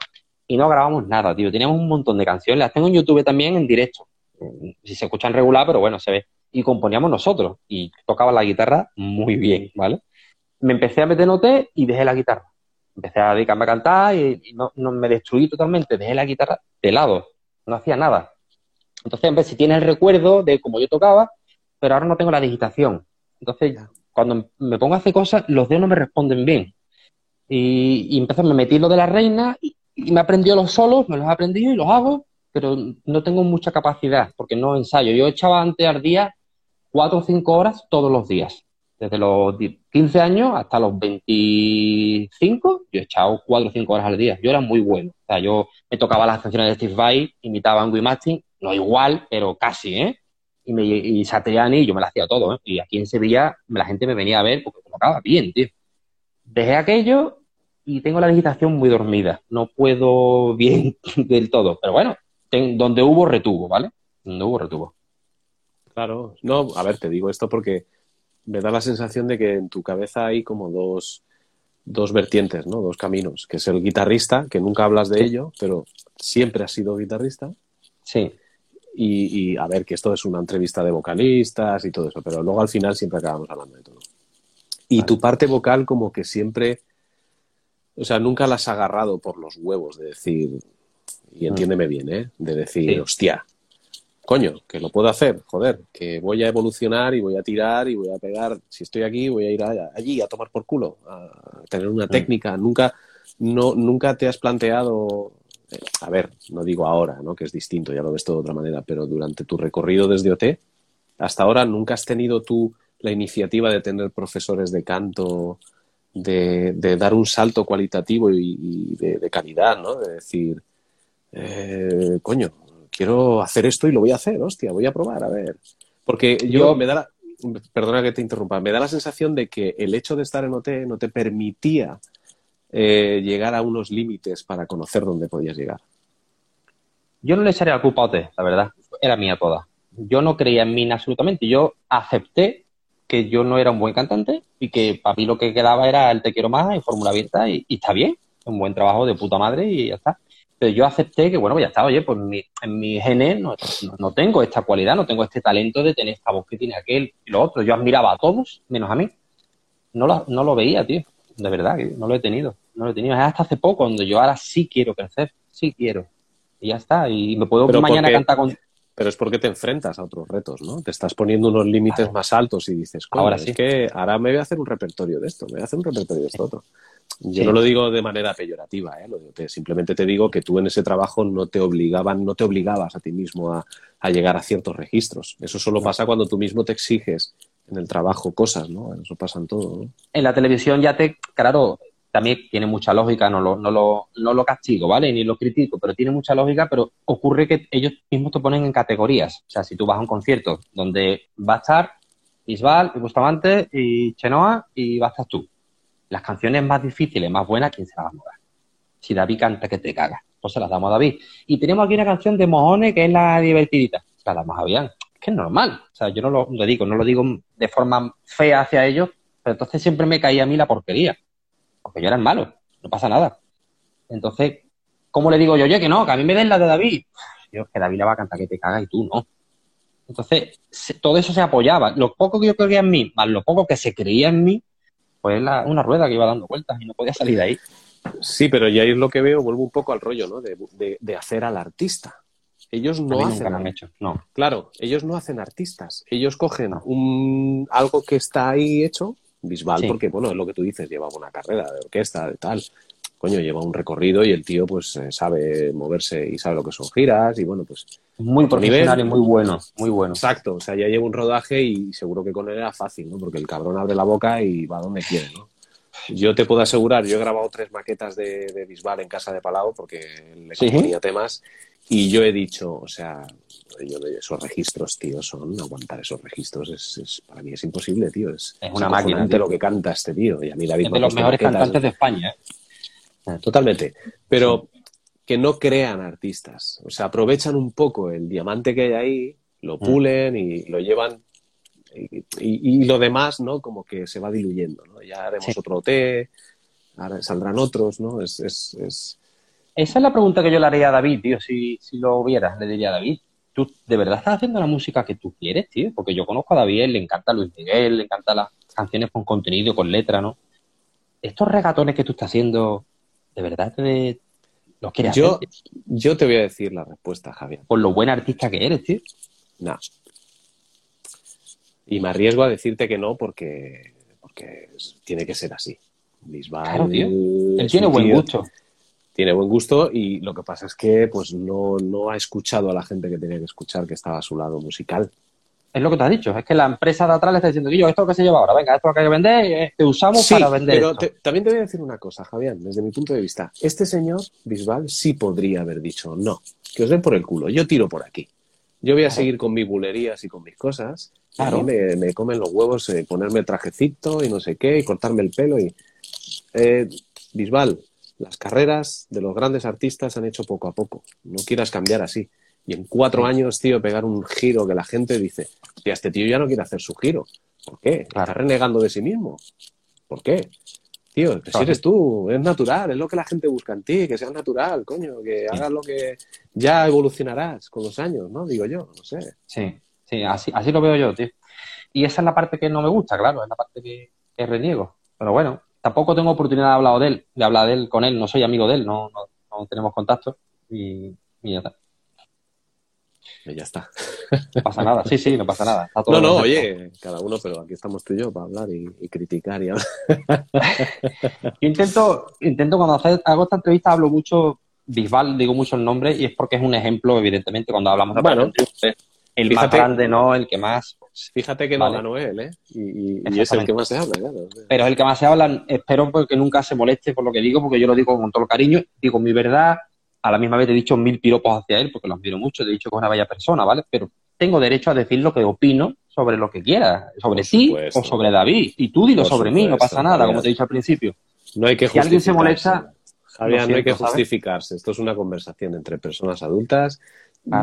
Y no grabamos nada, tío, teníamos un montón de canciones, las tengo en YouTube también en directo, Eh, si se escuchan regular, pero bueno, se ve. Y componíamos nosotros, y tocaba la guitarra muy bien, ¿vale? Me empecé a meter noté y dejé la guitarra. Empecé a dedicarme a cantar y, y no, no me destruí totalmente, dejé la guitarra de lado, no hacía nada. Entonces, en vez si tienes el recuerdo de cómo yo tocaba, pero ahora no tengo la digitación. Entonces, cuando me pongo a hacer cosas, los dedos no me responden bien. Y, y entonces me metí lo de la reina y, y me aprendió los solos, me los he aprendido y los hago, pero no tengo mucha capacidad porque no ensayo. Yo echaba antes al día cuatro o cinco horas todos los días. Desde los 15 años hasta los 25, yo he echado cuatro o cinco horas al día. Yo era muy bueno. O sea, yo me tocaba las canciones de Steve Vai, imitaba a Angry Martin, no igual, pero casi, ¿eh? Y, me, y Satriani, yo me la hacía todo, ¿eh? Y aquí en Sevilla la gente me venía a ver porque tocaba bien, tío. Dejé aquello y tengo la digitación muy dormida. No puedo bien del todo. Pero bueno, ten, donde hubo retuvo, ¿vale? Donde hubo retuvo. Claro, no, a ver, te digo esto porque me da la sensación de que en tu cabeza hay como dos, dos vertientes, ¿no? Dos caminos, que es el guitarrista, que nunca hablas de Sí. ello, pero siempre has sido guitarrista. Sí, Y, y, a ver, que esto es una entrevista de vocalistas y todo eso, pero luego al final siempre acabamos hablando de todo. Y Vale. tu parte vocal como que siempre, o sea, nunca la has agarrado por los huevos de decir, y entiéndeme bien, ¿eh? De decir. Sí. hostia, coño, que lo puedo hacer, joder, que voy a evolucionar y voy a tirar y voy a pegar, si estoy aquí, voy a ir allí a tomar por culo, a tener una mm. técnica. Nunca, no, nunca te has planteado, eh, a ver, no digo ahora, ¿no? que es distinto, ya lo ves todo de otra manera, pero durante tu recorrido desde OT, hasta ahora nunca has tenido tú la iniciativa de tener profesores de canto, de, dar un salto cualitativo y, de, calidad, ¿no? De decir, eh, coño, quiero hacer esto y lo voy a hacer, hostia, voy a probar, a ver. Porque yo, me da la, perdona que te interrumpa, me da la sensación de que el hecho de estar en OT no te permitía eh, llegar a unos límites para conocer dónde podías llegar. Yo no le echaría la culpa a OT, la verdad, era mía toda. Yo no creía en mí absolutamente, yo acepté que yo no era un buen cantante y que para mí lo que quedaba era el Te quiero más y Fórmula Abierta y, y está bien, un buen trabajo de puta madre y ya está. Pero yo acepté que, bueno, pues ya está, oye, pues en mi genes no, no, tengo esta cualidad, no tengo este talento de tener esta voz que tiene aquel y lo otro. Yo admiraba a todos, menos a mí. No lo, no lo veía, tío. De verdad, no lo he tenido. No lo he tenido. Es hasta hace poco, cuando yo ahora sí quiero crecer, sí quiero. Y ya está. Y me puedo mañana cantar con. Pero es porque te enfrentas a otros retos, ¿no? Te estás poniendo unos límites más altos y dices, ahora sí. que ahora me voy a hacer un repertorio de esto, me voy a hacer un repertorio de esto otro. Yo no lo digo de manera peyorativa, ¿eh? simplemente te digo que tú en ese trabajo no te obligaban, no te obligabas a ti mismo a, llegar a ciertos registros. Eso solo pasa cuando tú mismo te exiges en el trabajo cosas, ¿no? Eso pasa en todo. En la televisión ya te, claro, también tiene mucha lógica, no lo, no, lo, no lo castigo, ¿vale? Ni lo critico, pero tiene mucha lógica, pero ocurre que ellos mismos te ponen en categorías. O sea, si tú vas a un concierto donde va a estar Isbal, y Bustamante y Chenoa y vas a estar tú las canciones más difíciles, más buenas, ¿quién se las va a dar? Si David canta que te caga, pues se las damos a David. Y tenemos aquí una canción de Mojone que es la divertidita. Se la damos a Bian. Es que es normal. O sea, yo no lo, digo, no lo digo de forma fea hacia ellos, pero entonces siempre me caía a mí la porquería. Porque yo era el malo, no pasa nada. Entonces, ¿cómo le digo yo, oye, que no, que a mí me den la de David? Dios, que David la va a cantar que te caga y tú no. Entonces, todo eso se apoyaba. Lo poco que yo creía en mí, más lo poco que se creía en mí, pues la, una rueda que iba dando vueltas y no podía salir de ahí. Sí, pero ya es lo que veo, vuelvo un poco al rollo, ¿no? De, hacer al artista. Ellos no hacen. han hecho, no. Claro, ellos no hacen artistas. Ellos cogen un, algo que está ahí hecho, Bisbal, porque, bueno, es lo que tú dices, llevaba una carrera de orquesta, de tal coño, lleva un recorrido y el tío pues eh, sabe moverse y sabe lo que son giras y bueno, pues... Muy profesional y muy bueno, muy bueno. Exacto, o sea, ya lleva un rodaje y seguro que con él era fácil, ¿no? Porque el cabrón abre la boca y va donde quiere, ¿no? Yo te puedo asegurar, yo he grabado tres maquetas de, Bisbal en casa de Palau porque le tenía temas y yo he dicho, o sea, yo esos registros, tío, son aguantar esos registros es, para mí es imposible, tío. Es, una máquina. lo que canta este tío. Y a mí David es de los mejores cantantes de España. ¿eh? Totalmente. Pero que no crean artistas. O sea, aprovechan un poco el diamante que hay ahí, lo mm. pulen y lo llevan. Y, lo demás, ¿no? Como que se va diluyendo, ¿no? Ya haremos otro té, ahora saldrán otros, ¿no? Es, es, es... Esa es la pregunta que yo le haría a David, tío, si, si lo vieras, le diría a David. ¿Tú de verdad estás haciendo la música que tú quieres, tío? Porque yo conozco a David, le encanta Luis Miguel, le encantan las canciones con contenido, con letra, ¿no? Estos regatones que tú estás haciendo, ¿De verdad te los quieres yo, Yo te voy a decir la respuesta, Javier. Por lo buen artista que eres, tío. No. Y me arriesgo a decirte que no porque, porque tiene que ser así. Bisbal, Él tiene buen gusto. Tiene buen gusto y lo que pasa es que pues no, no ha escuchado a la gente que tenía que escuchar que estaba a su lado musical es lo que te has dicho, es que la empresa de atrás le está diciendo, yo, esto que se lleva ahora, venga, esto lo que hay que vender, eh, te usamos para vender. Pero también te voy a decir una cosa, Javier, desde mi punto de vista. Este señor, Bisbal, sí podría haber dicho, no, que os den por el culo, yo tiro por aquí. Yo voy a seguir con mis bulerías y con mis cosas. Claro. Mí me, comen los huevos eh, ponerme el trajecito y no sé qué, y cortarme el pelo. y eh, Bisbal, las carreras de los grandes artistas han hecho poco a poco. No quieras cambiar así. Y en cuatro años, tío, pegar un giro que la gente dice, tía, este tío ya no quiere hacer su giro. ¿Por qué? Está renegando de sí mismo. ¿Por qué? Tío, si eres tú, es natural, es lo que la gente busca en ti, que seas natural, coño, que hagas lo que ya evolucionarás con los años, ¿no? Digo yo, no sé. Sí, sí, así, así lo veo yo, tío. Y esa es la parte que no me gusta, claro, es la parte que, reniego. Pero bueno, tampoco tengo oportunidad de hablar de él, de hablar de él con él, no soy amigo de él, no, no, tenemos contacto y, y ya está. Y ya está. No pasa nada, sí, sí, no pasa nada. no, no, oye, cada uno, pero aquí estamos tú y yo para hablar y, criticar y hablar. yo intento, intento cuando hago esta entrevista hablo mucho, Bisbal, digo mucho el nombre y es porque es un ejemplo, evidentemente, cuando hablamos de bueno, el más grande, ¿no? El que más. Fíjate que no ganó él, ¿eh? Y, es el que más se habla, claro. Pero es el que más se habla. Espero que nunca se moleste por lo que digo, porque yo lo digo con todo el cariño. Digo mi verdad. A la misma vez te he dicho mil piropos hacia él, porque lo admiro mucho. Te he dicho que es una bella persona, ¿vale? Pero tengo derecho a decir lo que opino sobre lo que quiera. Sobre ti o sobre David. Y tú dilo sobre mí, no pasa nada, como te he dicho al principio. No hay que Si alguien se molesta. Javier, no hay que justificarse. Esto es una conversación entre personas adultas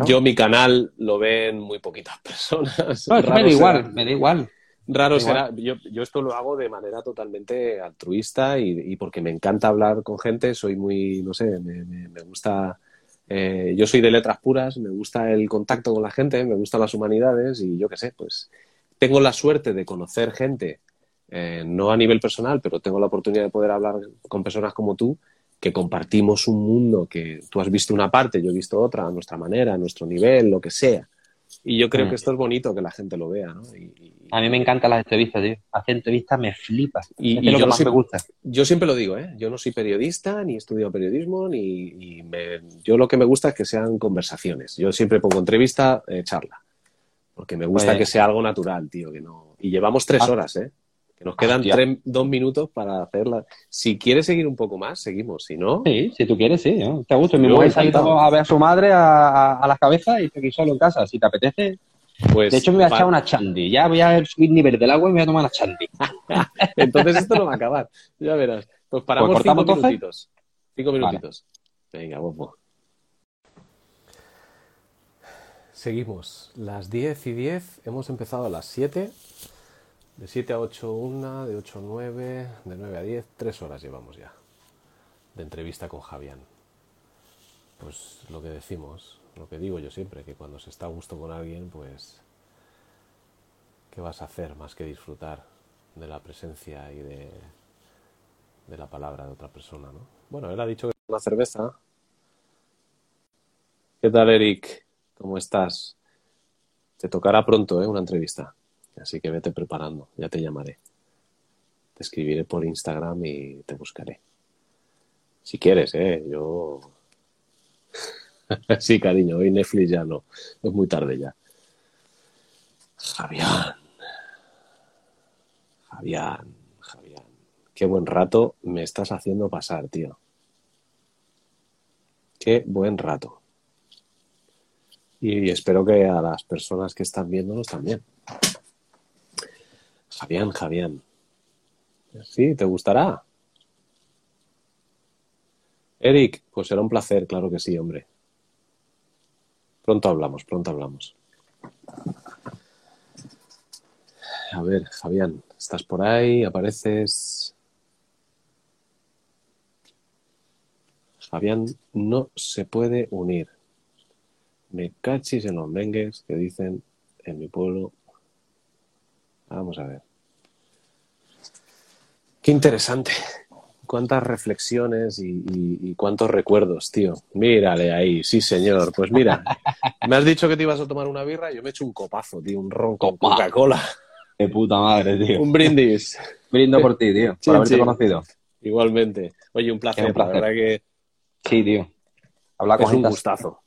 yo mi canal lo ven muy poquitas personas. No, me da igual, me da igual. Raro será, yo, yo, esto lo hago de manera totalmente altruista y, porque me encanta hablar con gente, soy muy, no sé, me, me, gusta, eh, yo soy de letras puras, me gusta el contacto con la gente, me gustan las humanidades y yo qué sé, pues tengo la suerte de conocer gente, eh, no a nivel personal, pero tengo la oportunidad de poder hablar con personas como tú que compartimos un mundo que tú has visto una parte, yo he visto otra, a nuestra manera, a nuestro nivel, lo que sea. Y yo creo mm. que esto es bonito que la gente lo vea, ¿no? A mí me encantan las entrevistas, tío. Hacer entrevistas me flipa. Y, lo yo que más me gusta. Yo siempre lo digo, ¿eh? Yo no soy periodista, ni estudio periodismo, ni, yo lo que me gusta es que sean conversaciones. Yo siempre pongo entrevista, eh, charla. Porque me gusta pues que sea algo natural, tío. Que no... Y llevamos tres ah. horas, ¿eh? Que nos quedan tres, dos minutos para hacerla. Si quieres seguir un poco más, seguimos. Si no. Sí, si tú quieres, sí. Te gusta. Mi mujer se ha ido a ver a su madre a, a, las cabezas y estoy aquí solo en casa. Si te apetece. Pues, de hecho, me voy a echar una chandi. Ya voy a subir nivel del agua y me voy a tomar una chandi. Entonces esto no va a acabar. Ya verás. Pues paramos pues cinco minutitos. Cinco minutitos. Venga, bobo. Seguimos. Las 10 y 10. Hemos empezado a las 7. De 7 a 8 una, de 8 a 9, de 9 a 10, 3 horas llevamos ya de entrevista con Javián. Pues lo que decimos, lo que digo yo siempre, que cuando se está a gusto con alguien, pues ¿qué vas a hacer más que disfrutar de la presencia y de, de la palabra de otra persona, ¿no? Bueno, él ha dicho que una cerveza. ¿Qué tal, Eric? ¿Cómo estás? Te tocará pronto, ¿eh? Una entrevista. Así que vete preparando, ya te llamaré. Te escribiré por Instagram y te buscaré. Si quieres, ¿eh? Yo... sí, cariño, hoy Netflix ya no. Es muy tarde ya. Javián. Javián, Javián. Qué buen rato me estás haciendo pasar, tío. Qué buen rato. Y espero que a las personas que están viéndonos también. Javián, Javián. Sí, ¿te gustará? Eric, pues será un placer, claro que sí, hombre. Pronto hablamos, pronto hablamos. A ver, Javián, ¿estás por ahí? ¿Apareces? Fabián no se puede unir. Me cachis en los mengues que dicen en mi pueblo. Vamos a ver. Qué interesante. Cuántas reflexiones y, cuántos recuerdos, tío. Mírale ahí, sí, señor. Pues mira, me has dicho que te ibas a tomar una birra y yo me he hecho un copazo, tío, un ron con Coca-Cola. Qué puta madre, tío. Un brindis. Brindo por ti, tío, por haberte conocido. Igualmente. Oye, un placer, un placer. La verdad que... Sí, tío. Habla con es un gustazo.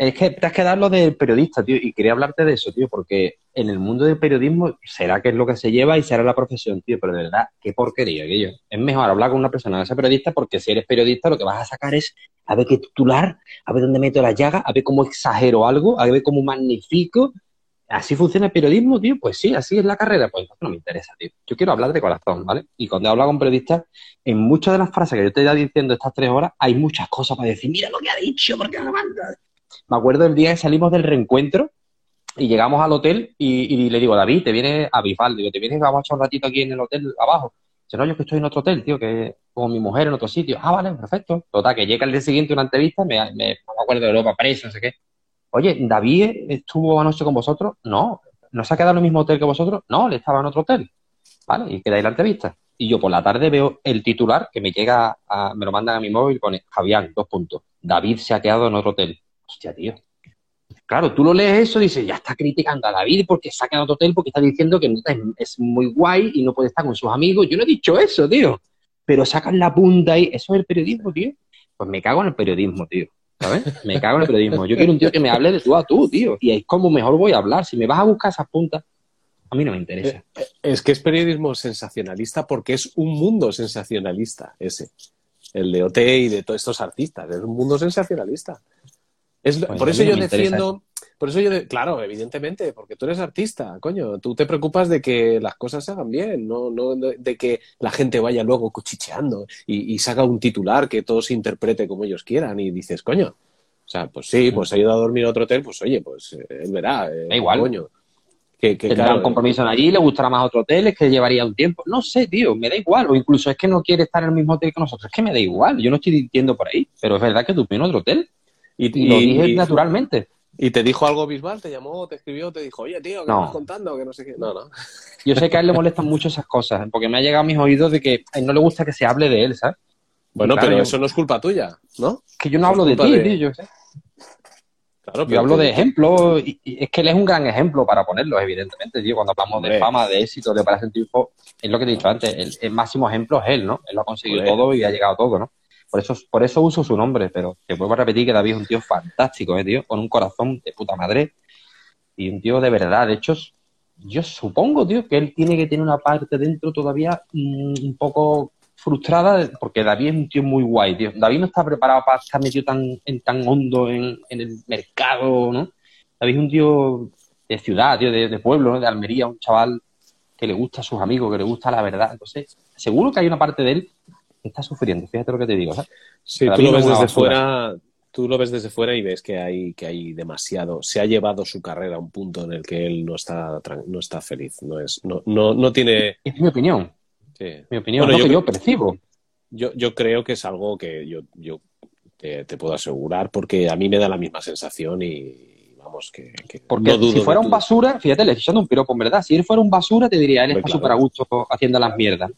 Es que te has quedado lo del periodista, tío, y quería hablarte de eso, tío, porque en el mundo del periodismo será que es lo que se lleva y será la profesión, tío, pero de verdad, qué porquería aquello. Es mejor hablar con una persona que sea periodista porque si eres periodista lo que vas a sacar es a ver qué titular, a ver dónde meto la llaga, a ver cómo exagero algo, a ver cómo magnifico. ¿Así funciona el periodismo, tío? Pues sí, así es la carrera. Pues no me interesa, tío. Yo quiero hablar de corazón, ¿vale? Y cuando hablo con periodistas, en muchas de las frases que yo te he ido diciendo estas tres horas, hay muchas cosas para decir, mira lo que ha dicho, porque no manda me acuerdo el día que salimos del reencuentro y llegamos al hotel y, le digo, David, te viene a Bifal, digo, te vienes, vamos a echar un ratito aquí en el hotel abajo. Dice, no, yo que estoy en otro hotel, tío, que con mi mujer en otro sitio. Ah, vale, perfecto. Total, que llega el día siguiente una entrevista, me, me, acuerdo de Europa preso, no sé qué. Oye, ¿David estuvo anoche con vosotros? No. ¿No se ha quedado en el mismo hotel que vosotros? No, le estaba en otro hotel. Vale, y queda ahí la entrevista. Y yo por la tarde veo el titular que me llega, a, me lo mandan a mi móvil, pone Javián, dos puntos. David se ha quedado en otro hotel. Hostia, tío. claro, tú lo lees eso y dices, ya está criticando a David porque saca a otro hotel porque está diciendo que es, muy guay y no puede estar con sus amigos. Yo no he dicho eso, tío. Pero sacan la punta y eso es el periodismo, tío. Pues me cago en el periodismo, tío. ¿Sabes? Me cago en el periodismo. Yo quiero un tío que me hable de tú a tú, tío. Y es como mejor voy a hablar. Si me vas a buscar esas puntas, a mí no me interesa. Eh, Es que es periodismo sensacionalista porque es un mundo sensacionalista ese. El de OT y de todos estos artistas. Es un mundo sensacionalista. Es, Pues por eso yo defiendo. Por eso yo, claro, evidentemente, porque tú eres artista, coño. Tú te preocupas de que las cosas se hagan bien, no, no de, que la gente vaya luego cuchicheando y, y saca un titular que todo se interprete como ellos quieran y dices, coño. O sea, pues sí, pues ha ido a dormir a otro hotel, pues oye, pues eh, él verá. eh, Da igual. Coño. Que, que, tendrá claro, un compromiso en allí, le gustará más otro hotel, es que llevaría un tiempo. No sé, tío, me da igual. O incluso es que no quiere estar en el mismo hotel que nosotros. Es que me da igual. Yo no estoy diciendo por ahí. Pero es verdad que tú en otro hotel. Y, Y lo dije y- naturalmente. y te dijo algo Bisbal, te llamó, te escribió, te dijo, oye, tío, ¿qué No. estás contando? Que no sé qué. No, no. Yo sé que a él le molestan mucho esas cosas, porque me ha llegado a mis oídos de que a él no le gusta que se hable de él, ¿sabes? Bueno, Claro, pero yo- eso no es culpa tuya, ¿no? Que yo no hablo de ti, de- tío. Yo, sé. Claro, Yo hablo de ejemplos, y, y es que él es un gran ejemplo para ponerlo, evidentemente, tío. Cuando hablamos Hombre. de fama, de éxito, de Operación Triunfo, es lo que te he dicho antes, el, el máximo ejemplo es él, ¿no? Él lo ha conseguido todo y ha llegado todo, ¿no? Por eso, por eso uso su nombre, pero te vuelvo a repetir que David es un tío fantástico, ¿eh, tío? Con un corazón de puta madre y un tío de verdad. De hecho, yo supongo, tío, que él tiene que tener una parte dentro todavía mm, un poco frustrada, porque David es un tío muy guay, tío. David no está preparado para estar metido tan, en, tan hondo en, en el mercado, ¿no? David es un tío de ciudad, tío, de, de pueblo, ¿no? de Almería, un chaval que le gusta a sus amigos, que le gusta la verdad. Entonces, seguro que hay una parte de él está sufriendo, fíjate lo que te digo, ¿sabes? Sí, Para tú lo ves desde basura. fuera, tú lo ves desde fuera y ves que hay, que hay demasiado. Se ha llevado su carrera a un punto en el que él no está, no está feliz. No es, no, no, no tiene. Es mi opinión, sí. mi opinión, Bueno, es lo que yo- yo percibo. Yo, yo creo que es algo que yo, yo te, te puedo asegurar porque a mí me da la misma sensación y vamos que, que Porque no dudo si fuera un basura, fíjate, le estoy echando un piropo, en verdad. Si él fuera un basura, te diría, él está claro. súper a gusto haciendo las mierdas.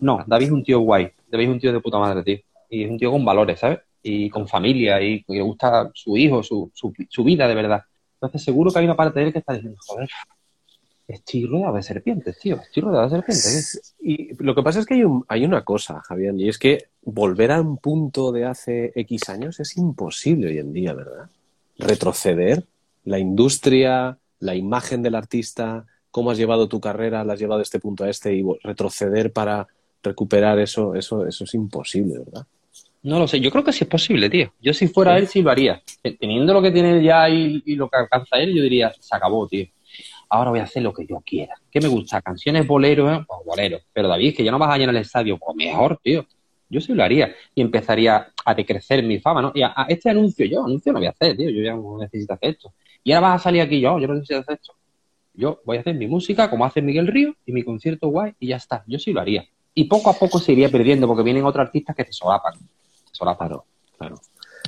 No, David es un tío guay. David es un tío de puta madre, tío. Y es un tío con valores, ¿sabes? Y con familia, y que le gusta su hijo, su, su, su vida de verdad. Entonces, seguro que hay una parte de él que está diciendo, joder, estoy rodeado de serpientes, tío. Estoy rodeado de serpientes. Y lo que pasa es que hay, un- hay una cosa, Javier, y es que volver a un punto de hace X años es imposible hoy en día, ¿verdad? Retroceder, la industria, la imagen del artista, cómo has llevado tu carrera, la has llevado de este punto a este y retroceder para recuperar eso, eso, eso es imposible, ¿verdad? No lo sé, yo creo que sí es posible, tío. Yo si fuera Sí. él, sí lo haría. Teniendo lo que tiene ya y, y lo que alcanza él, yo diría, se acabó, tío. Ahora voy a hacer lo que yo quiera. ¿Qué me gusta? Canciones bolero, ¿eh? Pues bolero. Pero David, que ya no vas a llenar el estadio, pues mejor, tío. Yo sí lo haría. Y empezaría a decrecer mi fama, ¿no? Y a, a este anuncio yo, anuncio no voy a hacer, tío. Yo ya no necesito hacer esto. Y ahora vas a salir aquí yo, yo no necesito hacer esto. Yo voy a hacer mi música como hace Miguel Río y mi concierto guay y ya está. Yo sí lo haría. Y poco a poco se iría perdiendo porque vienen otros artistas que te solapan. Claro, claro.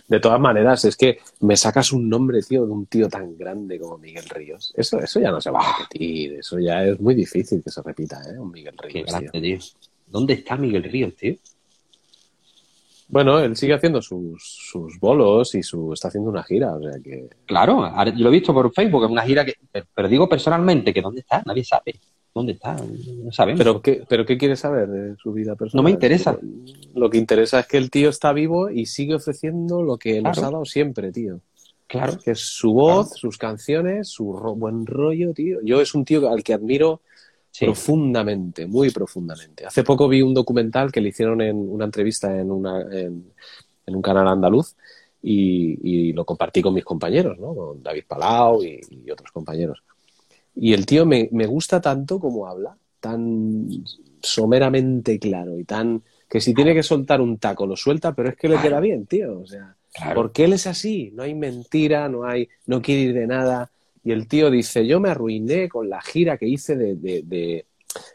De todas maneras, es que me sacas un nombre, tío, de un tío tan grande como Miguel Ríos. Eso, eso ya no se va a repetir. Eso ya es muy difícil que se repita, ¿eh? Un Miguel Qué Ríos, grande, tío. tío. ¿Dónde está Miguel Ríos, tío? Bueno, él sigue haciendo sus, sus bolos y su, está haciendo una gira, o sea que... Claro, yo lo he visto por Facebook, es una gira que. Pero digo personalmente que ¿dónde está? Nadie sabe. ¿Dónde está? No sabemos. ¿Pero qué, ¿Pero qué quieres saber de su vida personal? No me interesa. Lo que interesa es que el tío está vivo y sigue ofreciendo lo que nos Claro. ha dado siempre, tío. claro. Que es su voz, sus canciones, su ro- buen rollo, tío. Yo es un tío al que admiro Sí. profundamente, muy profundamente. Hace poco vi un documental que le hicieron en una entrevista en, una, en, en un canal andaluz y, y lo compartí con mis compañeros, ¿no? Con David Palau y, y otros compañeros. Y el tío me, me gusta tanto como habla, tan someramente claro y tan que si tiene que soltar un taco lo suelta, pero es que le queda bien, tío. O sea, Claro. porque él es así, no hay mentira, no hay, no quiere ir de nada. Y el tío dice, yo me arruiné con la gira que hice de, de, de,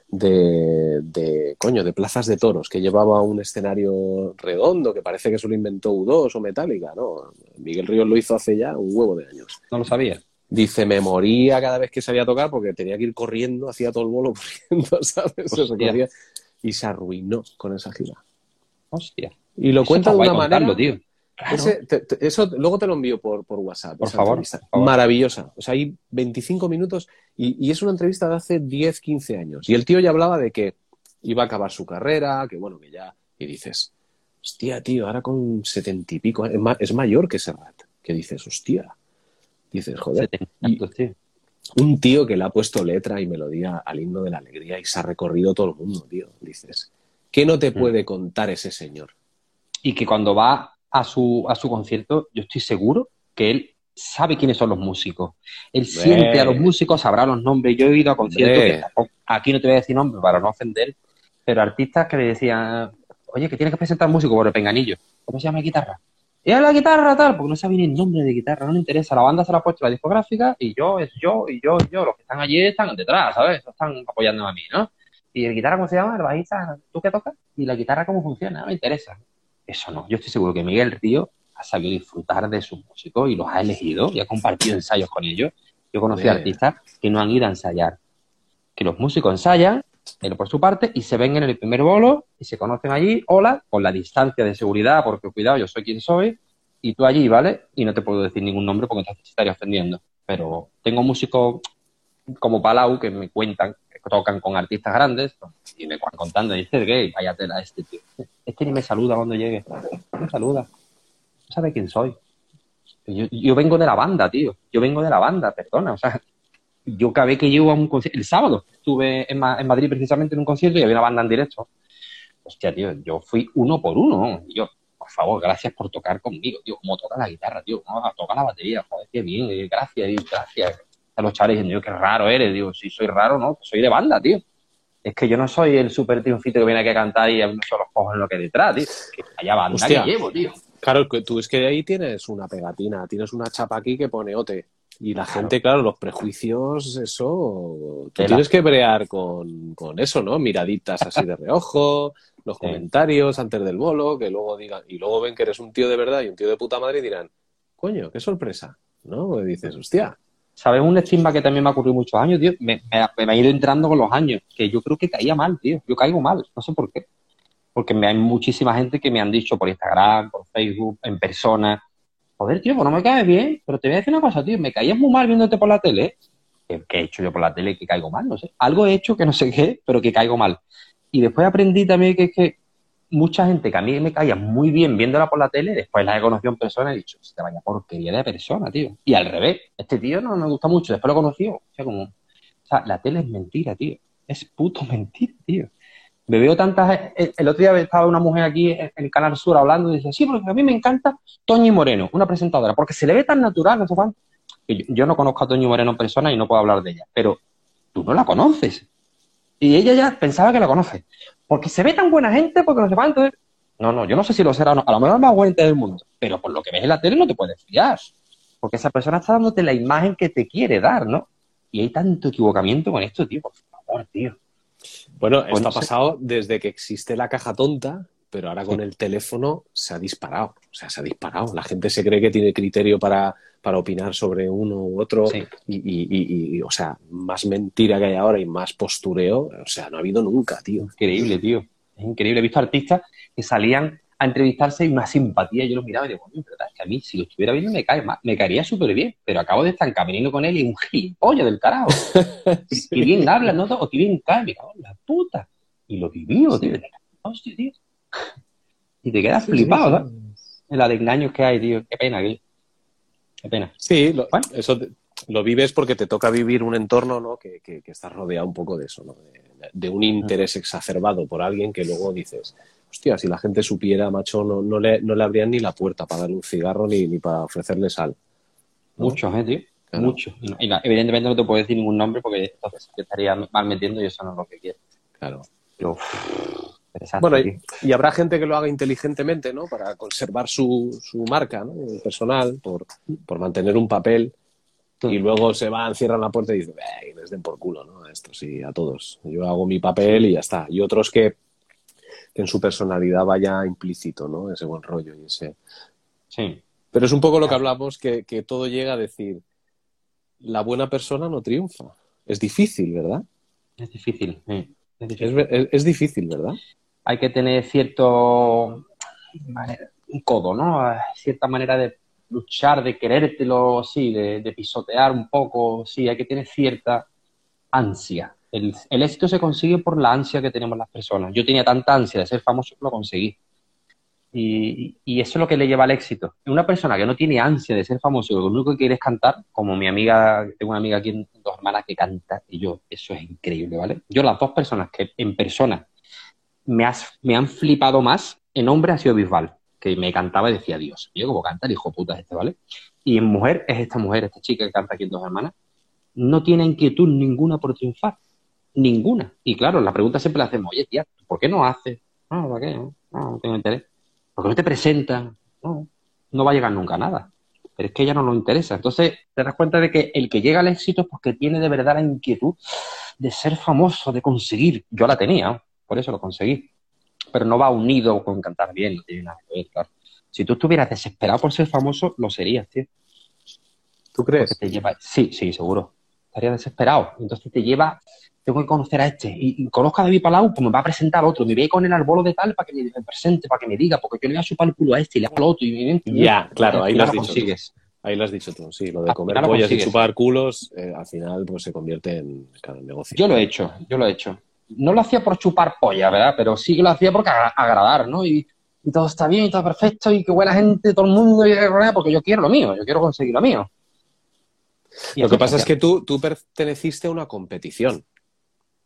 de, de, coño, de plazas de toros, que llevaba un escenario redondo, que parece que eso lo inventó U2 o Metallica, ¿no? Miguel Ríos lo hizo hace ya un huevo de años. No lo sabía. Dice, me moría cada vez que salía a tocar porque tenía que ir corriendo, hacía todo el bolo corriendo, ¿sabes? Se y se arruinó con esa gira. Hostia. Y lo Eso cuenta de una manera... Ese- te- te- eso luego te lo envío por, por WhatsApp. Por esa favor, entrevista. por favor. Maravillosa. O sea, hay 25 minutos y, y es una entrevista de hace 10, 15 años. Y el tío ya hablaba de que iba a acabar su carrera, que bueno, que ya. Y dices, hostia, tío, ahora con 70 y pico, es, ma- es mayor que Serrat. Que dices, hostia. Dices, joder. Y un tío que le ha puesto letra y melodía al himno de la alegría y se ha recorrido todo el mundo, tío. Dices, ¿qué no te Mm. puede contar ese señor? Y que cuando va a su, a su concierto, yo estoy seguro que él sabe quiénes son los músicos. Él siempre a los músicos sabrá los nombres. Yo he ido a conciertos Hombre. que tampoco- aquí no te voy a decir nombres para no ofender, pero artistas que le decían, oye, que tienes que presentar músico por el penganillo. ¿Cómo se llama la guitarra? Y a la guitarra tal, porque no sabe ni el nombre de guitarra, no le interesa. La banda se la ha puesto la discográfica y yo, es yo, y yo, y yo. Los que están allí están detrás, ¿sabes? Están apoyándome a mí, ¿no? Y el guitarra, ¿cómo se llama? El bajista, ¿tú qué tocas? Y la guitarra, ¿cómo funciona? No me interesa. Eso no. Yo estoy seguro que Miguel Río ha sabido disfrutar de sus músicos y los ha elegido y ha compartido ensayos con ellos. Yo conocí Bien. artistas que no han ido a ensayar. Que los músicos ensayan, él por su parte, y se ven en el primer bolo y se conocen allí, hola, con la distancia de seguridad, porque cuidado, yo soy quien soy, y tú allí, ¿vale? Y no te puedo decir ningún nombre porque te estaría ofendiendo. Pero tengo músicos como Palau que me cuentan, que tocan con artistas grandes, y me van contando, y dice, ¿qué? Vaya tela este tío. Este ni me saluda cuando llegue. Me saluda. No sabe quién soy. Yo, yo vengo de la banda, tío. Yo vengo de la banda, perdona. O sea, yo cada vez que llego a un concierto, el sábado estuve en, Ma- en Madrid precisamente en un concierto y había una banda en directo. Hostia, tío, yo fui uno por uno. Y yo, por favor, gracias por tocar conmigo, tío. Como toca la guitarra, tío. Como toca la batería, joder, qué bien, eh, gracias, gracias. A los chavales diciendo, qué raro eres. Digo, si soy raro, no, soy de banda, tío. Es que yo no soy el super triunfito que viene aquí a cantar y a mí solo cojo en lo que detrás, tío. Que haya banda Hostia. que llevo, tío. Claro, tú es que ahí tienes una pegatina, tienes una chapa aquí que pone OTE. Y la Claro. gente, claro, los prejuicios, eso, tú tienes que brear con, con eso, ¿no? Miraditas así de reojo, los Sí. comentarios antes del bolo, que luego digan, y luego ven que eres un tío de verdad y un tío de puta madre y dirán, coño, qué sorpresa, ¿no? Y dices, hostia, ¿Sabes un estigma que también me ha ocurrido muchos años, tío? Me, me- me ha ido entrando con los años, que yo creo que caía mal, tío. Yo caigo mal, no sé por qué. Porque me hay muchísima gente que me han dicho por Instagram, por Facebook, en persona, joder, tío, pues no me caes bien, pero te voy a decir una cosa, tío, me caías muy mal viéndote por la tele. ¿Qué, he hecho yo por la tele que caigo mal? No sé. Algo he hecho que no sé qué, pero que caigo mal. Y después aprendí también que es que mucha gente que a mí me caía muy bien viéndola por la tele, después la he conocido en persona y he dicho, te vaya porquería de persona, tío. Y al revés, este tío no me gusta mucho, después lo conocí, o sea, como, o sea, la tele es mentira, tío. Es puto mentira, tío. Me veo tantas. El, otro día estaba una mujer aquí en el Canal Sur hablando y dice: Sí, porque a mí me encanta Toñi Moreno, una presentadora, porque se le ve tan natural, no sé cuánto. Yo, no conozco a Toñi Moreno en persona y no puedo hablar de ella, pero tú no la conoces. Y ella ya pensaba que la conoce. Porque se ve tan buena gente, porque no sé cuánto. No, no, yo no sé si lo será o no. A lo mejor es más buena del mundo. Pero por lo que ves en la tele no te puedes fiar. Porque esa persona está dándote la imagen que te quiere dar, ¿no? Y hay tanto equivocamiento con esto, tío. Por favor, tío. Bueno, esto ha pasado desde que existe la caja tonta, pero ahora con el teléfono se ha disparado. O sea, se ha disparado. La gente se cree que tiene criterio para, para opinar sobre uno u otro. Sí. Y, y- y- y, o sea, más mentira que hay ahora y más postureo, o sea, no ha habido nunca, tío. Increíble, tío. Es increíble. He visto artistas que salían a entrevistarse y una simpatía. Yo los miraba y digo, coño, pero es que a mí, si lo estuviera viendo, me, cae mal- me caería súper bien. Pero acabo de estar caminando con él y un gilipollas del carajo. Que bien habla, ¿no? O que bien cae, me cago en la puta. Y lo vivió, tío. Hostia, tío. Y te quedas flipado, ¿sabes? En la de engaños que hay, tío. Qué pena, tío. Qué pena. Sí, lo, Bueno. eso te- lo vives porque te toca vivir un entorno ¿no? que, que, que estás rodeado un poco de eso, ¿no? de, de un interés exacerbado por alguien que luego dices, hostia, si la gente supiera, macho, no, no, le, no le abrían ni la puerta para darle un cigarro ni, ni para ofrecerle sal. ¿no? Muchos, ¿eh, tío? Claro. Muchos. Y, no- evidentemente no te puedo decir ningún nombre porque entonces te estaría mal metiendo y eso no es lo que quiero. Claro. Pero, uff, Bueno, y, y habrá gente que lo haga inteligentemente, ¿no? Para conservar su, su marca, ¿no? Personal, por, por mantener un papel. Y luego se van, cierran la puerta y dicen, "Eh, que les den por culo, ¿no? A estos y a todos. Yo hago mi papel y ya está. Y otros que, que en su personalidad vaya implícito, ¿no? Ese buen rollo y ese. Sí. Pero es un poco lo que hablamos, que, que todo llega a decir, la buena persona no triunfa. Es difícil, ¿verdad? Es difícil. sí. Es difícil. es- es difícil, ¿verdad? Hay que tener cierto. un codo, ¿no? cierta manera de luchar, de querértelo, sí, de, de, pisotear un poco, sí, hay que tener cierta ansia. El, éxito se consigue por la ansia que tenemos las personas. Yo tenía tanta ansia de ser famoso que lo conseguí. Y, eso es lo que le lleva al éxito. Una persona que no tiene ansia de ser famoso, lo único que quiere es cantar, como mi amiga, tengo una amiga aquí, dos hermanas que canta, y yo, eso es increíble, ¿vale? Yo las dos personas que en persona me han flipado más, en hombre ha sido Bisbal, que me cantaba y decía, Dios, yo como canta el hijo puta este, ¿vale? Y en mujer es esta mujer, esta chica que canta aquí en dos hermanas, no tiene inquietud ninguna por triunfar, ninguna. Y claro, la pregunta siempre la hacemos, oye, tía, ¿por qué no haces? No, ¿para qué? No, no tengo interés porque no te presentan, no, no va a llegar nunca a nada. Pero es que a ella no nos interesa. Entonces te das cuenta de que el que llega al éxito es porque tiene de verdad la inquietud de ser famoso, de conseguir. Yo la tenía, por eso lo conseguí. Pero no va unido con cantar bien, no tiene nada que ver, claro. Si tú estuvieras desesperado por ser famoso, lo serías, tío. ¿Tú crees? Te lleva... Sí, sí, seguro. Estaría desesperado. Entonces te lleva tengo que conocer a este. Y, conozco a David Palau, pues me va a presentar a otro. Me voy con el arbolo de tal para que me, presente, para que me diga, porque yo le voy a chupar el culo a este y le hago al otro. Y, ya, claro, ahí lo has dicho. Ahí lo has dicho tú, sí. Lo de comer pollas y chupar culos, eh, al final pues se convierte en cada negocio. Yo lo he hecho, yo lo he hecho. No lo hacía por chupar polla, ¿verdad? Pero sí que lo hacía porque agradar, ¿no? Y, todo está bien, y todo perfecto, y qué buena gente, todo el mundo, porque yo quiero lo mío, yo quiero conseguir lo mío. lo que pasa es que tú, tú perteneciste a una competición.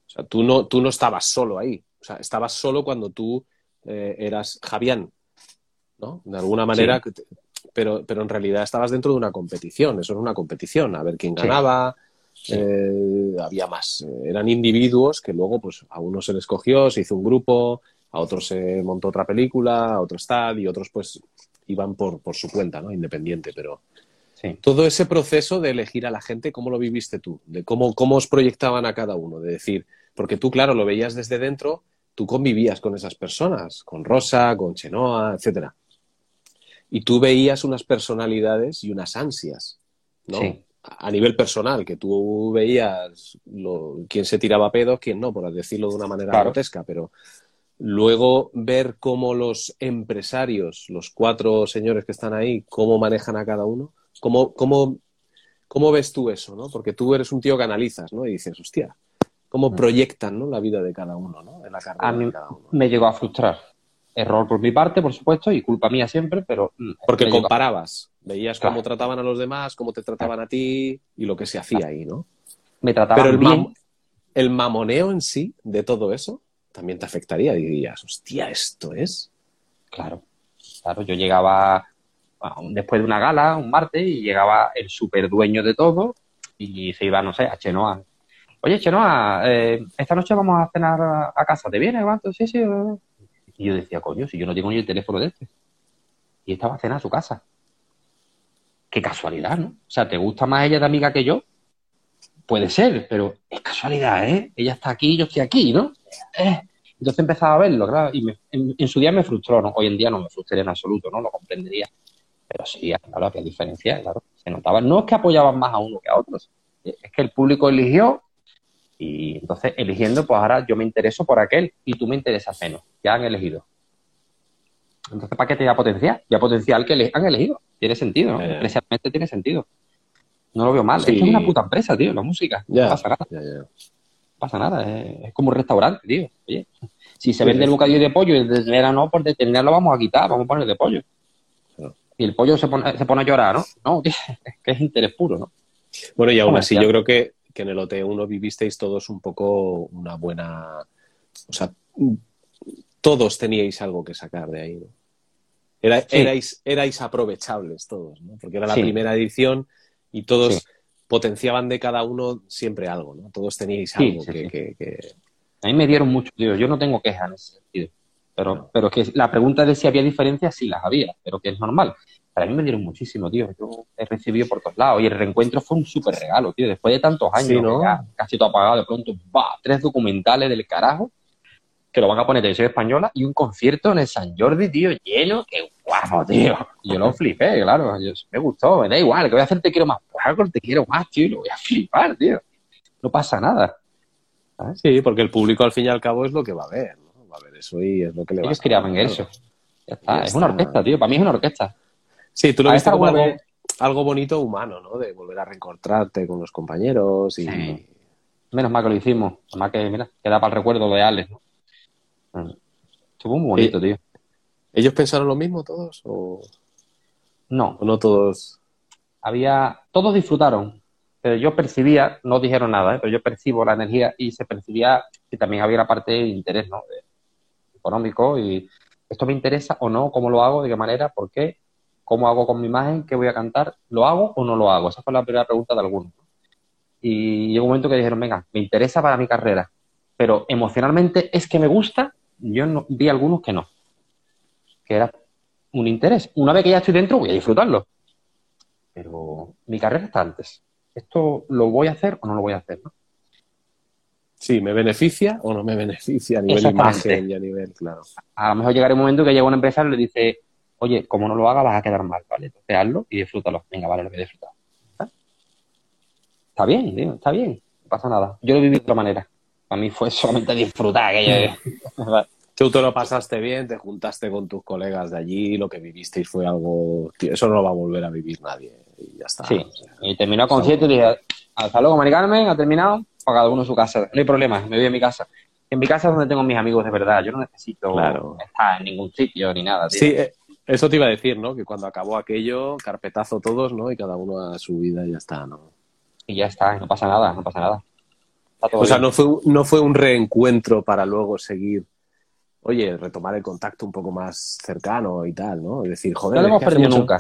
O sea, tú no, tú no estabas solo ahí. O sea, estabas solo cuando tú eh, eras Javián, ¿no? De alguna manera, pero, pero en realidad estabas dentro de una competición. Eso era una competición, a ver quién ganaba. Eh, había más. Eran individuos que luego, pues, a uno se les cogió, se hizo un grupo, a otros se montó otra película, a otro estad, y otros, pues, iban por, por su cuenta, ¿no? Independiente, pero todo ese proceso de elegir a la gente, ¿cómo lo viviste tú? De cómo, cómo os proyectaban a cada uno, de decir, porque tú, claro, lo veías desde dentro, tú convivías con esas personas, con Rosa, con Chenoa, etcétera. Y tú veías unas personalidades y unas ansias, ¿no? A nivel personal, que tú veías quién se tiraba pedos, quién no, por decirlo de una manera grotesca, pero luego ver cómo los empresarios, los cuatro señores que están ahí, cómo manejan a cada uno, ¿Cómo, cómo, cómo ves tú eso? ¿no? Porque tú eres un tío que analizas ¿no? y dices, hostia, cómo proyectan ¿no? la vida de cada uno, ¿no? En la carrera a mí de cada uno. me llegó a frustrar. Error por mi parte, por supuesto, y culpa mía siempre, pero... Mm, Porque comparabas, veías cómo trataban a los demás, cómo te trataban a ti y lo que se hacía ahí, ¿no? Me trataban pero el bien. el mamoneo en sí de todo eso también te afectaría. Dirías, hostia, ¿esto es? Claro, claro, yo llegaba después de una gala, un martes, y llegaba el super dueño de todo y se iba, no sé, a Chenoa. Oye, Chenoa, eh, esta noche vamos a cenar a, casa, ¿te viene? ¿Cuánto? Sí, sí. Y yo decía, coño, si yo no tengo ni el teléfono de este. Y estaba a cenar a su casa. Qué casualidad, ¿no? O sea, ¿te gusta más ella de amiga que yo? Puede ser, pero es casualidad, ¿eh? Ella está aquí, yo estoy aquí, ¿no? Eh. Entonces empezaba a verlo, claro, y en, en, su día me frustró, ¿no? Hoy en día no me frustraría en absoluto, ¿no? Lo comprendería. Pero sí, claro, había diferencia, claro. Se notaba, no es que apoyaban más a uno que a otros, es que el público eligió y entonces eligiendo, pues ahora yo me intereso por aquel y tú me interesas menos. Ya han elegido. Entonces, ¿para qué te da potencial? Ya potencial que han elegido. Tiene sentido, ¿no? Eh. tiene sentido. No lo veo mal. Es una puta empresa, tío, la música. no pasa nada. No pasa nada. Es, como un restaurante, tío. Oye, si se vende el bocadillo de pollo y de tener no, por detenerlo vamos a quitar, vamos a poner de pollo y el pollo se pone, se pone a llorar, ¿no? No, es que es interés puro, ¿no? Bueno, y aún así yo creo que, en el OT1 vivisteis todos un poco una buena... O sea, todos teníais algo que sacar de ahí, ¿no? erais, erais aprovechables todos, ¿no? Porque era la primera edición y todos potenciaban de cada uno siempre algo, ¿no? Todos teníais algo que, que, A mí me dieron mucho, tío. Yo no tengo quejas en ese sentido. Pero, pero que la pregunta de si había diferencias, sí las había, pero que es normal. Para mí me dieron muchísimo, tío. Yo he recibido por todos lados y el reencuentro fue un súper regalo, tío. Después de tantos años, ¿no? casi todo apagado, de pronto, va, tres documentales del carajo que lo van a poner televisión española y un concierto en el San Jordi, tío, lleno, qué guapo, tío. yo lo flipé, claro, me gustó, me da igual, que voy a hacer te quiero más, pues te quiero más, tío, y lo voy a flipar, tío. No pasa nada. Sí, porque el público al fin y al cabo es lo que va a ver a ver eso y es lo que le Ellos querían eso. Ya está. Ya es una orquesta, tío. Para mí es una orquesta. Sí, tú lo ¿Has viste como algo, vez? algo bonito humano, ¿no? De volver a reencontrarte con los compañeros y... Sí. Menos mal que lo hicimos. Más que, mira, queda para el recuerdo de Alex, ¿no? Estuvo muy bonito, tío. ¿Ellos pensaron lo mismo todos o, No, o no todos? había, todos disfrutaron, pero yo percibía, no dijeron nada, ¿eh? pero yo percibo la energía y se percibía que también había la parte de interés, ¿no? De- económico y esto me interesa o no, cómo lo hago, de qué manera, por qué, cómo hago con mi imagen, qué voy a cantar, lo hago o no lo hago. Esa fue la primera pregunta de algunos. Y llegó un momento que dijeron, venga, me interesa para mi carrera, pero emocionalmente es que me gusta, yo no, vi algunos que no, que era un interés. Una vez que ya estoy dentro, voy a disfrutarlo pero mi carrera está antes. ¿Esto lo voy a hacer o no lo voy a hacer? ¿no? Sí, ¿me beneficia o no me beneficia a nivel imagen y a nivel, claro? A lo mejor llegará un momento que llega un empresario y le dice, oye, como no lo haga vas a quedar mal, ¿vale? Entonces hazlo y disfrútalo. Venga, vale, lo voy a disfrutar. ¿Está? Está bien, tío, está bien. No pasa nada. Yo lo viví de otra manera. Para mí fue solamente disfrutar aquello. Tú te lo pasaste bien, te juntaste con tus colegas de allí, lo que vivisteis fue algo... tío, eso no lo va a volver a vivir nadie y ya está. Sí. O sea, Y terminó el concierto y dije, hasta luego, Mari Carmen, ha terminado, para cada uno su casa. No hay problema, me voy a mi casa. En mi casa es donde tengo mis amigos de verdad. Yo no necesito Claro. estar en ningún sitio ni nada, tío. Sí, eh, eso te iba a decir, ¿no? Que cuando acabó aquello, carpetazo todos, ¿no? Y cada uno a su vida y ya está, ¿no? Y ya está, no pasa nada, no pasa nada. O sea, no fue, un- no fue un reencuentro para luego seguir, oye, retomar el contacto un poco más cercano y tal, ¿no? Es decir, joder, No lo hemos perdido mucho- nunca.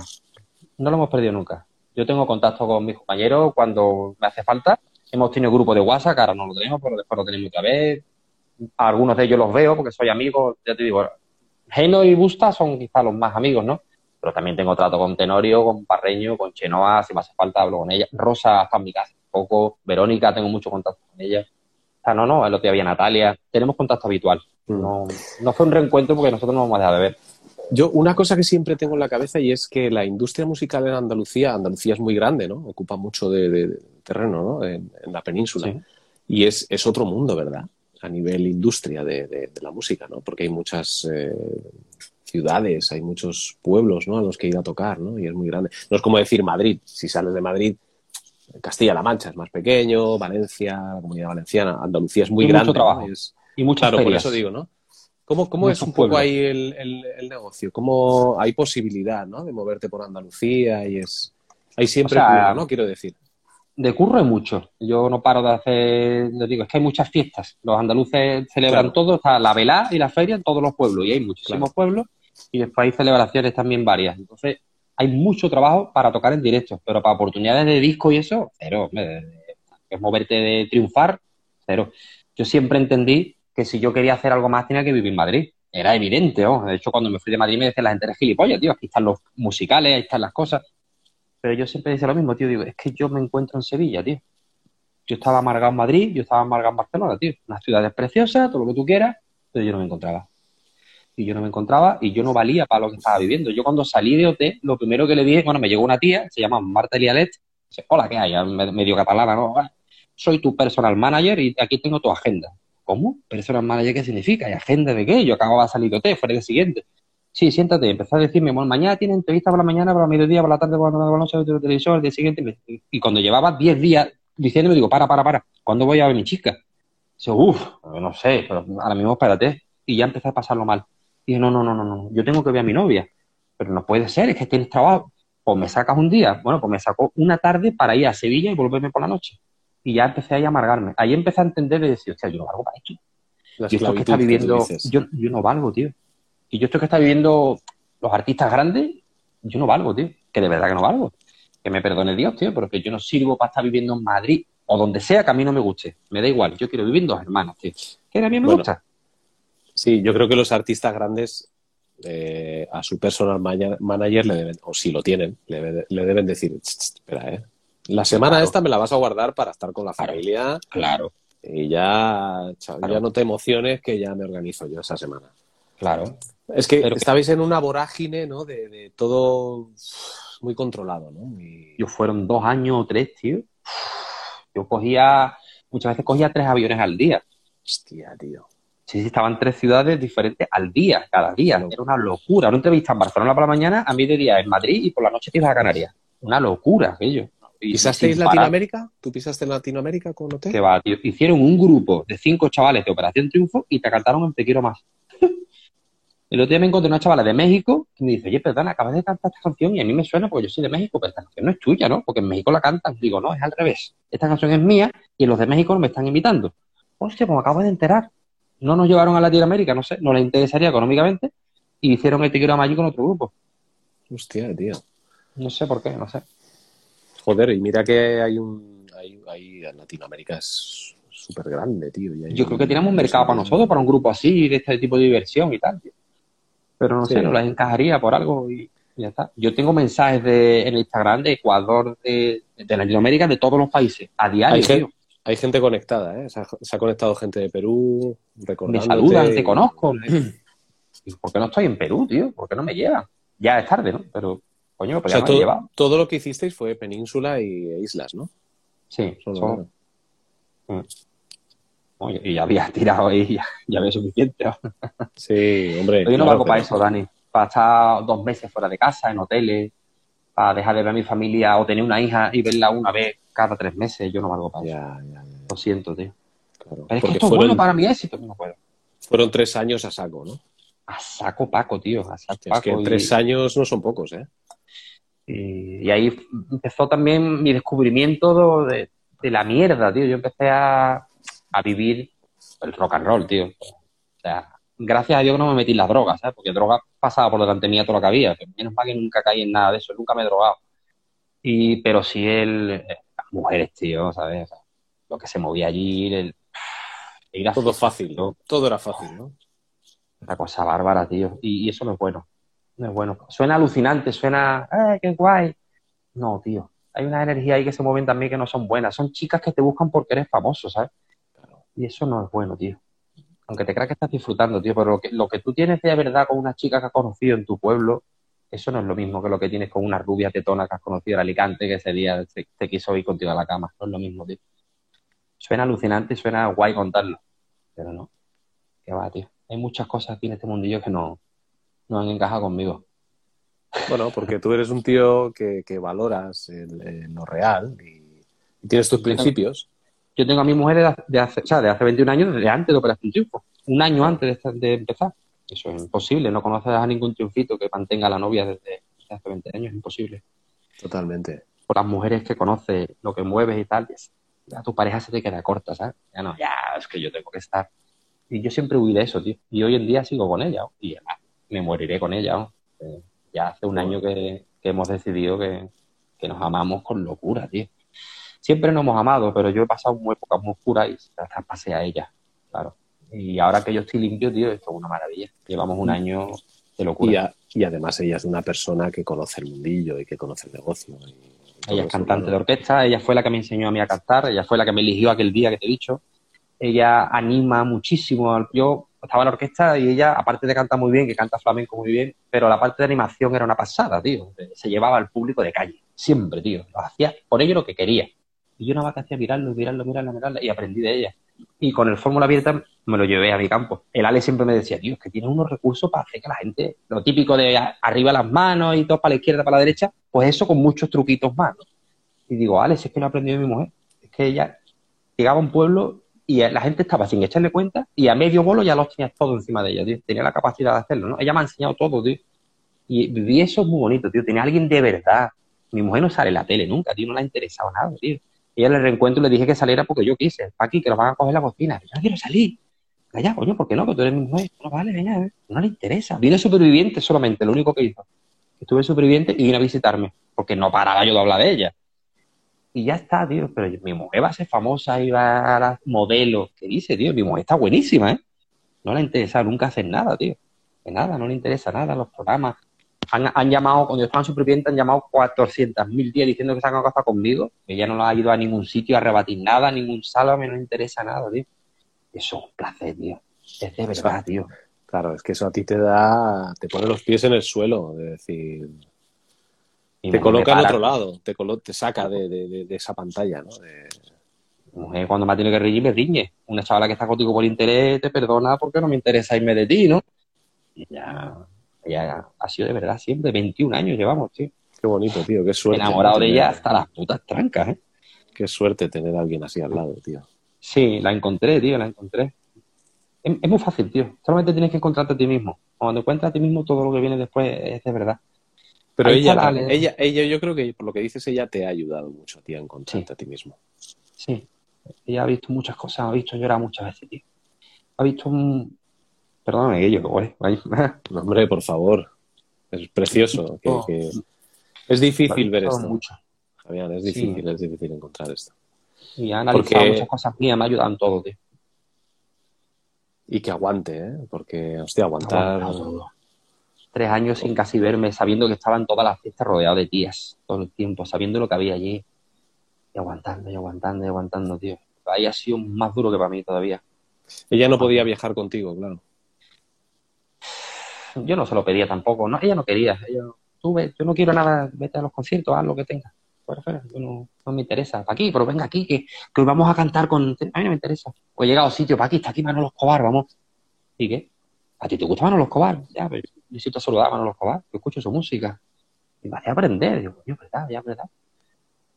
No lo hemos perdido nunca. Yo tengo contacto con mis compañeros cuando me hace falta. Hemos tenido grupo de WhatsApp, ahora no lo tenemos, pero después lo tenemos otra vez. A algunos de ellos los veo porque soy amigo, ya te digo. Geno y Busta son quizás los más amigos, ¿no? Pero también tengo trato con Tenorio, con Parreño, con Chenoa, si me hace falta hablo con ella. Rosa está en mi casa un poco. Verónica, tengo mucho contacto con ella. O sea, no, no, el otro día había Natalia. Tenemos contacto habitual. Mm. No, no fue un reencuentro porque nosotros no vamos a dejar de ver. Yo, una cosa que siempre tengo en la cabeza y es que la industria musical en Andalucía, Andalucía es muy grande, ¿no? Ocupa mucho de, de- de terreno, ¿no? En, en la península. Sí. Y es, es otro mundo, ¿verdad? A nivel industria de, de- de la música, ¿no? Porque hay muchas eh, ciudades, hay muchos pueblos, ¿no? A los que ir a tocar, ¿no? Y es muy grande. No es como decir Madrid. Si sales de Madrid, Castilla-La Mancha es más pequeño, Valencia, la comunidad valenciana, Andalucía es muy Y grande. mucho ¿no? trabajo. Es- Y muchas Claro, por eso digo, ¿no? ¿Cómo, cómo es un poco ahí el, el- el negocio? ¿Cómo hay posibilidad, ¿no? De moverte por Andalucía y es... Hay siempre O sea, curro, ¿no? Quiero decir. De curro hay mucho. Yo no paro de hacer, les digo, es que hay muchas fiestas. Los andaluces celebran Claro. todo, está la velá y la feria en todos los pueblos, y hay muchísimos Claro. pueblos, y después hay celebraciones también varias. Entonces, hay mucho trabajo para tocar en directo, pero para oportunidades de disco y eso, cero. Es moverte de triunfar, cero. Yo siempre entendí que si yo quería hacer algo más tenía que vivir en Madrid. Era evidente, ¿no? De hecho, cuando me fui de Madrid me decían la gente, eres gilipollas, tío, aquí están los musicales, ahí están las cosas. Pero yo siempre decía lo mismo, tío, digo, es que yo me encuentro en Sevilla, tío. Yo estaba amargado en Madrid, yo estaba amargado en Barcelona, tío. Unas ciudades preciosas, todo lo que tú quieras, pero yo no me encontraba. Y yo no me encontraba y yo no valía para lo que estaba viviendo. Yo cuando salí de OT, lo primero que le dije, bueno, me llegó una tía, se llama Marta Lialet, dice, hola, ¿qué hay? Me- Medio catalana, ¿no? "Ah, Soy tu personal manager y aquí tengo tu agenda. ¿Cómo? ¿Personal manager qué significa? ¿Y agenda de qué? Yo acababa de salir de OT, fue el siguiente. Sí, siéntate. Empezó a decirme, bueno, mañana tiene entrevista por la mañana, por la mediodía, por la tarde, por la noche, por la televisión, el día siguiente. Y cuando llevaba 10 días diciéndome, digo, para, para, para, ¿cuándo voy a ver a mi chica? Dice, uff, no sé, pero ahora mismo espérate. Y ya empecé a pasarlo mal. Y dije, no, no, no, no, no, yo tengo que ver a mi novia. Pero no puede ser, es que tienes trabajo. Pues me sacas un día. Bueno, pues me sacó una tarde para ir a Sevilla y volverme por la noche. Y ya empecé ahí a amargarme. Ahí empecé a entender y decir, hostia, yo no valgo para esto. La Y esto que está viviendo, dices. yo, yo no valgo, tío. Y yo esto que está viviendo los artistas grandes, yo no valgo, tío. Que de verdad que no valgo. Que me perdone Dios, tío, pero que yo no sirvo para estar viviendo en Madrid o donde sea que a mí no me guste. Me da igual, yo quiero vivir en dos hermanas, tío. Que a mí me Bueno, gusta. Sí, yo creo que los artistas grandes eh, a su personal manager le deben, o si lo tienen, le, debe- le deben decir, "Ch, ch, espera, ¿eh? La semana Claro. esta me la vas a guardar para estar con la familia Claro, y ya, cha- Claro. ya no te emociones que ya me organizo yo esa semana. claro. Es que Pero- estabais en una vorágine, ¿no? De, de todo muy controlado, ¿no? Yo fueron dos años o tres, tío. Yo cogía, muchas veces cogía tres aviones al día. Hostia, tío. Sí, sí, estaban tres ciudades diferentes al día, cada día. Era una locura. Una entrevista en Barcelona por la mañana, a mediodía en Madrid y por la noche te ibas a Canarias. Una locura aquello. Y ¿Pisasteis. Latinoamérica? ¿Tú pisaste Latinoamérica con hotel? Que va, tío. Hicieron un grupo de cinco chavales de Operación Triunfo y te cantaron en Te quiero más. El otro día me encontré una chavala de México que me dice, oye, perdona, acabas de cantar esta canción y a mí me suena porque yo soy de México, pero esta canción no es tuya, ¿no? Porque en México la cantan. Digo, no, es al revés. Esta canción es mía y los de México me están imitando. Hostia, pues me acabo de enterar. No nos llevaron a Latinoamérica, no sé, no les interesaría económicamente y hicieron el más allí con otro grupo. Hostia, tío. No sé por qué, no sé. Joder, y mira que hay un. Hay, hay- Latinoamérica es súper grande, tío. y hay Yo creo que tenemos un mercado para nosotros, para un grupo así, de este tipo de diversión y tal. tío. Pero no Sí. sé, no las encajaría por algo y y ya está. Yo tengo mensajes de, en el Instagram de Ecuador, de, de Latinoamérica, de todos los países, a diario, Hay, tío. gen- hay gente conectada, ¿eh? Se ha, se ha conectado gente de Perú, Me saludan, te conozco. ¿Por qué no estoy en Perú, tío? ¿Por qué no me llevan? Ya es tarde, ¿no? Pero, coño, O pues sea, ya me han todo, llevado. todo lo que hicisteis fue península y e islas, ¿no? Sí, Solo. Y ya había tirado ahí, ya, ya había suficiente. Sí, hombre. Yo no claro, valgo para eso, Dani. Para estar dos meses fuera de casa, en hoteles, para dejar de ver a mi familia o tener una hija y verla una vez cada tres meses. Yo no valgo para eso. Ya, Lo siento, tío. claro. Pero es que esto es bueno para mi éxito. No puedo. fueron tres años a saco, ¿no? A saco Paco, tío. A saco Es Paco. que y- tres años no son pocos, ¿eh? Y, y ahí empezó también mi descubrimiento de, de la mierda, tío. Yo empecé a, a vivir el rock and roll, tío. O sea, gracias a Dios que no me metí en las drogas, ¿sabes? Porque drogas pasaba por delante mía todo lo que había. Que menos mal que nunca caí en nada de eso, nunca me he drogado. Y, pero sí el, eh, las mujeres, tío, ¿sabes? O sea, lo que se movía allí, el, a Todo fácil. ¿no? Todo era fácil, ¿no? Una cosa bárbara, tío. Y, y eso no es bueno. No es bueno. Suena alucinante, suena, ¡eh, qué guay! No, tío. Hay una energía ahí que se mueven también que no son buenas. Son chicas que te buscan porque eres famoso, ¿sabes? Y eso no es bueno, tío. Aunque te creas que estás disfrutando, tío, pero lo que, lo que tú tienes de verdad con una chica que has conocido en tu pueblo, eso no es lo mismo que lo que tienes con una rubia tetona que has conocido en Alicante que ese día te, te quiso ir contigo a la cama. No es lo mismo, tío. Suena alucinante, suena guay contarlo, pero no. Que va, tío. Hay muchas cosas aquí en este mundillo que no, no han encajado conmigo. Bueno, porque tú eres un tío que, que valoras el- el- lo real y, y tienes tus principios. Yo tengo a mi mujer de hace, de hace, o sea, de hace 21 años, desde antes de Operación Triunfo. Un año antes de, empezar. Eso es imposible. No conoces a ningún triunfito que mantenga a la novia desde, desde hace 20 años. Es imposible. Totalmente. Por las mujeres que conoces, lo que mueves y tal, ya tu pareja se te queda corta, ¿sabes? Ya no, ya, es que yo tengo que estar. Y yo siempre huí de eso, tío. Y hoy en día sigo con ella. Y además, me moriré con ella. ¿no? Eh, ya hace un año que, que hemos decidido que, que nos amamos con locura, tío. Siempre nos hemos amado, pero yo he pasado muy épocas muy oscuras y las traspasé a ella, claro. Y ahora que yo estoy limpio, tío, esto es una maravilla. Llevamos un año de locura. Y, a- y además ella es una persona que conoce el mundillo y que conoce el negocio. y- y todo Ella es cantante de orquesta, ella fue la que me enseñó a mí a cantar, ella fue la que me eligió aquel día que te he dicho. Ella anima muchísimo. al- Yo estaba en la orquesta y ella, aparte de cantar muy bien, que canta flamenco muy bien, pero la parte de animación era una pasada, tío. Se llevaba al público de calle, siempre, tío. Lo hacía por ello lo que quería. Y yo nada más que hacía mirarlo, mirarlo, mirarlo, mirarlo, y aprendí de ella. Y con el Fórmula Abierta me lo llevé a mi campo. El Ale siempre me decía, tío, es que tienes unos recursos para hacer que la gente, lo típico de arriba las manos y todo para la izquierda, para la derecha, pues eso con muchos truquitos más. Y digo, Ale, si es que lo he aprendido de mi mujer. Es que ella llegaba a un pueblo y la gente estaba sin echarle cuenta y a medio bolo ya los tenía todo encima de ella, tío. Tenía la capacidad de hacerlo, ¿no? Ella me ha enseñado todo, tío. Y viví eso muy bonito, tío. Tenía alguien de verdad. Mi mujer no sale en la tele nunca, tío. No le ha interesado nada, tío. Ella le reencuentro y le dije que saliera porque yo quise. Paqui, que lo van a coger en la cocina. Yo no quiero salir. Calla, coño, ¿por qué no? Que tú eres mi mujer. No vale, venga, no le interesa. Vine superviviente solamente, lo único que hizo. Estuve superviviente y vino a visitarme, porque no paraba yo de hablar de ella. Y ya está, tío. Pero mi mujer va a ser famosa y va a dar modelos. ¿Qué dice, tío? Mi mujer está buenísima, ¿eh? No le interesa nunca hacer nada, tío. De nada, no le interesa nada los programas. Han, han llamado, cuando yo estaba en superviviente, han llamado 400.000 días diciendo que se han acostado conmigo. Ella no lo ha ido a ningún sitio a rebatir nada, a ningún sálvame, no interesa nada, tío. Eso es un placer, tío. Es de verdad, tío. Claro, es que eso a ti te da, te pone los pies en el suelo, de decir, te coloca en otro lado, te, colo- te saca de, de- de- esa pantalla, ¿no? De- mujer cuando me ha tenido que reír me riñe. Una chavala que está contigo por interés te perdona porque no me interesa irme de ti, ¿no? Y ya, ya ha sido de verdad siempre. 21 años llevamos, tío. Qué bonito, tío. Qué suerte. Enamorado de ella hasta las putas trancas, ¿eh? Qué suerte tener a alguien así al lado, tío. Sí, la encontré, tío, la encontré. Es, es muy fácil, tío. Solamente tienes que encontrarte a ti mismo. Cuando encuentras a ti mismo, todo lo que viene después es de verdad. Pero Ahí ella, la- ella, ella, yo creo que por lo que dices, ella te ha ayudado mucho ti a encontrarte Sí. a ti mismo. Sí. Ella ha visto muchas cosas, ha visto llorar muchas veces, tío. Ha visto un... Perdóname, ellos, güey. Ay, No, hombre, por favor. Es precioso. que- Oh. que- Es difícil ver esto. mucho. Fabián, es Sí. difícil, es difícil encontrar esto. Y ha analizado Porque- muchas cosas mías, me ha ayudado en todo, tío. Y que aguante, ¿eh? Porque, hostia, aguantar. Aguantado. Tres años sin casi verme, sabiendo que estaba en todas las fiestas rodeado de tías, todo el tiempo, sabiendo lo que había allí. Y aguantando, y aguantando, y aguantando, tío. Ahí ha sido más duro que para mí todavía. Ella no podía viajar contigo, claro. Yo no se lo pedía tampoco, no, ella no quería. Ella, tú ve, yo no quiero nada, vete a los conciertos, haz lo que tengas. Fuera, fuera, yo no, me interesa. Aquí, pero venga aquí, que, que hoy vamos a cantar con. A mí no me interesa. O he llegado sitio, para aquí, está aquí Manolo Escobar, vamos. ¿Y qué? ¿A ti te gusta Manolo Escobar? Ya, pero necesito saludar a Manolo Escobar, yo escucho su música. Y me hacía aprender, coño, verdad, ya, verdad.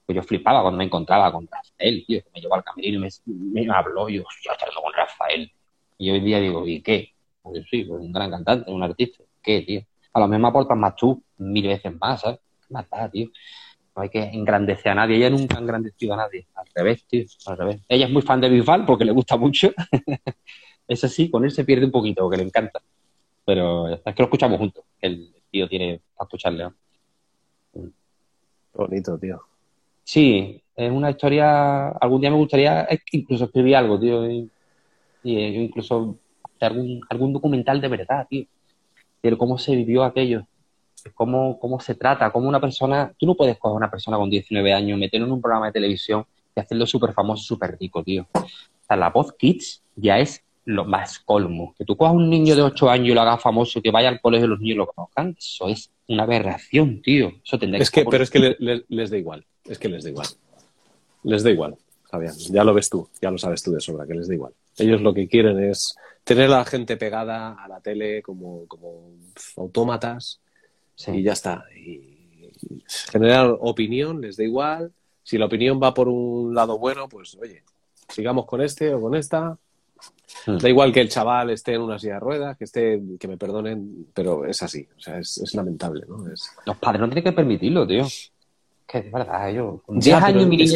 Pues yo flipaba cuando me encontraba con Rafael, tío, que me llevó al camerino me, me habló, y yo, ya charlo con Rafael. Y hoy día digo, ¿y qué? Pues sí, pues un gran cantante, un artista. ¿Qué, tío? A lo mejor me aportas más tú, mil veces más, ¿sabes? ¿Qué más da, tío? No hay que engrandecer a nadie. Ella nunca ha engrandecido a nadie. Al revés, tío, al revés. Ella es muy fan de Bisbal porque le gusta mucho. Eso sí, con él se pierde un poquito porque le encanta. Pero es que lo escuchamos juntos. El tío tiene para escucharle. ¿no? Bonito, tío. Sí, es una historia. Algún día me gustaría es que incluso escribir algo, tío. Y, y, yo incluso algún, algún documental de verdad, tío. De cómo se vivió aquello. Cómo, cómo se trata, cómo una persona. Tú no puedes coger a una persona con 19 años, meterlo en un programa de televisión y hacerlo súper famoso, súper rico, tío. O sea, la voz Kids ya es lo más colmo. Que tú cojas a un niño de 8 años y lo hagas famoso, que vaya al colegio y los niños lo conozcan, eso es una aberración, tío. Eso tendría Es que, pero es que le- le- les da igual. Es que les da igual. Les da igual, Fabián. Ya lo ves tú, ya lo sabes tú de sobra, que les da igual. Ellos lo que quieren es tener a la gente pegada a la tele como, como autómatas Sí. y ya está. Y, generar opinión les da igual. Si la opinión va por un lado bueno, pues oye, sigamos con este o con esta. Hmm. Da igual que el chaval esté en una silla de ruedas, que esté, que me perdonen, pero es así. O sea, es, es lamentable, ¿no? Es, Los padres no tienen que permitirlo, tío. Que es verdad, yo. Con Ya, 10 pero años mi es.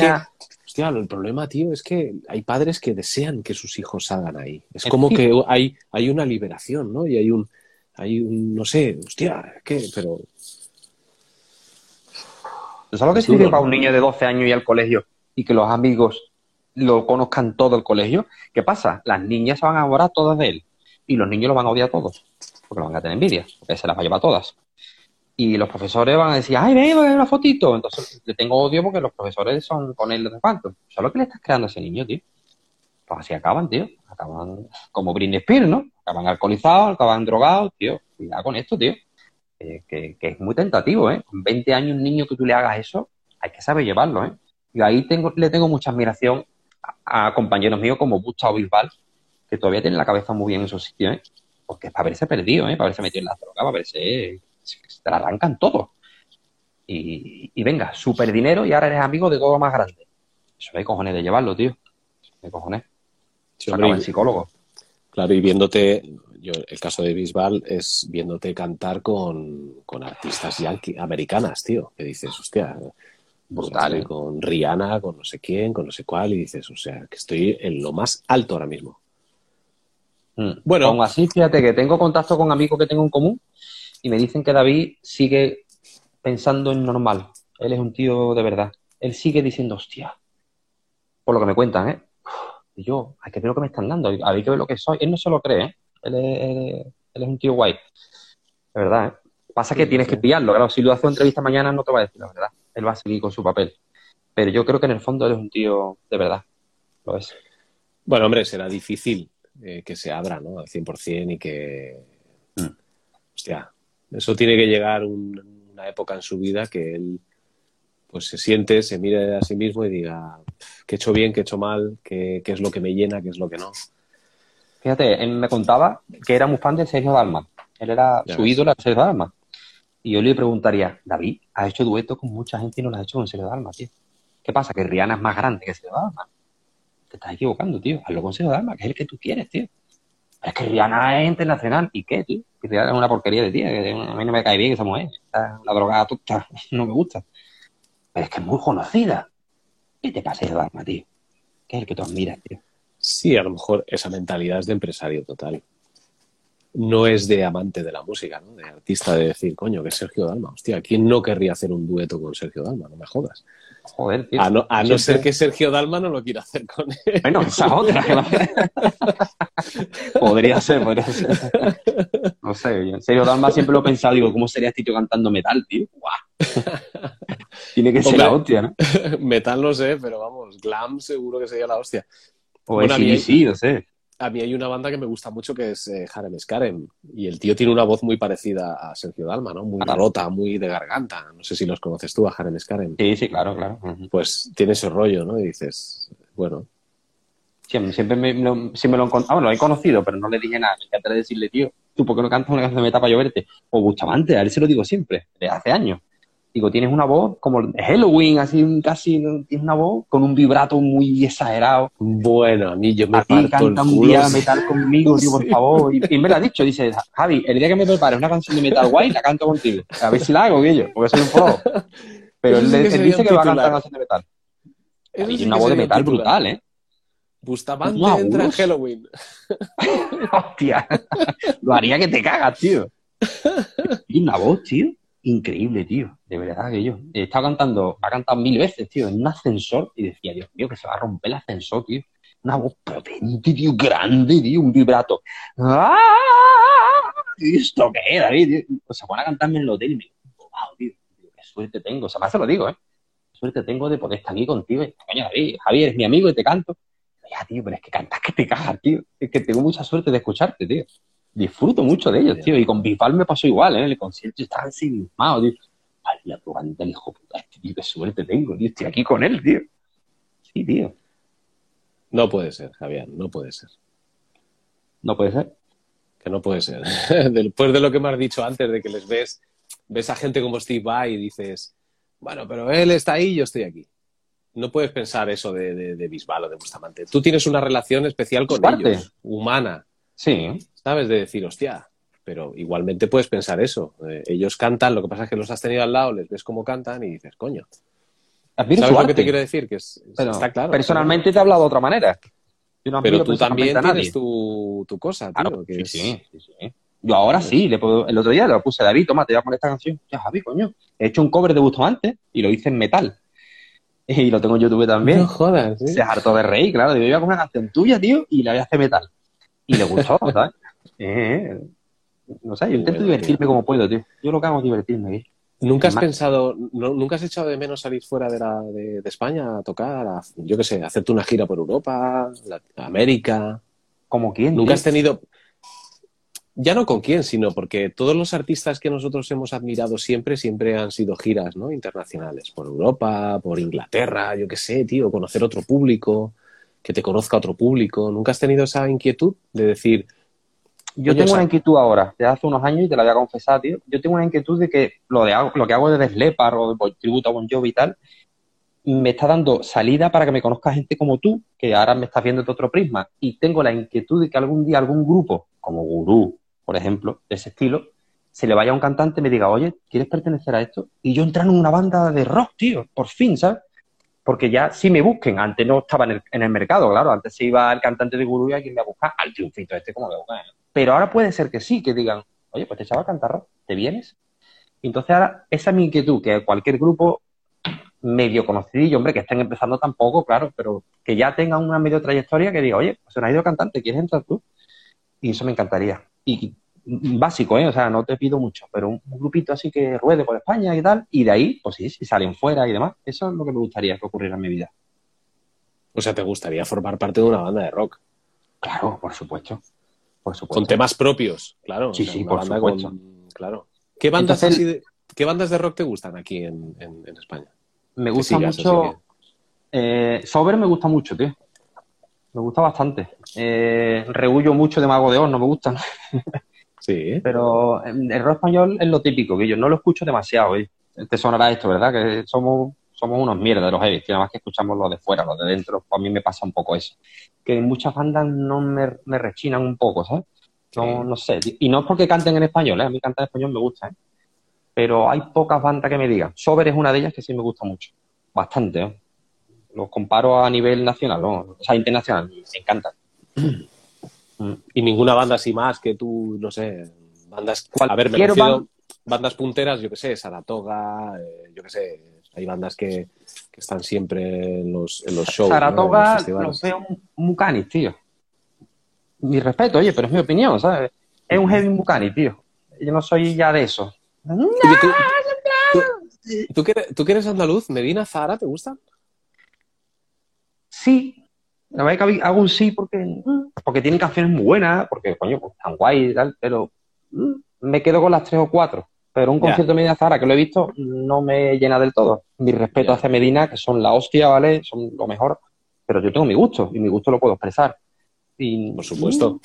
Hostia, el problema, tío, es que hay padres que desean que sus hijos salgan ahí. Es como que hay, hay una liberación, ¿no? Y hay un, hay un, no sé, hostia, ¿qué? Pero ¿Tú sabes lo que significa para un niño de 12 años ir al colegio y que los amigos lo conozcan todo el colegio? ¿Qué pasa? Las niñas se van a enamorar todas de él y los niños lo van a odiar todos porque lo van a tener envidia, porque se las va a llevar todas. Y los profesores van a decir, ay, ven, ven una fotito. Entonces le tengo odio porque los profesores son con él de cuánto. ¿Sabes lo que le estás creando a ese niño, tío? Pues así acaban, tío. Acaban como Britney Spears, ¿no? Acaban alcoholizados, acaban drogados, tío. Cuidado con esto, tío. Eh, que, que es muy tentativo, ¿eh? Con 20 años un niño que tú le hagas eso, hay que saber llevarlo, ¿eh? Y ahí tengo, le tengo mucha admiración a, compañeros míos como Gustavo Bisbal, que todavía tienen la cabeza muy bien en esos sitios, ¿eh? Porque para haberse perdido, ¿eh? Para haberse metido en la droga, para haberse... Te la arrancan todo. Y, y venga, super dinero y ahora eres amigo de todo lo más grande. Eso hay cojones de llevarlo, tío. Eso hay cojones. sí, hombre, en psicólogo. claro, y viéndote, yo, el caso de Bisbal es viéndote cantar con, con artistas yankee, americanas, tío, que dices, hostia, Brutal, ¿eh? con Rihanna, con no sé quién, con no sé cuál, y dices, o sea, que estoy en lo más alto ahora mismo. Mm. Bueno. Aún así, fíjate que tengo contacto con amigos que tengo en común y me dicen que David sigue pensando en normal. Él es un tío de verdad. Él sigue diciendo, hostia, por lo que me cuentan, ¿eh? Y yo, hay que ver lo que me están dando, hay que ver lo que soy. Él no se lo cree, ¿eh? Él es, él- él es un tío guay. De verdad, ¿eh? Pasa que Sí, tienes sí. que pillarlo. Claro, si lo hace entrevista mañana no te va a decir la verdad. Él va a seguir con su papel. Pero yo creo que en el fondo él es un tío de verdad. Lo es. Bueno, hombre, será difícil eh, que se abra, ¿no? Al 100% y que... Mm. Hostia, eso tiene que llegar un- una época en su vida que él pues se siente, se mire a sí mismo y diga qué he hecho bien, qué he hecho mal, qué, qué es lo que me llena, qué es lo que no. Fíjate, él me contaba que era muy fan de Sergio Dalma. Él era Ya su ves. ídolo, Sergio Dalma. Y yo le preguntaría, David, has hecho dueto con mucha gente y no lo has hecho con Sergio Dalma, tío. ¿Qué pasa? Que Rihanna es más grande que Sergio Dalma. Te estás equivocando, tío. Hazlo con Sergio Dalma, que es el que tú quieres, tío. Es que Rihanna es internacional. ¿Y qué, tío? Que Rihanna es una porquería de tía. a mí no me cae bien esa mujer. Está una drogada tonta. No me gusta. Pero es que es muy conocida. ¿Qué te pasa, Sergio Dalma, tío? Que es el que tú admiras, tío. Sí, a lo mejor esa mentalidad es de empresario total. No es de amante de la música, ¿no? De artista de decir, coño, que es Sergio Dalma. Hostia, ¿quién no querría hacer un dueto con Sergio Dalma? No me jodas. Joder, tío. A no, a no ser que Sergio Dalma no lo quiera hacer con él. Bueno, esa es otra. podría ser, podría ser. No sé, yo en serio, Dalma siempre lo he pensado, digo, ¿cómo sería este tío cantando metal, tío? ¡Guau! Tiene que ser la hostia, ¿no? Metal no sé, pero vamos, glam seguro que sería la hostia. O Bueno, mí- sí, no sé. A mí hay una banda que me gusta mucho que es eh, Harem Skarem. Y el tío tiene una voz muy parecida a Sergio Dalma, ¿no? Muy Ah. rota, muy de garganta. No sé si los conoces tú a Harem Skarem. Sí, sí, claro, claro. Pues tiene ese rollo, ¿no? Y dices, bueno, Siempre, siempre me, lo, siempre lo, ah, bueno, lo he conocido, pero no le dije nada. Me encantaría decirle, tío, ¿tú por qué no cantas una canción de Meta para lloverte? O Bustamante, a él se lo digo siempre, de hace años. Digo, tienes una voz como Halloween, así casi, tienes una voz con un vibrato muy exagerado. bueno, a mí yo me parto el canta un día metal conmigo, tío, por favor. Y, y me lo ha dicho, dice, Javi, el día que me prepares una canción de metal guay, la canto contigo. A ver si la hago, yo, porque soy un pro. Pero él, dice que va a cantar una canción de metal. Eso Y sí una voz de metal titular. brutal, ¿eh? Bustamante entra en. Halloween. Hostia, lo haría que te cagas, tío. Y una voz, tío, increíble, tío. De verdad que yo. He estado cantando, ha cantado mil veces, tío, en un ascensor y decía, Dios mío, que se va a romper el ascensor, tío. Una voz potente, tío, grande, tío, un vibrato. ¡Ah! ¿Y esto qué era, tío? O sea, van a cantarme en el hotel y me wow, tío, tío, qué suerte tengo. O sea, más se lo digo, ¿eh? Qué suerte tengo de poder estar aquí contigo. Y, Coño, David, Javier, es mi amigo y te canto. Ya, tío, pero es que cantas que te cagas, tío. Es que tengo mucha suerte de escucharte, tío. Disfruto mucho de ellos, tío. Y con Bisbal me pasó igual, ¿eh? En el concierto estaba ensimismado, tío. Ay, la canta el hijo puta este, tío. Qué suerte tengo, tío. Estoy aquí con él, tío. Sí, tío. No puede ser, Javier, no puede ser. No puede ser. Que no puede ser. Después de lo que me has dicho antes, de que les ves, ves a gente como Steve Vai y dices, bueno, pero él está ahí y yo estoy aquí. No puedes pensar eso de, de, de Bisbal o de Bustamante. Tú tienes una relación especial con Parte. ellos, humana, Sí. ¿sabes? De decir, hostia, pero igualmente puedes pensar eso. Eh, ellos cantan, lo que pasa es que los has tenido al lado, les ves cómo cantan y dices, coño. ¿Sabes lo que te arte, quiero decir? Que es, pero está claro. personalmente te he hablado de otra manera. Yo no Pero tú también tienes tu, tu cosa, tío. Que sí, es- sí, sí, sí. Yo ahora sí, le puedo, el otro día le puse a David, toma, te voy a poner esta canción. Ya, Javi, coño. He hecho un cover de Bustamante y lo hice en metal. Y lo tengo en YouTube también. No jodas, ¿sí? Se hartó de reír, claro. Digo, yo voy a coger una canción tuya, tío, y la voy a hacer metal. Y le gustó, ¿sabes? Eh, no sé, yo intento bueno, divertirme tío. como puedo, tío. Yo lo que hago es divertirme, tío. ¿Nunca has pensado, no- nunca has echado de menos salir fuera de, la, de, de España a tocar, a, yo qué sé, hacerte una gira por Europa, la- América? ¿Como quién? ¿Nunca tío? has tenido, ya no con quién, sino porque todos los artistas que nosotros hemos admirado siempre, siempre han sido giras, ¿no? Internacionales, por Europa, por Inglaterra, yo qué sé, tío, conocer otro público, que te conozca otro público. ¿Nunca has tenido esa inquietud de decir, Yo tengo una inquietud ahora, desde hace unos años, y te la voy a confesar, tío. Yo tengo una inquietud de que lo, de, lo que hago de Deslepar o de tributo a Bon Jovi y tal, me está dando salida para que me conozca gente como tú, que ahora me estás viendo de otro prisma. Y tengo la inquietud de que algún día algún grupo, como Gurú, por ejemplo, de ese estilo, se le vaya a un cantante y me diga, oye, ¿quieres pertenecer a esto? Y yo entrar en una banda de rock, tío, por fin, ¿sabes? Porque ya sí me busquen, antes no estaba en el, mercado, claro, antes se iba el cantante de Gurú y alguien me a al triunfito este, como buscan. Pero ahora puede ser que sí, que digan, oye, pues te chaval canta rock, ¿te vienes? Entonces ahora, esa es mi inquietud, que cualquier grupo medio conocidillo, hombre, que estén empezando tampoco, claro, pero que ya tengan una medio trayectoria que diga, oye, pues se nos ha ido cantante, ¿quieres entrar tú? Y eso me encantaría. Y básico, ¿eh? O sea, no te pido mucho, pero un, un grupito así que ruede por España y tal, y de ahí, pues sí, si salen fuera y demás, eso es lo que me gustaría que ocurriera en mi vida. o sea, te gustaría formar parte de una banda de rock? Claro, por supuesto. Por supuesto. Con temas propios, claro. Sí, o sea, sí, por supuesto. con- claro. ¿Qué bandas, Entonces- así de, ¿Qué bandas de rock te gustan aquí en, en- en España? Me gusta mucho. Eh, Sober me gusta mucho, tío. Me gusta bastante. Eh, mucho de Mago de Oz, no me gustan. Sí. Pero el rock español es lo típico, que yo no lo escucho demasiado. ¿eh? Te sonará esto, ¿verdad? Que somos, somos unos mierdas los heavy, que nada más que escuchamos los de fuera, los de dentro. Pues a mí me pasa un poco eso. Que muchas bandas no me, me rechinan un poco, ¿sabes? No, no sé. Y no es porque canten en español, ¿eh? A mí cantar en español me gusta, ¿eh? Pero hay pocas bandas que me digan. Sober es una de ellas que sí me gusta mucho. Bastante, ¿eh? Los comparo a nivel nacional, ¿no? O sea, internacional. Me encanta. Y ninguna banda así más que tú, no sé, bandas... A ver, me refiero bandas punteras, yo qué sé, Saratoga, eh, yo qué sé, hay bandas que, que, están siempre en los, en los shows. Saratoga ¿no? lo veo un canis, tío. Mi respeto, oye, pero es mi opinión, ¿sabes? Es un heavy mucani, tío. Yo no soy ya de eso. ¿tú, tú, que eres, andaluz, Medina, Zara, ¿te gustan? Sí. La verdad que hago un sí porque, porque tienen canciones muy buenas, porque, coño, pues, están guay y tal, pero mm, me quedo con las tres o cuatro. Pero un concierto de Medina Zara que lo he visto no me llena del todo. Mi respeto hacia Medina, que son la hostia, ¿vale? Son lo mejor. Pero yo tengo mi gusto y mi gusto lo puedo expresar. Y... Por supuesto.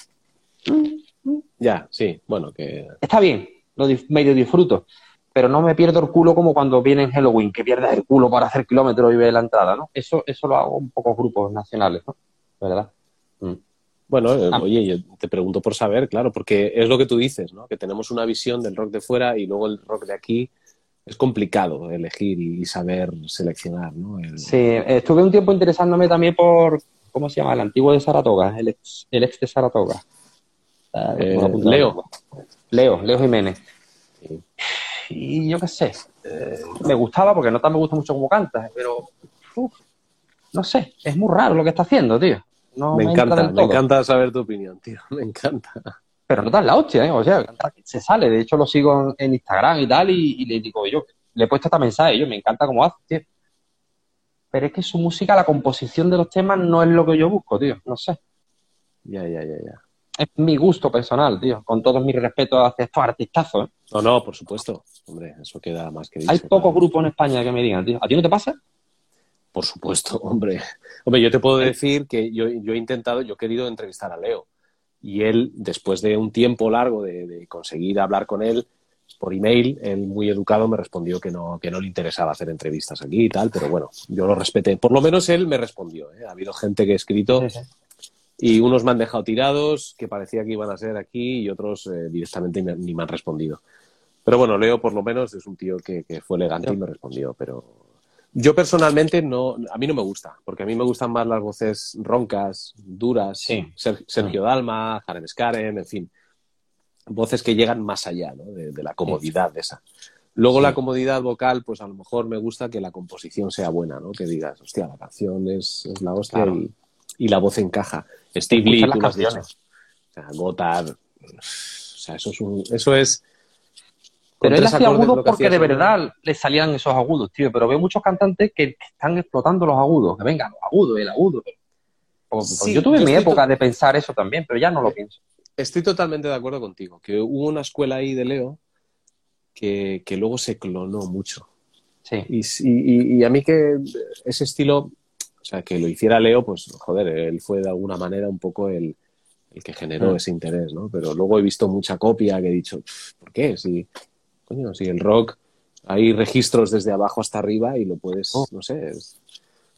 Ya, sí, bueno, que. Está bien, lo medio disfruto, pero no me pierdo el culo como cuando viene en Halloween, que pierdes el culo para hacer kilómetros y ver la entrada, ¿no? Eso, eso lo hago un poco grupos nacionales, ¿no? ¿Verdad? Mm. Bueno, eh, ah. oye, yo te pregunto por saber, claro, porque es lo que tú dices, ¿no? Que tenemos una visión del rock de fuera y luego el rock de aquí es complicado elegir y saber seleccionar, ¿no? Sí, estuve un tiempo interesándome también por, ¿cómo se llama? El antiguo de Saratoga, el ex, el ex de Saratoga. Eh, Leo. Leo, Leo Jiménez. Y yo qué sé, eh, me gustaba porque no tan me gusta mucho como canta, pero no sé, es muy raro lo que está haciendo, tío. me, encanta, me encanta saber tu opinión, tío, me encanta. Pero no tan la hostia, ¿eh? O sea, se sale, de hecho lo sigo en, Instagram y tal, y, le digo yo, le he puesto esta mensaje, yo me encanta cómo hace, tío. Pero es que su música, la composición de los temas no es lo que yo busco, tío, no sé. Ya, ya, ya, ya es mi gusto personal, tío, con todo mi respeto hacia estos artistazos. ¿eh? No, no, por supuesto. Hombre, eso queda más que dicho. Hay pocos grupos en España que me digan. ¿A ti no te pasa? Por supuesto, hombre. Hombre, yo te puedo decir que yo, he intentado, yo he querido entrevistar a Leo. Y él, después de un tiempo largo de, conseguir hablar con él por email, él muy educado me respondió que no, que no le interesaba hacer entrevistas aquí y tal, pero bueno, yo lo respeté. Por lo menos él me respondió. ¿eh? Ha habido gente que ha escrito y unos me han dejado tirados, que parecía que iban a ser aquí, y otros eh, directamente ni me han respondido. Pero bueno, Leo por lo menos es un tío que, fue elegante y me respondió. Pero yo personalmente no, a mí no me gusta, porque a mí me gustan más las voces roncas, duras, Sergio Dalma, Jaren Skaren, en fin, voces que llegan más allá de, la comodidad de esa. Luego la comodidad vocal, pues a lo mejor me gusta que la composición sea buena, ¿no? Que digas, hostia, la canción es, la hostia y, y, la voz encaja. Steve Lee, tú las O sea, Gotthard. O sea, eso es un, eso es. Pero él hacía agudos porque de verdad le salían esos agudos, tío. Pero veo muchos cantantes que están explotando los agudos. Que venga, los agudos, el agudo. yo tuve mi época de pensar eso también, pero ya no lo pienso. Estoy totalmente de acuerdo contigo. Que hubo una escuela ahí de Leo que, que luego se clonó mucho. Sí. Y, y, y, a mí que ese estilo o sea, que lo hiciera Leo, pues joder, él fue de alguna manera un poco el, que generó mm. ese interés, ¿no? Pero luego he visto mucha copia que he dicho, ¿por qué? Si, coño, si el rock hay registros desde abajo hasta arriba y lo puedes, oh. no sé.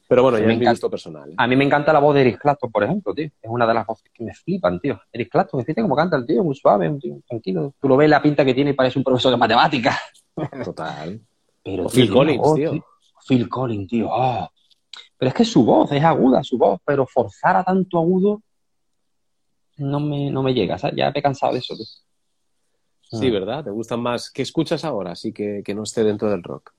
Pero bueno, ya es mi gusto personal. ¿eh? A mí me encanta la voz de Eric Clapton, por ejemplo, tío. Es una de las voces que me flipan, tío. Eric Clapton, fíjate cómo canta el tío, muy suave, un tío, tranquilo. Tú lo ves la pinta que tiene y parece un profesor de matemáticas. Total. Pero, Phil Collins, tío. Phil Collins, tío. Oh, pero es que su voz es aguda, su voz, pero forzar a tanto agudo no me, no me llega, ¿sabes? Ya me he cansado de eso. Sí, ah. ¿verdad? ¿Te gustan más? ¿Qué escuchas ahora? Así que, que no esté dentro del rock.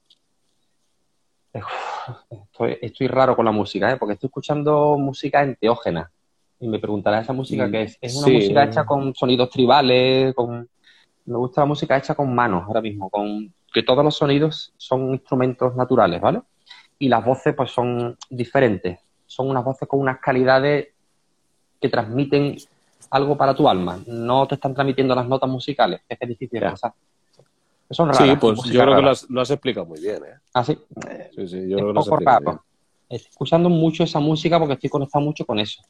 Estoy, raro con la música, ¿eh? porque estoy escuchando música enteógena. Y me preguntarás esa música que es. Es una música hecha con sonidos tribales, con... Me gusta la música hecha con manos ahora mismo, con que todos los sonidos son instrumentos naturales, ¿vale? y las voces pues son diferentes. Son unas voces con unas calidades que transmiten algo para tu alma. No te están transmitiendo las notas musicales, es que es difícil de Son raras. Sí, pues yo creo que rara. lo has, explicado muy bien, ¿eh? Ah, sí. Sí, sí, yo Es creo que poco raro. bien. Estoy escuchando mucho esa música porque estoy conectado mucho con eso.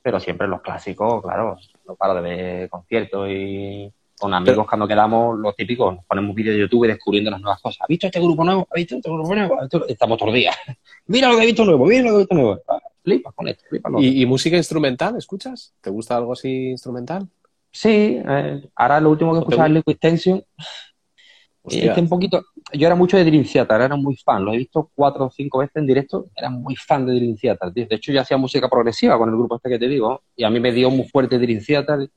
Pero siempre los clásicos, claro, no paro de ver conciertos y con amigos cuando quedamos, los típicos, nos ponemos vídeos de YouTube descubriendo las nuevas cosas. ¿Has visto este grupo nuevo? ¿Has visto este grupo nuevo? Estamos todos los días. Mira lo que he visto nuevo, mira lo que he visto nuevo. Flipas con esto, con. ¿Y, y música instrumental, escuchas? ¿Te gusta algo así instrumental? Sí, eh, ahora lo último que ¿No te escuchaba es Liquid Tension. Hostia. este un poquito, yo era mucho de Dream Theater, era muy fan, lo he visto cuatro o cinco veces en directo, era muy fan de Dream Theater, tío. De hecho, yo hacía música progresiva con el grupo este que te digo, y a mí me dio muy fuerte Dream Theater,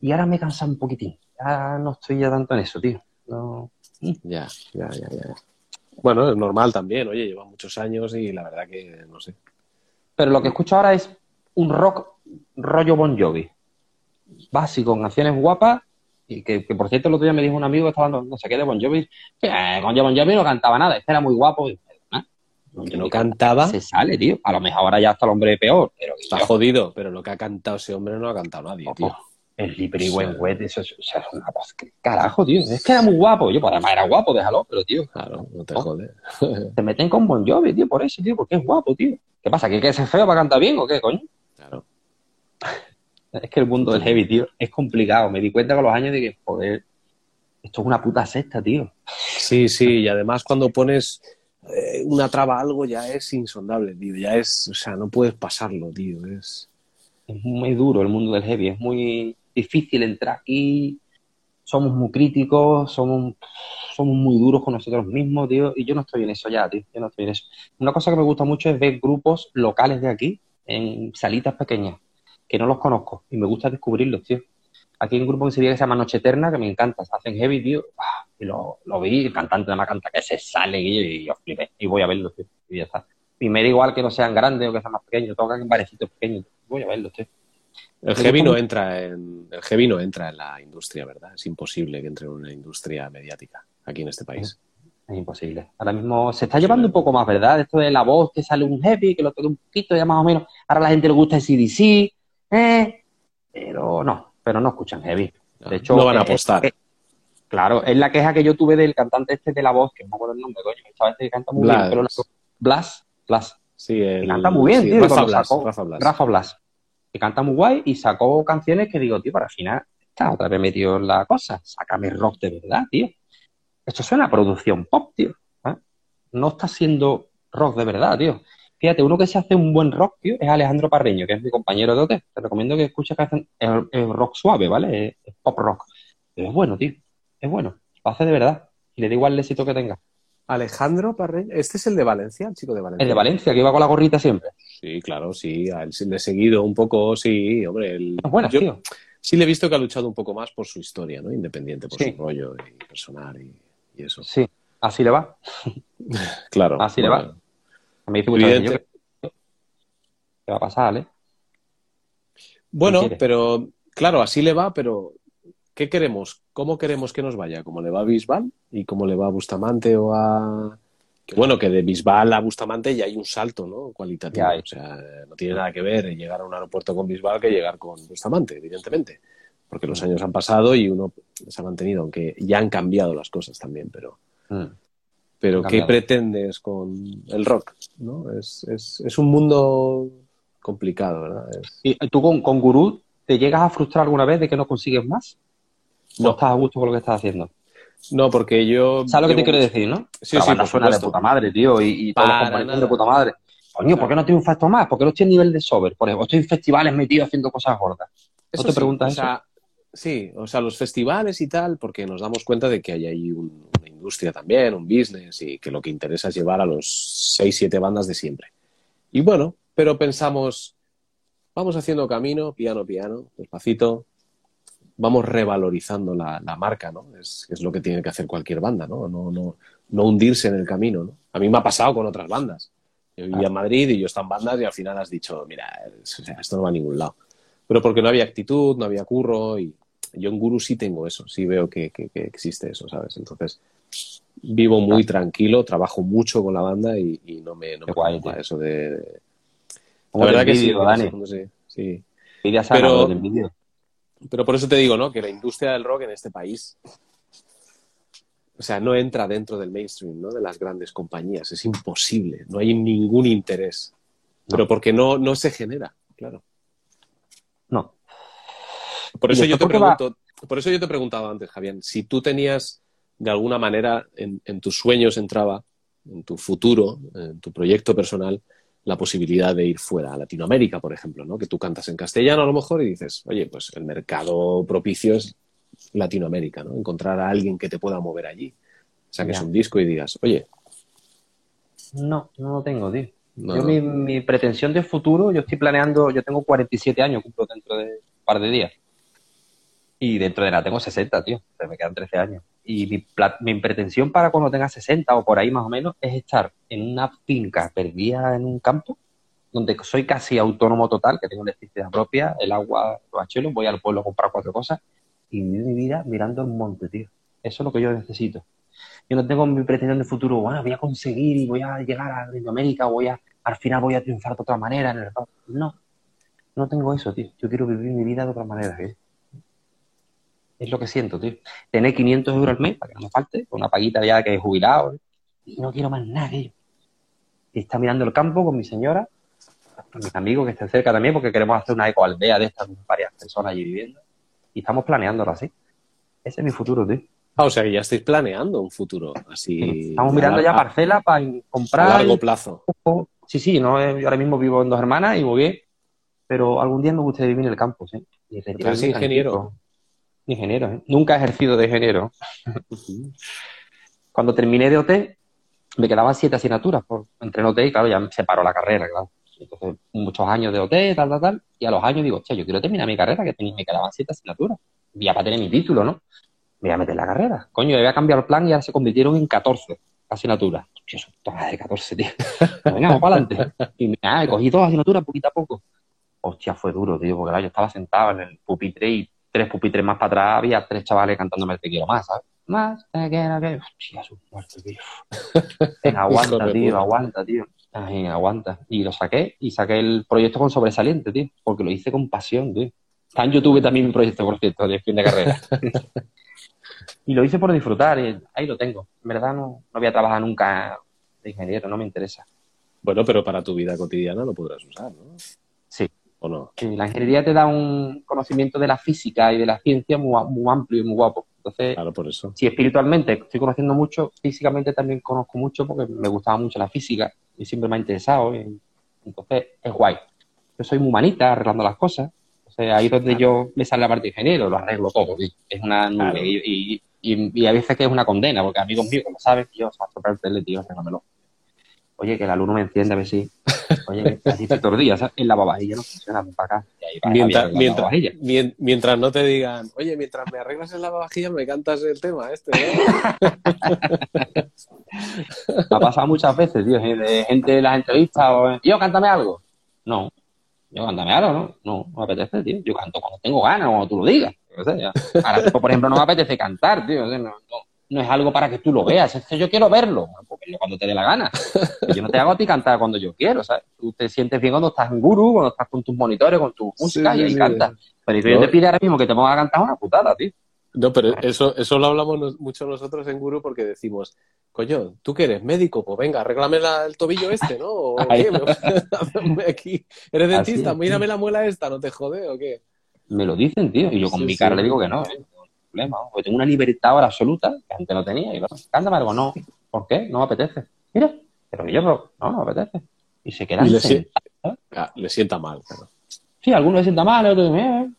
y ahora me cansa un poquitín. Ya no estoy ya tanto en eso, tío. No. Ya, ya, ya, ya. Bueno, es normal también, oye, lleva muchos años y la verdad que no sé. Pero lo que escucho ahora es un rock rollo Bon Jovi. Básico, con canciones guapas, y que, que, por cierto el otro día me dijo un amigo que estaba hablando, no sé qué, de Bon Jovi, que eh, con Bon Jovi no cantaba nada, este era muy guapo. Y. Que no cantaba, Se sale, tío. A lo mejor ahora ya está el hombre peor, pero está yo- jodido, pero lo que ha cantado ese hombre no ha cantado nadie, tío. El Wet, eso es, o sea, es una voz. ¿Qué carajo, tío? Es que era muy guapo. Yo, pues además era guapo, déjalo, pero tío, Claro, no te Oh. jode. te meten con Bon Jovi, tío, por eso, tío, porque es guapo, tío. ¿Qué pasa? ¿Que que ser feo para cantar bien o qué, coño? Claro. Es que el mundo del heavy, tío, es complicado. Me di cuenta con los años de que, joder, esto es una puta secta, tío. Sí, sí, y además cuando pones eh, una traba a algo ya es insondable, tío. Ya es, o sea, no puedes pasarlo, tío. Es. Es muy duro el mundo del heavy, es muy difícil entrar aquí. Somos muy críticos, somos, somos muy duros con nosotros mismos, tío. Y yo no estoy en eso ya, tío. Yo no estoy en eso. Una cosa que me gusta mucho es ver grupos locales de aquí, en salitas pequeñas, que no los conozco. Y me gusta descubrirlos, tío. Aquí hay un grupo en Sevilla que se llama Noche Eterna, que me encanta. Hacen heavy, tío. Y lo, lo vi, el cantante nada más canta que se sale y, yo flipé. Y voy a verlos, tío. Y ya está. Y me da igual que no sean grandes o que sean más pequeños. Tocan en barecitos pequeños. Voy a verlos, tío. El heavy no entra en. El heavy no entra en la industria, ¿verdad? Es imposible que entre en una industria mediática aquí en este país. Es imposible. Ahora mismo se está llevando un poco más, ¿verdad? Esto de la voz que sale un heavy, que lo toque un poquito, ya más o menos. Ahora a la gente le gusta el CDC, eh, pero no, pero no escuchan heavy. No, De hecho, no van a eh, apostar. eh, claro, es la queja que yo tuve del cantante este de la voz, que no me acuerdo el nombre, coño, chaval este que canta muy Blas. bien, pero la- Blas, Blas, Sí, el, que canta muy bien, sí, tío. Rafa Blas, sacó- Rafa Blas. Rafa Blas, canta muy guay y sacó canciones que digo, tío, para al final está otra vez metido en la cosa. Sácame rock de verdad, tío. Esto suena a producción pop, tío. ¿eh? No está siendo rock de verdad, tío. Fíjate, uno que se hace un buen rock, tío, es Alejandro Parreño, que es mi compañero de OT. Te recomiendo que escuches que hacen el, rock suave, ¿vale? Pop rock. Pero es bueno, tío. Es bueno. Lo hace de verdad. Y le da igual el éxito que tenga. Alejandro Parreño. Este es el de Valencia, el chico de Valencia. El de Valencia, que iba con la gorrita siempre. Sí, claro, sí. A él le he seguido un poco, sí, hombre. el- Es buena, yo tío. sí le he visto que ha luchado un poco más por su historia, ¿no? Independiente, por Sí. su rollo y personal y, y eso. Sí. Así le va. Claro. Así le bueno. Me dice muchas veces Evidente. yo que- ¿Qué va a pasar, Ale? Bueno, pero claro, así le va, pero ¿qué queremos? ¿Cómo queremos que nos vaya? ¿Cómo le va a Bisbal? ¿Y cómo le va a Bustamante o a...? Bueno, que de Bisbal a Bustamante ya hay un salto, ¿no? Cualitativo. O sea, no tiene nada que ver llegar a un aeropuerto con Bisbal que llegar con Bustamante, evidentemente. Porque los años han pasado y uno se ha mantenido, aunque ya han cambiado las cosas también, pero... Mm. Pero ¿qué pretendes con el rock? ¿no? Es, es, es un mundo complicado, ¿verdad? Es- ¿Y tú con, con Gurú te llegas a frustrar alguna vez de que no consigues más? ¿O No. estás a gusto con lo que estás haciendo? No, porque yo... ¿Sabes lo que te quiero decir, no? Sí, la sí, banda por suena de puta madre, tío, y, y todos los nada. de puta madre. Coño, ¿por qué no triunfa esto más? ¿Por qué no estoy en nivel de sober? Por ejemplo, estoy en festivales metido haciendo cosas gordas. Eso te sí, preguntas o sea, Sí, o sea, los festivales y tal, porque nos damos cuenta de que hay ahí un- una industria también, un business, y que lo que interesa es llevar a los seis, siete bandas de siempre. Y bueno, pero pensamos, vamos haciendo camino, piano, piano, despacito, vamos revalorizando la, la marca, ¿no? Es, es lo que tiene que hacer cualquier banda, ¿no? No, no, no hundirse en el camino, ¿no? A mí me ha pasado con otras bandas. Yo vivía en Madrid y yo estaba en bandas y al final has dicho, mira, esto no va a ningún lado. Pero porque no había actitud, no había curro y yo en Guru sí tengo eso, sí veo que, que- que existe eso, ¿sabes? Entonces vivo muy tranquilo, trabajo mucho con la banda y, y no me, no me guay, eso de... La verdad que sí, Dani. sí, sí. Sana, Pero- pero por eso te digo, ¿no? Que la industria del rock en este país o sea, no entra dentro del mainstream, ¿no? De las grandes compañías. Es imposible. No hay ningún interés. Pero porque no, no se genera, claro. No. Por eso yo te va- pregunto, por eso yo te preguntaba antes, Javier, si tú tenías de alguna manera en, en tus sueños entraba, en tu futuro, en tu proyecto personal, la posibilidad de ir fuera a Latinoamérica, por ejemplo, ¿no? Que tú cantas en castellano a lo mejor y dices, oye, pues el mercado propicio es Latinoamérica, ¿no? Encontrar a alguien que te pueda mover allí. Saques Ya. un disco y digas, oye, No, no lo tengo, tío. no, yo. Mi, mi pretensión de futuro, yo estoy planeando, yo tengo 47 años, cumplo dentro de un par de días. Y dentro de nada tengo 60, tío. O sea, me quedan 13 años. Y mi, mi pretensión para cuando tenga 60 o por ahí más o menos es estar en una finca perdida en un campo donde soy casi autónomo total, que tengo electricidad propia, el agua, los hachelos, voy al pueblo a comprar cuatro cosas y vivir mi vida mirando el monte, tío. Eso es lo que yo necesito. Yo no tengo mi pretensión de futuro, bueno, voy a conseguir y voy a llegar a Latinoamérica, voy a, al final voy a triunfar de otra manera en el. No, no tengo eso, tío. Yo quiero vivir mi vida de otra manera, tío. Es lo que siento, tío. Tener 500 euros al mes, para que no me falte, con una paguita ya que he jubilado, y no quiero más nada, tío. Y está mirando el campo con mi señora, con mis amigos que estén cerca también, porque queremos hacer una ecoaldea de estas, varias personas allí viviendo. Y estamos planeándolo así. Ese es mi futuro, tío. Ah, o sea que ya estáis planeando un futuro así. Estamos a mirando ya a- parcelas para a comprar. largo plazo. Sí, sí, no, eh, yo ahora mismo vivo en dos hermanas y muy bien, pero algún día me gustaría vivir en el campo, sí. Y retirarme eres ingeniero. tranquilo. Ingeniero, ¿eh? Nunca he ejercido de ingeniero. Cuando terminé de OT, me quedaban siete asignaturas por, entre OT y, claro, ya me separó la carrera, claro. Entonces, muchos años de OT, tal, tal, tal, y a los años digo, che, yo quiero terminar mi carrera, que tenía- me quedaban siete asignaturas. Ya para tener mi título, ¿no? Me voy a meter la carrera. Coño, había cambiado el plan y ahora se convirtieron en 14 asignaturas. Tío, son todas de 14, tío. Venga, vamos para adelante. Y nada, cogí dos asignaturas poquito a poco. Hostia, fue duro, tío, porque claro, yo estaba sentado en el pupitre y tres pupitres más para atrás había tres chavales cantándome te quiero más, ¿sabes? Más, te quiero, que... Hostia, su muerte, tío. Venga, aguanta, tío, aguanta, tío. Ay, aguanta. Y lo saqué y saqué el proyecto con sobresaliente, tío, porque lo hice con pasión, tío. Está en YouTube también mi proyecto, por cierto, de fin de carrera. y lo hice por disfrutar y ahí lo tengo. En verdad no, no voy a trabajar nunca de ingeniero, no me interesa. Bueno, pero para tu vida cotidiana lo podrás usar, ¿no? ¿O no? La ingeniería te da un conocimiento de la física y de la ciencia muy, muy amplio y muy guapo. Entonces, Claro, por eso. si espiritualmente estoy conociendo mucho, físicamente también conozco mucho porque me gustaba mucho la física y siempre me ha interesado. y- entonces, es guay. Yo soy muy humanita arreglando las cosas. O sea, ahí es donde yo me sale la parte de ingeniero, lo arreglo todo. sí. Es una nube. Claro. Y, y, y- y a veces que es una condena, porque amigos míos, como saben, yo, se va a tocar el tele, tío, arréglamelo. Oye, que el alumno me enciende a ver si. Oye, así estoy todos los días, ¿sabes? En la lavavajilla no funciona, ven para acá. Y Mientras, mientras, mien- mientras no te digan, oye, mientras me arreglas en la vajilla, me cantas el tema este, ¿no? Me ha pasado muchas veces, tío, de gente en las entrevistas, o, yo, cántame algo. No, yo, cántame algo, ¿no? No, no me apetece, tío. Yo canto cuando tengo ganas, cuando tú lo digas. O sea. Ahora, por ejemplo, no me apetece cantar, tío. o sea, no, no, no es algo para que tú lo veas, es que yo quiero verlo. Cuando te dé la gana. Yo no te hago a ti cantar cuando yo quiero, ¿sabes? Tú te sientes bien cuando estás en guru, cuando estás con tus monitores, con tu música Sí, y ahí sí. cantas. Pero yo No. te pide ahora mismo que te ponga a cantar una putada, tío. No, pero eso, eso lo hablamos mucho nosotros en Guru porque decimos, coño, ¿tú que eres médico? Pues venga, arréglame la- el tobillo este, ¿no? ¿O qué? Aquí. ¿Eres dentista? Mírame la muela esta, ¿no te jode o qué? Me lo dicen, tío, y yo con Sí, mi cara le digo que no, ¿eh? Problema, porque tengo una libertad ahora absoluta que antes no tenía. Y cántame algo, no. ¿Por qué? No me apetece. Mira, pero yo, pero, no, no me apetece. Y se quedan Y le sentados. Ah, le sienta mal, claro. Sí, algunos se sientan mal, otros dicen, eh,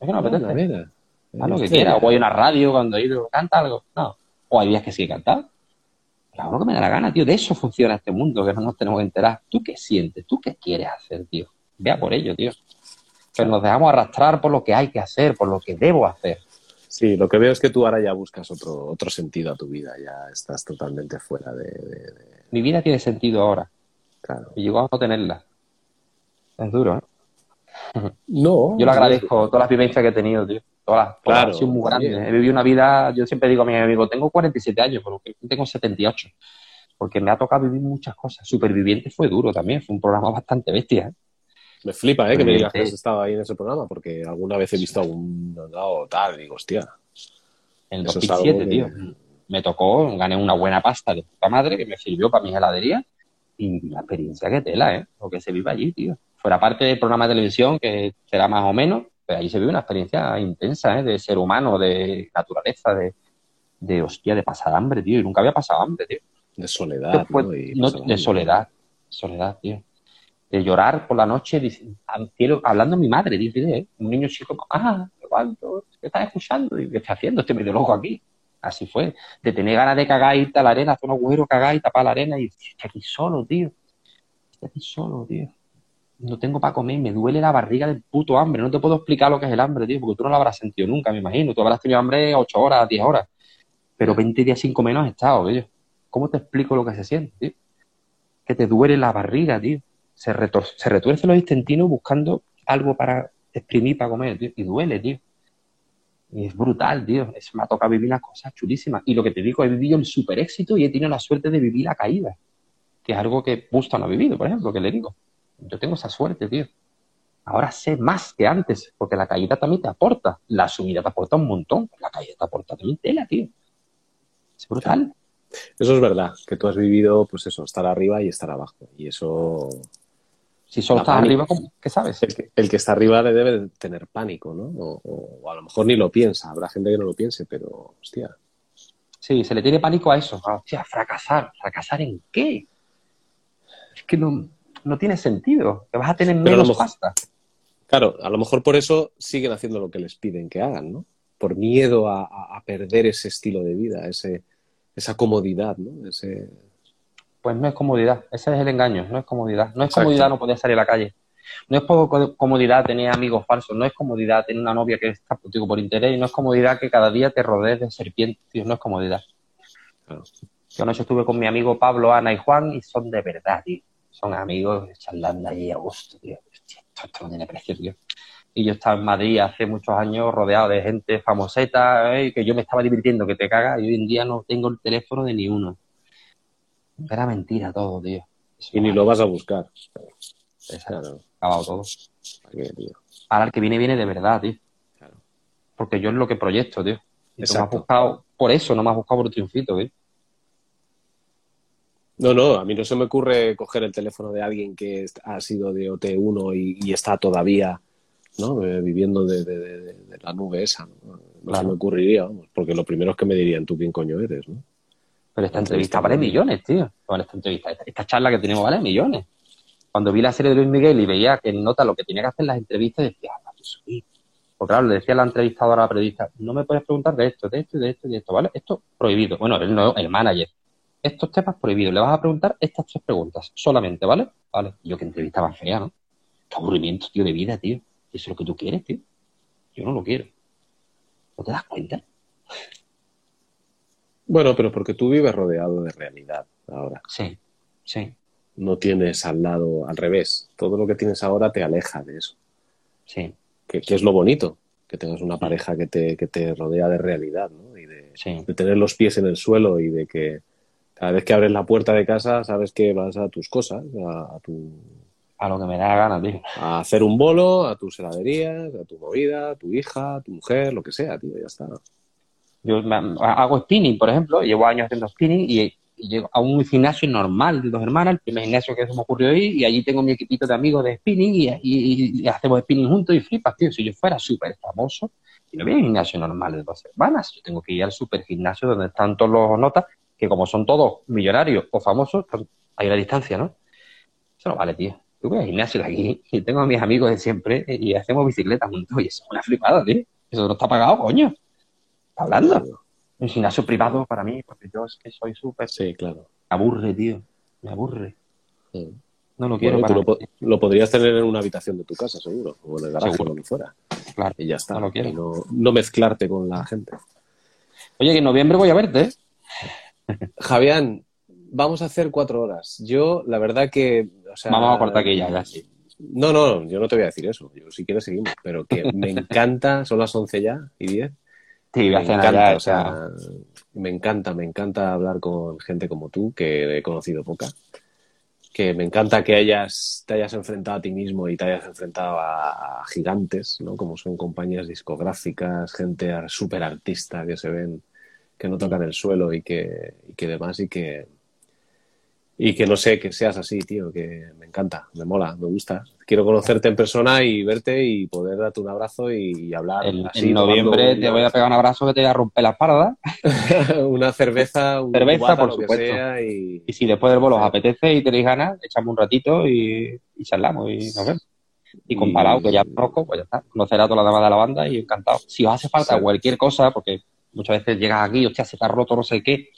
es que no me apetece. Mira, mira. Haz lo que quiera. O a una radio cuando ido, canta algo. No. O hay días que sí. Pero hago lo que me da la gana, tío. De eso funciona este mundo, que no nos tenemos que enterar. ¿Tú qué sientes? ¿Tú qué quieres hacer, tío? Vea por ello, tío. Pero nos dejamos arrastrar por lo que hay que hacer, por lo que debo hacer. Sí, lo que veo es que tú ahora ya buscas otro, otro sentido a tu vida, ya estás totalmente fuera de... de- de- Mi vida tiene sentido ahora. claro. Y llegó a no tenerla. Es duro, ¿eh? No. Yo le agradezco todas las vivencias que he tenido, tío. Todas, las- todas Claro, han sido muy grandes. He vivido una vida, yo siempre digo a mis amigos, tengo 47 años, pero tengo 78. Porque me ha tocado vivir muchas cosas. Superviviente fue duro también, fue un programa bastante bestia. ¿eh? Me flipa, ¿eh? Que me digas que has estado ahí en ese programa, porque alguna vez he visto algún lado tal, y digo, hostia, En el Eso es 2007, algo tío. me tocó, gané una buena pasta de puta madre que me sirvió para mi heladería y la experiencia que tela, ¿eh? Lo que se vive allí, tío. Fuera parte del programa de televisión, que será más o menos, pero ahí se vive una experiencia intensa, ¿eh? De ser humano, de naturaleza, de, de hostia, de pasar hambre, tío. Y nunca había pasado hambre, tío. De soledad, Después, ¿no? Y no, pasar de hambre. soledad, soledad, tío. De llorar por la noche dic- al cielo, hablando a mi madre, dice, ¿eh? un niño chico, ah, ¿cuánto? ¿Qué estás escuchando? Y, ¿Qué estás haciendo? Estoy medio loco aquí. Así fue. De tener ganas de cagar, irte a la arena, hacer un agujero, cagar y tapar la arena y estoy aquí solo, tío. Estoy aquí solo, tío. No tengo para comer, me duele la barriga del puto hambre. No te puedo explicar lo que es el hambre, tío, porque tú no lo habrás sentido nunca, me imagino. Tú habrás tenido hambre 8 horas, 10 horas. Pero 20 días sin comer no has estado, tío. ¿Cómo te explico lo que se siente, tío? Que te duele la barriga, tío. Se, retor- se retuerce los intestinos buscando algo para exprimir, para comer, tío. Y duele, tío. Y es brutal, tío. Es, me ha tocado vivir unas cosas chulísimas. Y lo que te digo, he vivido el super éxito y he tenido la suerte de vivir la caída. Que es algo que Busto no ha vivido, por ejemplo, que le digo. Yo tengo esa suerte, tío. Ahora sé más que antes, porque la caída también te aporta. La subida te aporta un montón. La caída te aporta también tela, tío. Es brutal. Eso es verdad, que tú has vivido, pues eso, estar arriba y estar abajo. Y eso, Si solo estás pánico. arriba, ¿cómo? ¿qué sabes? el que, el que está arriba le debe de tener pánico, ¿no? O, o a lo mejor ni lo piensa, habrá gente que no lo piense, pero, hostia, Sí, se le tiene pánico a eso. A, hostia, fracasar. ¿Fracasar en qué? Es que no, no tiene sentido. Que vas a tener Pero a menos mejor- pasta. Claro, a lo mejor por eso siguen haciendo lo que les piden que hagan, ¿no? Por miedo a, a- a perder ese estilo de vida, ese, esa comodidad, ¿no? Ese, Pues no es comodidad. Ese es el engaño. No es comodidad. No es Exacto. comodidad no poder salir a la calle. No es poco comodidad tener amigos falsos. No es comodidad tener una novia que está contigo por interés. Y no es comodidad que cada día te rodees de serpientes. Tío, no es comodidad. Claro. Yo anoche estuve con mi amigo Pablo, Ana y Juan y son de verdad, tío. Son amigos charlando allí a gusto, tío. Hostia, esto, esto no tiene precio, tío. Y yo estaba en Madrid hace muchos años rodeado de gente famoseta, eh, que yo me estaba divirtiendo, que te caga, y hoy en día no tengo el teléfono de ni uno. Era mentira todo, tío. Eso y ni lo vas a buscar. Exacto. acabado todo. ¿Para qué, tío? Ahora el que viene, viene de verdad, tío. Claro. Porque yo es lo que proyecto, tío. Y me has buscado por eso, no me has buscado por un triunfito, tío. No, no, a mí no se me ocurre coger el teléfono de alguien que ha sido de OT1 y, y está todavía ¿no? Eh, viviendo de, de- de- de- la nube esa. No, No se me ocurriría, vamos, porque lo primero es que me dirían tú quién coño eres, ¿no? Pero esta entrevista vale millones, tío. Vale, esta entrevista, esta, esta charla que tenemos vale millones. Cuando vi la serie de Luis Miguel y veía que nota lo que tenía que hacer en las entrevistas, decía, ah, yo soy. Porque claro, le decía a la entrevistadora a la periodista, no me puedes preguntar de esto, de esto, de esto y de esto, ¿vale? Esto prohibido. Bueno, él no, el manager. Estos temas prohibidos. Le vas a preguntar estas tres preguntas solamente, ¿vale? Vale. Yo que entrevista más fea, ¿no? Qué aburrimiento, tío, de vida, tío. Eso es lo que tú quieres, tío. Yo no lo quiero. ¿No te das cuenta? Bueno, pero porque tú vives rodeado de realidad ahora. Sí, sí, No tienes al lado, al revés. Todo lo que tienes ahora te aleja de eso. sí, Que, que es lo bonito, que tengas una pareja que te, que te rodea de realidad, ¿no? Y de, sí. de tener los pies en el suelo y de que cada vez que abres la puerta de casa sabes que vas a tus cosas, a, a tu, A lo que me da la gana, tío. a hacer un bolo, a tus heladerías, a tu movida, a tu hija, a tu mujer, lo que sea, tío, ya está. Yo hago spinning, por ejemplo, llevo años haciendo spinning y, llego a un gimnasio normal de dos hermanas, el primer gimnasio que se me ocurrió ir, y allí tengo mi equipito de amigos de spinning y, hacemos spinning juntos y flipas, tío. Si yo fuera súper famoso, y no voy a un gimnasio normal de dos hermanas, yo tengo que ir al super gimnasio donde están todos los notas, que como son todos millonarios o famosos, pues hay una distancia, ¿no? Eso no vale, tío. Yo voy al gimnasio de aquí y tengo a mis amigos de siempre y hacemos bicicleta juntos y eso es una flipada, tío. Eso no está pagado, coño. ¿Está hablando? Un gimnasio privado para mí, porque yo es que soy súper... Sí, claro. Me aburre, tío. Me aburre. Sí. No lo quiero Bueno, tú lo, po- lo podrías tener en una habitación de tu casa, seguro, o en el garaje, Seguro. o donde fuera. Claro. Y ya está. No lo quiero. Y no, no mezclarte con la gente. Oye, que en noviembre voy a verte, ¿eh? Javián, vamos a hacer cuatro horas. Yo, la verdad que. o sea, Vamos a cortar aquí ya, ya sí. No, no, yo no te voy a decir eso. Yo, si quieres, seguimos. Pero que me encanta, son las 11 ya y 10. Sí, Me encanta, ya, o sea, me encanta, me encanta hablar con gente como tú, que he conocido poca. Que me encanta que hayas, te hayas enfrentado a ti mismo y te hayas enfrentado a, a gigantes, ¿no? Como son compañías discográficas, gente súper artista que se ven que no tocan el suelo y que, y que demás y que, y que no sé, que seas así, tío, que me encanta, me mola, me gusta. Quiero conocerte en persona y verte y poder darte un abrazo y, hablar. En, así, en noviembre te voy a pegar un abrazo que te voy a romper la espalda. una cerveza, un cerveza, por supuesto. y... si después del bolo os apetece y tenéis ganas, echamos un ratito y, y charlamos y nos vemos. Y con Palau, que ya conozco, pues ya está. Conocer a toda la dama de la banda y encantado. Si os hace falta cualquier cosa, porque muchas veces llegas aquí, hostia, se te ha roto no sé qué,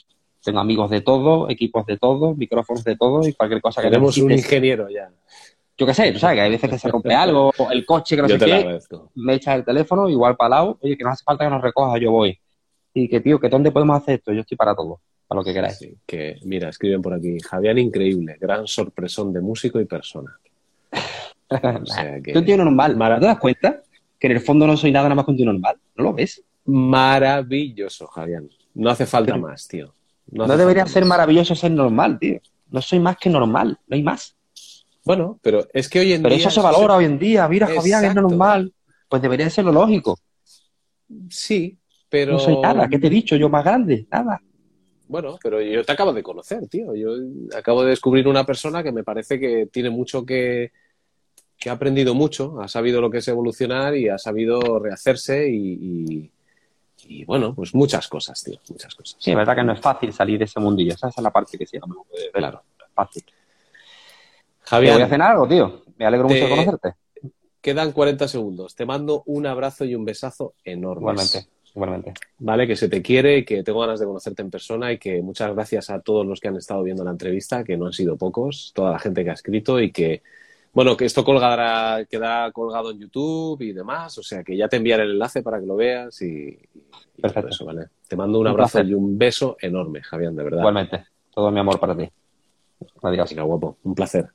tengo amigos de todo, equipos de todo, micrófonos de todo y cualquier cosa que Tenemos un ingeniero ya. Yo qué sé, tú sabes que hay veces que se rompe algo, el coche que no sé qué, me echa el teléfono, igual para lado, oye, que no hace falta que nos recoja, yo voy. Y que, tío, que dónde podemos hacer esto, yo estoy para todo, para lo que queráis. que, mira, escriben por aquí, Javián increíble, gran sorpresón de músico y persona. o sea que... Yo tío normal, ¿te das cuenta? Que en el fondo no soy nada nada más que un tío normal, ¿no lo ves? Maravilloso, Javián. No hace falta más, tío. No, debería ser maravilloso ser normal, tío. No soy más que normal, no hay más. Bueno, pero es que hoy en día. Pero eso se valora hoy en día. Mira, Javier, es normal. Pues debería ser lo lógico. Sí, pero. No soy nada. ¿Qué te he dicho yo más grande? Nada. Bueno, pero yo te acabo de conocer, tío. Yo acabo de descubrir una persona que me parece que tiene mucho que. que ha aprendido mucho, ha sabido lo que es evolucionar y ha sabido rehacerse y y bueno, pues muchas cosas, tío, muchas cosas. Sí, es verdad que no es fácil salir de ese mundillo. Esa es la parte que sí, no Claro, no es fácil. Javier. voy a cenar algo, tío. Me alegro mucho de conocerte. Quedan 40 segundos. Te mando un abrazo y un besazo enorme. Igualmente, igualmente. Vale, que se te quiere y que tengo ganas de conocerte en persona y que muchas gracias a todos los que han estado viendo la entrevista, que no han sido pocos, toda la gente que ha escrito y que bueno, que esto colgará, queda colgado en YouTube y demás, o sea que ya te enviaré el enlace para que lo veas y, Perfecto. Eso, ¿vale? Te mando un, abrazo y un beso enorme, Javier, de verdad. Igualmente, todo mi amor para ti. Adiós. Venga, guapo, un placer.